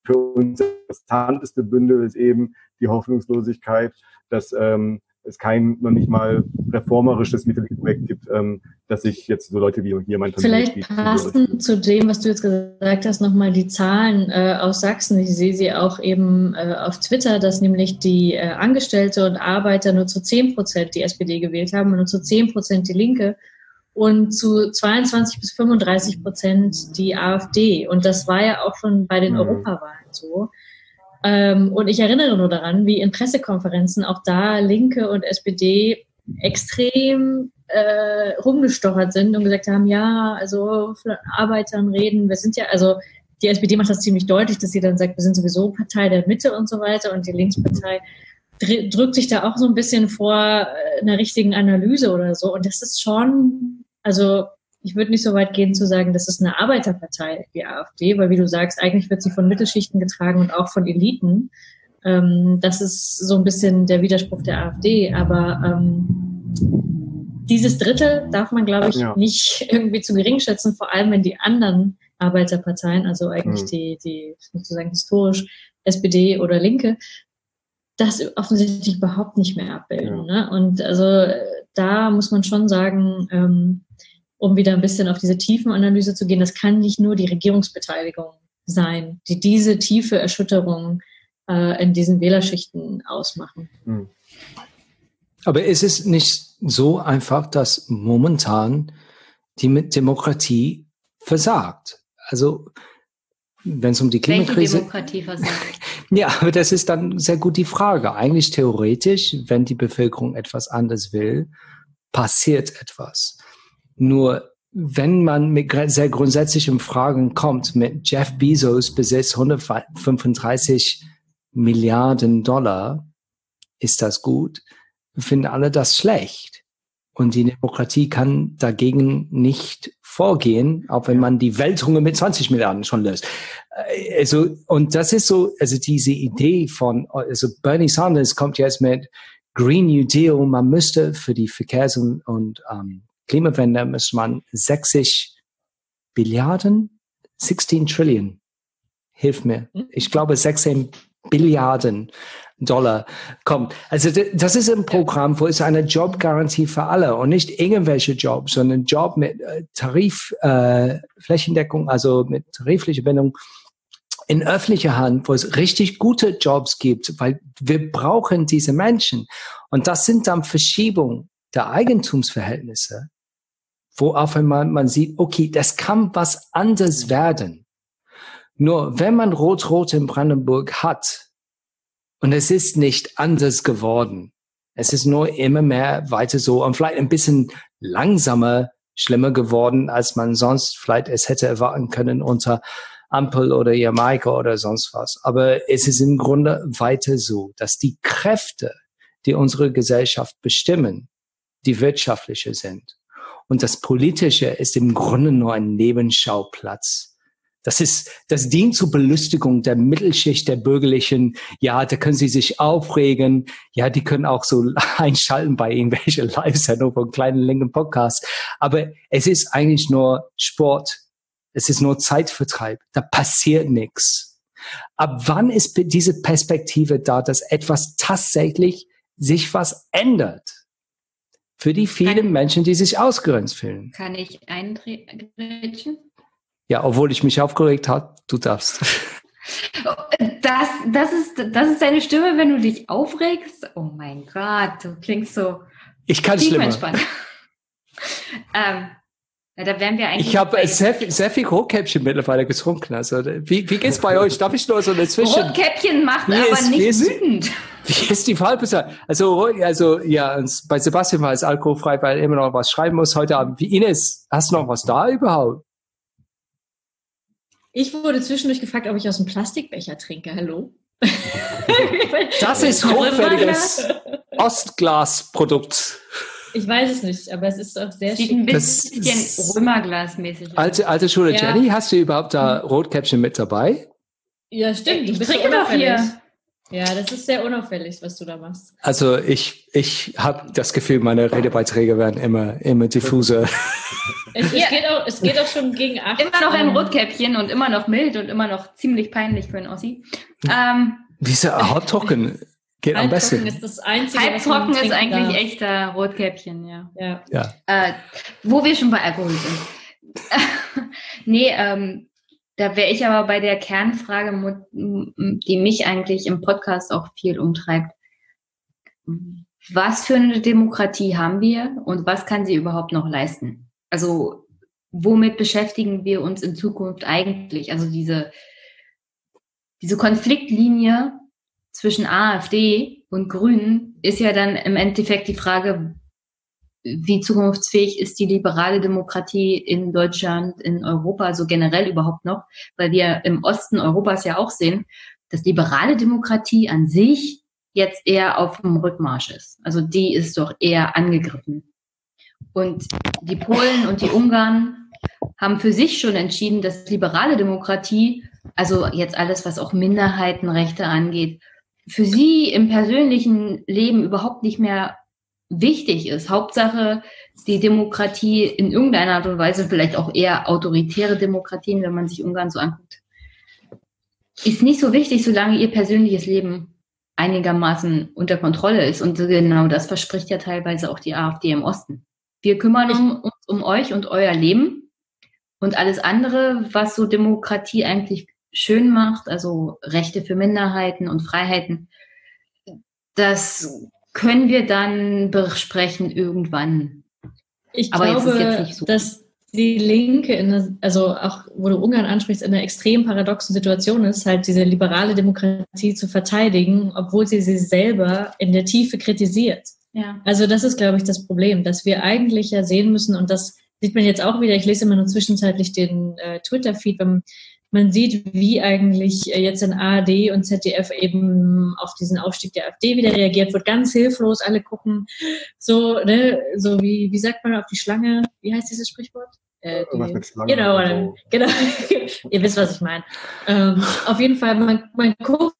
Für uns das interessanteste Bündel ist eben die Hoffnungslosigkeit, dass ähm, es kein noch nicht mal reformerisches Mittelprojekt gibt, ähm, dass sich jetzt so Leute wie hier mein Vielleicht passend zu dem, was du jetzt gesagt hast, nochmal die Zahlen äh, aus Sachsen. Ich sehe sie auch eben äh, auf Twitter, dass nämlich die äh, Angestellte und Arbeiter nur zu 10 Prozent die SPD gewählt haben und nur zu 10 Prozent die Linke und zu 22 bis 35 Prozent die AfD. Und das war ja auch schon bei den mhm. Europawahlen so. Ähm, und ich erinnere nur daran, wie in Pressekonferenzen auch da Linke und SPD extrem äh, rumgestochert sind und gesagt haben, ja, also Arbeitern reden, wir sind ja, also die SPD macht das ziemlich deutlich, dass sie dann sagt, wir sind sowieso Partei der Mitte und so weiter und die Linkspartei drückt sich da auch so ein bisschen vor äh, einer richtigen Analyse oder so. Und das ist schon, also ich würde nicht so weit gehen zu sagen, das ist eine Arbeiterpartei, die AfD, weil wie du sagst, eigentlich wird sie von Mittelschichten getragen und auch von Eliten. Ähm, das ist so ein bisschen der Widerspruch der AfD. Aber ähm, dieses Drittel darf man, glaube ich, ja. nicht irgendwie zu gering schätzen, vor allem wenn die anderen Arbeiterparteien, also eigentlich mhm. die, die sozusagen historisch SPD oder Linke, das offensichtlich überhaupt nicht mehr abbilden. Ja. Ne? Und also da muss man schon sagen, ähm, um wieder ein bisschen auf diese Tiefenanalyse zu gehen, das kann nicht nur die Regierungsbeteiligung sein, die diese tiefe Erschütterung äh, in diesen Wählerschichten ausmachen. Hm. Aber ist es nicht so einfach, dass momentan die Demokratie versagt? Also wenn es um die Klimakrise Welche Demokratie versagt? ja, aber das ist dann sehr gut die Frage. Eigentlich theoretisch, wenn die Bevölkerung etwas anderes will, passiert etwas. Nur wenn man mit sehr grundsätzlichen Fragen kommt, mit Jeff Bezos besitzt 135 Milliarden Dollar, ist das gut? Finden alle das schlecht? Und die Demokratie kann dagegen nicht vorgehen, auch wenn man die Welthunger mit 20 Milliarden schon löst. Äh, also, und das ist so, also diese Idee von, also Bernie Sanders kommt jetzt mit Green New Deal, man müsste für die Verkehrs- und, und ähm, Klimawende muss man 60 Billiarden, 16 Trillion, hilf mir. Ich glaube 16 Billiarden Dollar kommt. Also das ist ein Programm, wo es eine Jobgarantie für alle und nicht irgendwelche Jobs, sondern Job mit äh, Tarif, äh, Flächendeckung, also mit tariflicher Bindung in öffentlicher Hand, wo es richtig gute Jobs gibt, weil wir brauchen diese Menschen. Und das sind dann Verschiebungen der Eigentumsverhältnisse, wo auf einmal man sieht, okay, das kann was anderes werden. Nur wenn man Rot-Rot in Brandenburg hat und es ist nicht anders geworden, es ist nur immer mehr weiter so und vielleicht ein bisschen langsamer, schlimmer geworden, als man sonst vielleicht es hätte erwarten können unter Ampel oder Jamaika oder sonst was. Aber es ist im Grunde weiter so, dass die Kräfte, die unsere Gesellschaft bestimmen, die wirtschaftliche sind. Und das Politische ist im Grunde nur ein Nebenschauplatz. Das ist, das dient zur Belustigung der Mittelschicht der Bürgerlichen. Ja, da können sie sich aufregen. Ja, die können auch so einschalten bei irgendwelche Live-Sendungen von kleinen linken Podcasts. Aber es ist eigentlich nur Sport. Es ist nur Zeitvertreib. Da passiert nichts. Ab wann ist diese Perspektive da, dass etwas tatsächlich sich was ändert? Für die vielen kann, Menschen, die sich ausgrenzt fühlen. Kann ich eingrätschen? Ja, obwohl ich mich aufgeregt habe, du darfst. Das, das, ist, das ist deine Stimme, wenn du dich aufregst? Oh mein Gott, du klingst so. Ich kann schlimmer. ähm, da wären wir eigentlich. Ich habe sehr, viel- sehr viel Rotkäppchen mittlerweile getrunken. Also, wie, wie geht's bei euch? Darf ich nur so eine Zwischen... Rotkäppchen macht Wie aber ist- wie nicht ist- wütend. Wie ist die Fallbezahlung? Also, also, ja, bei Sebastian war es alkoholfrei, weil er immer noch was schreiben muss heute Abend. Wie Ines, hast du noch was da überhaupt? Ich wurde zwischendurch gefragt, ob ich aus dem Plastikbecher trinke. Hallo? Das ist hochwertiges Ostglasprodukt. Ich weiß es nicht, aber es ist auch sehr Sieht schick. ein bisschen ist- Römerglasmäßig aus. Alte, alte Schule, Ja. Jenny, hast du überhaupt da Rotkäppchen mit dabei? Ja, stimmt. Ich trinke doch hier. unauffällig. Ja, das ist sehr unauffällig, was du da machst. Also ich, ich habe das Gefühl, meine Redebeiträge werden immer, immer diffuser. Es, es, geht, auch, es geht auch schon gegen acht. Immer noch ein Rotkäppchen und immer noch mild und immer noch ziemlich peinlich für einen Ossi. Ähm, Diese halbtrocken geht am Halbtrocken besten. ist das Einzige, halbtrocken ist eigentlich darf. echter Rotkäppchen, ja. Ja. Ja. Äh, wo wir schon bei Alkohol sind. nee, ähm, da wäre ich aber bei der Kernfrage, die mich eigentlich im Podcast auch viel umtreibt. Was für eine Demokratie haben wir und was kann sie überhaupt noch leisten? Also womit beschäftigen wir uns in Zukunft eigentlich? Also diese, diese Konfliktlinie zwischen AfD und Grünen ist ja dann im Endeffekt die Frage, wie zukunftsfähig ist die liberale Demokratie in Deutschland, in Europa, so generell überhaupt noch, weil wir im Osten Europas ja auch sehen, dass liberale Demokratie an sich jetzt eher auf dem Rückmarsch ist. Also die ist doch eher angegriffen. Und die Polen und die Ungarn haben für sich schon entschieden, dass liberale Demokratie, also jetzt alles, was auch Minderheitenrechte angeht, für sie im persönlichen Leben überhaupt nicht mehr wichtig ist. Hauptsache die Demokratie in irgendeiner Art und Weise, vielleicht auch eher autoritäre Demokratien, wenn man sich Ungarn so anguckt, ist nicht so wichtig, solange ihr persönliches Leben einigermaßen unter Kontrolle ist. Und genau das verspricht ja teilweise auch die AfD im Osten. Wir kümmern um, uns um euch und euer Leben und alles andere, was so Demokratie eigentlich schön macht, also Rechte für Minderheiten und Freiheiten, das können wir dann besprechen irgendwann. Ich Aber jetzt ist glaube, so. dass die Linke, in der, also auch wo du Ungarn ansprichst, in einer extrem paradoxen Situation ist, halt diese liberale Demokratie zu verteidigen, obwohl sie sie selber in der Tiefe kritisiert. Ja. Also das ist, glaube ich, das Problem, dass wir eigentlich ja sehen müssen, und das sieht man jetzt auch wieder, ich lese immer nur zwischenzeitlich den äh, Twitter-Feed, wenn man sieht, wie eigentlich äh, jetzt in ARD und ZDF eben auf diesen Aufstieg der AfD wieder reagiert wird, ganz hilflos, alle gucken so, ne, so wie, wie sagt man auf die Schlange, wie heißt dieses Sprichwort? Äh, die, mit Schlangen Genau, so. genau. Ihr wisst, was ich meine. Ähm, auf jeden Fall, man, man guckt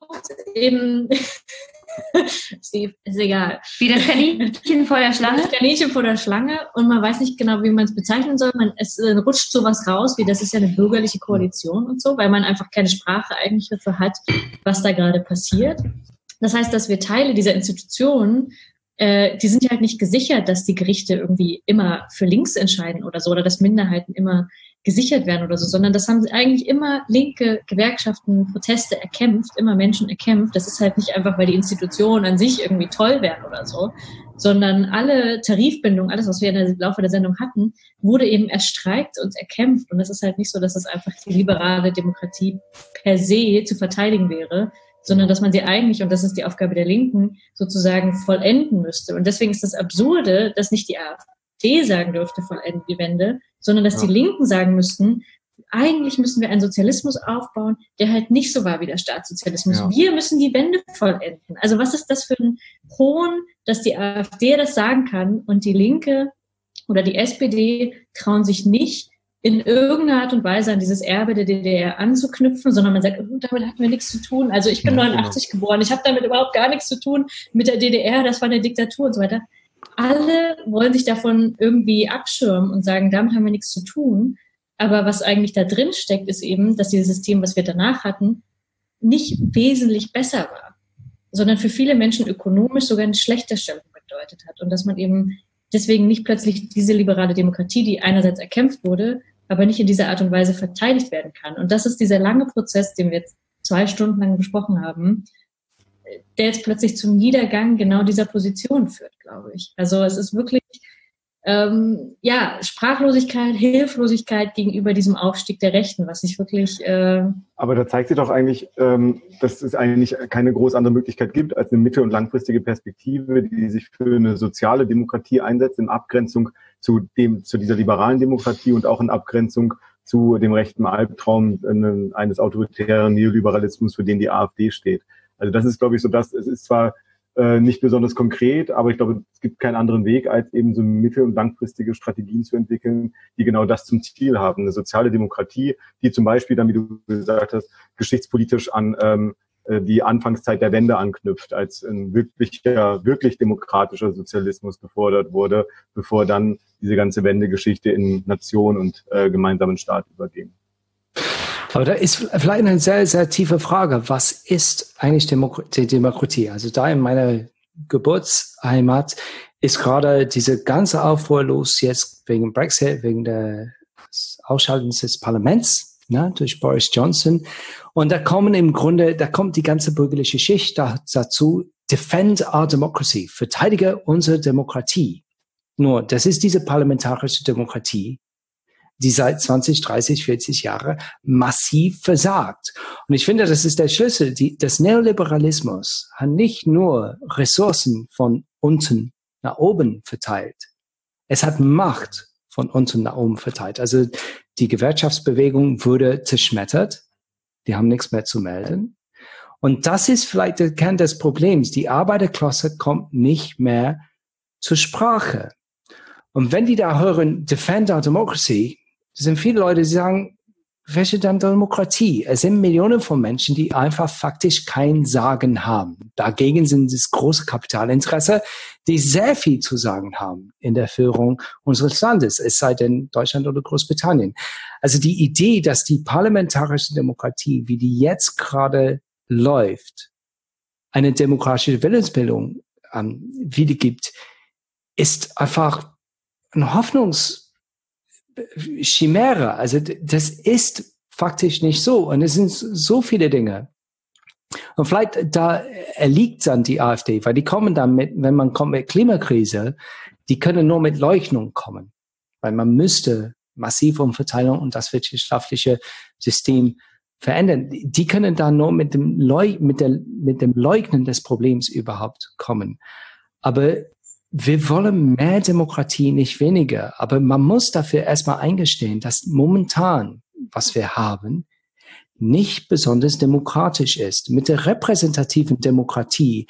eben, Steve, ist egal. Wie das Kaninchen vor der Schlange? Das Kaninchen vor der Schlange und man weiß nicht genau, wie man es bezeichnen soll. Man, es äh, rutscht sowas raus, wie das ist ja eine bürgerliche Koalition und so, weil man einfach keine Sprache eigentlich dafür hat, was da gerade passiert. Das heißt, dass wir Teile dieser Institutionen, äh, die sind ja halt nicht gesichert, dass die Gerichte irgendwie immer für links entscheiden oder so, oder dass Minderheiten immer gesichert werden oder so, sondern das haben eigentlich immer linke Gewerkschaften, Proteste erkämpft, immer Menschen erkämpft. Das ist halt nicht einfach, weil die Institutionen an sich irgendwie toll wären oder so, sondern alle Tarifbindungen, alles, was wir im Laufe der Sendung hatten, wurde eben erstreikt und erkämpft. Und es ist halt nicht so, dass es einfach die liberale Demokratie per se zu verteidigen wäre, sondern dass man sie eigentlich, und das ist die Aufgabe der Linken, sozusagen vollenden müsste. Und deswegen ist das Absurde, dass nicht die AfD sagen dürfte, vollenden die Wende, sondern dass Ja. die Linken sagen müssten, eigentlich müssen wir einen Sozialismus aufbauen, der halt nicht so war wie der Staatssozialismus. Ja. Wir müssen die Wende vollenden. Also was ist das für ein Hohn, dass die AfD das sagen kann und die Linke oder die SPD trauen sich nicht, in irgendeiner Art und Weise an dieses Erbe der DDR anzuknüpfen, sondern man sagt, oh, damit hatten wir nichts zu tun. Also ich bin Ja, 89 geboren, ich habe damit überhaupt gar nichts zu tun mit der DDR, das war eine Diktatur und so weiter. Alle wollen sich davon irgendwie abschirmen und sagen, damit haben wir nichts zu tun. Aber was eigentlich da drin steckt, ist eben, dass dieses System, was wir danach hatten, nicht wesentlich besser war, sondern für viele Menschen ökonomisch sogar eine Schlechterstellung bedeutet hat. Und dass man eben deswegen nicht plötzlich diese liberale Demokratie, die einerseits erkämpft wurde, aber nicht in dieser Art und Weise verteidigt werden kann. Und das ist dieser lange Prozess, den wir jetzt zwei Stunden lang besprochen haben, der jetzt plötzlich zum Niedergang genau dieser Position führt, glaube ich. Also es ist wirklich ähm, ja, Sprachlosigkeit, Hilflosigkeit gegenüber diesem Aufstieg der Rechten, was ich wirklich. Äh Aber da zeigt sich doch eigentlich, ähm, dass es eigentlich keine groß andere Möglichkeit gibt als eine mittel- und langfristige Perspektive, die sich für eine soziale Demokratie einsetzt, in Abgrenzung zu dem, zu dieser liberalen Demokratie und auch in Abgrenzung zu dem rechten Albtraum äh, eines autoritären Neoliberalismus, für den die AfD steht. Also das ist, glaube ich, so das, es ist zwar äh, nicht besonders konkret, aber ich glaube, es gibt keinen anderen Weg, als eben so mittel- und langfristige Strategien zu entwickeln, die genau das zum Ziel haben. Eine soziale Demokratie, die zum Beispiel dann, wie du gesagt hast, geschichtspolitisch an ähm, äh, die Anfangszeit der Wende anknüpft, als ein wirklicher, wirklich demokratischer Sozialismus gefordert wurde, bevor dann diese ganze Wendegeschichte in Nation und äh, gemeinsamen Staat überging. Aber da ist vielleicht eine sehr, sehr tiefe Frage. Was ist eigentlich Demo die Demokratie? Also da in meiner Geburtsheimat ist gerade diese ganze Aufruhr los jetzt wegen Brexit, wegen des Ausschaltens des Parlaments ne, durch Boris Johnson. Und da kommen im Grunde, da kommt die ganze bürgerliche Schicht dazu, defend our democracy, verteidige unsere Demokratie. Nur, das ist diese parlamentarische Demokratie, die seit 20, 30, 40 Jahre massiv versagt. Und ich finde, das ist der Schlüssel. Die, das Neoliberalismus hat nicht nur Ressourcen von unten nach oben verteilt. Es hat Macht von unten nach oben verteilt. Also die Gewerkschaftsbewegung wurde zerschmettert. Die haben nichts mehr zu melden. Und das ist vielleicht der Kern des Problems. Die Arbeiterklasse kommt nicht mehr zur Sprache. Und wenn die da hören, Defend our Democracy, es sind viele Leute, die sagen, welche dann Demokratie? Es sind Millionen von Menschen, die einfach faktisch kein Sagen haben. Dagegen sind es große Kapitalinteresse, die sehr viel zu sagen haben in der Führung unseres Landes, es sei denn Deutschland oder Großbritannien. Also die Idee, dass die parlamentarische Demokratie, wie die jetzt gerade läuft, eine demokratische Willensbildung ähm, wiedergibt, ist einfach ein Hoffnungs Chimäre. Also das ist faktisch nicht so. Und es sind so viele Dinge. Und vielleicht da erliegt dann die AfD, weil die kommen dann mit, wenn man kommt mit Klimakrise, die können nur mit Leugnung kommen. Weil man müsste massiv Umverteilung und das wirtschaftliche System verändern. Die können dann nur mit dem, Leug mit, der, mit dem Leugnen des Problems überhaupt kommen. Aber wir wollen mehr Demokratie, nicht weniger. Aber man muss dafür erstmal eingestehen, dass momentan, was wir haben, nicht besonders demokratisch ist. Mit der repräsentativen Demokratie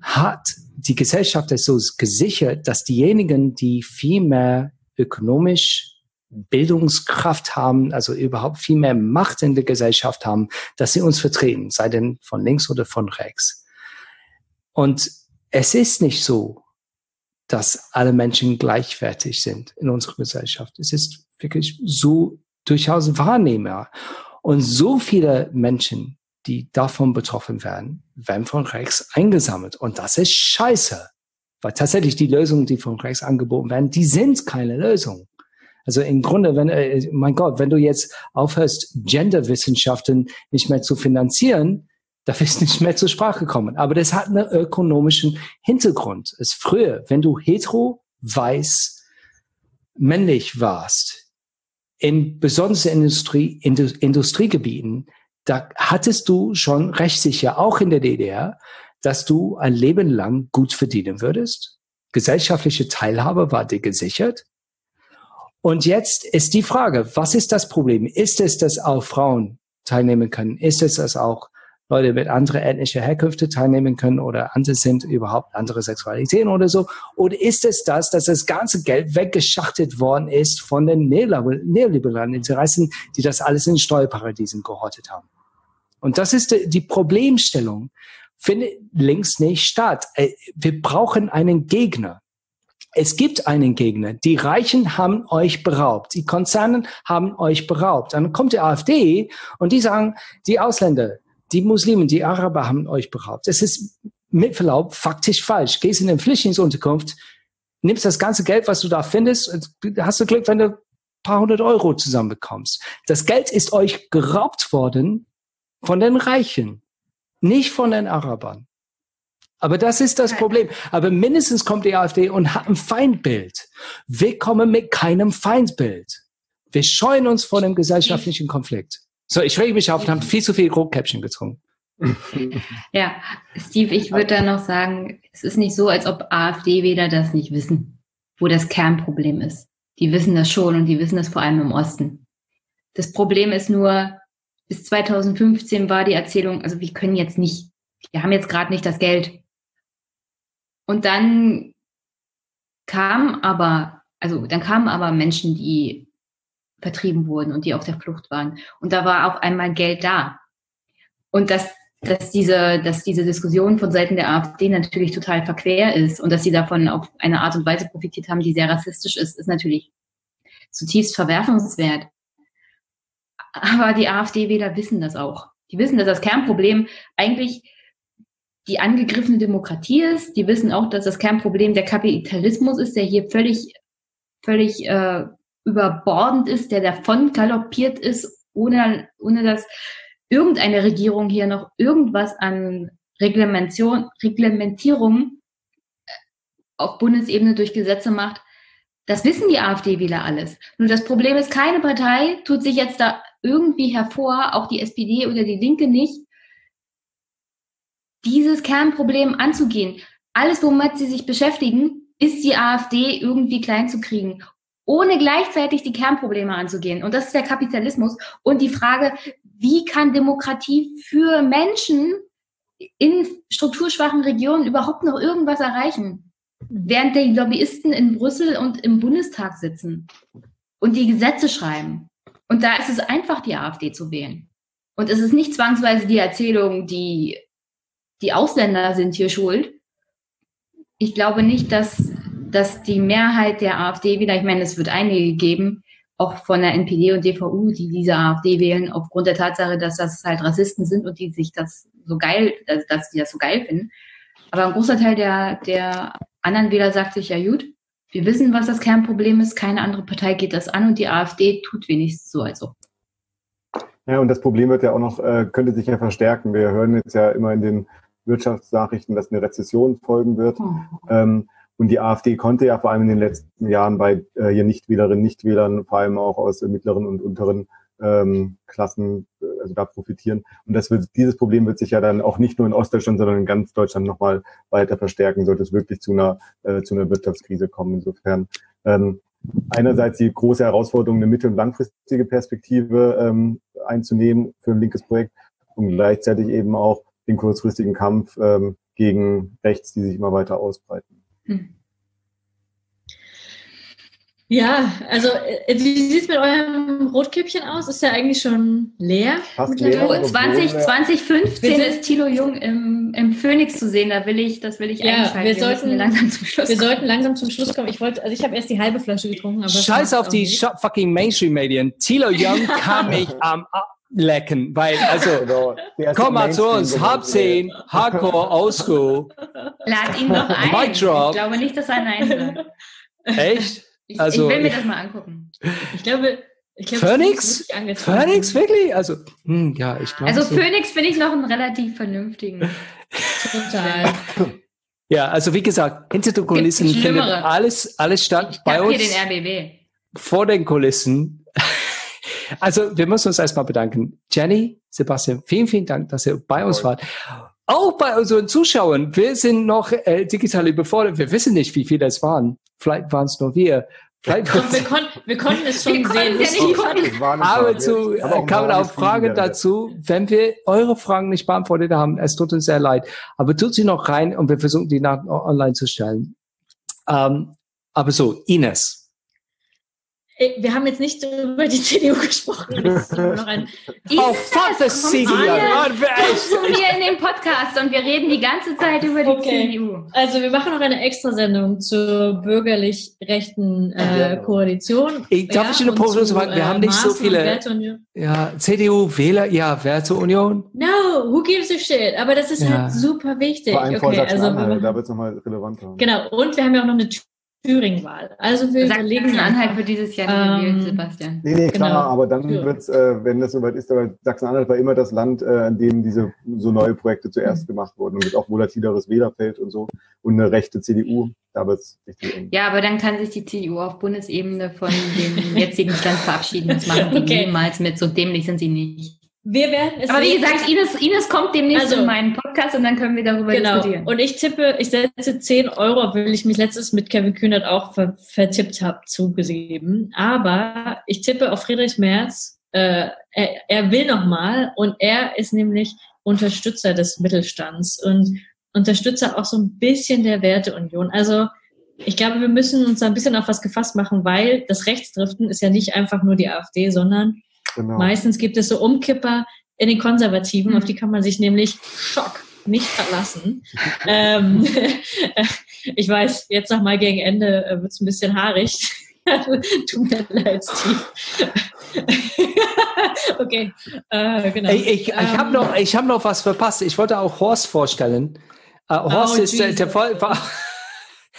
hat die Gesellschaft es so gesichert, dass diejenigen, die viel mehr ökonomisch Bildungskraft haben, also überhaupt viel mehr Macht in der Gesellschaft haben, dass sie uns vertreten, sei denn von links oder von rechts. Und es ist nicht so, dass alle Menschen gleichwertig sind in unserer Gesellschaft. Es ist wirklich so durchaus wahrnehmbar. Und so viele Menschen, die davon betroffen werden, werden von rechts eingesammelt. Und das ist scheiße. Weil tatsächlich die Lösungen, die von rechts angeboten werden, die sind keine Lösung. Also im Grunde, wenn, äh, mein Gott, wenn du jetzt aufhörst, Genderwissenschaften nicht mehr zu finanzieren, da ist nicht mehr zur Sprache kommen. Aber das hat einen ökonomischen Hintergrund. Es früher, wenn du hetero, weiß, männlich warst, in besonders Industrie, Industriegebieten, da hattest du schon recht sicher, auch in der DDR, dass du ein Leben lang gut verdienen würdest. Gesellschaftliche Teilhabe war dir gesichert. Und jetzt ist die Frage, was ist das Problem? Ist es, dass auch Frauen teilnehmen können? Ist es, dass auch Leute mit anderer ethnischer Herkünfte teilnehmen können oder andere sind überhaupt andere Sexualitäten oder so? Oder ist es das, dass das ganze Geld weggeschachtet worden ist von den neoliberalen Interessen, die das alles in Steuerparadiesen gehortet haben? Und das ist die Problemstellung. Findet links nicht statt. Äh, wir brauchen einen Gegner. Es gibt einen Gegner. Die Reichen haben euch beraubt. Die Konzerne haben euch beraubt. Dann kommt die AfD und die sagen, die Ausländer, die Muslimen, die Araber haben euch beraubt. Es ist mit Verlaub faktisch falsch. Gehst in eine Flüchtlingsunterkunft, nimmst das ganze Geld, was du da findest, hast du Glück, wenn du ein paar hundert Euro zusammenbekommst. Das Geld ist euch geraubt worden von den Reichen, nicht von den Arabern. Aber das ist das Problem. Aber mindestens kommt die AfD und hat ein Feindbild. Wir kommen mit keinem Feindbild. Wir scheuen uns vor dem gesellschaftlichen Konflikt. So, ich rege mich auf und habe viel zu viel Rotkäppchen getrunken. Ja, Steve, ich würde da noch sagen, es ist nicht so, als ob AfD-Wähler das nicht wissen, wo das Kernproblem ist. Die wissen das schon und die wissen das vor allem im Osten. Das Problem ist nur, bis 2015 war die Erzählung, also wir können jetzt nicht, wir haben jetzt gerade nicht das Geld. Und dann kam aber, also dann kamen aber Menschen, die vertrieben wurden und die auf der Flucht waren. Und da war auf einmal Geld da. Und dass, dass, diese, dass diese Diskussion von Seiten der AfD natürlich total verquer ist und dass sie davon auf eine Art und Weise profitiert haben, die sehr rassistisch ist, ist natürlich zutiefst verwerfungswert. Aber die AfD-Wähler wissen das auch. Die wissen, dass das Kernproblem eigentlich die angegriffene Demokratie ist. Die wissen auch, dass das Kernproblem der Kapitalismus ist, der hier völlig, völlig äh, überbordend ist, der davon galoppiert ist, ohne, ohne dass irgendeine Regierung hier noch irgendwas an Reglementation, Reglementierung äh, auf Bundesebene durch Gesetze macht. Das wissen die AfD-Wähler alles. Nur das Problem ist, keine Partei tut sich jetzt da irgendwie hervor, auch die SPD oder die Linke nicht, dieses Kernproblem anzugehen. Alles, womit sie sich beschäftigen, ist die AfD irgendwie klein zu kriegen, ohne gleichzeitig die Kernprobleme anzugehen. Und das ist der Kapitalismus und die Frage, wie kann Demokratie für Menschen in strukturschwachen Regionen überhaupt noch irgendwas erreichen, während die Lobbyisten in Brüssel und im Bundestag sitzen und die Gesetze schreiben. Und da ist es einfach, die AfD zu wählen. Und es ist nicht zwangsweise die Erzählung, die, die Ausländer sind hier schuld. Ich glaube nicht, dass, dass die Mehrheit der AfD wieder, ich meine, es wird einige geben, auch von der NPD und DVU, die diese AfD wählen, aufgrund der Tatsache, dass das halt Rassisten sind und die sich das so geil, dass die das so geil finden. Aber ein großer Teil der, der anderen Wähler sagt sich ja gut, wir wissen, was das Kernproblem ist. Keine andere Partei geht das an und die AfD tut wenigstens so, also. Ja, und das Problem wird ja auch noch, äh, könnte sich ja verstärken. Wir hören jetzt ja immer in den Wirtschaftsnachrichten, dass eine Rezession folgen wird. Mhm. Ähm, und die AfD konnte ja vor allem in den letzten Jahren bei äh, hier Nichtwählerinnen, Nichtwählern, vor allem auch aus mittleren und unteren ähm, Klassen, äh, also da profitieren. Und das wird, dieses Problem wird sich ja dann auch nicht nur in Ostdeutschland, sondern in ganz Deutschland nochmal weiter verstärken, sollte es wirklich zu einer, äh, zu einer Wirtschaftskrise kommen. Insofern ähm, einerseits die große Herausforderung, eine mittel- und langfristige Perspektive ähm, einzunehmen für ein linkes Projekt und gleichzeitig eben auch den kurzfristigen Kampf ähm, gegen rechts, die sich immer weiter ausbreiten. Hm. Ja, also äh, wie sieht es mit eurem Rotkäppchen aus? Ist ja eigentlich schon leer. Fast leer 20, 2015 ist Tilo Jung im, im Phoenix zu sehen. Da will ich, das will ich ja, einschalten. Wir, wir sollten langsam zum Schluss. Wir kommen. sollten langsam zum Schluss kommen. Ich wollte, also ich habe erst die halbe Flasche getrunken. Aber Scheiß auf die fucking Mainstream-Medien. Tilo Jung kann mich am lecken, weil also genau. komm mal zu uns, halb zehn, Hardcore, Oldschool. Lad ihn doch ein. Mic drop. Ich glaube nicht, dass er nein wird. Echt? Ich, Also, ich will mir das mal angucken. Ich glaube, ich glaube Phoenix? das ist wirklich angezogen. Phoenix, wirklich? Also, hm, ja, ich glaube. Also so. Phoenix finde ich noch einen relativ vernünftigen. Total. Ja, also wie gesagt, hinter den Kulissen findet alles, alles statt Ich bei habe hier uns. den RBB. vor den Kulissen. Also, wir müssen uns erstmal bedanken. Jenny, Sebastian, vielen, vielen Dank, dass ihr bei uns wart. Auch bei unseren Zuschauern. Wir sind noch äh, digital überfordert. Wir wissen nicht, wie viele es waren. Vielleicht waren es nur wir. Vielleicht wir, kon wir konnten es schon Wir sehen. konnten es. Das war nicht Aber zu, auch kann man paar auch Fragen dazu, wenn wir eure Fragen nicht beantwortet haben. Es tut uns sehr leid. Aber tut sie noch rein und wir versuchen, die nach online zu stellen. Ähm, aber so, Ines. Äh, Wir haben jetzt nicht über die CDU gesprochen. Das ist immer noch ein Oh, fuck the CDU. hier. Du mir in den Podcast und wir reden die ganze Zeit über die Okay. CDU. Also wir machen noch eine Extrasendung zur bürgerlich-rechten äh. Koalition. Ich- darf ich eine Prognose zu, machen? Wir haben nicht so Maßen und viele-. Ja, CDU, Wähler, ja, Werteunion. No, who gives a shit? Aber das ist Ja. halt super wichtig. Vor allem Okay, also wir da wird es nochmal relevanter. genau. Und wir haben ja auch noch eine Thüringen-Wahl. Also wir überlegen Sachsen-Anhalt für dieses Jahr Ähm, Sebastian. Nee, nee, klar, Genau. aber dann Ja. wird's, äh, wenn das soweit ist, aber Sachsen-Anhalt war immer das Land, äh, in dem diese so neue Projekte zuerst gemacht wurden und mit auch volatileres Wählerfeld und so und eine rechte CDU, da wird's richtig eng. Ja, aber dann kann sich die CDU auf Bundesebene von dem jetzigen Stand verabschieden. Das machen die Okay. niemals mit. So dämlich sind sie nicht. Wir werden es Aber wie gesagt, Ines, Ines kommt demnächst Also- in meinen Podcast und dann können wir darüber Genau. diskutieren. Und ich tippe, ich setze 10 Euro, obwohl ich mich letztes mit Kevin Kühnert auch ver vertippt habe, zugegeben. Aber ich tippe auf Friedrich Merz. Äh, er, er will nochmal und er ist nämlich Unterstützer des Mittelstands und Unterstützer auch so ein bisschen der Werteunion. Also ich glaube, wir müssen uns da ein bisschen auf was gefasst machen, weil das Rechtsdriften ist ja nicht einfach nur die AfD, sondern Genau. Meistens gibt es so Umkipper in den Konservativen, Mhm. auf die kann man sich nämlich Schock nicht verlassen. ähm, ich weiß, jetzt noch mal gegen Ende wird es ein bisschen haarig. Tut mir leid, Steve. okay, äh, genau. Ich, ich, ich habe Ähm, noch, ich hab noch was verpasst. Ich wollte auch Horst vorstellen. Äh, Horst Oh, ist der, der Jesus.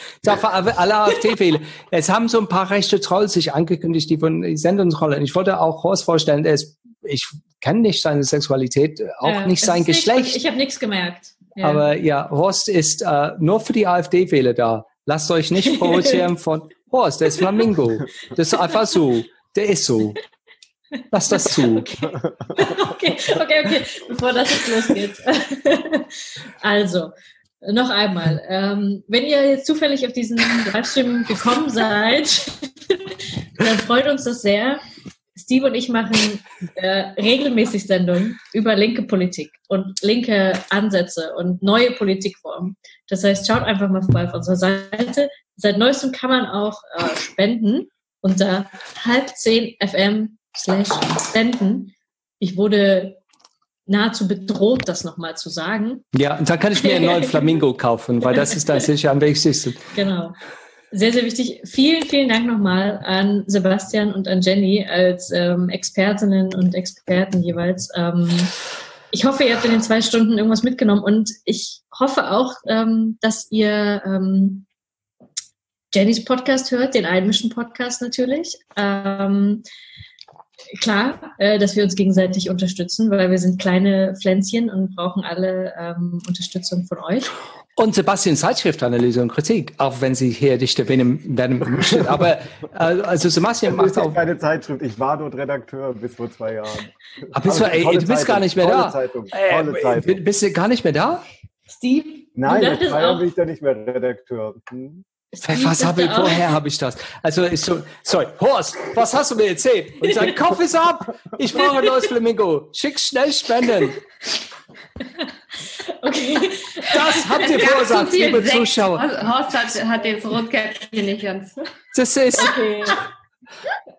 war alle AfD-Wähler. Es haben so ein paar rechte Trolls sich angekündigt, die von die Sendungsrolle. Ich wollte auch Horst vorstellen. Der ist, ich kenne nicht seine Sexualität, auch äh, nicht sein ist nicht- Geschlecht. ich habe nichts gemerkt. Ja. Aber ja, Horst ist äh, nur für die AfD-Wähler da. Lasst euch nicht provozieren von Horst, der ist Flamingo. Das ist einfach so. Der ist so. Lass das zu. okay, okay, okay, bevor das jetzt losgeht. also, noch einmal, ähm, wenn ihr jetzt zufällig auf diesen Livestream gekommen seid, dann freut uns das sehr. Steve und ich machen äh, regelmäßig Sendungen über linke Politik und linke Ansätze und neue Politikformen. Das heißt, schaut einfach mal vorbei auf unserer Seite. Seit neuestem kann man auch äh, spenden unter halb zehn FM slash spenden. Ich wurde nahezu bedroht, das nochmal zu sagen. Ja, und dann kann ich mir einen neuen Flamingo kaufen, weil das ist dann sicher am wichtigsten. Genau. Sehr, sehr wichtig. Vielen, vielen Dank nochmal an Sebastian und an Jenny als ähm, Expertinnen und Experten jeweils. Ähm, ich hoffe, ihr habt in den zwei Stunden irgendwas mitgenommen und ich hoffe auch, ähm, dass ihr ähm, Jennys Podcast hört, den Einmischen Podcast natürlich. Ähm, klar, äh, dass wir uns gegenseitig unterstützen, weil wir sind kleine Pflänzchen und brauchen alle ähm, Unterstützung von euch. Und Sebastian Zeitschriftanalyse und Kritik, auch wenn sie hier nicht erwähnen werden möchten. Aber äh, also Sebastian macht auch. keine Zeitschrift. Ich war dort Redakteur bis vor zwei Jahren. Ah, bist du, Aber ey, du bist gar Zeitung, nicht mehr tolle da. Zeitung, Äh, tolle Zeitung. b- bist du gar nicht mehr da? Steve, Nein, seit zwei Jahren bin ich da nicht mehr Redakteur. Hm? Was habe ich, woher habe ich das? Also ist so, sorry, Horst, was hast du mir erzählt? Und sein Kopf ist ab. Ich brauche ein neues Flamingo. Schick schnell Spenden. Okay. Das habt ihr viel liebe. Zuschauer. Horst hat, hat jetzt Rotkäppchen nicht ganz. Das ist, Okay.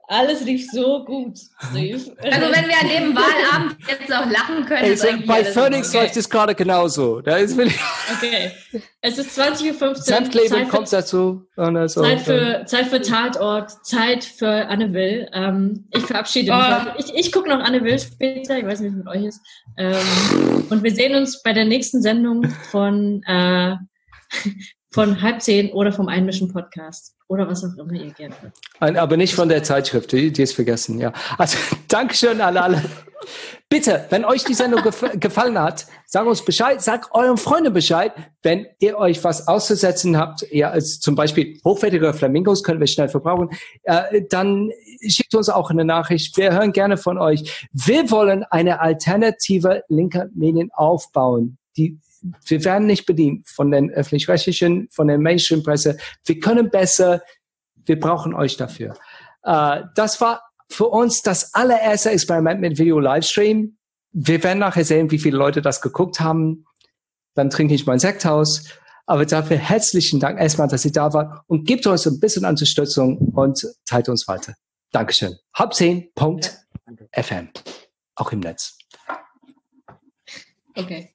Alles lief so gut, Steve. Also wenn wir an dem Wahlabend jetzt auch lachen können, ey, ist so, bei Phoenix okay. läuft es gerade genauso. Da ist Okay. Es ist 20.15 Uhr. Senfkleben Zeit kommt für, dazu. Und also, Zeit, für, Zeit für Tatort, Zeit für Anne Will. Ähm, ich verabschiede mich. Oh. Ich, ich gucke noch Anne Will später. Ich weiß nicht, wie es mit euch ist. Ähm, und wir sehen uns bei der nächsten Sendung von, äh, von halb zehn oder vom Einmischen Podcast. Oder was auch immer ihr gerne. Ein- aber nicht von der Zeitschrift, die, die ist vergessen, ja. Also, Dankeschön an alle. Bitte, wenn euch die Sendung gef gefallen hat, sag uns Bescheid, sag euren Freunden Bescheid, wenn ihr euch was auszusetzen habt, ja, als zum Beispiel hochwertige Flamingos können wir schnell verbrauchen, äh, dann schickt uns auch eine Nachricht. Wir hören gerne von euch. Wir wollen eine alternative linker Medien aufbauen, die wir werden nicht bedient von den öffentlich-rechtlichen, von der Mainstream-Presse. Wir können besser. Wir brauchen euch dafür. Äh, das war für uns das allererste Experiment mit Video-Livestream. Wir werden nachher sehen, wie viele Leute das geguckt haben. Dann trinke ich mein Sekthaus. Aber dafür herzlichen Dank erstmal, dass ihr da wart und gebt uns ein bisschen Unterstützung und teilt uns weiter. Dankeschön. Hab 10.fm. Auch im Netz. Okay.